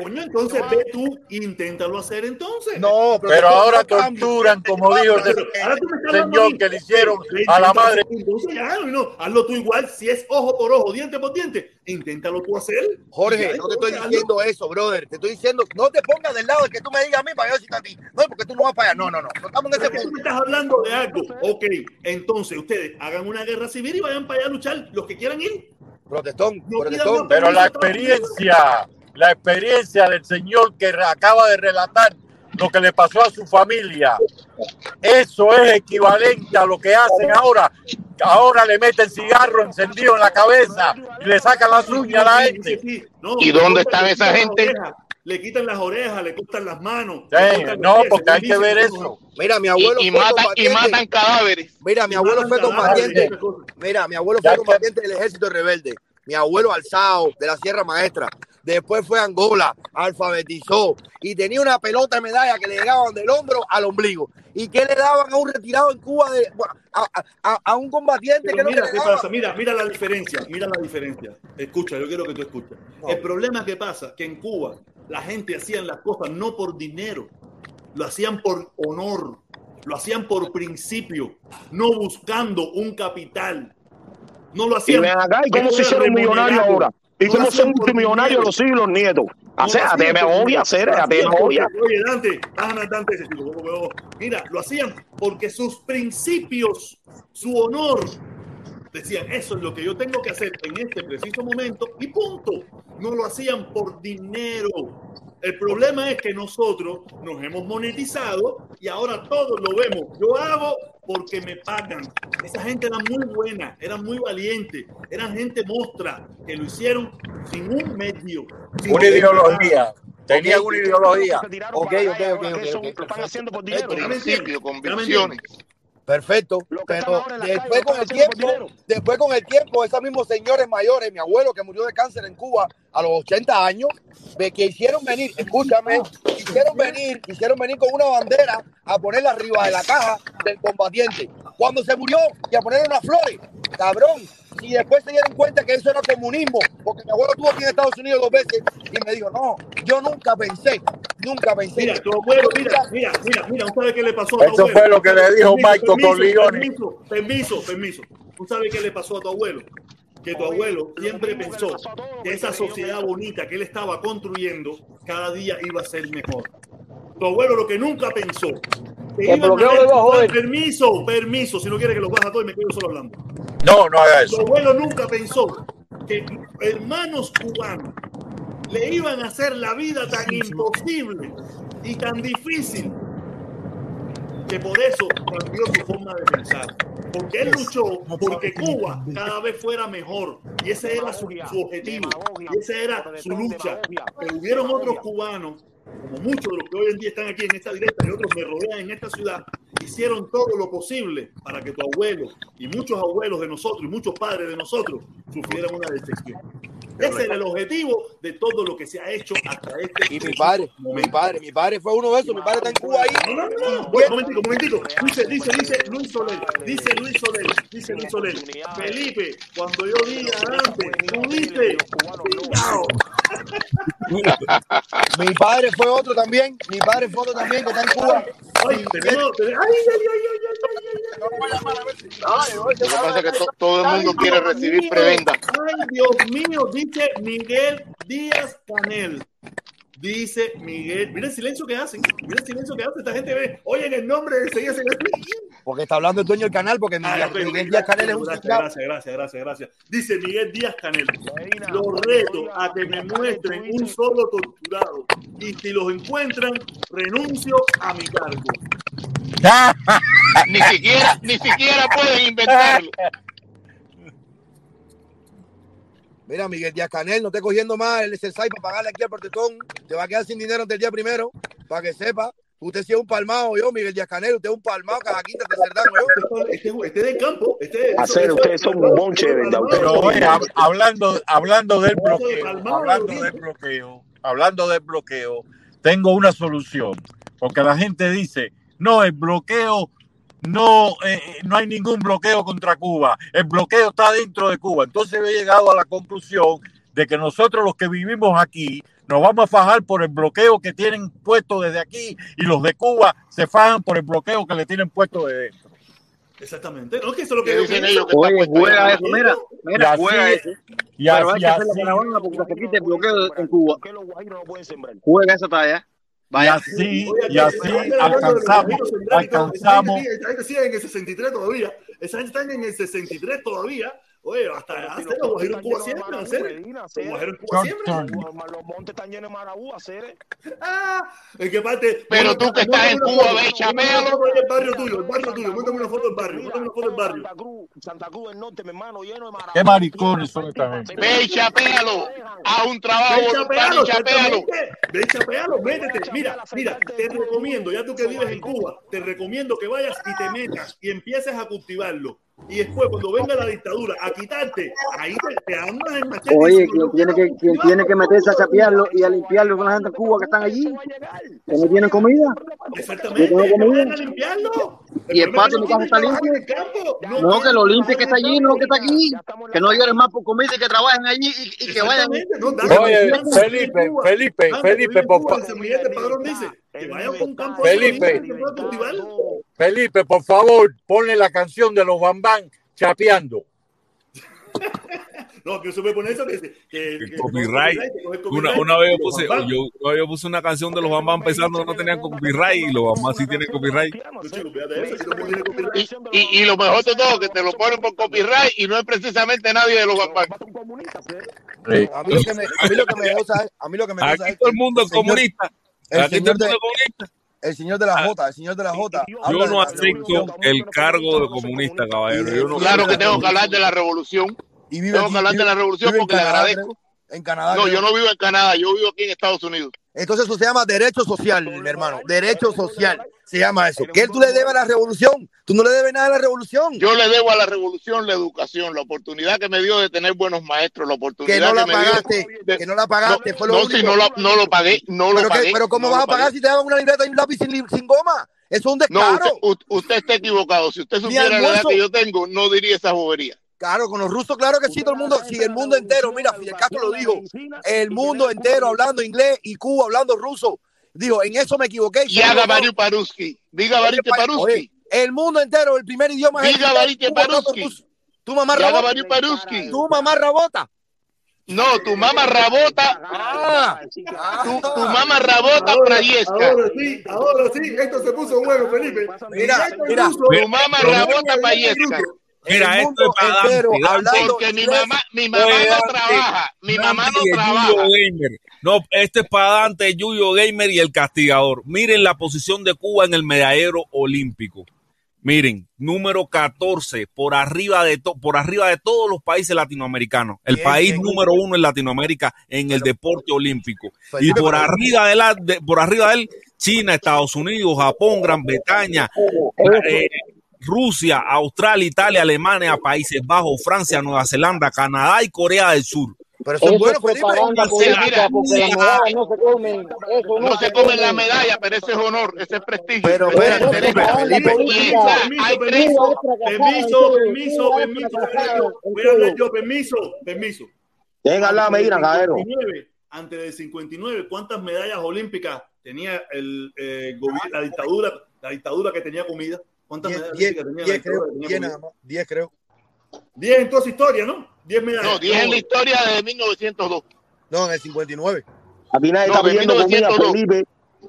[SPEAKER 1] Coño, entonces ve tú, inténtalo hacer entonces.
[SPEAKER 17] No,
[SPEAKER 11] Pero ahora torturan, como dijo
[SPEAKER 1] a
[SPEAKER 11] señor que le hicieron
[SPEAKER 1] Ve,
[SPEAKER 11] a la madre.
[SPEAKER 1] Entonces ya, no, hazlo tú igual. Si es ojo por ojo, diente por diente, inténtalo tú hacer.
[SPEAKER 17] Jorge,
[SPEAKER 1] Ya,
[SPEAKER 17] no te estoy
[SPEAKER 1] hazlo.
[SPEAKER 17] diciendo eso, brother. Te estoy diciendo, no te pongas del lado de que tú me digas a mí para yo decirte a ti. No, porque tú no vas para allá. No, no, no. No estamos en ese
[SPEAKER 1] que tú
[SPEAKER 17] punto.
[SPEAKER 1] me estás hablando de algo. Ok, entonces ustedes hagan una guerra civil y vayan para allá a luchar los que quieran ir.
[SPEAKER 17] Protestón, protestón.
[SPEAKER 11] Pero la experiencia, la experiencia del señor que acaba de relatar lo que le pasó a su familia, eso es equivalente a lo que hacen ahora. Ahora le meten cigarro encendido en la cabeza y le sacan las uñas a la gente.
[SPEAKER 14] ¿Y
[SPEAKER 1] le
[SPEAKER 14] dónde están esa
[SPEAKER 1] quitan las
[SPEAKER 14] gente?
[SPEAKER 1] orejas, Le quitan las orejas, le cortan las manos.
[SPEAKER 11] Sí,
[SPEAKER 1] le cortan
[SPEAKER 11] no,
[SPEAKER 1] pies,
[SPEAKER 11] porque hay que ver eso.
[SPEAKER 17] Mira, mi abuelo
[SPEAKER 14] Y, y
[SPEAKER 17] fue
[SPEAKER 14] matan, y
[SPEAKER 17] combatiente.
[SPEAKER 14] matan cadáveres.
[SPEAKER 17] Mira, mi
[SPEAKER 1] Y
[SPEAKER 17] abuelo
[SPEAKER 1] matan
[SPEAKER 17] fue
[SPEAKER 1] cadáveres,
[SPEAKER 17] combatiente. Mira, mi abuelo fue combatiente del ejército rebelde. Mi abuelo alzado de la Sierra Maestra. Después fue a Angola, alfabetizó y tenía una pelota de medalla que le llegaban del hombro al ombligo. ¿Y qué le daban a un retirado en Cuba de a, a- a- a un combatiente
[SPEAKER 1] Pero
[SPEAKER 17] que no
[SPEAKER 1] mira
[SPEAKER 17] le daban?
[SPEAKER 1] pasa, mira, mira la diferencia, mira la diferencia. Escucha, yo quiero que tú escuches. El problema que pasa que en Cuba la gente hacían las cosas no por dinero, lo hacían por honor, lo hacían por principio, no buscando un capital. No lo
[SPEAKER 12] Y
[SPEAKER 1] hacían.
[SPEAKER 12] ven acá, ¿y cómo se hicieron millonarios ahora? ¿Y
[SPEAKER 1] No
[SPEAKER 12] cómo son multimillonarios los hijos y los nietos? Hacer, a demagogia,
[SPEAKER 1] dinero.
[SPEAKER 12] hacer, a demagogia.
[SPEAKER 1] porque- Oye, Dante, Dante ese chico. Mira, lo hacían porque sus principios, su honor, decían, eso es lo que yo tengo que hacer en este preciso momento y punto. No lo hacían por dinero. El problema es que nosotros nos hemos monetizado y ahora todos lo vemos. Yo hago porque me pagan. Esa gente era muy buena, era muy valiente, eran gente mostra que lo hicieron sin un medio. sin
[SPEAKER 11] Una
[SPEAKER 1] un-
[SPEAKER 11] ideología. Tenían una ideología.
[SPEAKER 17] Ok, ok, ok,
[SPEAKER 12] ahora
[SPEAKER 17] ok,
[SPEAKER 12] que son-
[SPEAKER 17] ok,
[SPEAKER 12] lo están haciendo por dinero.
[SPEAKER 14] Principio, convicciones.
[SPEAKER 17] Perfecto, pero después con el tiempo, después con el tiempo, esos mismos señores mayores, mi abuelo que murió de cáncer en Cuba a los 80 años, de que hicieron venir, escúchame, hicieron venir, hicieron venir con una bandera a ponerla arriba de la caja del combatiente. Cuando se murió y a ponerle unas flores, cabrón. Y después se dieron cuenta que eso era comunismo, porque mi abuelo estuvo aquí en Estados Unidos dos veces y me dijo, no, yo nunca pensé, nunca pensé.
[SPEAKER 1] Mira, tu abuelo, mira, mira, mira, mira, ¿usted sabe qué le pasó a tu
[SPEAKER 11] Eso
[SPEAKER 1] abuelo?
[SPEAKER 11] fue lo que le dijo Michael Corleone.
[SPEAKER 1] Permiso, permiso, permiso. ¿Tú sabes qué le pasó a tu abuelo? Que tu abuelo siempre pensó que esa sociedad bonita que él estaba construyendo cada día iba a ser mejor. Tu abuelo lo que nunca pensó. A
[SPEAKER 19] bloqueo lo iba a joder.
[SPEAKER 1] permiso, permiso, si no quiere que los baja todo y me quedo solo hablando.
[SPEAKER 11] No, no haga eso.
[SPEAKER 1] abuelo nunca pensó que hermanos cubanos le iban a hacer la vida tan imposible y tan difícil que por eso cambió su forma de pensar. Porque él luchó porque Cuba cada vez fuera mejor. Y ese era su, su objetivo. Y esa era su lucha. Pero hubieron otros cubanos, como muchos de los que hoy en día están aquí en esta directa y otros me rodean en esta ciudad, hicieron todo lo posible para que tu abuelo y muchos abuelos de nosotros y muchos padres de nosotros sufrieran una decepción. Ese era el objetivo de todo lo que se ha hecho hasta este
[SPEAKER 17] Y mi padre, mi padre, mi padre fue uno de esos, mi padre está en Cuba ahí.
[SPEAKER 1] No, no, no. Bueno, momentico, momentico. Dice, dice, dice Luis Soler, dice Luis Soler, dice Luis Soler. Felipe, cuando yo diga antes, tú dices,
[SPEAKER 17] Mi padre fue otro también, mi padre fue otro también que está en Cuba.
[SPEAKER 1] Ay, tenemos, tenemos- ay, ay, ay, ay, ay, ay,
[SPEAKER 14] Lo que pasa es que to- todo el mundo quiere recibir prebenda.
[SPEAKER 1] Ay, Dios mío, dice Miguel Díaz Canel. Dice Miguel, mira el silencio que hacen, mira el silencio que hacen, esta gente ve, oyen el nombre de seguida,
[SPEAKER 17] Porque está hablando el dueño del canal, porque
[SPEAKER 1] Ah,
[SPEAKER 17] Miguel, Díaz Canel es un
[SPEAKER 1] gracias, gracias, gracias, gracias. Dice Miguel Díaz Canel. Los reto a que me muestren un solo torturado. Y si los encuentran, renuncio a mi cargo. [LAUGHS]
[SPEAKER 14] Ni siquiera, ni siquiera pueden inventarlo.
[SPEAKER 17] Mira, Miguel Díaz Canel, no esté cogiendo más el SSI para pagarle aquí al protecón. Te va a quedar sin dinero antes del día primero, para que sepa. Usted sí es un palmado, yo, Miguel Díaz Canel, usted es un palmado, cajaquita de cerdán, yo.
[SPEAKER 1] Este, este del campo, este
[SPEAKER 12] Hacer, ustedes son un bonche de verdad.
[SPEAKER 11] Pero oye, hab- hablando, hablando del bloqueo, hablando del bloqueo, hablando del bloqueo, tengo una solución. Porque la gente dice, no, el bloqueo, no, eh, eh, no hay ningún bloqueo contra Cuba. El bloqueo está dentro de Cuba. Entonces he llegado a la conclusión de que nosotros los que vivimos aquí nos vamos a fajar por el bloqueo que tienen puesto desde aquí y los de Cuba se fajan por el bloqueo que le tienen puesto de dentro.
[SPEAKER 1] Exactamente. No, que eso es lo que
[SPEAKER 14] ¿Qué
[SPEAKER 1] yo
[SPEAKER 14] dicen
[SPEAKER 1] pienso.
[SPEAKER 14] ellos que
[SPEAKER 19] Oye, juega eso, mira, juega eso.
[SPEAKER 11] y
[SPEAKER 19] Pero hay
[SPEAKER 11] así,
[SPEAKER 19] que hacer la
[SPEAKER 11] así,
[SPEAKER 19] caravana porque se quite el bloqueo en Cuba. Juega esa talla.
[SPEAKER 11] Y
[SPEAKER 19] Vaya.
[SPEAKER 11] así, y así
[SPEAKER 1] que- que-
[SPEAKER 11] alcanzamos, alcanzamos.
[SPEAKER 1] Esa gente sigue en el 63 todavía. Esa gente está en el 63 todavía. Oye, hasta hace los guajiros en Cuba siempre, hacer. Los guajiros en Cuba siempre.
[SPEAKER 12] Los montes están llenos de marabú, hacer.
[SPEAKER 1] Ah, ¿en qué parte?
[SPEAKER 14] Pero tú que estás en Cuba, ve,
[SPEAKER 1] foto del barrio tuyo, el barrio tuyo. Mándame una foto del barrio, mándame una foto del barrio.
[SPEAKER 12] Santa Cruz, Santa Cruz del Norte, mi hermano, lleno de marabú.
[SPEAKER 11] Qué maricones son esta gente.
[SPEAKER 14] Ve y chapéalo. Haz un trabajo
[SPEAKER 1] Ve y
[SPEAKER 14] voluntario y
[SPEAKER 1] exactamente. Ve y chapealo, métete. Mira, mira, te recomiendo, ya tú que vives en Cuba, te recomiendo que vayas y te metas y empieces a cultivarlo. Y después, cuando venga la dictadura a quitarte, ahí te, te armas el machete.
[SPEAKER 19] Oye, quien tiene que, quien tiene que meterse a chapearlo y a limpiarlo son la gente en Cuba que están allí, que no tienen comida.
[SPEAKER 1] Exactamente,
[SPEAKER 19] comida.
[SPEAKER 1] limpiarlo.
[SPEAKER 19] Y el patio de mi casa está limpio. No, que lo limpie que está allí, no que está aquí. Que no lloren más por comida y que trabajen allí y, y que vayan.
[SPEAKER 11] Oye,
[SPEAKER 1] dale,
[SPEAKER 11] Felipe,
[SPEAKER 1] Cuba.
[SPEAKER 11] Felipe,
[SPEAKER 1] Dale,
[SPEAKER 11] Felipe,
[SPEAKER 1] que vayan campo
[SPEAKER 11] Felipe. Felipe, por favor, ponle la canción de los Bambán chapeando. [LAUGHS]
[SPEAKER 1] No, que se puede poner eso que, que, que- que-
[SPEAKER 2] Copyright. Una, una vez yo puse, yo, puse una canción de los Bambam pensando que no tenían copyright y los Bambam sí tienen copyright.
[SPEAKER 1] Eso.
[SPEAKER 14] Y, y, y lo mejor de todo, que te lo ponen por copyright y no es precisamente nadie de los bambán.
[SPEAKER 17] A mí lo que me, a mí lo que me goza es, a mí lo que me
[SPEAKER 2] Aquí
[SPEAKER 17] es
[SPEAKER 2] todo el mundo es
[SPEAKER 17] señor-
[SPEAKER 2] comunista.
[SPEAKER 17] El señor de-
[SPEAKER 2] es comunista.
[SPEAKER 17] el señor de la Jota, el señor de la Jota.
[SPEAKER 2] Yo no acepto el cargo de comunista, caballero. Yo no
[SPEAKER 14] Claro que tengo que hablar de la revolución.
[SPEAKER 17] y vive
[SPEAKER 14] Tengo
[SPEAKER 17] aquí,
[SPEAKER 14] que hablar de la revolución porque le agradezco.
[SPEAKER 17] En Canadá.
[SPEAKER 14] No,
[SPEAKER 17] creo.
[SPEAKER 14] yo no vivo en Canadá, yo vivo aquí en Estados Unidos.
[SPEAKER 17] Entonces eso se llama derecho social, mi hermano. Derecho social. Se llama eso. ¿Qué tú le debes a la revolución? Tú no le debes nada a la revolución.
[SPEAKER 14] Yo le debo a la revolución la educación, la oportunidad que me dio de tener buenos maestros, la oportunidad
[SPEAKER 17] Que no la
[SPEAKER 14] me dio
[SPEAKER 17] pagaste,
[SPEAKER 14] de-
[SPEAKER 17] que no la pagaste.
[SPEAKER 14] No,
[SPEAKER 17] fue lo
[SPEAKER 14] no,
[SPEAKER 17] único.
[SPEAKER 14] si no, la- no lo pagué, no lo
[SPEAKER 17] pero,
[SPEAKER 14] pagué.
[SPEAKER 17] pero ¿cómo
[SPEAKER 14] no
[SPEAKER 17] vas a pagar
[SPEAKER 14] pagué.
[SPEAKER 17] si te daban una libreta y un lápiz sin, sin goma? Eso es un
[SPEAKER 14] No,
[SPEAKER 17] descaro.
[SPEAKER 14] usted, u- usted está equivocado. Si usted supiera la edad que yo tengo, no diría esa bobería.
[SPEAKER 17] Claro, con los rusos, claro que sí, todo el mundo, si el mundo entero, mira, Fidel Castro lo dijo, el mundo entero hablando inglés y Cuba hablando ruso. Dijo, en eso me equivoqué.
[SPEAKER 14] Y haga Mario Paruski. Diga Barite Paruski.
[SPEAKER 17] El mundo entero, el primer idioma es
[SPEAKER 14] Diga
[SPEAKER 17] hablando
[SPEAKER 14] Paruski.
[SPEAKER 17] Tu mamá rabota.
[SPEAKER 14] Mario.
[SPEAKER 17] Tu mamá rabota.
[SPEAKER 14] No, tu mamá rabota.
[SPEAKER 17] Ah,
[SPEAKER 14] Tu, tu mamá rabota
[SPEAKER 1] Ahora,
[SPEAKER 14] Prayesca.
[SPEAKER 1] ahora sí, ahora sí, esto se puso bueno, Felipe.
[SPEAKER 17] Mira, mira.
[SPEAKER 14] Tu mamá rabota Prayesca.
[SPEAKER 2] Mira,
[SPEAKER 17] el
[SPEAKER 2] esto es para Dante,
[SPEAKER 17] entero
[SPEAKER 2] Dante.
[SPEAKER 17] hablando
[SPEAKER 14] Porque mi mamá, mi mamá no
[SPEAKER 2] Dante,
[SPEAKER 14] trabaja. Mi mamá
[SPEAKER 2] Dante
[SPEAKER 14] no
[SPEAKER 2] y el
[SPEAKER 14] trabaja.
[SPEAKER 2] Yuyo Gamer. No, este es para Dante, Yuyo Gamer y el castigador. Miren la posición de Cuba en el medallero olímpico. Miren, número 14, por arriba de to- por arriba de todos los países latinoamericanos. El
[SPEAKER 17] Bien,
[SPEAKER 2] país
[SPEAKER 17] bien.
[SPEAKER 2] número uno en Latinoamérica en el deporte olímpico. Y
[SPEAKER 17] Felipe,
[SPEAKER 2] por arriba de la, de- por arriba de él, China, Estados Unidos, Japón, Gran Bretaña, eh, Rusia, Australia, Italia, Alemania, Países Bajos, Francia, Nueva Zelanda, Canadá y Corea del Sur.
[SPEAKER 17] Pero eso es
[SPEAKER 22] Eso
[SPEAKER 17] bueno,
[SPEAKER 22] es propaganda política
[SPEAKER 14] mira,
[SPEAKER 22] porque medallas no se comen. Eso no,
[SPEAKER 14] No se come la medalla, pero ese es honor, ese es prestigio.
[SPEAKER 17] Pero,
[SPEAKER 14] es
[SPEAKER 17] espérate,
[SPEAKER 14] derecho.
[SPEAKER 17] Felipe,
[SPEAKER 22] política.
[SPEAKER 14] hay.
[SPEAKER 1] Permiso,
[SPEAKER 22] es
[SPEAKER 1] permiso, permiso,
[SPEAKER 22] es
[SPEAKER 1] permiso. Voy a
[SPEAKER 22] fracasada
[SPEAKER 1] hablar yo, permiso, permiso.
[SPEAKER 12] Dejen hablar a Medina, caballero.
[SPEAKER 1] 59, antes del 59, ¿cuántas medallas olímpicas tenía el, eh, la dictadura, la dictadura que tenía comida? ¿Cuántas
[SPEAKER 17] Diez,
[SPEAKER 1] medallas
[SPEAKER 17] creo,
[SPEAKER 1] dictadura que tenía
[SPEAKER 17] diez
[SPEAKER 1] comida?
[SPEAKER 17] nada más, diez creo.
[SPEAKER 1] 10 en toda su historia, ¿no? 10 medallas.
[SPEAKER 14] No, 10 en la historia de 1902.
[SPEAKER 17] No, en el 59.
[SPEAKER 12] Aquí nadie
[SPEAKER 14] No,
[SPEAKER 12] está
[SPEAKER 14] en
[SPEAKER 12] pidiendo comida,
[SPEAKER 14] 1902.
[SPEAKER 12] Felipe.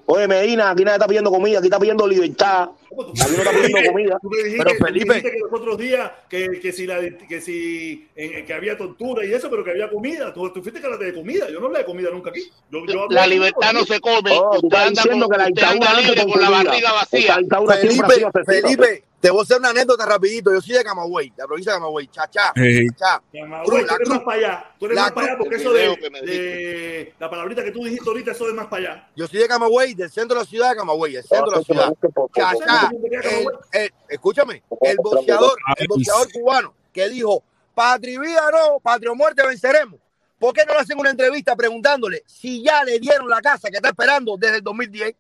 [SPEAKER 12] Oye, Medina, aquí nadie está pidiendo comida, aquí está pidiendo libertad. Aquí no está pidiendo comida.
[SPEAKER 1] Tú me dijiste,
[SPEAKER 17] Pero, Felipe.
[SPEAKER 1] dijiste que los otros días que, que si, la, que, si que había tortura y eso, pero que había comida. Tú, tú fuiste que hablaste de comida. Yo no hablé de comida nunca aquí. Yo, yo hablé
[SPEAKER 14] La libertad no se come.
[SPEAKER 12] Oh, tú
[SPEAKER 14] Usted
[SPEAKER 12] estás
[SPEAKER 14] anda,
[SPEAKER 12] diciendo
[SPEAKER 14] con,
[SPEAKER 12] que la
[SPEAKER 14] usted anda libre con la barriga vacía.
[SPEAKER 17] Felipe. Felipe, te voy a hacer una anécdota rapidito. Yo soy de Camagüey, la provincia de Camagüey. Chachá, chachá.
[SPEAKER 1] Camagüey,
[SPEAKER 17] Cruz,
[SPEAKER 1] tú
[SPEAKER 17] la
[SPEAKER 1] eres
[SPEAKER 17] cruz.
[SPEAKER 1] más para allá. Tú eres más para allá porque eso de, la palabrita que tú dijiste ahorita, eso es más para allá.
[SPEAKER 17] Yo soy de Camagüey, del centro de la ciudad de Camagüey, el centro de la ciudad. Chachá, el- el- escúchame, el boxeador, el boxeador cubano que dijo, patria vida no, patria muerte venceremos. ¿Por qué no le hacen una entrevista preguntándole si ya le dieron la casa que está esperando desde el 2010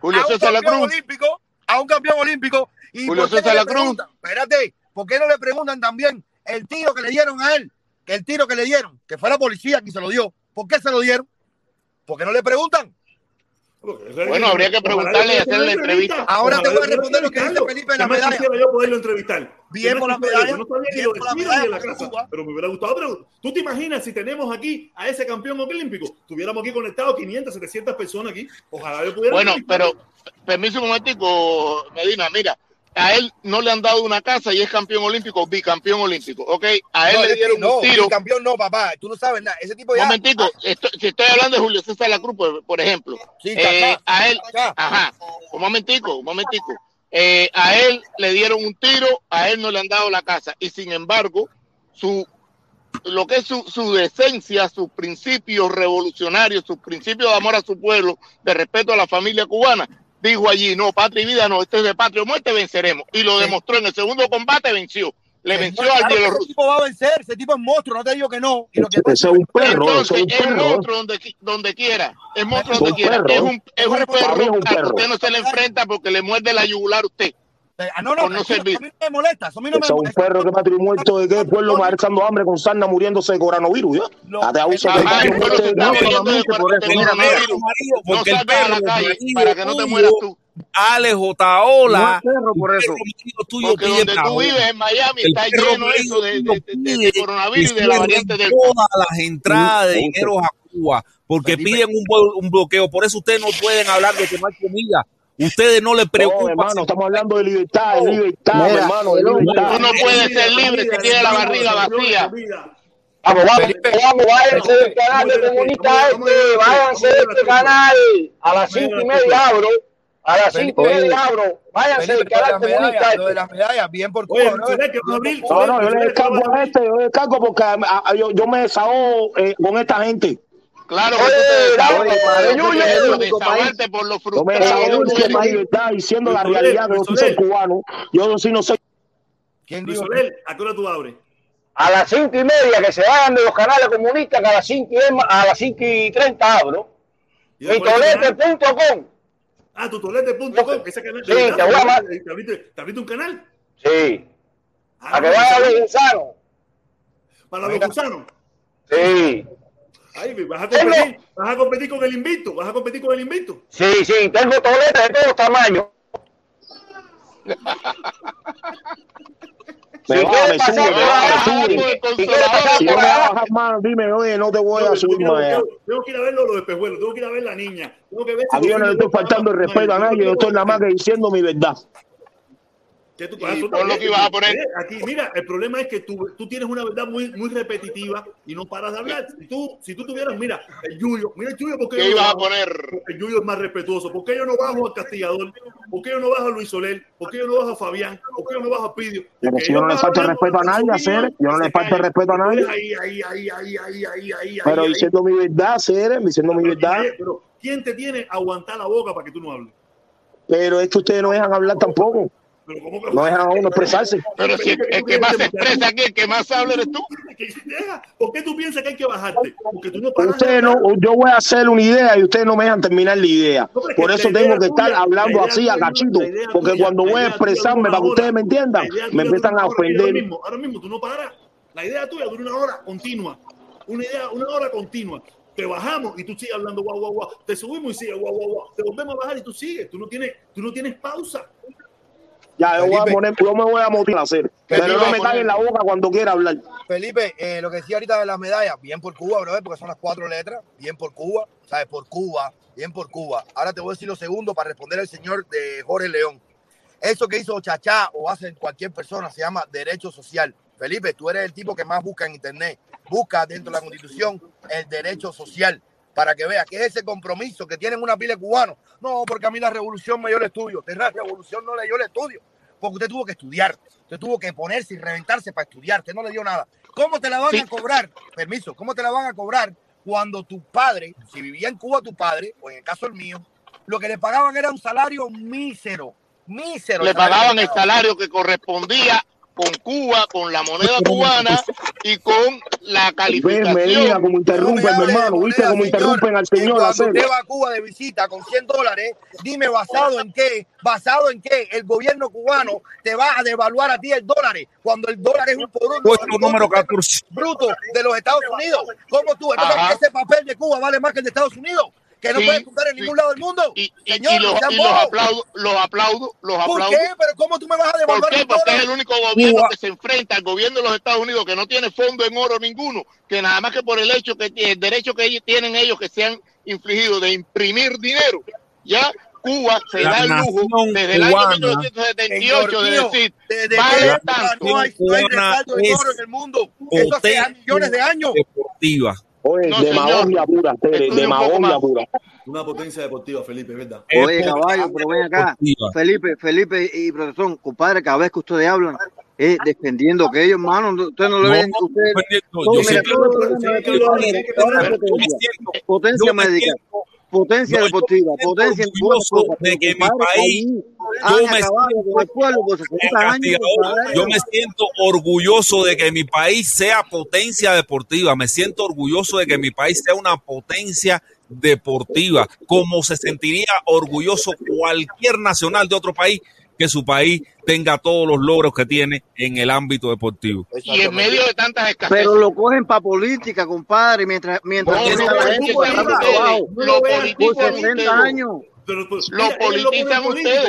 [SPEAKER 14] Julio
[SPEAKER 17] a un
[SPEAKER 14] César La
[SPEAKER 17] campeón
[SPEAKER 14] Cruz.
[SPEAKER 17] olímpico, a un campeón olímpico? ¿Y
[SPEAKER 14] Julio
[SPEAKER 17] por qué no
[SPEAKER 14] César
[SPEAKER 17] le
[SPEAKER 14] La Cruz.
[SPEAKER 17] preguntan? Espérate, ¿por qué no le preguntan también el tiro que le dieron a él? Que el tiro que le dieron, que fue la policía quien se lo dio. ¿Por qué se lo dieron? ¿Por qué no le preguntan?
[SPEAKER 14] Bueno, habría que preguntarle y hacerle la entrevista.
[SPEAKER 17] Ahora te voy a responder lo que dice Felipe en la medalla.
[SPEAKER 1] quisiera yo poderlo entrevistar.
[SPEAKER 17] Bien por la
[SPEAKER 1] quisiera yo.
[SPEAKER 17] medalla,
[SPEAKER 1] No sabía ni
[SPEAKER 17] bien
[SPEAKER 1] lo
[SPEAKER 17] por la
[SPEAKER 1] del tiro
[SPEAKER 17] medalla
[SPEAKER 1] ni de la casa, pero me hubiera gustado. Pero tú te imaginas si tenemos aquí a ese campeón olímpico, tuviéramos aquí conectados 500, 700 personas aquí. Ojalá yo pudiera.
[SPEAKER 14] Bueno, pero permiso un momentico, Medina, mira, a él no le han dado una casa y es campeón olímpico, bicampeón olímpico, ¿ok? A él
[SPEAKER 17] No,
[SPEAKER 14] le dieron
[SPEAKER 17] no,
[SPEAKER 14] un tiro.
[SPEAKER 17] campeón no, papá. Tú no sabes nada. Ese tipo ya.
[SPEAKER 14] Momentico, esto- si estoy hablando de Julio César La Cruz, por, ejemplo,
[SPEAKER 17] Sí,
[SPEAKER 14] eh, a él, ajá, un momentico, un momentico, Eh, a él le dieron un tiro, a él no le han dado la casa y sin embargo, su lo que es su, su decencia, sus principios revolucionarios, sus principios de amor a su pueblo, de respeto a la familia cubana, dijo allí, no, patria y vida, no, este es de patria o muerte, venceremos. Y lo demostró en el segundo combate, venció. Le venció
[SPEAKER 17] Claro
[SPEAKER 14] al bielorruso.
[SPEAKER 17] Ese tipo va a vencer. Ese tipo es monstruo. No te digo que no. Y lo que
[SPEAKER 12] Ese es un perro, ese
[SPEAKER 14] Entonces,
[SPEAKER 12] es un
[SPEAKER 14] es
[SPEAKER 12] perro.
[SPEAKER 14] monstruo donde, donde quiera. Es monstruo
[SPEAKER 12] Es
[SPEAKER 14] donde quiera.
[SPEAKER 12] perro.
[SPEAKER 14] Es un, es un
[SPEAKER 12] Para mí es
[SPEAKER 14] perro
[SPEAKER 12] un
[SPEAKER 14] al que
[SPEAKER 12] perro.
[SPEAKER 14] usted no se le enfrenta porque le muerde la yugular a usted.
[SPEAKER 17] Ah, no, no,
[SPEAKER 14] no
[SPEAKER 17] a mí no me molesta. Eso a mí no me
[SPEAKER 12] es un perro que y muerto de qué pueblo marchando hambre con sarna muriéndose de coronavirus, ¿ya?
[SPEAKER 17] No,
[SPEAKER 12] Date abuso de
[SPEAKER 2] porque el
[SPEAKER 14] salgas a la
[SPEAKER 2] perro
[SPEAKER 14] para que no te
[SPEAKER 2] tuyo,
[SPEAKER 14] mueras tú.
[SPEAKER 2] Ale Otaola,
[SPEAKER 12] No perro por eso.
[SPEAKER 2] perro tuyo
[SPEAKER 14] Porque donde tú vives en Miami
[SPEAKER 2] El
[SPEAKER 14] está lleno eso de,
[SPEAKER 2] tuyo
[SPEAKER 14] de, de- de
[SPEAKER 2] pide
[SPEAKER 14] coronavirus y de la variante Delta.
[SPEAKER 2] todas las entradas de dinero a Cuba porque
[SPEAKER 17] Felipe.
[SPEAKER 2] piden un, un bloqueo. Por eso ustedes no pueden hablar de que no hay comida. Ustedes no le
[SPEAKER 12] preocupan.
[SPEAKER 2] No,
[SPEAKER 12] hermano, estamos hablando de libertad, de libertad, hermano, de libertad.
[SPEAKER 14] Uno puede ser libre si tiene la barriga vacía.
[SPEAKER 22] Vamos, vamos, vamos, váyanse del canal de comunista este, váyanse de este canal. A las cinco y media abro. A las cinco y media abro. Váyanse del
[SPEAKER 17] canal
[SPEAKER 22] comunista
[SPEAKER 17] este. de las bien por
[SPEAKER 1] culo.
[SPEAKER 12] No, no, yo le descargo a este, yo le descargo porque ah, ah, yo, me desahogo eh, con esta gente.
[SPEAKER 14] Claro que tú por los está
[SPEAKER 12] diciendo la realidad, yo no soy cubano, yo sí no soy...
[SPEAKER 17] ¿Quién dijo?
[SPEAKER 1] ¿A qué hora tú abres?
[SPEAKER 22] A las cinco y media que se vayan de los canales comunistas, que a las cinco y, a las cinco y treinta abro.
[SPEAKER 1] Y,
[SPEAKER 22] tolete.com.
[SPEAKER 1] Ah, tu tolete.com, ese canal.
[SPEAKER 22] Sí, te voy a
[SPEAKER 1] ¿Te abriste un canal?
[SPEAKER 22] Sí.
[SPEAKER 1] Ah,
[SPEAKER 22] a que vaya a los gusanos.
[SPEAKER 1] ¿Para los gusanos?
[SPEAKER 22] Sí.
[SPEAKER 1] Ay, vas a competir, vas a competir con el invicto, vas a competir con el invicto.
[SPEAKER 22] Sí, sí, tengo toletas de todos tamaños. [LAUGHS]
[SPEAKER 12] Me
[SPEAKER 22] si
[SPEAKER 12] me sube, me baja, me sube.
[SPEAKER 22] Si quieres pasar
[SPEAKER 12] si me bajas más, dime, oye, no te voy no,
[SPEAKER 1] a
[SPEAKER 12] subir más.
[SPEAKER 1] Tengo, tengo, que ir a verlo los espejuelos, tengo que ir a ver la niña. Tengo que ver si
[SPEAKER 12] a yo no le estoy faltando el respeto a nadie, yo estoy nada más que diciendo mi verdad.
[SPEAKER 1] ¿Qué tú,
[SPEAKER 14] lo que ibas a poner.
[SPEAKER 1] Eh, aquí, mira, el problema es que tú, tienes una verdad muy, muy repetitiva y no paras de hablar. Si tú, si tú tuvieras, mira, el Yuyo, mira el Yuyo, porque ¿Qué
[SPEAKER 14] ibas a poner?
[SPEAKER 1] El Yuyo es más respetuoso. ¿Por qué yo no bajo al Castigador? ¿Por qué yo no bajo a Luis Soler? ¿Por qué yo no bajo a Fabián? ¿Por qué yo no bajo a Pidio?
[SPEAKER 12] Si yo no le falto respeto a nadie, hacer, yo no le falto respeto a nadie. Pero diciendo mi verdad, hacer, diciendo mi verdad.
[SPEAKER 1] Eh, pero ¿quién te tiene a aguantar la boca para que tú no hables?
[SPEAKER 12] Pero es que ustedes no dejan hablar tampoco. No dejan a uno expresarse.
[SPEAKER 14] Pero si el, que más se expresa aquí, el que más habla eres tú.
[SPEAKER 1] ¿Por qué tú piensas que hay que bajarte? Porque tú no paras
[SPEAKER 12] usted no, yo voy a hacer una idea y ustedes no me dejan terminar la idea. Por eso tengo que estar hablando así,
[SPEAKER 1] agachito.
[SPEAKER 12] Porque cuando voy a expresarme para que ustedes me entiendan, me empiezan a
[SPEAKER 1] ofender. Ahora mismo, ahora mismo tú no paras. La idea tuya dura una hora continua. Una idea, una hora continua te bajamos y tú sigues hablando guau guau guau, te subimos y sigues guau guau guau, te volvemos a bajar y tú sigues, tú no tienes, tú no tienes pausa.
[SPEAKER 12] Ya, yo, Felipe, voy a poner, yo me voy a motivar a hacer. Pero no me caguen la boca cuando quiera hablar.
[SPEAKER 17] Felipe, eh, lo que decía ahorita de las medallas, bien por Cuba, brother, porque son las cuatro letras. Bien por Cuba, ¿sabes? Por Cuba, bien por Cuba. Ahora te voy a decir lo segundo para responder al señor de Jorge León. Eso que hizo Chachá o hace cualquier persona se llama derecho social. Felipe, tú eres el tipo que más busca en Internet. Busca dentro de la Constitución el derecho social para que veas que es ese compromiso que tienen una pila de cubanos. No, porque a mí la revolución me dio el estudio. La revolución no le dio el estudio, porque usted tuvo que estudiar, usted tuvo que ponerse y reventarse para estudiar, usted no le dio nada. ¿Cómo te la van a cobrar? Permiso, ¿cómo te la van a cobrar cuando tu padre, si vivía en Cuba tu padre, o en el caso el mío, lo que le pagaban era un salario mísero, mísero.
[SPEAKER 14] Le pagaban el salario que correspondía con Cuba, con la moneda cubana pues, y con la
[SPEAKER 12] pues, pues,
[SPEAKER 14] calificación.
[SPEAKER 12] Ves,
[SPEAKER 17] Medina, como
[SPEAKER 12] interrumpen, mi hermano, viste cómo interrumpen al señor.
[SPEAKER 17] Cuando usted va a Cuba de visita con 100 dólares, dime basado en qué, basado en qué el gobierno cubano te va a devaluar a 10 dólares cuando el dólar es un por uno.
[SPEAKER 2] número 14.
[SPEAKER 17] Bruto de los Estados Unidos. ¿Cómo tú? Entonces, ese papel de Cuba vale más que el de Estados Unidos que no
[SPEAKER 14] sí,
[SPEAKER 17] puede escuchar en ningún sí. lado del mundo.
[SPEAKER 14] Y, y,
[SPEAKER 17] Señor,
[SPEAKER 14] y, los, y los, aplaudo, los aplaudo, los aplaudo.
[SPEAKER 17] ¿Por qué? ¿Pero cómo tú me vas a
[SPEAKER 14] devolver
[SPEAKER 17] ¿Por
[SPEAKER 14] qué? Porque es el único gobierno que se enfrenta al gobierno de los Estados Unidos que no tiene fondo en oro ninguno, que nada más que por el hecho que el derecho que ellos tienen ellos que se han infligido de imprimir dinero, ya Cuba se
[SPEAKER 2] la
[SPEAKER 14] da el lujo desde el año 1978 de decir,
[SPEAKER 17] desde
[SPEAKER 14] vale tanto.
[SPEAKER 17] No hay, no hay resalto de oro en el mundo. Eso hace millones de años.
[SPEAKER 2] Deportiva
[SPEAKER 12] Oye,
[SPEAKER 14] no,
[SPEAKER 12] demagogia pura, Tere, demagogia pura.
[SPEAKER 1] Una potencia deportiva, Felipe, ¿verdad?
[SPEAKER 19] Oye, caballo, pero ven acá. Felipe, Felipe y profesor, compadre, cada vez que ustedes hablan, es eh, defendiendo que ellos, hermano, ustedes no lo
[SPEAKER 2] no,
[SPEAKER 19] ven. Ustedes,
[SPEAKER 2] yo siento,
[SPEAKER 19] potencia médica potencia deportiva, potencia
[SPEAKER 2] orgulloso de que mi país, yo me siento orgulloso de que mi país sea potencia deportiva, me siento orgulloso de que mi país sea una potencia deportiva, como se sentiría orgulloso cualquier nacional de otro país que su país tenga todos los logros que tiene en el ámbito deportivo.
[SPEAKER 14] Y en medio de tantas escasez.
[SPEAKER 19] Pero lo cogen para política, compadre, mientras... mientras
[SPEAKER 14] no, no, no, no, no, no,
[SPEAKER 19] no,
[SPEAKER 1] pero pues,
[SPEAKER 14] lo
[SPEAKER 1] mira.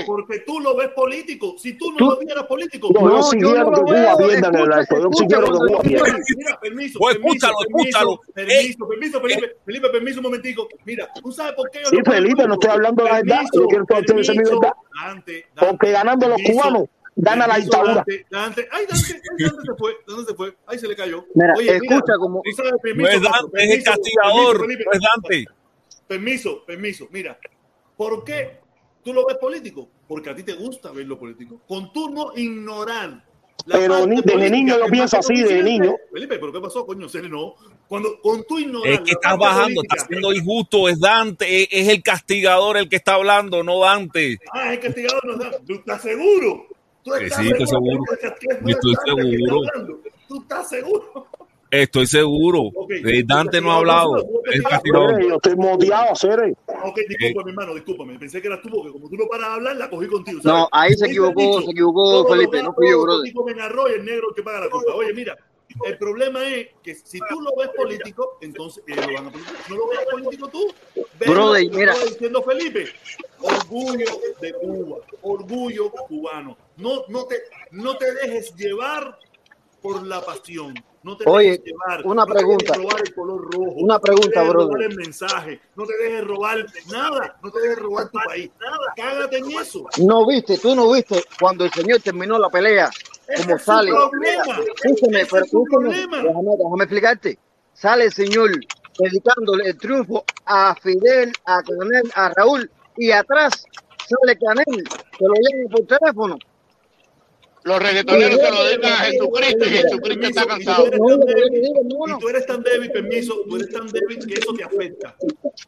[SPEAKER 1] Porque tú lo ves político. Si tú no lo vieras político.
[SPEAKER 12] No,
[SPEAKER 19] no,
[SPEAKER 12] si
[SPEAKER 19] yo no lo veo.
[SPEAKER 1] Mira, permiso.
[SPEAKER 2] Pues, escúchalo, escúchalo.
[SPEAKER 1] Permiso, permiso, eh, Felipe, eh. Felipe, permiso un momentico. Mira, tú sabes por qué yo
[SPEAKER 12] Felipe, no estoy hablando de la verdad. Yo. Porque ganando los cubanos gana la dictadura.
[SPEAKER 1] Se fue, Dante se fue, ahí se le cayó. Oye,
[SPEAKER 19] escucha como.
[SPEAKER 2] Es el castigador, es Dante.
[SPEAKER 1] Permiso, permiso, mira, ¿por qué tú lo ves político porque a ti te gusta ver lo político. Con tú no ignorar. la
[SPEAKER 12] Pero ni- desde niño yo pienso así, desde niño.
[SPEAKER 1] Felipe, ¿pero qué pasó, coño? Serio, no. Cuando, con tú ignorar.
[SPEAKER 2] Es que estás bajando,
[SPEAKER 1] política-
[SPEAKER 2] estás siendo injusto, es Dante, es, es el castigador el que está hablando, no Dante.
[SPEAKER 1] Ah, el castigador nos da. ¿Tú estás seguro? ¿Tú estás
[SPEAKER 2] sí, estoy
[SPEAKER 1] seguro
[SPEAKER 2] seguro.
[SPEAKER 1] el castigador
[SPEAKER 2] Yo estoy
[SPEAKER 1] es Dante que está
[SPEAKER 2] seguro.
[SPEAKER 1] hablando? ¿Tú estás seguro?
[SPEAKER 2] Estoy seguro. De Dante no ha hablado.
[SPEAKER 12] Yo estoy moteado, Cere.
[SPEAKER 1] Ok, disculpa, mi hermano, discúlpame. Pensé que eras tú, porque como tú no paras de hablar, la cogí contigo.
[SPEAKER 19] No, ahí se equivocó,
[SPEAKER 1] dicho,
[SPEAKER 19] se equivocó Felipe, no fui yo, brother.
[SPEAKER 1] el negro que paga la culpa. Oye, mira, el problema es que si tú lo ves político, entonces ellos lo van a politizar. Si no lo ves político tú,
[SPEAKER 19] Brother, mira.
[SPEAKER 1] diciendo Felipe, orgullo de Cuba, orgullo cubano. No, no, te, no te dejes llevar por la pasión. No te
[SPEAKER 19] Oye,
[SPEAKER 1] dejes llevar.
[SPEAKER 19] una
[SPEAKER 1] no te dejes
[SPEAKER 19] pregunta.
[SPEAKER 1] robar el color rojo.
[SPEAKER 19] Una
[SPEAKER 1] no
[SPEAKER 19] pregunta,
[SPEAKER 1] te dejes
[SPEAKER 19] brother.
[SPEAKER 1] robar el mensaje. No te dejes robar nada. No te dejes robar tu país. Nada. Cágate en eso.
[SPEAKER 19] No viste, tú no viste cuando el señor terminó la pelea, como
[SPEAKER 1] es
[SPEAKER 19] sale. Escúchame, pero déjame, déjame explicarte. Sale el señor dedicándole el triunfo a Fidel, a Canel, a Raúl, y atrás sale Canel, que lo llama por teléfono.
[SPEAKER 14] Los reggaetoneros se lo dedican a Jesucristo y Jesucristo está cansado.
[SPEAKER 1] Y tú eres tan débil, permiso, tú eres tan débil que eso te afecta.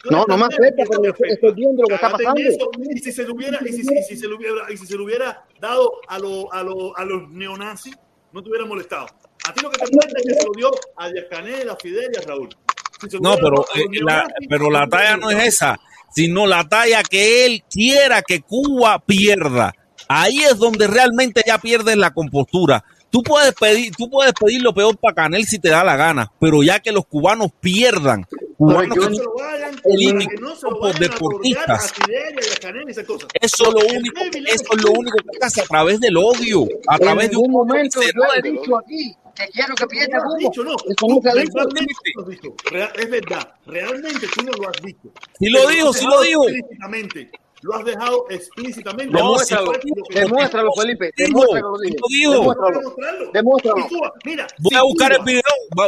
[SPEAKER 19] No, no me afecta, pero estoy, viendo lo que está pasando.
[SPEAKER 1] eso. Y si se le hubiera, y si, y si se le hubiera, y si se le hubiera dado a, los a, los a los neonazis, no te hubiera molestado. A ti lo que te molesta es que se lo dio a Díaz Canel, a Fidel y a Raúl. Lo
[SPEAKER 2] No, pero, eh, la, pero la talla no es esa, sino la talla que él quiera que Cuba pierda. Ahí es donde realmente ya pierdes la compostura. Tú puedes pedir, tú puedes pedir lo peor para Canel si te da la gana, pero ya que los cubanos pierdan, cubanos
[SPEAKER 1] que
[SPEAKER 2] que
[SPEAKER 1] no se
[SPEAKER 2] son
[SPEAKER 1] lo vayan,
[SPEAKER 2] políticos,
[SPEAKER 1] que no se lo
[SPEAKER 2] como
[SPEAKER 1] vayan
[SPEAKER 2] deportistas, eso es lo único, eso es lo único que hace a través del odio, a
[SPEAKER 19] En
[SPEAKER 2] través de un
[SPEAKER 19] momento yo he dicho aquí que quiero que pierda
[SPEAKER 1] no dicho, no.
[SPEAKER 19] Eso
[SPEAKER 1] Tú
[SPEAKER 19] no se ha dicho.
[SPEAKER 1] verbalmente no lo has dicho. Real- es verdad. Realmente tú no lo has dicho.
[SPEAKER 2] Sí lo dijo, sí lo dijo.
[SPEAKER 1] Lo has dejado explícitamente.
[SPEAKER 2] No,
[SPEAKER 19] Demuéstralo, demuéstralo, Felipe,
[SPEAKER 2] Dijo,
[SPEAKER 19] demuéstralo. Demuéstralo,
[SPEAKER 1] Demostrarlo.
[SPEAKER 19] demuéstralo.
[SPEAKER 1] Mira,
[SPEAKER 2] Voy a buscar el video,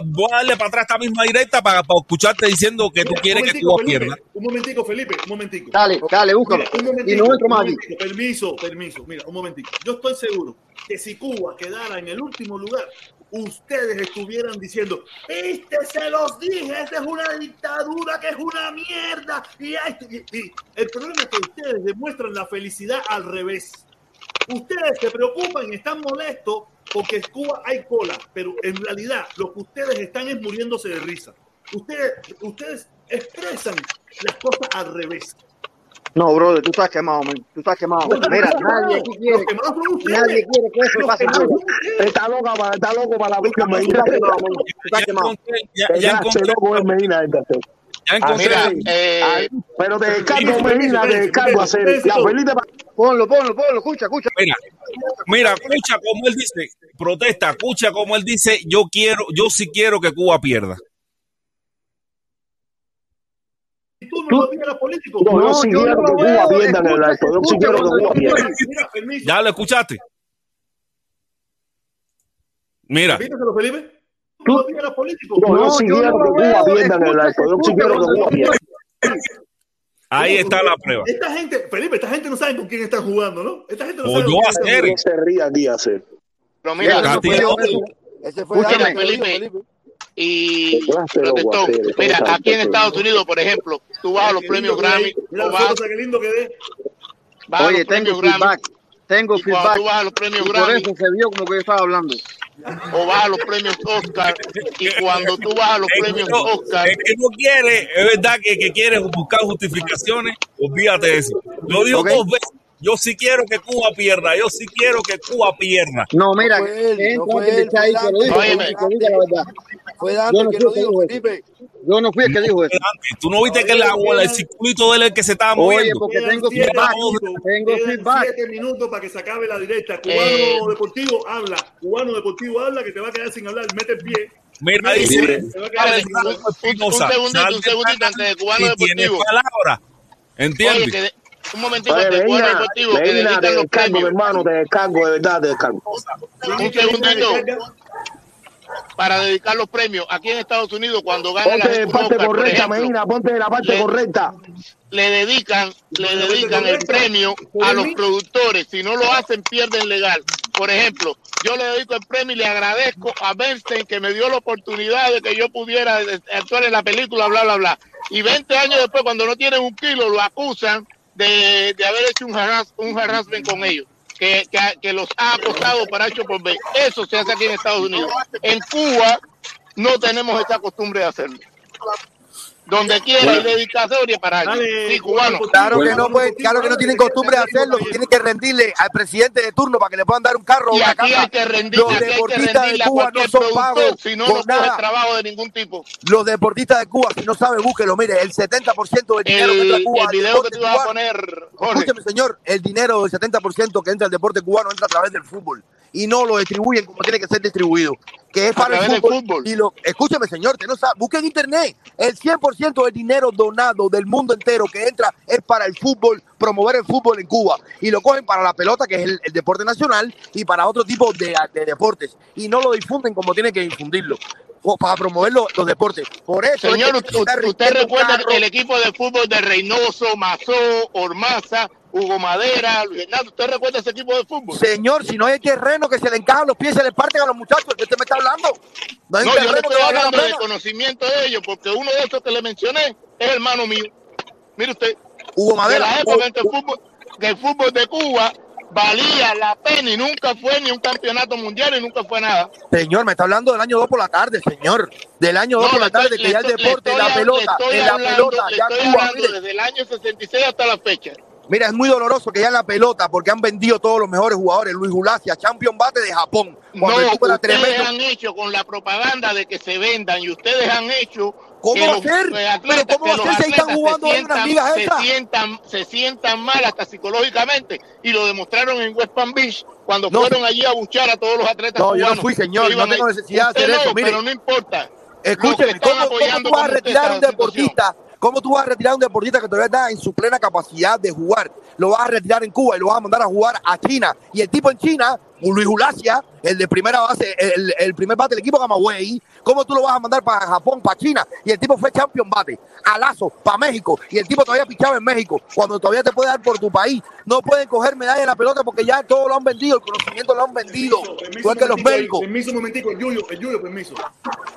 [SPEAKER 2] voy a darle para atrás esta misma directa para, para escucharte diciendo que tú quieres que
[SPEAKER 1] momentico,
[SPEAKER 2] Cuba
[SPEAKER 1] Felipe,
[SPEAKER 2] pierda.
[SPEAKER 1] Un momentico, Felipe, un momentico.
[SPEAKER 19] Dale, dale, búscalo.
[SPEAKER 1] Mira, un
[SPEAKER 19] Y no entro más aquí.
[SPEAKER 1] permiso, permiso. Mira, un momentico. Yo estoy seguro que si Cuba quedara en el último lugar, ustedes estuvieran diciendo, este se los dije, esta es una dictadura que es una mierda. Y, esto". y- y el problema es que ustedes demuestran la felicidad al revés. Ustedes se preocupan y están molestos porque en Cuba hay cola, pero en realidad lo que ustedes están es muriéndose de risa. Ustedes, ustedes expresan las cosas al revés.
[SPEAKER 19] No, brother, tú estás quemado, man. Tú estás quemado. Mira, nadie aquí quiere, nadie quiere que eso pase.
[SPEAKER 12] Está para, está loco para la vida,
[SPEAKER 19] Tú
[SPEAKER 12] Medina.
[SPEAKER 19] estás quemado, man. Tú estás
[SPEAKER 2] Ya ya, ya encontré,
[SPEAKER 12] loco es Medina. entonces.
[SPEAKER 2] ya encontré.
[SPEAKER 14] Mira,
[SPEAKER 12] Así,
[SPEAKER 14] eh,
[SPEAKER 12] ay, pero te descargo, Medina, te descargo a hacer. Ya,
[SPEAKER 19] Ponlo, ponlo, ponlo, escucha, escucha.
[SPEAKER 2] Mira, mira, escucha como él dice, protesta, escucha como él dice, yo quiero, yo sí quiero que Cuba pierda.
[SPEAKER 1] Si tú no lo vieras político,
[SPEAKER 12] No, quiero que Cuba pierda en el acto. Yo sí
[SPEAKER 19] escucha
[SPEAKER 12] quiero que
[SPEAKER 19] cuando
[SPEAKER 12] Cuba
[SPEAKER 19] yo
[SPEAKER 12] pierda.
[SPEAKER 1] mira, permiso.
[SPEAKER 2] ¿Ya lo escuchaste? Mira,
[SPEAKER 1] Repítaselo, Felipe. Tú no lo vieras político.
[SPEAKER 12] No, yo
[SPEAKER 19] No,
[SPEAKER 12] sí
[SPEAKER 19] yo
[SPEAKER 12] quiero
[SPEAKER 19] no
[SPEAKER 12] que
[SPEAKER 19] lo
[SPEAKER 12] Cuba
[SPEAKER 19] veo.
[SPEAKER 12] pierda en el
[SPEAKER 19] Escucha,
[SPEAKER 12] acto. Yo sí
[SPEAKER 19] escucha
[SPEAKER 12] quiero que
[SPEAKER 19] cuando
[SPEAKER 12] Cuba
[SPEAKER 19] yo
[SPEAKER 12] pierda.
[SPEAKER 2] ahí está la prueba.
[SPEAKER 1] Esta gente, Felipe, esta gente no sabe con quién están jugando, ¿no? Esta gente no
[SPEAKER 2] O
[SPEAKER 1] sabe
[SPEAKER 2] yo
[SPEAKER 1] con quién
[SPEAKER 2] hacer.
[SPEAKER 1] están
[SPEAKER 12] No se ría aquí a hacer.
[SPEAKER 14] pero
[SPEAKER 19] Mira, ese fue
[SPEAKER 14] Felipe. Y Mira, aquí en. Estados Unidos, por ejemplo, tú vas a los premios Grammy.
[SPEAKER 1] Mira
[SPEAKER 14] vas,
[SPEAKER 1] qué lindo
[SPEAKER 19] Oye,
[SPEAKER 14] los
[SPEAKER 19] tengo
[SPEAKER 14] premios Grammy,
[SPEAKER 19] feedback. Tengo feedback.
[SPEAKER 14] tú vas a los premios
[SPEAKER 19] Y por
[SPEAKER 14] Grammy,
[SPEAKER 19] eso se vio como que yo estaba hablando.
[SPEAKER 14] o vas a los premios Oscar, y cuando tú vas a los
[SPEAKER 2] Es que,
[SPEAKER 14] premios
[SPEAKER 2] no,
[SPEAKER 14] Oscar,
[SPEAKER 2] es que no quiere, es verdad que, que quiere buscar justificaciones, olvídate de eso. Lo digo dos veces. Yo sí quiero que Cuba pierda, yo sí quiero que Cuba pierda.
[SPEAKER 19] No, mira,
[SPEAKER 17] No fue él, no fue él,
[SPEAKER 19] la verdad.
[SPEAKER 17] Fue
[SPEAKER 19] Yo
[SPEAKER 17] Dante
[SPEAKER 19] no
[SPEAKER 17] que
[SPEAKER 19] fui
[SPEAKER 17] lo dijo. Felipe.
[SPEAKER 19] Yo no fui el que dijo eso.
[SPEAKER 2] Tú no viste que el, agua- el circulito de él es el que se estaba
[SPEAKER 19] Oye,
[SPEAKER 2] moviendo.
[SPEAKER 19] porque tengo
[SPEAKER 1] siete
[SPEAKER 19] feedback.
[SPEAKER 1] minutos.
[SPEAKER 19] Tengo feedback.
[SPEAKER 1] siete minutos para que se acabe la directa. Cubano
[SPEAKER 14] Eh.
[SPEAKER 1] Deportivo habla. Cubano Deportivo habla que te va a quedar sin hablar. Mete el pie.
[SPEAKER 2] Mira, dice,
[SPEAKER 14] un, segundito, un segundito antes de Cubano Deportivo.
[SPEAKER 2] palabra.
[SPEAKER 14] Un momentito de Cubano Deportivo, dedican
[SPEAKER 12] te
[SPEAKER 14] los
[SPEAKER 12] descargo, hermano, te descargo, de verdad, te descargo.
[SPEAKER 14] Un segundito, para dedicar los premios. Aquí en Estados Unidos, cuando gana la
[SPEAKER 12] Ponte de
[SPEAKER 14] un
[SPEAKER 12] parte
[SPEAKER 14] Oscar,
[SPEAKER 12] correcta,
[SPEAKER 14] ejemplo,
[SPEAKER 12] Medina, ponte de la parte
[SPEAKER 14] le-
[SPEAKER 12] correcta.
[SPEAKER 14] le dedican, le dedican el premio a los productores. Si no lo hacen, pierden legal. Por ejemplo, yo le dedico el premio y le agradezco a Bernstein que me dio la oportunidad de que yo pudiera actuar en la película, bla, bla, bla. Y 20 años después, cuando no tienen un kilo, lo acusan de, de haber hecho un, harass- un harassment con ellos. Que, que, los ha acosado para hecho por B. Eso se hace aquí en Estados Unidos. En Cuba no tenemos esa costumbre de hacerlo. Donde quiera hay dedicatoria para alguien. Sí, cubano.
[SPEAKER 17] Claro que no puede, claro que no tienen costumbre de hacerlo, que tienen que rendirle al presidente de turno para que le puedan dar un carro o
[SPEAKER 14] Y
[SPEAKER 17] una
[SPEAKER 14] aquí
[SPEAKER 17] casa.
[SPEAKER 14] hay que rendir,
[SPEAKER 17] Los
[SPEAKER 14] aquí hay que
[SPEAKER 17] deportistas de Cuba no son pagos
[SPEAKER 14] si no, no
[SPEAKER 17] nada.
[SPEAKER 14] trabajo de ningún tipo.
[SPEAKER 17] Los deportistas de Cuba, si no sabe, búsquelo. Mire, el 70% del dinero que entra a Cuba
[SPEAKER 14] el video que tú vas a poner, Jorge,
[SPEAKER 17] Escúcheme, señor, el dinero del 70% que entra al deporte cubano entra a través del fútbol y no lo distribuyen como tiene que ser distribuido, que es para el
[SPEAKER 14] del
[SPEAKER 17] fútbol. Y lo, escúcheme, señor, usted no sabe, busque en internet, el 100% del dinero donado del mundo entero que entra es para el fútbol, promover el fútbol en Cuba y lo cogen para la pelota, que es el, el deporte nacional, y para otro tipo de, de deportes y no lo difunden como tiene que difundirlo. o para promover los, los deportes. Por eso,
[SPEAKER 14] Señor,
[SPEAKER 17] es que
[SPEAKER 14] usted, recuerda
[SPEAKER 17] carro.
[SPEAKER 14] el equipo de fútbol de Reynoso, Mazó, Ormaza, Hugo Madera, Luis Hernández. ¿Usted recuerda ese equipo de fútbol?
[SPEAKER 17] Señor, si no hay terreno que se le encajan los pies y se le parten a los muchachos, ¿de qué usted me está hablando? No hay
[SPEAKER 14] No, yo le estoy hablando de conocimiento de ellos, porque uno de esos que le mencioné es hermano mío. Mire usted,
[SPEAKER 17] Hugo
[SPEAKER 14] de
[SPEAKER 17] Madera.
[SPEAKER 14] la época en que el fútbol, que el fútbol de Cuba valía la pena y nunca fue ni un campeonato mundial y nunca fue nada.
[SPEAKER 17] Señor, me está hablando del año 2 por la tarde, señor. Del año 2
[SPEAKER 14] No,
[SPEAKER 17] por la
[SPEAKER 14] le estoy-
[SPEAKER 17] tarde, que ya el deporte, la pelota,
[SPEAKER 14] le estoy
[SPEAKER 17] en la
[SPEAKER 14] hablando-
[SPEAKER 17] pelota,
[SPEAKER 14] le
[SPEAKER 17] ya
[SPEAKER 14] estoy
[SPEAKER 17] Cuba,
[SPEAKER 14] hablando desde el año 66 hasta la fecha.
[SPEAKER 17] Mira, es muy doloroso que ya en la pelota, porque han vendido todos los mejores jugadores. Luis Gulacia, champion bate de Japón. Cuando
[SPEAKER 14] No, ustedes
[SPEAKER 17] tremendo.
[SPEAKER 14] han hecho con la propaganda de que se vendan y ustedes han hecho
[SPEAKER 17] ¿Cómo ser?
[SPEAKER 14] eh,
[SPEAKER 17] Pero ¿cómo ser si están jugando
[SPEAKER 14] se
[SPEAKER 17] ahí unas
[SPEAKER 14] sientan,
[SPEAKER 17] ligas
[SPEAKER 14] se,
[SPEAKER 17] esas?
[SPEAKER 14] sientan, se sientan mal hasta psicológicamente y lo demostraron en West Palm Beach cuando
[SPEAKER 17] No,
[SPEAKER 14] fueron allí a buchar a todos los atletas
[SPEAKER 17] No, yo no
[SPEAKER 14] cubanos
[SPEAKER 17] fui, señor, no tengo necesidad de hacer
[SPEAKER 14] no,
[SPEAKER 17] eso, mire.
[SPEAKER 14] pero no importa.
[SPEAKER 17] Escúcheme, ¿cómo, cómo tú vas a retirar a un deportista? ¿Cómo tú vas a retirar a un deportista que todavía está en su plena capacidad de jugar? Lo vas a retirar en Cuba y lo vas a mandar a jugar a China. Y el tipo en China, Luis Ulacia, el de primera base, el, el primer bate del equipo Camagüey, ¿cómo tú lo vas a mandar para Japón, para China? Y el tipo fue champion bate, a Lazo, para México. Y el tipo todavía pichaba en México, cuando todavía te puede dar por tu país. No pueden coger medalla en la pelota porque ya todo lo han vendido, el conocimiento lo han vendido. Igual que los médicos.
[SPEAKER 1] Permiso, un momentico, el Yuyo, el Yuyo, permiso.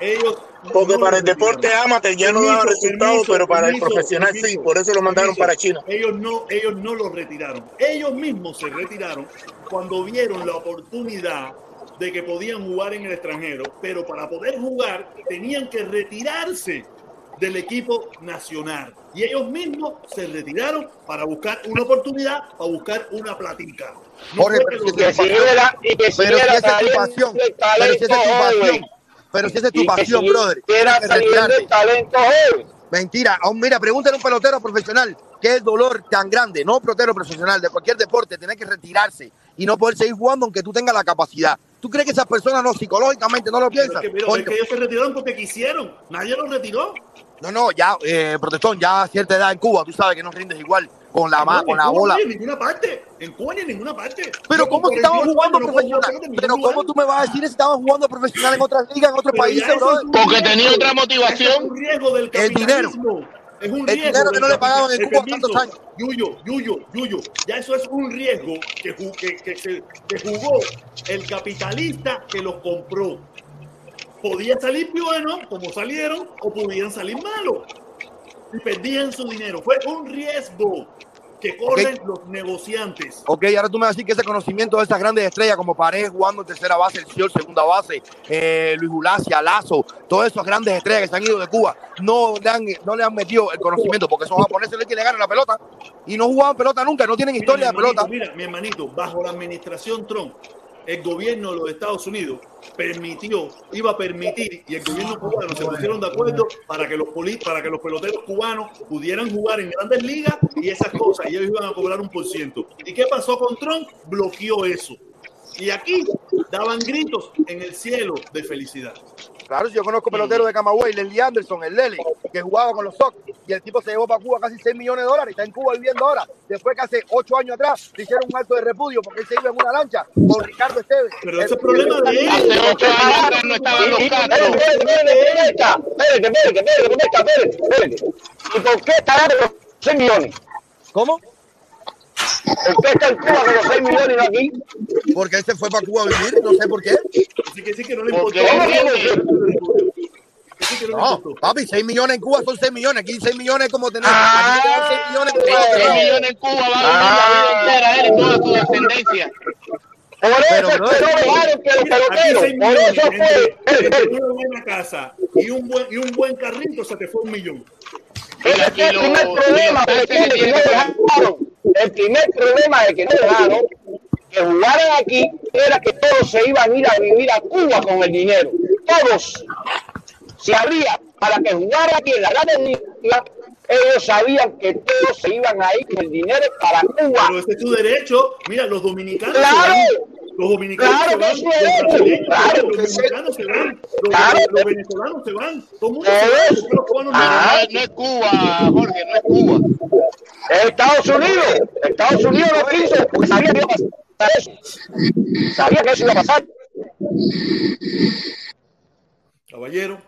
[SPEAKER 1] Ellos
[SPEAKER 12] Porque
[SPEAKER 1] no
[SPEAKER 12] para el deporte amateur ya no daba resultados,
[SPEAKER 1] permiso,
[SPEAKER 12] pero para el
[SPEAKER 1] permiso,
[SPEAKER 12] profesional sí, por eso lo mandaron
[SPEAKER 1] permiso.
[SPEAKER 12] para China.
[SPEAKER 1] Ellos no, ellos no lo retiraron. Ellos mismos se retiraron cuando vieron la oportunidad de que podían jugar en el extranjero, pero para poder jugar tenían que retirarse del equipo nacional. Y ellos mismos se retiraron para buscar una oportunidad, para buscar una platica. No
[SPEAKER 17] Jorge, pero
[SPEAKER 1] que
[SPEAKER 17] si esa es tu pasión, pero si esa es tu pasión, pero si esa es tu pasión, pero si esa es tu pasión, brother, retirarte. Mentira, aún mira, pregúntale a un pelotero profesional qué es el dolor tan grande, no pelotero profesional de cualquier deporte, tener que retirarse y no poder seguir jugando aunque tú tengas la capacidad. ¿Tú crees que esas personas no psicológicamente no lo
[SPEAKER 1] Pero es
[SPEAKER 17] piensan?
[SPEAKER 1] que, pero es que ellos se retiraron porque quisieron. Nadie los retiró.
[SPEAKER 17] No, no, ya, eh, protestón, ya a cierta edad en Cuba, tú sabes que no rindes igual con la, ma-
[SPEAKER 1] No,
[SPEAKER 17] con la bola.
[SPEAKER 1] no En ninguna parte. En Cuba ni en ninguna parte.
[SPEAKER 17] Pero
[SPEAKER 1] Yo
[SPEAKER 17] ¿cómo estaban
[SPEAKER 1] 48
[SPEAKER 17] jugando
[SPEAKER 1] no
[SPEAKER 17] profesional? Pero ¿cómo tú me vas a decir si estaban jugando profesional en otras ligas, en otros
[SPEAKER 1] Pero
[SPEAKER 17] países,
[SPEAKER 14] Porque tenía otra motivación.
[SPEAKER 1] Eso es un riesgo del
[SPEAKER 17] El dinero.
[SPEAKER 1] Es un
[SPEAKER 17] El
[SPEAKER 1] riesgo
[SPEAKER 17] dinero que no le pagaban en Cuba tantos años.
[SPEAKER 1] Yuyo, Yuyo, Yuyo. Ya eso es un riesgo que, que, que, se- que jugó el capitalista que los compró. Podían salir buenos, como salieron, o podían salir malos. Y perdían su dinero. Fue un riesgo que corren los negociantes.
[SPEAKER 17] Ok, ahora tú me vas a decir que ese conocimiento de esas grandes estrellas como Paredes jugando en tercera base, el Ciol segunda base, eh, Luis Gulacia, Lazo, todas esas grandes estrellas que se han ido de Cuba, no le han, no le han metido el conocimiento porque esos japoneses le tienen ganas la pelota y no jugaban pelota nunca, no tienen historia de pelota.
[SPEAKER 1] Mira, mi hermanito, bajo la administración Trump, el gobierno de los Estados Unidos permitió, iba a permitir, y el gobierno cubano se pusieron de acuerdo para que los para que los peloteros cubanos pudieran jugar en grandes ligas y esas cosas, y ellos iban a cobrar un por ciento. ¿Y qué pasó con Trump? Bloqueó eso. Y aquí daban gritos en el cielo de felicidad.
[SPEAKER 17] Claro, si yo conozco peloteros de Camagüey, Leslie Anderson, el Lele, que jugaba con los Sox, y el tipo se llevó para Cuba casi 6 millones de dólares, y está en Cuba viviendo ahora, después que hace 8 años atrás le hicieron un acto de repudio porque él se iba en una lancha con Ricardo Esteves.
[SPEAKER 1] Pero ese es problema de él.
[SPEAKER 14] Hace ocho años atrás no estaban los
[SPEAKER 22] Espérate,
[SPEAKER 14] castros.
[SPEAKER 22] espérate, espérate, espérate, espérate, espérate. ¿Y por qué está dando los 6 millones?
[SPEAKER 17] ¿Cómo?
[SPEAKER 22] ¿Por qué está en Cuba con los 6 millones y no aquí?
[SPEAKER 17] Porque él se fue para Cuba a vivir, no sé por qué.
[SPEAKER 1] Así que sí que no le importó.
[SPEAKER 17] No, papi, 6 millones en Cuba son 6 millones. Aquí 6 millones es como tener.
[SPEAKER 22] Ah.
[SPEAKER 17] aquí te dan 6 millones en Cuba.
[SPEAKER 14] Seis millones en Cuba va a vivir la vida entera él y toda su descendencia.
[SPEAKER 22] Por eso
[SPEAKER 17] Pero,
[SPEAKER 22] es que
[SPEAKER 17] brother,
[SPEAKER 22] no dejaron que por eso fue.
[SPEAKER 1] entre una buena casa y un buen y un buen carrito se te fue un millón.
[SPEAKER 22] Ese el primer problema
[SPEAKER 14] taxes que
[SPEAKER 22] no dejaron. El primer problema de que no dejaron que jugaran aquí era que todos se iban a ir a vivir a Cuba con el dinero. Todos. Si había para que jugara aquí en la Ligas, ellos sabían que todos se iban a ir con el dinero para Cuba.
[SPEAKER 1] Pero ese es tu derecho. Mira, los dominicanos
[SPEAKER 22] Claro.
[SPEAKER 1] Los dominicanos
[SPEAKER 22] Claro
[SPEAKER 1] se van. Los
[SPEAKER 22] Claro sí.
[SPEAKER 1] dominicanos se van. Los,
[SPEAKER 22] Claro.
[SPEAKER 1] los venezolanos se van. Todo el mundo se va. Los cubanos no.
[SPEAKER 14] Pero no, es- Cuba, Jorge, no es Cuba.
[SPEAKER 22] Estados Unidos, Estados Unidos no quiso porque sabía que iba a pasar eso. Sabía que eso iba a pasar.
[SPEAKER 1] Caballero.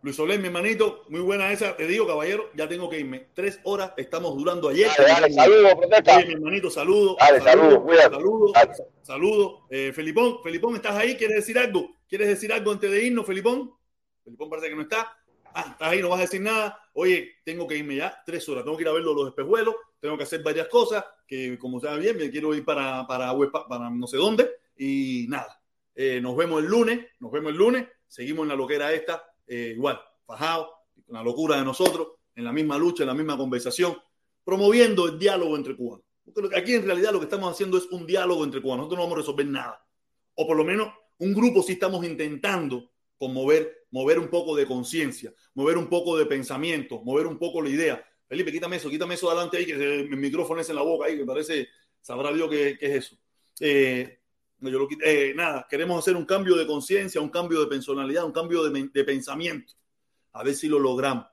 [SPEAKER 1] Luis Solé, mi hermanito, muy buena esa. Te digo, caballero, ya tengo que irme. Tres horas estamos durando ayer.
[SPEAKER 22] Dale, dale, saludos.
[SPEAKER 1] Oye, mi hermanito, saludo.
[SPEAKER 22] Dale, saludos, cuídate.
[SPEAKER 1] Saludo.
[SPEAKER 22] Dale.
[SPEAKER 1] Saludo. Eh, Felipón, Felipón, ¿estás ahí? ¿Quieres decir algo? ¿Quieres decir algo antes de irnos, Felipón? Felipón parece que no está. Ah, estás ahí, no vas a decir nada. Oye, tengo que irme ya, tres horas. Tengo que ir a ver los espejuelos. Tengo que hacer varias cosas. Que como saben bien, me quiero ir para, para no sé dónde. Y nada. Eh, nos vemos el lunes. Nos vemos el lunes. Seguimos en la loquera esta. Eh, igual, fajado. La locura de nosotros. En la misma lucha, en la misma conversación. Promoviendo el diálogo entre cubanos. Porque aquí en realidad lo que estamos haciendo es un diálogo entre cubanos. Nosotros no vamos a resolver nada. O por lo menos un grupo sí estamos intentando conmover, mover un poco de conciencia, mover un poco de pensamiento, mover un poco la idea. Felipe, quítame eso, quítame eso adelante ahí, que el micrófono es en la boca ahí, que parece, sabrá Dios qué, qué es eso. Eh, yo lo quité. Eh, nada, queremos hacer un cambio de conciencia, un cambio de personalidad, un cambio de, de pensamiento. A ver si lo logramos.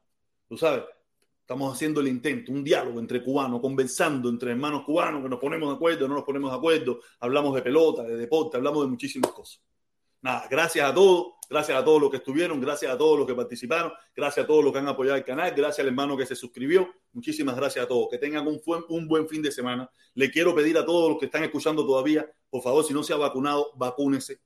[SPEAKER 1] Tú sabes, estamos haciendo el intento, un diálogo entre cubanos, conversando entre hermanos cubanos, que nos ponemos de acuerdo, no nos ponemos de acuerdo, hablamos de pelota, de deporte, hablamos de muchísimas cosas. Nada, gracias a todos, gracias a todos los que estuvieron, gracias a todos los que participaron, gracias a todos los que han apoyado el canal, gracias al hermano que se suscribió, muchísimas gracias a todos, que tengan un un buen fin de semana. Le quiero pedir a todos los que están escuchando todavía, por favor, si no se ha vacunado, vacúnese.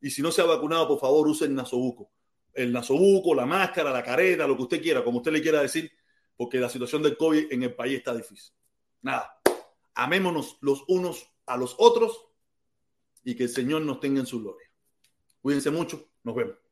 [SPEAKER 1] Y si no se ha vacunado, por favor, use el nasobuco. El nasobuco, la máscara, la careta, lo que usted quiera, como usted le quiera decir, porque la situación del COVID en el país está difícil. Nada, amémonos los unos a los otros y que el Señor nos tenga en su gloria. Cuídense mucho, nos vemos.